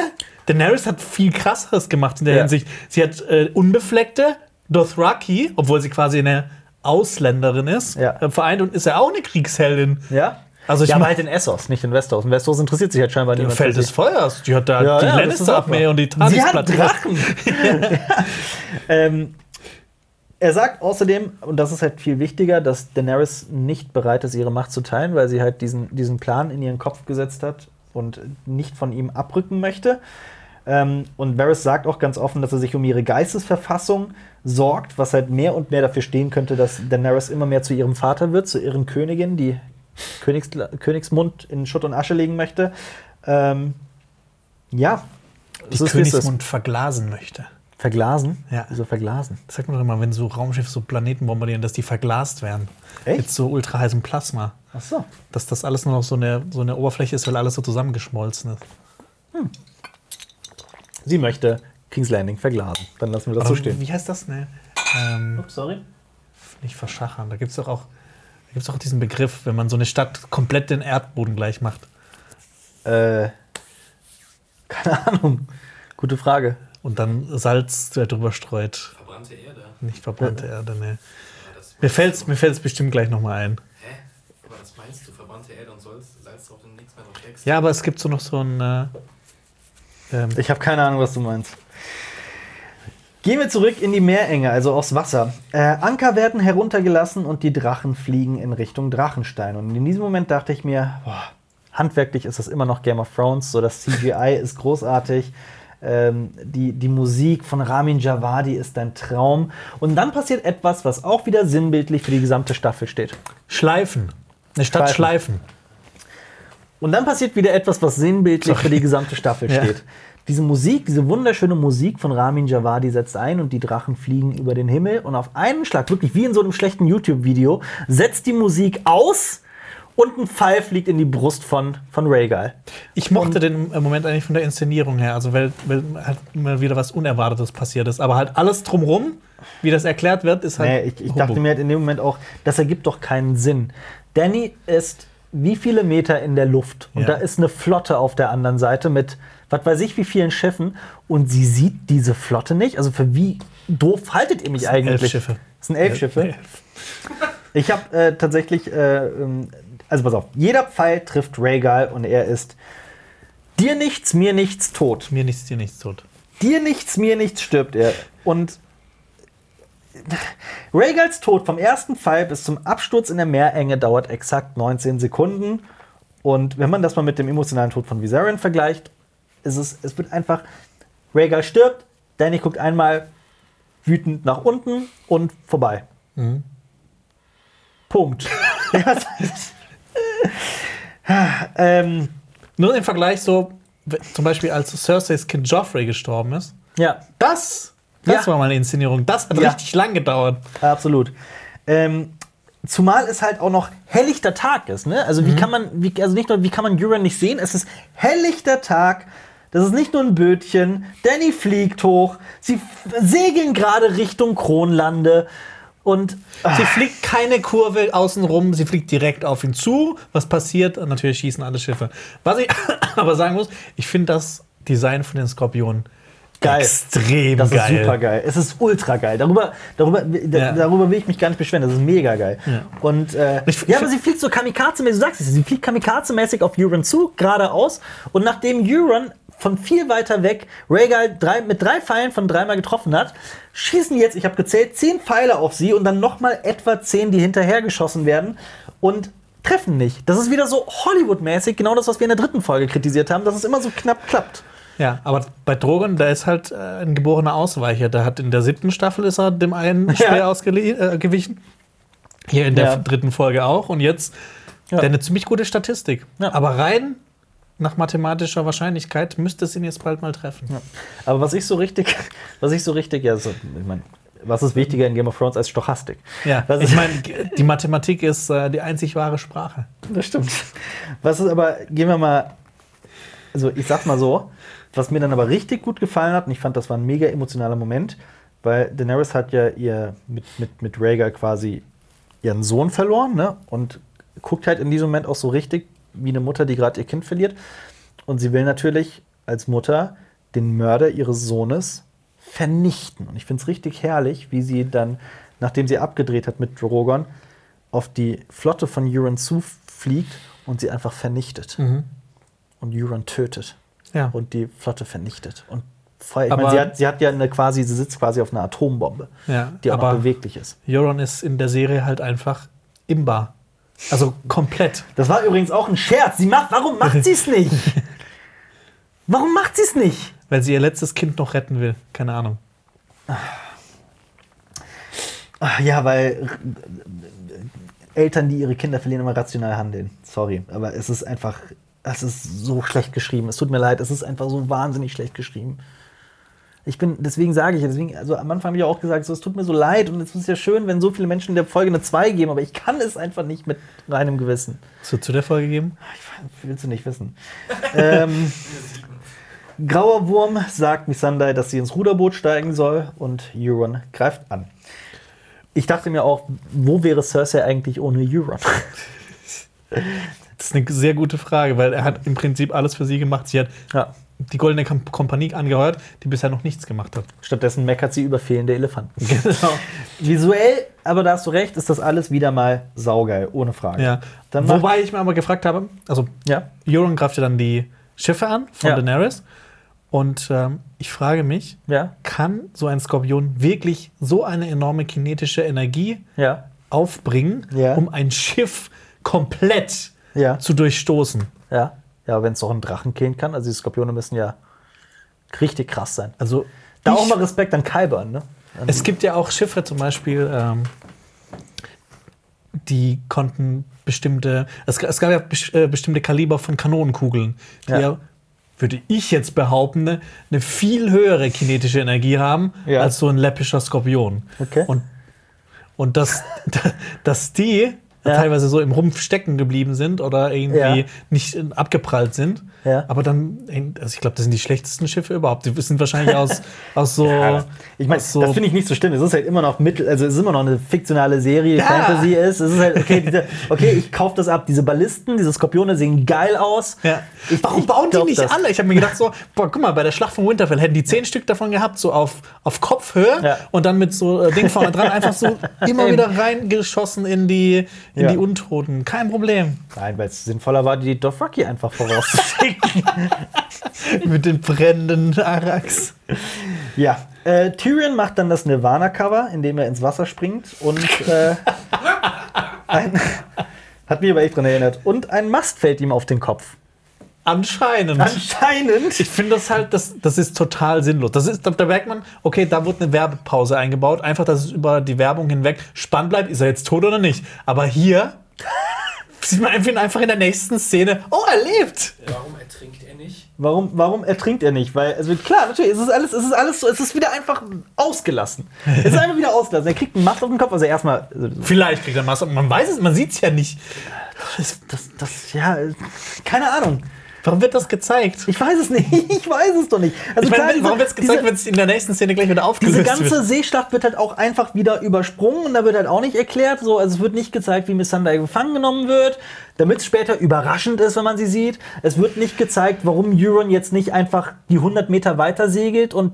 Daenerys hat viel krasseres gemacht in der Ja. Hinsicht. Sie hat äh, unbefleckte Dothraki, obwohl sie quasi eine Ausländerin ist, Ja. äh, vereint und ist ja auch eine Kriegsheldin. Ja? Also ich ja, aber halt in Essos, nicht in Westeros. In Westeros interessiert sich halt scheinbar Im niemand. Feld für des. Feuers. Die hat da Ja, die ja, Lannister-Armee und die Sie hat. Drachen. ähm, er sagt außerdem, und das ist halt viel wichtiger, dass Daenerys nicht bereit ist, ihre Macht zu teilen, weil sie halt diesen, diesen Plan in ihren Kopf gesetzt hat und nicht von ihm abrücken möchte. Ähm, und Varys sagt auch ganz offen, dass er sich um ihre Geistesverfassung sorgt, was halt mehr und mehr dafür stehen könnte, dass Daenerys immer mehr zu ihrem Vater wird, zu ihren Königin, die Königs Königsmund in Schutt und Asche legen möchte. Ähm, ja. die so. Königsmund verglasen möchte. Verglasen? Ja. Wieso verglasen? Das sagt man doch immer, wenn so Raumschiffe so Planeten bombardieren, dass die verglast werden. Echt? Mit so ultra heißem Plasma. Ach so. Dass das alles nur noch so eine, so eine Oberfläche ist, weil alles so zusammengeschmolzen ist. Sie möchte King's Landing verglasen. Dann lassen wir das so Aber stehen. Wie heißt das? Ne? Ähm, Ups, sorry. nicht verschachern. Da gibt es doch auch, da gibt's auch diesen Begriff, wenn man so eine Stadt komplett den Erdboden gleich macht. Äh, keine Ahnung. Gute Frage. Und dann Salz drüber streut. Verbrannte Erde. Nicht verbrannte Erde, ne. Ja, Mir fällt es mir fällt's bestimmt gleich nochmal ein. Hä? Aber das meinst du? Verbrannte Erde und Salz, Salz drauf und nichts mehr drauf? Ja, aber es gibt so noch so ein. Äh, ähm, Ich habe keine Ahnung, was du meinst. Gehen wir zurück in die Meerenge, also aufs Wasser. Äh, Anker werden heruntergelassen und die Drachen fliegen in Richtung Drachenstein. Und in diesem Moment dachte ich mir, boah, handwerklich ist das immer noch Game of Thrones, so das CGI ist großartig. Ähm, die, die Musik von Ramin Javadi ist ein Traum. Und dann passiert etwas, was auch wieder sinnbildlich für die gesamte Staffel steht. Schleifen. Eine Stadt Schleifen. Schleifen. Und dann passiert wieder etwas, was sinnbildlich für die gesamte Staffel Ja. steht. Diese Musik, diese wunderschöne Musik von Ramin Javadi setzt ein und die Drachen fliegen über den Himmel und auf einen Schlag, wirklich wie in so einem schlechten YouTube-Video, setzt die Musik aus und ein Pfeil fliegt in die Brust von, von Rhaegal. Ich mochte den äh, Moment eigentlich von der Inszenierung her, also weil, weil halt mal wieder was Unerwartetes passiert ist. Aber halt alles drumrum, wie das erklärt wird, ist halt. Nee, ich, ich dachte mir halt in dem Moment auch, das ergibt doch keinen Sinn. Danny ist wie viele Meter in der Luft und Ja. da ist eine Flotte auf der anderen Seite mit was weiß ich wie vielen Schiffen und sie sieht diese Flotte nicht. Also für wie doof haltet ihr mich sind eigentlich? elf Schiffe. Das sind elf Schiffe. Elf. Ich habe äh, tatsächlich, äh, ähm, also pass auf, jeder Pfeil trifft Rhaegal und er ist dir nichts, mir nichts, tot. Mir nichts, dir nichts tut. Dir nichts, mir nichts stirbt er. Und Rhaegals Tod vom ersten Pfeil bis zum Absturz in der Meerenge dauert exakt 19 Sekunden. Und wenn man das mal mit dem emotionalen Tod von Viserion vergleicht, ist es, es wird einfach, Rhaegal stirbt, Danny guckt einmal wütend nach unten und vorbei. Punkt. Das ist- ähm, Nur im Vergleich so, zum Beispiel als Cerseis Kind Joffrey gestorben ist, ja, das, das Ja. war mal eine Inszenierung. Das hat Ja. richtig lang gedauert. Absolut. Ähm, zumal es halt auch noch helllichter Tag ist, ne? Also wie kann man, wie, also nicht nur, wie kann man Euron nicht sehen? Es ist helllichter Tag. Das ist nicht nur ein Bötchen. Danny fliegt hoch. Sie segeln gerade Richtung Kronlande. Und Sie fliegt keine Kurve außenrum, sie fliegt direkt auf ihn zu. Was passiert? Natürlich schießen alle Schiffe. Was ich aber sagen muss, ich finde das Design von den Skorpionen Geil. extrem das geil. ist super geil. Es ist ultra geil. Darüber, darüber, da, Ja. darüber will ich mich gar nicht beschweren. Das ist mega geil. Ja. Und äh, Ich- ich ja, aber find- sie fliegt so kamikaze-mäßig, du sagst es, sie fliegt kamikaze-mäßig auf Euron zu, geradeaus. Und nachdem Euron von viel weiter weg Rhaegal drei, mit drei Pfeilen von dreimal getroffen hat, schießen jetzt, ich habe gezählt, zehn Pfeile auf sie und dann nochmal etwa zehn, die hinterher geschossen werden und treffen nicht. Das ist wieder so Hollywood-mäßig, genau das, was wir in der dritten Folge kritisiert haben, dass es immer so knapp klappt. Ja, aber bei Drogon, da ist halt äh, ein geborener Ausweicher. Der hat in der siebten Staffel ist er dem einen Speer ausgewichen. Hier in der Ja. dritten Folge auch. Und jetzt Ja. der eine ziemlich gute Statistik. Ja. Aber rein nach mathematischer Wahrscheinlichkeit müsste es ihn jetzt bald mal treffen. Aber was ich so richtig, was ich so richtig, ja, so, ich meine, was ist wichtiger in Game of Thrones als Stochastik? Ja, was ich meine, die Mathematik ist äh, die einzig wahre Sprache. das stimmt. Was ist aber, gehen wir mal, also ich sag's mal so, was mir dann aber richtig gut gefallen hat, und ich fand, das war ein mega emotionaler Moment, weil Daenerys hat ja ihr mit, mit, mit Rhaegar quasi ihren Sohn verloren, ne? Und guckt halt in diesem Moment auch so richtig wie eine Mutter, die gerade ihr Kind verliert. Und sie will natürlich als Mutter den Mörder ihres Sohnes vernichten. Und ich finde es richtig herrlich, wie sie dann, nachdem sie abgedreht hat mit Drogon, auf die Flotte von Euron zufliegt und sie einfach vernichtet. Und Euron tötet. Ja. Und die Flotte vernichtet. Und Feuer. Ich Aber- meine, sie hat, sie hat ja eine quasi, sie sitzt quasi auf einer Atombombe, Ja, die auch beweglich ist. Euron ist in der Serie halt einfach imbar. Also komplett. Das war übrigens auch ein Scherz. Sie macht, warum macht sie es nicht? Warum macht sie es nicht? Weil sie ihr letztes Kind noch retten will. Keine Ahnung. Ach, ja, weil Eltern, die ihre Kinder verlieren, immer rational handeln. Sorry, aber es ist einfach, es ist so schlecht geschrieben. Es tut mir leid, es ist einfach so wahnsinnig schlecht geschrieben. Ich bin, deswegen sage ich, deswegen, also am Anfang habe ich auch gesagt, so, es tut mir so leid und es ist ja schön, wenn so viele Menschen der Folge eine 2 geben, aber ich kann es einfach nicht mit reinem Gewissen. Hast du zu der Folge gegeben? Willst du nicht wissen. ähm, Grauer Wurm sagt Missandei, dass sie ins Ruderboot steigen soll und Euron greift an. Ich dachte mir auch, wo wäre Cersei eigentlich ohne Euron? Das ist eine sehr gute Frage, weil er hat im Prinzip alles für sie gemacht. Sie hat ja. die Goldene Kompanie angeheuert, die bisher noch nichts gemacht hat. Stattdessen meckert sie über fehlende Elefanten. Genau. Visuell, aber da hast du recht, ist das alles wieder mal saugeil, ohne Frage. Ja. Wobei ich mir aber gefragt habe, also Ja. Euron greift ja dann die Schiffe an von Ja. Daenerys. Und ähm, ich frage mich, Ja. kann so ein Skorpion wirklich so eine enorme kinetische Energie Ja. aufbringen, Ja. um ein Schiff komplett Ja. zu durchstoßen? Ja. Ja, wenn es doch einen Drachen killen kann. Also die Skorpione müssen ja richtig krass sein. Also Da ich- auch mal Respekt an Kyburn, ne? Es gibt ja auch Schiffe zum Beispiel, ähm, die konnten bestimmte, es, es gab ja äh, bestimmte Kaliber von Kanonenkugeln, die Ja. ja, würde ich jetzt behaupten, ne, eine viel höhere kinetische Energie haben Ja. als so ein läppischer Skorpion. Okay. Und, und dass, dass die Ja. teilweise so im Rumpf stecken geblieben sind oder irgendwie Ja. nicht abgeprallt sind. Ja. Aber dann, also ich glaube, das sind die schlechtesten Schiffe überhaupt. Die sind wahrscheinlich aus, aus so. Ich meine, so das finde ich nicht so schlimm. Es ist halt immer noch mittel, also es ist immer noch eine fiktionale Serie. Fantasy ist. Es ist halt, okay, diese, okay ich kaufe das ab. Diese Ballisten, diese Skorpione sehen geil aus. Ich- Warum ich bauen die nicht das. alle? Ich habe mir gedacht, so, boah, guck mal, bei der Schlacht von Winterfell hätten die zehn Stück davon gehabt, so auf, auf Kopfhöhe und dann mit so äh, Ding vorne dran einfach so immer wieder reingeschossen in die, in Ja. die Untoten. Kein Problem. Nein, weil es sinnvoller war, die Dothraki einfach vorauszuschicken. mit den brennenden Arax. ja. Äh, Tyrion macht dann das Nirvana-Cover, indem er ins Wasser springt und äh, ein, hat mich aber echt dran erinnert. Und ein Mast fällt ihm auf den Kopf. Anscheinend. Anscheinend. Ich finde das halt, das, das ist total sinnlos. Das ist, da, da merkt man, okay, da wurde eine Werbepause eingebaut. Einfach, dass es über die Werbung hinweg spannend bleibt, ist er jetzt tot oder nicht. Aber hier sieht man einfach, einfach in der nächsten Szene, oh, er lebt. Warum ertrinkt er nicht? Warum, warum ertrinkt er nicht? Weil, also klar, natürlich, es ist alles, es ist alles so, es ist wieder einfach ausgelassen. Es ist einfach wieder ausgelassen. Er kriegt einen Mast auf den Kopf, also erstmal. Also, Vielleicht kriegt er Masse, man weiß es, man sieht es ja nicht. das, das, das, ja, keine Ahnung. Warum wird das gezeigt? Ich weiß es nicht. Ich weiß es doch nicht. Also Ich meine, klar, diese- warum wird es gezeigt, wenn es in der nächsten Szene gleich wieder aufgelöst Diese ganze wird? Seeschlacht wird halt auch einfach wieder übersprungen und da wird halt auch nicht erklärt, so, also es wird nicht gezeigt, wie Missandei gefangen genommen wird, damit es später überraschend ist, wenn man sie sieht. Es wird nicht gezeigt, warum Euron jetzt nicht einfach die 100 Meter weiter segelt und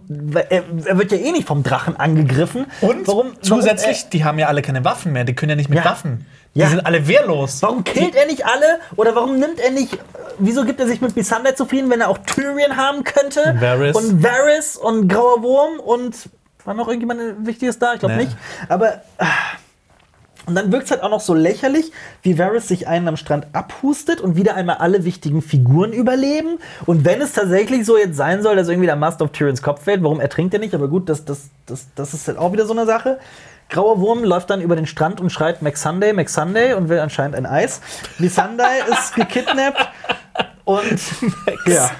er, er wird ja eh nicht vom Drachen angegriffen. Und warum, zusätzlich, Warum, die haben ja alle keine Waffen mehr, die können ja nicht mit Ja. Waffen. Die Ja. sind alle wehrlos. warum killt er nicht alle oder warum nimmt er nicht, wieso gibt er sich mit Missandei zufrieden, wenn er auch Tyrion haben könnte? Und Varys. Und Varys und Grauer Wurm und war noch irgendjemand Wichtiges da? Ich glaube Nee. nicht. Aber ah, und dann wirkt es halt auch noch so lächerlich, wie Varys sich einen am Strand abhustet und wieder einmal alle wichtigen Figuren überleben. Und wenn es tatsächlich so jetzt sein soll, dass irgendwie der Mast auf Tyrions Kopf fällt, warum ertrinkt er nicht? Aber gut, das, das, das, das ist halt auch wieder so eine Sache. Grauer Wurm läuft dann über den Strand und schreit McSunday, McSunday und will anscheinend ein Eis. Missandei ist gekidnappt. Und ja,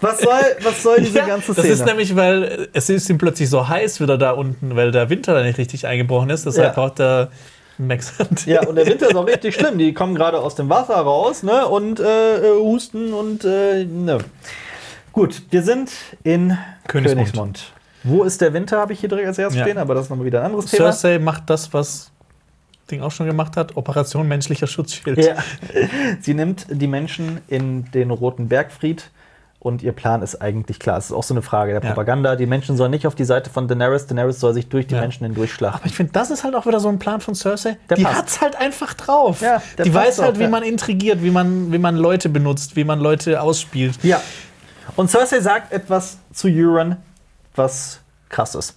was soll, was soll diese Ja, ganze das Szene? ist nämlich, weil es ist ihm plötzlich so heiß wieder da unten, weil der Winter da nicht richtig eingebrochen ist. Deshalb Ja. braucht der Max Ja, und der Winter ist auch richtig schlimm. Die kommen gerade aus dem Wasser raus, ne? Und äh, äh, husten und äh, ne. Gut, wir sind in Königsmund. Königsmund. Wo ist der Winter, habe ich hier direkt als erstes Ja. stehen, aber das ist nochmal wieder ein anderes Thema. Cersei macht das, was Ding auch schon gemacht hat: Operation menschlicher Schutzschild. Ja. Sie nimmt die Menschen in den Roten Bergfried und ihr Plan ist eigentlich klar. Es ist auch so eine Frage der Ja. Propaganda. Die Menschen sollen nicht auf die Seite von Daenerys. Daenerys soll sich durch die Ja. Menschen hindurchschlachten. Aber ich finde, das ist halt auch wieder so ein Plan von Cersei. Der die passt. hat's halt einfach drauf. Ja, die weiß halt, auch, wie ja. man intrigiert, wie man, wie man Leute benutzt, wie man Leute ausspielt. Ja. Und Cersei sagt etwas zu Euron, was krass ist.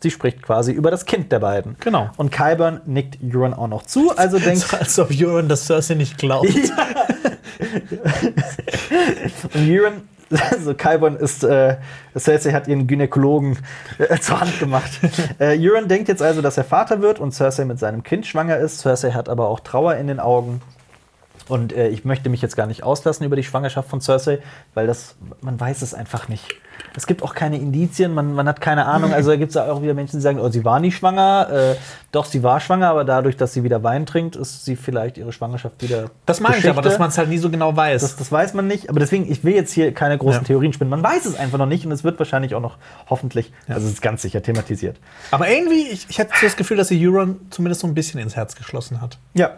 Sie spricht quasi über das Kind der beiden. Genau. Und Kyburn nickt Euron auch noch zu, also denkt, So, als ob Euron das Cersei nicht glaubt. und Euron, also Kyburn ist, äh, Cersei hat ihren Gynäkologen äh, zur Hand gemacht. äh, Euron denkt jetzt also, dass er Vater wird und Cersei mit seinem Kind schwanger ist. Cersei hat aber auch Trauer in den Augen. Und äh, ich möchte mich jetzt gar nicht auslassen über die Schwangerschaft von Cersei, weil das, man weiß es einfach nicht. Es gibt auch keine Indizien, man, man hat keine Ahnung. Also da gibt es auch wieder Menschen, die sagen, oh, sie war nie schwanger. Äh, doch, sie war schwanger, aber dadurch, dass sie wieder Wein trinkt, ist sie vielleicht ihre Schwangerschaft wieder. Das meine ich aber, dass man es halt nie so genau weiß. Das, das weiß man nicht, aber deswegen, ich will jetzt hier keine großen Ja. Theorien spinnen. Man weiß es einfach noch nicht und es wird wahrscheinlich auch noch hoffentlich, also es ist ganz sicher thematisiert. aber irgendwie, ich, ich hatte so das Gefühl, dass sie Euron zumindest so ein bisschen ins Herz geschlossen hat. Ja.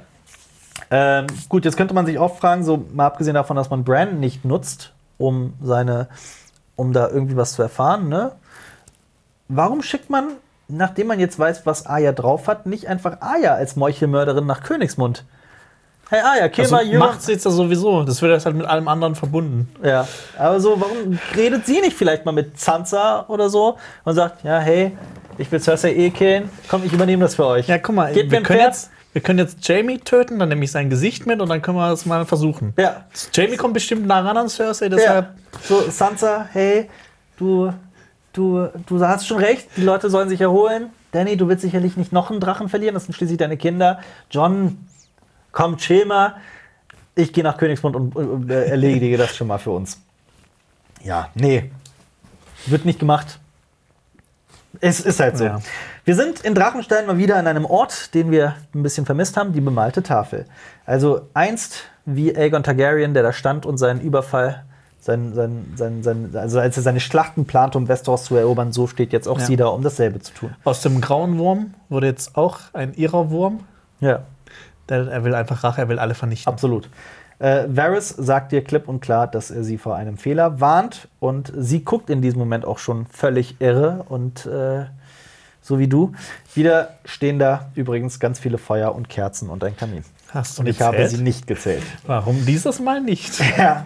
Ähm, gut, jetzt könnte man sich auch fragen, so mal abgesehen davon, dass man Brandon nicht nutzt, um seine, um da irgendwie was zu erfahren, ne? Warum schickt man, nachdem man jetzt weiß, was Aya drauf hat, nicht einfach Aya als Meuchelmörderin nach Königsmund? Hey Aya, kill Also mal Euron. macht sie jetzt ja sowieso. Das wird jetzt halt mit allem anderen verbunden. Ja, aber so, warum redet sie nicht vielleicht mal mit Sansa oder so und sagt, ja, hey, ich will Cersei eh killen, komm, ich übernehme das für euch. Ja, guck mal, mir wir ein können, Pferd. jetzt, wir können jetzt Jamie töten, dann nehme ich sein Gesicht mit und dann können wir das mal versuchen. Ja. Jamie kommt bestimmt nah ran an Cersei, Ja. deshalb. So, Sansa, hey, du, du, du hast schon recht, die Leute sollen sich erholen. Danny, du willst sicherlich nicht noch einen Drachen verlieren, das sind schließlich deine Kinder. John, komm, chill mal. Ich gehe nach Königsmund und, und äh, erledige das schon mal für uns. Ja, nee. Wird nicht gemacht. Es ist halt so. Ja. Wir sind in Drachenstein mal wieder an einem Ort, den wir ein bisschen vermisst haben, die bemalte Tafel. Also einst wie Aegon Targaryen, der da stand und seinen Überfall, sein, sein, sein, sein, also als er seine Schlachten plante, um Westeros zu erobern, so steht jetzt auch Ja. sie da, um dasselbe zu tun. Aus dem grauen Wurm wurde jetzt auch ein ihrer Wurm. Ja, Der, er will einfach Rache, er will alle vernichten. absolut. Äh, Varys sagt dir klipp und klar, dass er sie vor einem Fehler warnt und sie guckt in diesem Moment auch schon völlig irre und äh, so wie du. Wieder stehen da übrigens ganz viele Feuer und Kerzen und ein Kamin. Hast du Und ich gezählt? habe sie nicht gezählt. Warum dieses Mal nicht? Ja.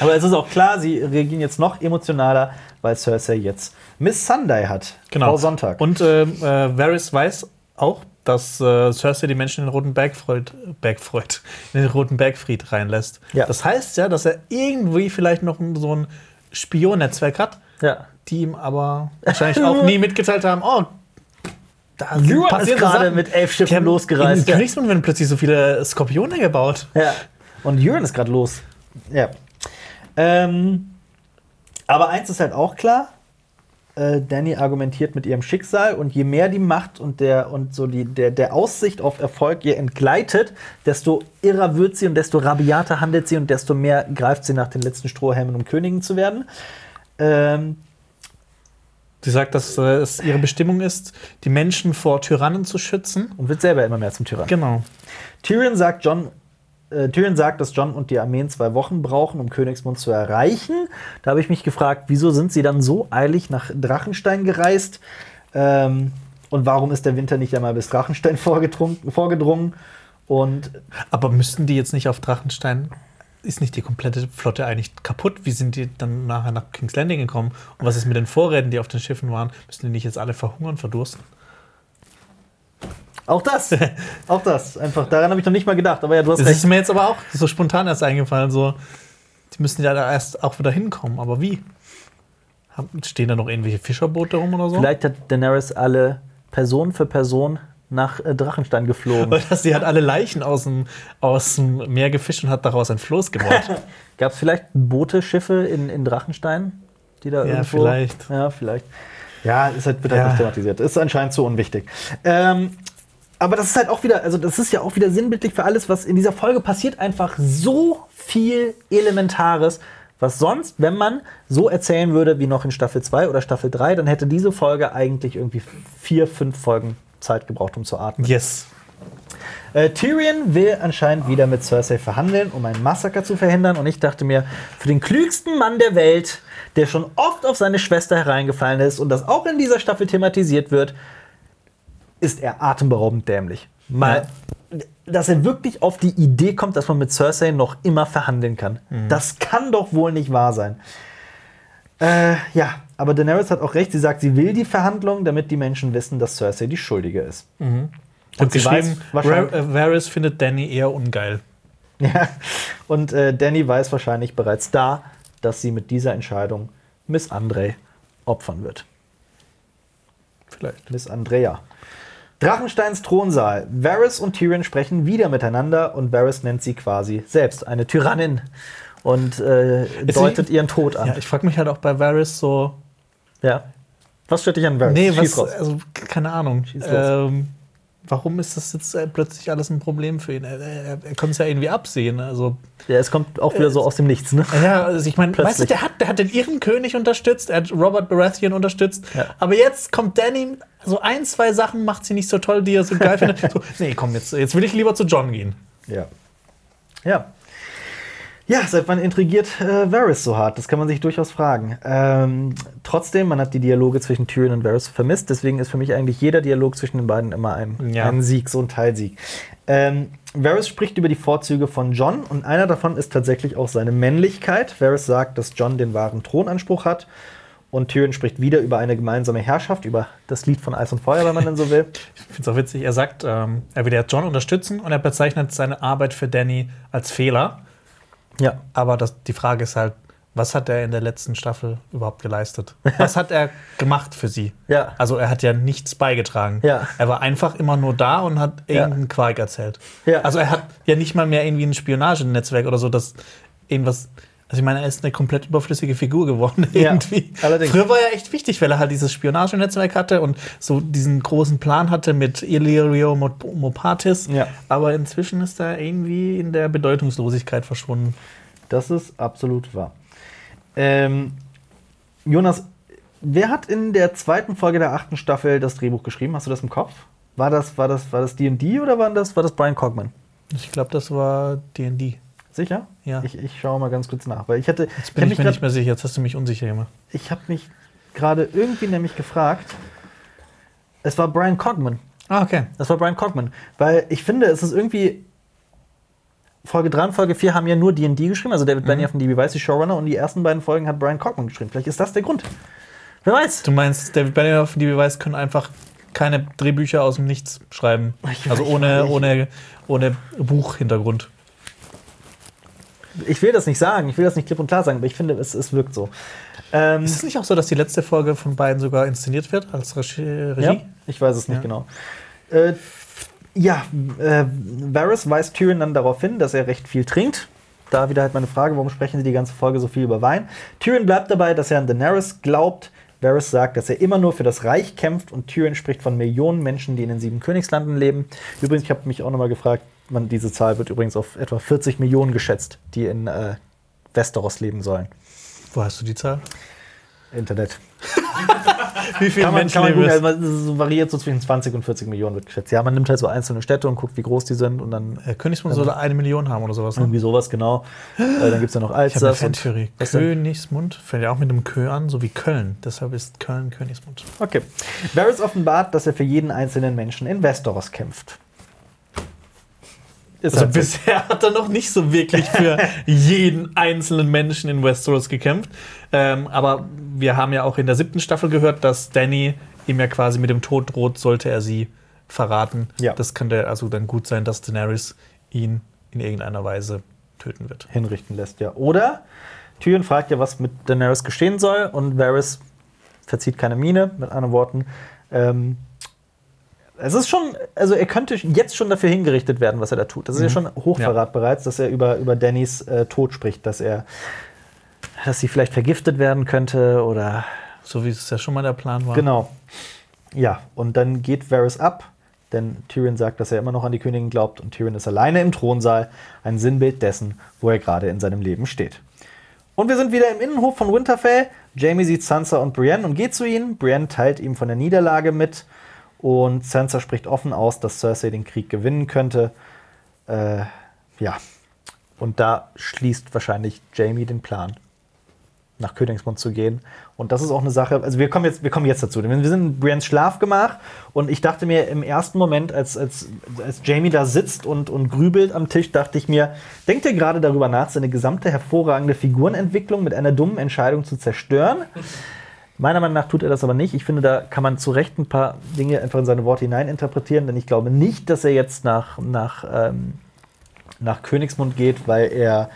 Aber es ist auch klar, sie reagieren jetzt noch emotionaler, weil Cersei jetzt Miss Sunday hat. Frau Sonntag. Und ähm, äh, Varys weiß auch, dass äh, Cersei die Menschen in den Roten Bergfreud, Bergfreud, in den Roten Bergfried reinlässt. Ja. Das heißt ja, dass er irgendwie vielleicht noch so ein Spionnetzwerk hat, ja. Die ihm aber wahrscheinlich auch nie mitgeteilt haben, oh, da Euron passieren ist gerade mit elf Schiffen losgereist, In ja. Königsmund werden plötzlich so viele Skorpione gebaut. Ja. Und Euron ist gerade los. Ja. Ähm, aber eins ist halt auch klar. Äh, Danny argumentiert mit ihrem Schicksal und je mehr die Macht und der und so die, der, der Aussicht auf Erfolg ihr entgleitet, desto irrer wird sie und desto rabiater handelt sie und desto mehr greift sie nach den letzten Strohhalmen, um Königin zu werden. Ähm, Sie sagt, dass äh, es ihre Bestimmung ist, die Menschen vor Tyrannen zu schützen. und wird selber immer mehr zum Tyrann. Genau. Tyrion sagt, John, äh, Tyrion sagt, dass John und die Armeen zwei Wochen brauchen, um Königsmund zu erreichen. Da habe ich mich gefragt, wieso sind sie dann so eilig nach Drachenstein gereist? Ähm, und warum ist der Winter nicht einmal bis Drachenstein vorgedrungen? vorgedrungen? Und Aber müssten die jetzt nicht auf Drachenstein? Ist nicht die komplette Flotte eigentlich kaputt? Wie sind die dann nachher nach King's Landing gekommen? Und was ist mit den Vorräten, die auf den Schiffen waren? Müssen die nicht jetzt alle verhungern, verdursten? auch das, auch das. Einfach, daran habe ich noch nicht mal gedacht. Aber ja, du hast Das recht. ist mir jetzt aber auch so spontan erst eingefallen. So, die müssen ja da erst auch wieder hinkommen. Aber wie? Stehen da noch irgendwelche Fischerboote rum oder so? Vielleicht hat Daenerys alle Person für Person nach äh, Drachenstein geflogen. Sie hat alle Leichen aus dem, aus dem Meer gefischt und hat daraus ein Floß gebaut. Gab es vielleicht Boote, Schiffe in, in Drachenstein, die da Ja, irgendwo. vielleicht. Ja, vielleicht. Ja, ist halt, wird halt Ja. nicht thematisiert. Ist anscheinend zu unwichtig. Ähm, aber das ist halt auch wieder, also das ist ja auch wieder sinnbildlich für alles, was in dieser Folge passiert. Einfach so viel Elementares, was sonst, wenn man so erzählen würde wie noch in Staffel 2 oder Staffel 3, dann hätte diese Folge eigentlich irgendwie vier, fünf Folgen Zeit gebraucht, um zu atmen. yes. Äh, Tyrion will anscheinend wieder mit Cersei verhandeln, um ein Massaker zu verhindern. Und ich dachte mir, für den klügsten Mann der Welt, der schon oft auf seine Schwester hereingefallen ist und das auch in dieser Staffel thematisiert wird, ist er atemberaubend dämlich. Mal, dass er wirklich auf die Idee kommt, dass man mit Cersei noch immer verhandeln kann. Das kann doch wohl nicht wahr sein. Äh, ja, aber Daenerys hat auch recht. Sie sagt, sie will die Verhandlungen, damit die Menschen wissen, dass Cersei die Schuldige ist. Und sie geschrieben, weiß wahrscheinlich- äh, Varys findet Danny eher ungeil. Ja, und äh, Danny weiß wahrscheinlich bereits da, dass sie mit dieser Entscheidung Miss Andre opfern wird. Vielleicht. Miss Andrea. Drachensteins Thronsaal. Varys und Tyrion sprechen wieder miteinander und Varys nennt sie quasi selbst eine Tyrannin und äh, deutet sie- ihren Tod an. Ja, ich frage mich halt auch bei Varys so. Ja. Was stört dich an Varys? Nee, Schieß was, raus. also keine Ahnung. Schieß los. Ähm, warum ist das jetzt äh, plötzlich alles ein Problem für ihn? Er, er, er konnte es ja irgendwie absehen. Also, Ja, es kommt auch wieder so aus dem Nichts, ne? ja, also ich meine, weißt du, der hat, der hat den ihren König unterstützt, er hat Robert Baratheon unterstützt. Ja. Aber jetzt kommt Danny, so ein, zwei Sachen macht sie nicht so toll, die er so geil findet. So, nee, komm, jetzt, jetzt will ich lieber zu John gehen. Ja. Ja. Ja, seit wann intrigiert äh, Varys so hart? Das kann man sich durchaus fragen. Ähm, trotzdem, man hat die Dialoge zwischen Tyrion und Varys vermisst, deswegen ist für mich eigentlich jeder Dialog zwischen den beiden immer ein, Ja. ein Sieg, so ein Teilsieg. Ähm, Varys spricht über die Vorzüge von John und einer davon ist tatsächlich auch seine Männlichkeit. Varys sagt, dass John den wahren Thronanspruch hat und Tyrion spricht wieder über eine gemeinsame Herrschaft, über das Lied von Eis und Feuer, wenn man denn so will. Ich finde es auch witzig, er sagt, ähm, er will ja John unterstützen und er bezeichnet seine Arbeit für Danny als Fehler. Ja. Aber das, die Frage ist halt, was hat er in der letzten Staffel überhaupt geleistet? Was hat er gemacht für sie? Ja. Also er hat ja nichts beigetragen. Ja. Er war einfach immer nur da und hat irgendeinen Quark erzählt. Ja. Also er hat ja nicht mal mehr irgendwie ein Spionagenetzwerk oder so, das irgendwas. Also ich meine, er ist eine komplett überflüssige Figur geworden Ja, irgendwie. allerdings. Früher war er echt wichtig, weil er halt dieses Spionagenetzwerk hatte und so diesen großen Plan hatte mit Illyrio Mop- Mopatis. Ja. Aber inzwischen ist er irgendwie in der Bedeutungslosigkeit verschwunden. Das ist absolut wahr. Ähm, Jonas, wer hat in der zweiten Folge der achten Staffel das Drehbuch geschrieben? Hast du das im Kopf? War das war das war das D&D oder war das war das Brian Cogman? Ich glaube, das war D&D. Sicher? Ja. Ich, ich schaue mal ganz kurz nach, weil ich hätte Jetzt bin hab ich mir grad- nicht mehr sicher. Jetzt hast du mich unsicher gemacht. ich habe mich gerade irgendwie nämlich gefragt. Es war Brian Cogman. Ah, okay. Das war Brian Cogman. Weil ich finde, es ist irgendwie. Folge 3 und Folge 4 haben ja nur DD geschrieben, also David Benioff und DB Weiss, die Showrunner, und die ersten beiden Folgen hat Brian Cogman geschrieben. Vielleicht ist das der Grund. Wer weiß? Du meinst, David Benioff und die Beweis können einfach keine Drehbücher aus dem Nichts schreiben. Ich- also ich- ohne, ich- ohne, ohne Buchhintergrund. Ich will das nicht sagen, ich will das nicht klipp und klar sagen, aber ich finde, es, es wirkt so. Ähm, Ist es nicht auch so, dass die letzte Folge von beiden sogar inszeniert wird als Regie? Ja, ich weiß es nicht Ja. genau. Äh, ja, äh, Varys weist Tyrion dann darauf hin, dass er recht viel trinkt. Da wieder halt meine Frage, warum sprechen sie die ganze Folge so viel über Wein? Tyrion bleibt dabei, dass er an Daenerys glaubt. Varys sagt, dass er immer nur für das Reich kämpft und Tyrion spricht von Millionen Menschen, die in den sieben Königslanden leben. Übrigens, ich habe mich auch nochmal gefragt, man, diese Zahl wird übrigens auf etwa 40 Millionen geschätzt, die in äh, Westeros leben sollen. Wo hast du die Zahl? Internet. Wie viele Kann man, kann man es? also es variiert so zwischen 20 und 40 Millionen wird geschätzt. Ja, man nimmt halt so einzelne Städte und guckt, wie groß die sind und dann Äh, Königsmund soll eine Million haben oder sowas. Ne? irgendwie sowas, genau. Äh, dann gibt es ja noch Ich habe Alsace. Fantheorie. Was denn? Königsmund fängt ja auch mit dem Kö an, so wie Köln. Deshalb ist Köln Königsmund. Okay. Varys offenbart, dass er für jeden einzelnen Menschen in Westeros kämpft. Ist Also halt so. bisher hat er noch nicht so wirklich für jeden einzelnen Menschen in Westeros gekämpft. Ähm, aber wir haben ja auch in der siebten Staffel gehört, dass Danny ihm ja quasi mit dem Tod droht, sollte er sie verraten. Ja. Das könnte also dann gut sein, dass Daenerys ihn in irgendeiner Weise töten wird. hinrichten lässt, ja. Oder Tyrion fragt ja, was mit Daenerys geschehen soll und Varys verzieht keine Miene, mit anderen Worten. Ähm, es ist schon, also er könnte jetzt schon dafür hingerichtet werden, was er da tut. Das ist ja schon Hochverrat bereits, dass er über, über Dannys äh, Tod spricht, dass er, dass sie vielleicht vergiftet werden könnte oder So wie es ja schon mal der Plan war. Genau. Ja, und dann geht Varys ab, denn Tyrion sagt, dass er immer noch an die Königin glaubt und Tyrion ist alleine im Thronsaal, ein Sinnbild dessen, wo er gerade in seinem Leben steht. Und wir sind wieder im Innenhof von Winterfell. Jamie sieht Sansa und Brienne und geht zu ihnen. Brienne teilt ihm von der Niederlage mit und Sansa spricht offen aus, dass Cersei den Krieg gewinnen könnte. Äh, ja, und da schließt wahrscheinlich Jamie den Plan nach Königsmund zu gehen. Und das ist auch eine Sache, also wir kommen jetzt, wir kommen jetzt dazu. Wir sind in Brians Schlafgemach und ich dachte mir im ersten Moment, als, als, als Jamie da sitzt und, und grübelt am Tisch, dachte ich mir, denkt er gerade darüber nach, seine gesamte hervorragende Figurenentwicklung mit einer dummen Entscheidung zu zerstören? Meiner Meinung nach tut er das aber nicht. Ich finde, da kann man zu Recht ein paar Dinge einfach in seine Worte hineininterpretieren, denn ich glaube nicht, dass er jetzt nach, nach, ähm, nach Königsmund geht, weil er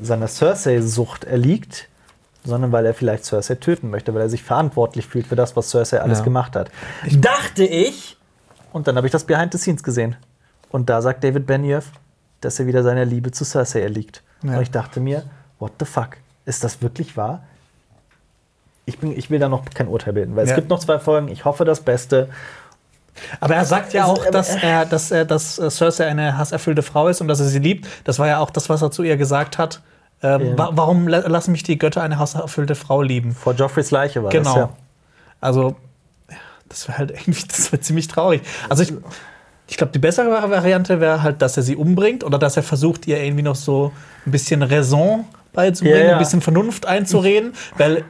seiner Cersei-Sucht erliegt, sondern weil er vielleicht Cersei töten möchte, weil er sich verantwortlich fühlt für das, was Cersei alles Ja. gemacht hat. Dachte ich! Und dann habe ich das Behind the Scenes gesehen. Und da sagt David Benioff, dass er wieder seiner Liebe zu Cersei erliegt. Ja. Und ich dachte mir, what the fuck? Ist das wirklich wahr? Ich, bin, ich will da noch kein Urteil bilden, weil es Ja. gibt noch zwei Folgen. Ich hoffe das Beste. Aber er sagt ja auch, ähm, dass er, dass er, dass äh, Cersei eine hasserfüllte Frau ist und dass er sie liebt. Das war ja auch das, was er zu ihr gesagt hat. Ähm, Ja. wa warum la lassen mich die Götter eine hasserfüllte Frau lieben? Vor Joffreys Leiche war Genau. das ja. Also, das wäre halt irgendwie, das wäre ziemlich traurig. Also ich, ich glaube, die bessere Variante wäre halt, dass er sie umbringt oder dass er versucht, ihr irgendwie noch so ein bisschen Raison beizubringen, ja. ein bisschen Vernunft einzureden, weil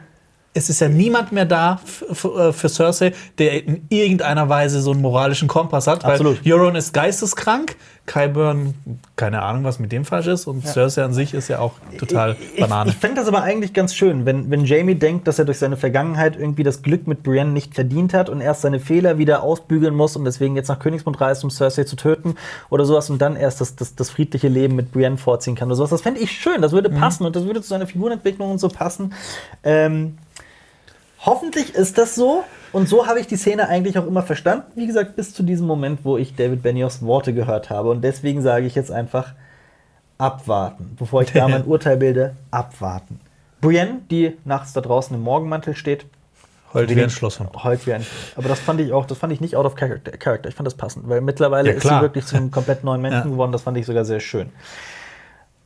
es ist ja niemand mehr da für, für Cersei, der in irgendeiner Weise so einen moralischen Kompass hat. Absolut. Weil Euron ist geisteskrank, Qyburn, keine Ahnung, was mit dem falsch ist, und Cersei an sich ist ja auch total Ich, Banane. ich fände das aber eigentlich ganz schön, wenn, wenn Jamie denkt, dass er durch seine Vergangenheit irgendwie das Glück mit Brienne nicht verdient hat und erst seine Fehler wieder ausbügeln muss und deswegen jetzt nach Königsmund reist, um Cersei zu töten oder sowas und dann erst das, das, das friedliche Leben mit Brienne vorziehen kann oder sowas. Das fände ich schön, das würde passen und das würde zu seiner Figurenentwicklung und so passen. Ähm, hoffentlich ist das so. Und so habe ich die Szene eigentlich auch immer verstanden. Wie gesagt, bis zu diesem Moment, wo ich David Benioffs Worte gehört habe. Und deswegen sage ich jetzt einfach, abwarten. Bevor ich da mein Urteil bilde, abwarten. Brienne, die nachts da draußen im Morgenmantel steht, Heult wie ein Schlosshund. heult wie ein. Aber das fand ich auch, das fand ich nicht out of character. Ich fand das passend, weil mittlerweile Ja, ist sie wirklich zum komplett neuen Menschen Ja. geworden. Das fand ich sogar sehr schön.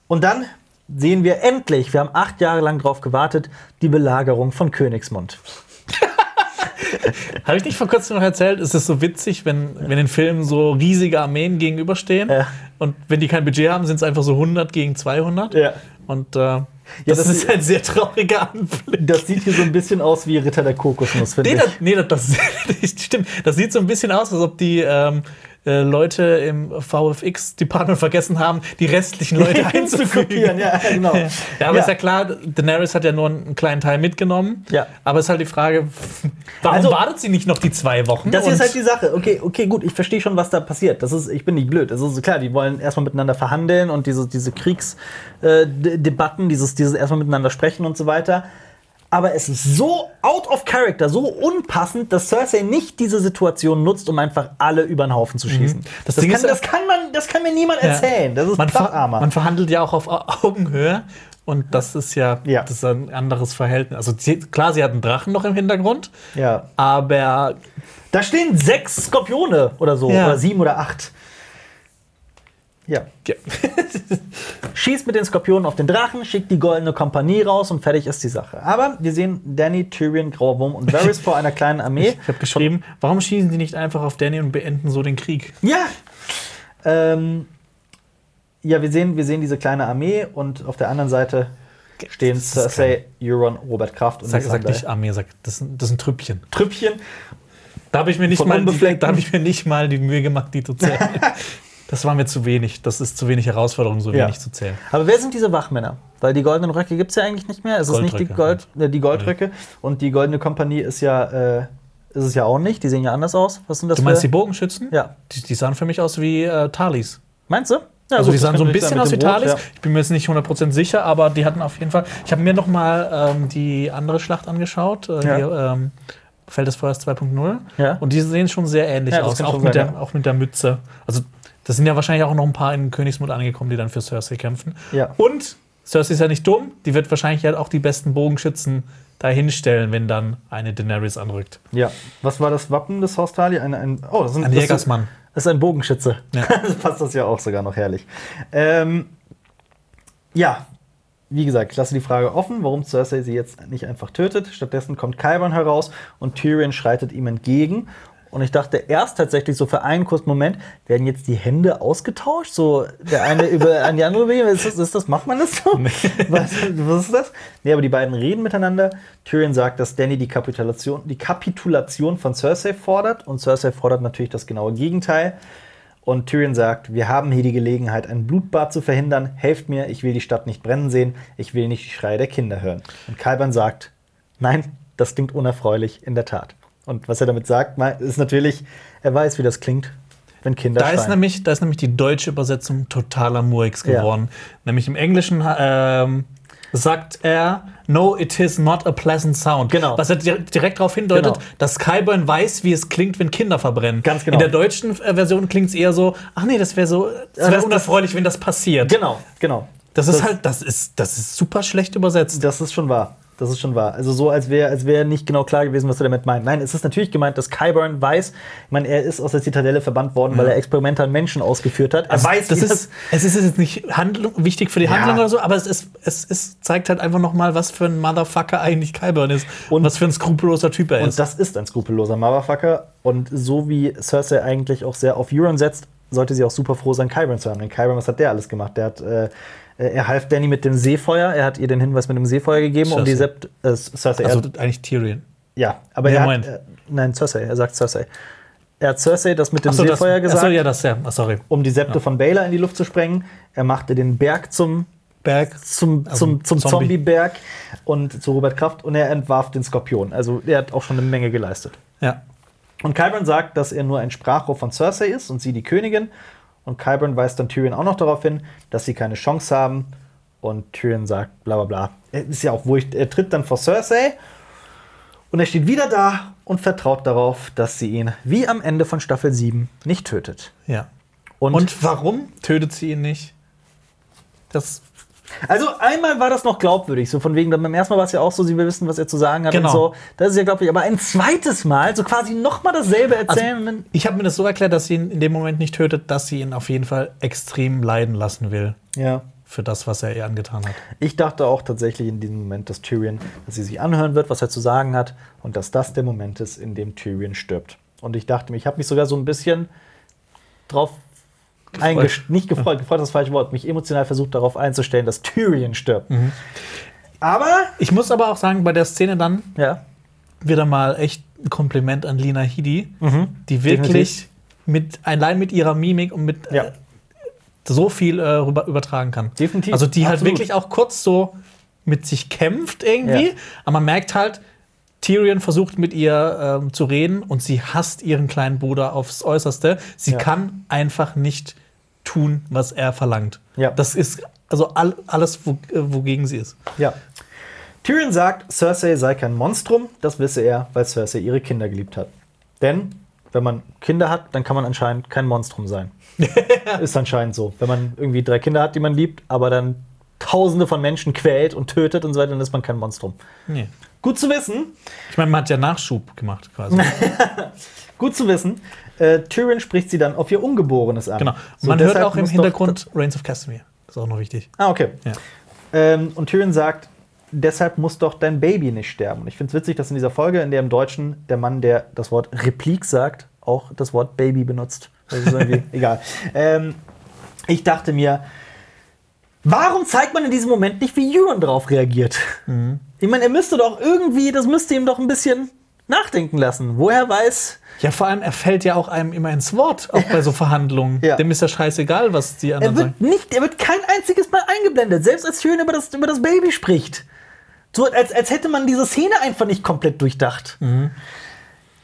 Und dann sehen wir endlich, wir haben acht Jahre lang drauf gewartet, die Belagerung von Königsmund. Habe ich nicht vor kurzem noch erzählt, es ist so witzig, wenn, wenn in Filmen so riesige Armeen gegenüberstehen Ja. und wenn die kein Budget haben, sind es einfach so 100 gegen 200. Ja. Und äh, das, das ist ist- ein sehr trauriger Anblick. Das sieht hier so ein bisschen aus wie Ritter der Kokosnuss, finde Nee, ich. das, nee das, das stimmt. Das sieht so ein bisschen aus, als ob die ähm, äh, Leute im VFX-Department vergessen haben, die restlichen Leute einzufügen. ja, genau. Ja, aber ist ja klar, Daenerys hat ja nur einen kleinen Teil mitgenommen. Ja. Aber ist halt die Frage, warum Also- wartet sie nicht noch die zwei Wochen? Das ist halt die Sache. Okay, okay, gut, ich verstehe schon, was da passiert. Das ist, ich bin nicht blöd. Also klar, die wollen erstmal miteinander verhandeln und diese, diese Kriegsdebatten, dieses, dieses erstmal miteinander sprechen und so weiter. Aber es ist so out of character, so unpassend, dass Cersei nicht diese Situation nutzt, um einfach alle über den Haufen zu schießen. Mhm. Das Das, kann, das, kann man, das kann mir niemand Ja. erzählen. Das ist man, ver man verhandelt ja auch auf Au- Augenhöhe. Und das ist ja, Ja. Das ist ein anderes Verhältnis. Also sie, klar, sie hat einen Drachen noch im Hintergrund, Ja. aber Da stehen sechs Skorpione oder so. Ja. Oder sieben oder acht. Ja. ja. schießt mit den Skorpionen auf den Drachen, schickt die goldene Kompanie raus und fertig ist die Sache. Aber wir sehen Danny, Tyrion, Grauer Wurm und Varys vor einer kleinen Armee. ich habe geschrieben, warum schießen die nicht einfach auf Danny und beenden so den Krieg? Ja! Ähm, ja, wir sehen, wir sehen diese kleine Armee und auf der anderen Seite stehen Cersei, Euron, Robert Kraft und Sag, sag nicht Armee, sag, das, sind- das sind Trüppchen. Trüppchen. Da habe ich, mir nicht Von mal die- Unbefleckten. da hab ich mir nicht mal die Mühe gemacht, die zu zählen. Das war mir zu wenig. Das ist zu wenig Herausforderung, so Ja. wenig zu zählen. Aber wer sind diese Wachmänner? Weil die goldenen Röcke gibt es ja eigentlich nicht mehr. Es ist nicht die, Goldröcke Gold, äh, die Goldröcke. Und die goldene Kompanie ist ja, äh, ist es ja auch nicht. Die sehen ja anders aus. Was sind das Du meinst die für? Bogenschützen? Ja. Die, die sahen für mich aus wie äh, Talis. Meinst du? Ja, Also gut, die sahen so ein bisschen aus wie Talis. ja. Ich bin mir jetzt nicht 100% sicher, aber die hatten auf jeden Fall. Ich habe mir noch mal ähm, die andere Schlacht angeschaut. Äh, Ja. hier, ähm, Feld des Feuers 2.0. Ja. Und die sehen schon sehr ähnlich aus. Auch mit, sein, der, auch mit der Mütze. Also, das sind ja wahrscheinlich auch noch ein paar in Königsmut angekommen, die dann für Cersei kämpfen. Ja. Und Cersei ist ja nicht dumm. Die wird wahrscheinlich halt auch die besten Bogenschützen da hinstellen, wenn dann eine Daenerys anrückt. Ja. Was war das Wappen des Haus Tali? Ein, ein, oh, das, sind, Ein Jägersmann. das ist ein Bogenschütze. Ja. das passt das ja auch sogar noch herrlich. Ähm, ja, wie gesagt, ich lasse die Frage offen, warum Cersei sie jetzt nicht einfach tötet. Stattdessen kommt Qyburn heraus und Tyrion schreitet ihm entgegen. Und ich dachte erst tatsächlich so für einen kurzen Moment, werden jetzt die Hände ausgetauscht? So der eine über an die andere Wege? Ist das, ist das, macht man das so? Was, was ist das? Nee, aber die beiden reden miteinander. Tyrion sagt, dass Danny die Kapitulation, die Kapitulation von Cersei fordert. Und Cersei fordert natürlich das genaue Gegenteil. Und Tyrion sagt, wir haben hier die Gelegenheit, ein Blutbad zu verhindern. Helft mir, ich will die Stadt nicht brennen sehen. Ich will nicht die Schreie der Kinder hören. Und Kalban sagt, nein, das klingt unerfreulich, in der Tat. Und was er damit sagt, ist natürlich, er weiß, wie das klingt, wenn Kinder Da ist, nämlich, da ist nämlich die deutsche Übersetzung totaler Murks Ja. geworden. Nämlich im Englischen ähm, sagt er, no, it is not a pleasant sound. Genau. Was er dir- direkt darauf hindeutet, Genau. dass Kyburn weiß, wie es klingt, wenn Kinder verbrennen. Ganz genau. In der deutschen äh, Version klingt es eher so, ach nee, das wäre so, das Ja, wäre das- unerfreulich, wenn das passiert. Genau, genau. Das ist halt, das ist, das ist super schlecht übersetzt. Das ist schon wahr. Das ist schon wahr. Also so, als wäre als wär nicht genau klar gewesen, was er damit meint. Nein, es ist natürlich gemeint, dass Kyburn weiß, ich meine, er ist aus der Zitadelle verbannt worden, weil er Experimente an Menschen ausgeführt hat. Er Also, weiß, das ist, es ist jetzt nicht Handlung, wichtig für die Ja. Handlung oder so, aber es, ist, es ist, zeigt halt einfach noch mal, was für ein Motherfucker eigentlich Kyburn ist und Und- was für ein skrupelloser Typ er Und ist. das ist ein skrupelloser Motherfucker. Und so wie Cersei eigentlich auch sehr auf Euron setzt, sollte sie auch super froh sein, Kyburn zu haben. Denn Kyburn, was hat der alles gemacht? Der hat, äh, er half Danny mit dem Seefeuer. Er hat ihr den Hinweis mit dem Seefeuer gegeben, um die Cersei. Sept. Äh, Cersei. also eigentlich Tyrion. ja, aber Ja, er hat. Äh, nein, Cersei. Er sagt Cersei. Er hat Cersei das mit dem das, Seefeuer gesagt, achso, ja, das, ja, ah, sorry. um die Septe von Baylor in die Luft zu sprengen. Er machte den Berg zum Berg. zum, Also zum, zum Zombie. Zombie-Berg und zu Robert Kraft und er entwarf den Skorpion. Also er hat auch schon eine Menge geleistet. Ja. Und Qyburn sagt, dass er nur ein Sprachrohr von Cersei ist und sie die Königin. Und Qyburn weist dann Tyrion auch noch darauf hin, dass sie keine Chance haben. Und Tyrion sagt, bla bla bla. Er ist ja auch wurscht. Er tritt dann vor Cersei und er steht wieder da und vertraut darauf, dass sie ihn, wie am Ende von Staffel 7, nicht tötet. ja. Und, Und warum tötet sie ihn nicht? Das Also einmal war das noch glaubwürdig, so von wegen, beim ersten Mal war es ja auch so, sie will wissen, was er zu sagen hat Genau. und so. Das ist ja glaubwürdig. Aber ein zweites Mal, so quasi noch mal dasselbe erzählen. und dann- Ich habe mir das so erklärt, dass sie ihn in dem Moment nicht tötet, dass sie ihn auf jeden Fall extrem leiden lassen will ja. für das, was er ihr angetan hat. Ich dachte auch tatsächlich in diesem Moment, dass Tyrion, dass sie sich anhören wird, was er zu sagen hat und dass das der Moment ist, in dem Tyrion stirbt. Und ich dachte mir, ich habe mich sogar so ein bisschen drauf eingest nicht gefreut, gefreut ist das falsche Wort, mich emotional versucht darauf einzustellen, dass Tyrion stirbt. Aber Ich muss aber auch sagen, bei der Szene dann ja, wieder mal echt ein Kompliment an Lina Headey, die Definitiv. wirklich mit, allein mit ihrer Mimik und mit Ja. äh, so viel äh, rüber, übertragen kann. Definitiv, Also die halt absolut. wirklich auch kurz so mit sich kämpft irgendwie, Ja. aber man merkt halt, Tyrion versucht mit ihr ähm, zu reden und sie hasst ihren kleinen Bruder aufs Äußerste. Sie Ja. kann einfach nicht tun, was er verlangt. Ja. Das ist also all, alles, wo, äh, wogegen sie ist. ja. Tyrion sagt, Cersei sei kein Monstrum, das wisse er, weil Cersei ihre Kinder geliebt hat. Denn wenn man Kinder hat, dann kann man anscheinend kein Monstrum sein. ist anscheinend so. Wenn man irgendwie drei Kinder hat, die man liebt, aber dann Tausende von Menschen quält und tötet und so weiter, dann ist man kein Monstrum. Nee. Gut zu wissen, Ich meine, man hat ja Nachschub gemacht quasi. gut zu wissen. Äh, Tyrion spricht sie dann auf ihr Ungeborenes an. genau. So, man hört auch im Hintergrund Reigns of Castamere. Das ist auch noch wichtig. Ah, okay. Ja. Ähm, und Tyrion sagt, deshalb muss doch dein Baby nicht sterben. Und ich finde es witzig, dass in dieser Folge, in der im Deutschen der Mann, der das Wort Replik sagt, auch das Wort Baby benutzt. Das ist irgendwie egal. Ähm, ich dachte mir, warum zeigt man in diesem Moment nicht, wie Euron darauf reagiert? Mhm. Ich meine, er müsste doch irgendwie, das müsste ihm doch ein bisschen nachdenken lassen. Woher weiß, Ja, vor allem, er fällt ja auch einem immer ins Wort, auch bei so Verhandlungen. Ja. Dem ist ja scheißegal, was die er anderen wird sagen. nicht, er wird kein einziges Mal eingeblendet, selbst als Tyrion über das, über das Baby spricht. So, als, als hätte man diese Szene einfach nicht komplett durchdacht.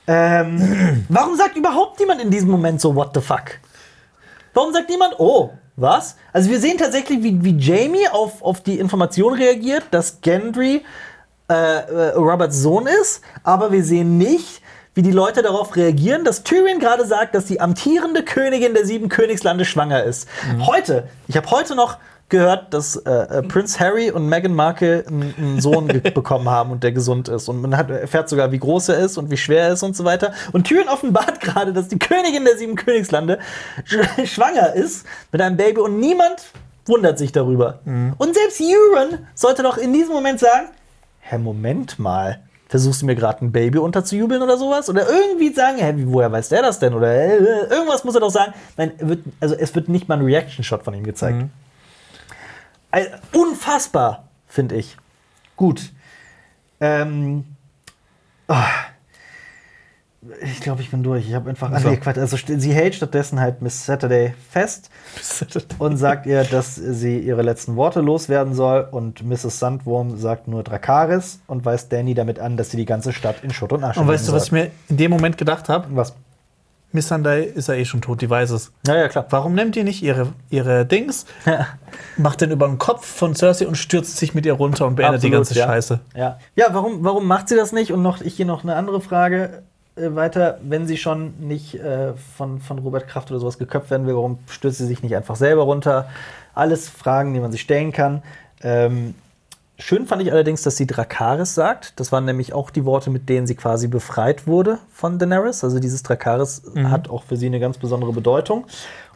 Ähm, warum sagt überhaupt niemand in diesem Moment so, what the fuck? Warum sagt niemand, oh, was? Also wir sehen tatsächlich, wie, wie Jamie auf, auf die Information reagiert, dass Gendry äh, äh, Roberts Sohn ist, aber wir sehen nicht, wie die Leute darauf reagieren, dass Tyrion gerade sagt, dass die amtierende Königin der sieben Königslande schwanger ist. Heute, ich habe heute noch gehört, dass äh, äh, Prince Harry und Meghan Markle einen, Sohn bekommen haben und der gesund ist. Und man hat, erfährt sogar, wie groß er ist und wie schwer er ist und so weiter. Und Tyrion offenbart gerade, dass die Königin der sieben Königslande sch schwanger ist mit einem Baby und niemand wundert sich darüber. Und selbst Euron sollte doch in diesem Moment sagen, Hä, Moment mal. Versuchst du mir gerade ein Baby unterzujubeln oder sowas? Oder irgendwie sagen, hä, wie, woher weiß der das denn? Oder äh, irgendwas muss er doch sagen. Nein, wird, also es wird nicht mal ein Reaction-Shot von ihm gezeigt. Also, unfassbar, finde ich. Gut. Ähm, ah. Ich glaube, ich bin durch. Ich habe einfach. Ah, So. nee, Quatsch. Also, sie hält stattdessen halt Miss Saturday fest und sagt ihr, dass sie ihre letzten Worte loswerden soll. Und Mrs. Sandwurm sagt nur Drakaris und weist Danny damit an, dass sie die ganze Stadt in Schutt und Asche Und weißt du, was ich mir in dem Moment gedacht habe? Was? Miss Sunday ist ja eh schon tot, die weiß es. Ja, ja, klar. Warum nimmt ihr nicht ihre, ihre Dings, macht den über den Kopf von Cersei und stürzt sich mit ihr runter und beendet die Absolut, ganze ja. Scheiße? Ja, ja warum, warum macht sie das nicht? Und noch, ich hier noch eine andere Frage weiter. Wenn sie schon nicht äh, von, von Robert Kraft oder sowas geköpft werden will, warum stürzt sie sich nicht einfach selber runter? Alles Fragen, die man sich stellen kann. Ähm, schön fand ich allerdings, dass sie Drakaris sagt. Das waren nämlich auch die Worte, mit denen sie quasi befreit wurde von Daenerys. Also dieses Drakaris hat auch für sie eine ganz besondere Bedeutung.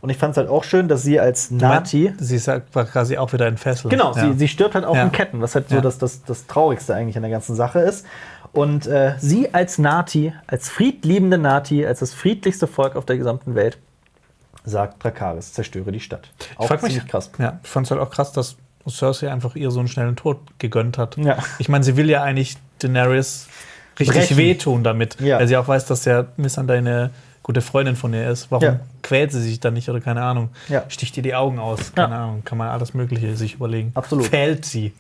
Und ich fand es halt auch schön, dass sie als Nati. Sie ist ja quasi auch wieder in Fesseln. Genau, ja. sie, sie stirbt halt auch Ja. in Ketten, was halt so Ja. das, das, das Traurigste eigentlich an der ganzen Sache ist. Und äh, sie als Nati, als friedliebende Nati, als das friedlichste Volk auf der gesamten Welt, sagt Drakaris, zerstöre die Stadt. Ich frag mich, krass. Ja, ich fand es halt auch krass, dass Cersei einfach ihr so einen schnellen Tod gegönnt hat. Ja. Ich meine, sie will ja eigentlich Daenerys richtig Brechen. wehtun damit, Ja. weil sie auch weiß, dass ja Missandei eine gute Freundin von ihr ist. Warum Ja. quält sie sich dann nicht oder keine Ahnung? Ja. Sticht ihr die Augen aus? Keine Ahnung, kann man alles Mögliche sich überlegen. Absolut. Fällt sie.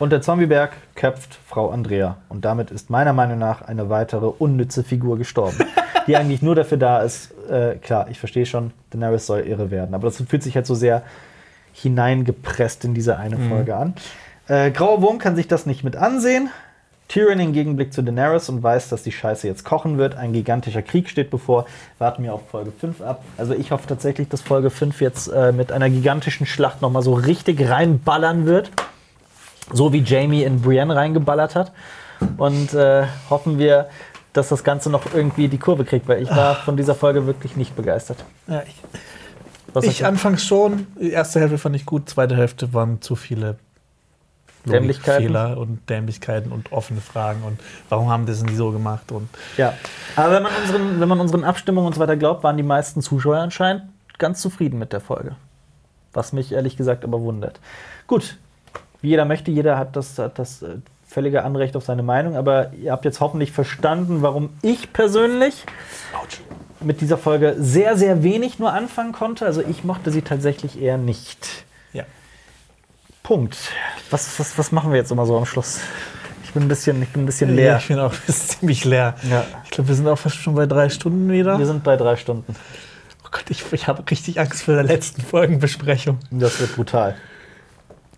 Und der Zombieberg köpft Frau Andrea. Und damit ist meiner Meinung nach eine weitere unnütze Figur gestorben, die eigentlich nur dafür da ist. Äh, klar, ich verstehe schon, Daenerys soll irre werden. Aber das fühlt sich halt so sehr hineingepresst in diese eine Folge an. Äh, Grauer Wurm kann sich das nicht mit ansehen. Tyrion im Gegenblick zu Daenerys und weiß, dass die Scheiße jetzt kochen wird. Ein gigantischer Krieg steht bevor. Warten wir auf Folge 5 ab. Also ich hoffe tatsächlich, dass Folge 5 jetzt äh, mit einer gigantischen Schlacht nochmal so richtig reinballern wird. So wie Jamie in Brienne reingeballert hat. Und äh, hoffen wir, dass das Ganze noch irgendwie die Kurve kriegt, weil ich war von dieser Folge wirklich nicht begeistert. Ja, ich, Was ich anfangs schon. Die erste Hälfte fand ich gut, zweite Hälfte waren zu viele Dämlichkeiten? Fehler und Dämlichkeiten und offene Fragen und warum haben das nie so gemacht und Ja, aber wenn man, unseren, wenn man unseren Abstimmungen und so weiter glaubt, waren die meisten Zuschauer anscheinend ganz zufrieden mit der Folge. Was mich ehrlich gesagt aber wundert. Gut, wie jeder möchte, jeder hat das, hat das äh, völlige Anrecht auf seine Meinung, aber ihr habt jetzt hoffentlich verstanden, warum ich persönlich mit dieser Folge sehr, sehr wenig nur anfangen konnte. Also ich mochte sie tatsächlich eher nicht. ja. Punkt. Was, was, was machen wir jetzt immer so am Schluss? Ich bin ein bisschen, ich bin ein bisschen Ja, leer. ich bin auch ziemlich leer. Ja. Ich glaube, wir sind auch fast schon bei drei Stunden wieder. Wir sind bei drei Stunden. Oh Gott, ich, ich habe richtig Angst vor der letzten Folgenbesprechung. Das wird brutal.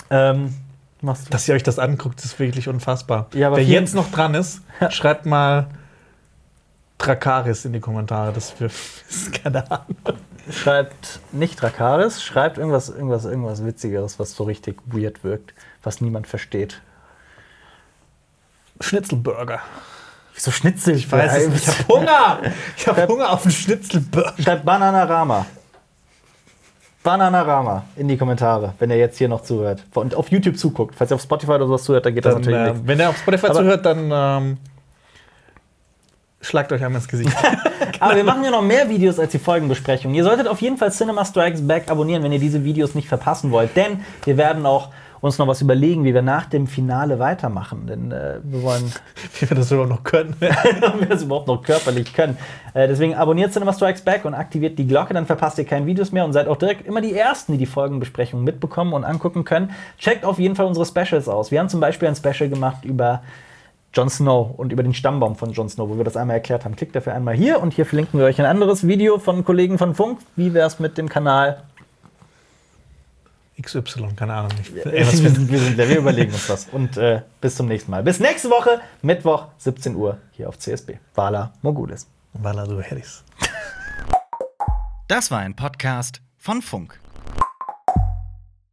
Ähm, machst du? Dass ihr euch das anguckt, ist wirklich unfassbar. Ja, Wer jetzt noch dran ist, schreibt mal Drakaris in die Kommentare. Das ist keine Ahnung. Schreibt nicht Drakaris, schreibt irgendwas, irgendwas, irgendwas Witzigeres, was so richtig weird wirkt, was niemand versteht. Schnitzelburger. Wieso Schnitzel? Ich weiß es nicht. Ich habe Hunger. Ich habe Hunger auf einen Schnitzelburger. Schreibt Bananarama. Bananarama in die Kommentare, wenn ihr jetzt hier noch zuhört. Und auf YouTube zuguckt. Falls ihr auf Spotify oder sowas zuhört, dann geht das Dann, natürlich äh, nicht. wenn ihr auf Spotify Aber- zuhört, dann ähm, schlagt euch einmal ins Gesicht. Aber wir machen ja noch mehr Videos als die Folgenbesprechung. Ihr solltet auf jeden Fall Cinema Strikes Back abonnieren, wenn ihr diese Videos nicht verpassen wollt. Denn wir werden auch uns noch was überlegen, wie wir nach dem Finale weitermachen. Denn äh, wir wollen, Wie wir das überhaupt noch können. ob wir das überhaupt noch körperlich können. Äh, deswegen abonniert Cinema Strikes Back und aktiviert die Glocke, dann verpasst ihr keine Videos mehr und seid auch direkt immer die Ersten, die die Folgenbesprechung mitbekommen und angucken können. Checkt auf jeden Fall unsere Specials aus. Wir haben zum Beispiel ein Special gemacht über Jon Snow und über den Stammbaum von Jon Snow, wo wir das einmal erklärt haben. Klickt dafür einmal hier und hier verlinken wir euch ein anderes Video von Kollegen von Funk. Wie wäre es mit dem Kanal? XY, keine Ahnung. Ich, wir, ey, was für- sind, wir, sind, wir überlegen uns was. Und äh, bis zum nächsten Mal. Bis nächste Woche, Mittwoch, 17 Uhr, hier auf CSB. Vala Mogulis. Vala, du Harris. Das war ein Podcast von Funk.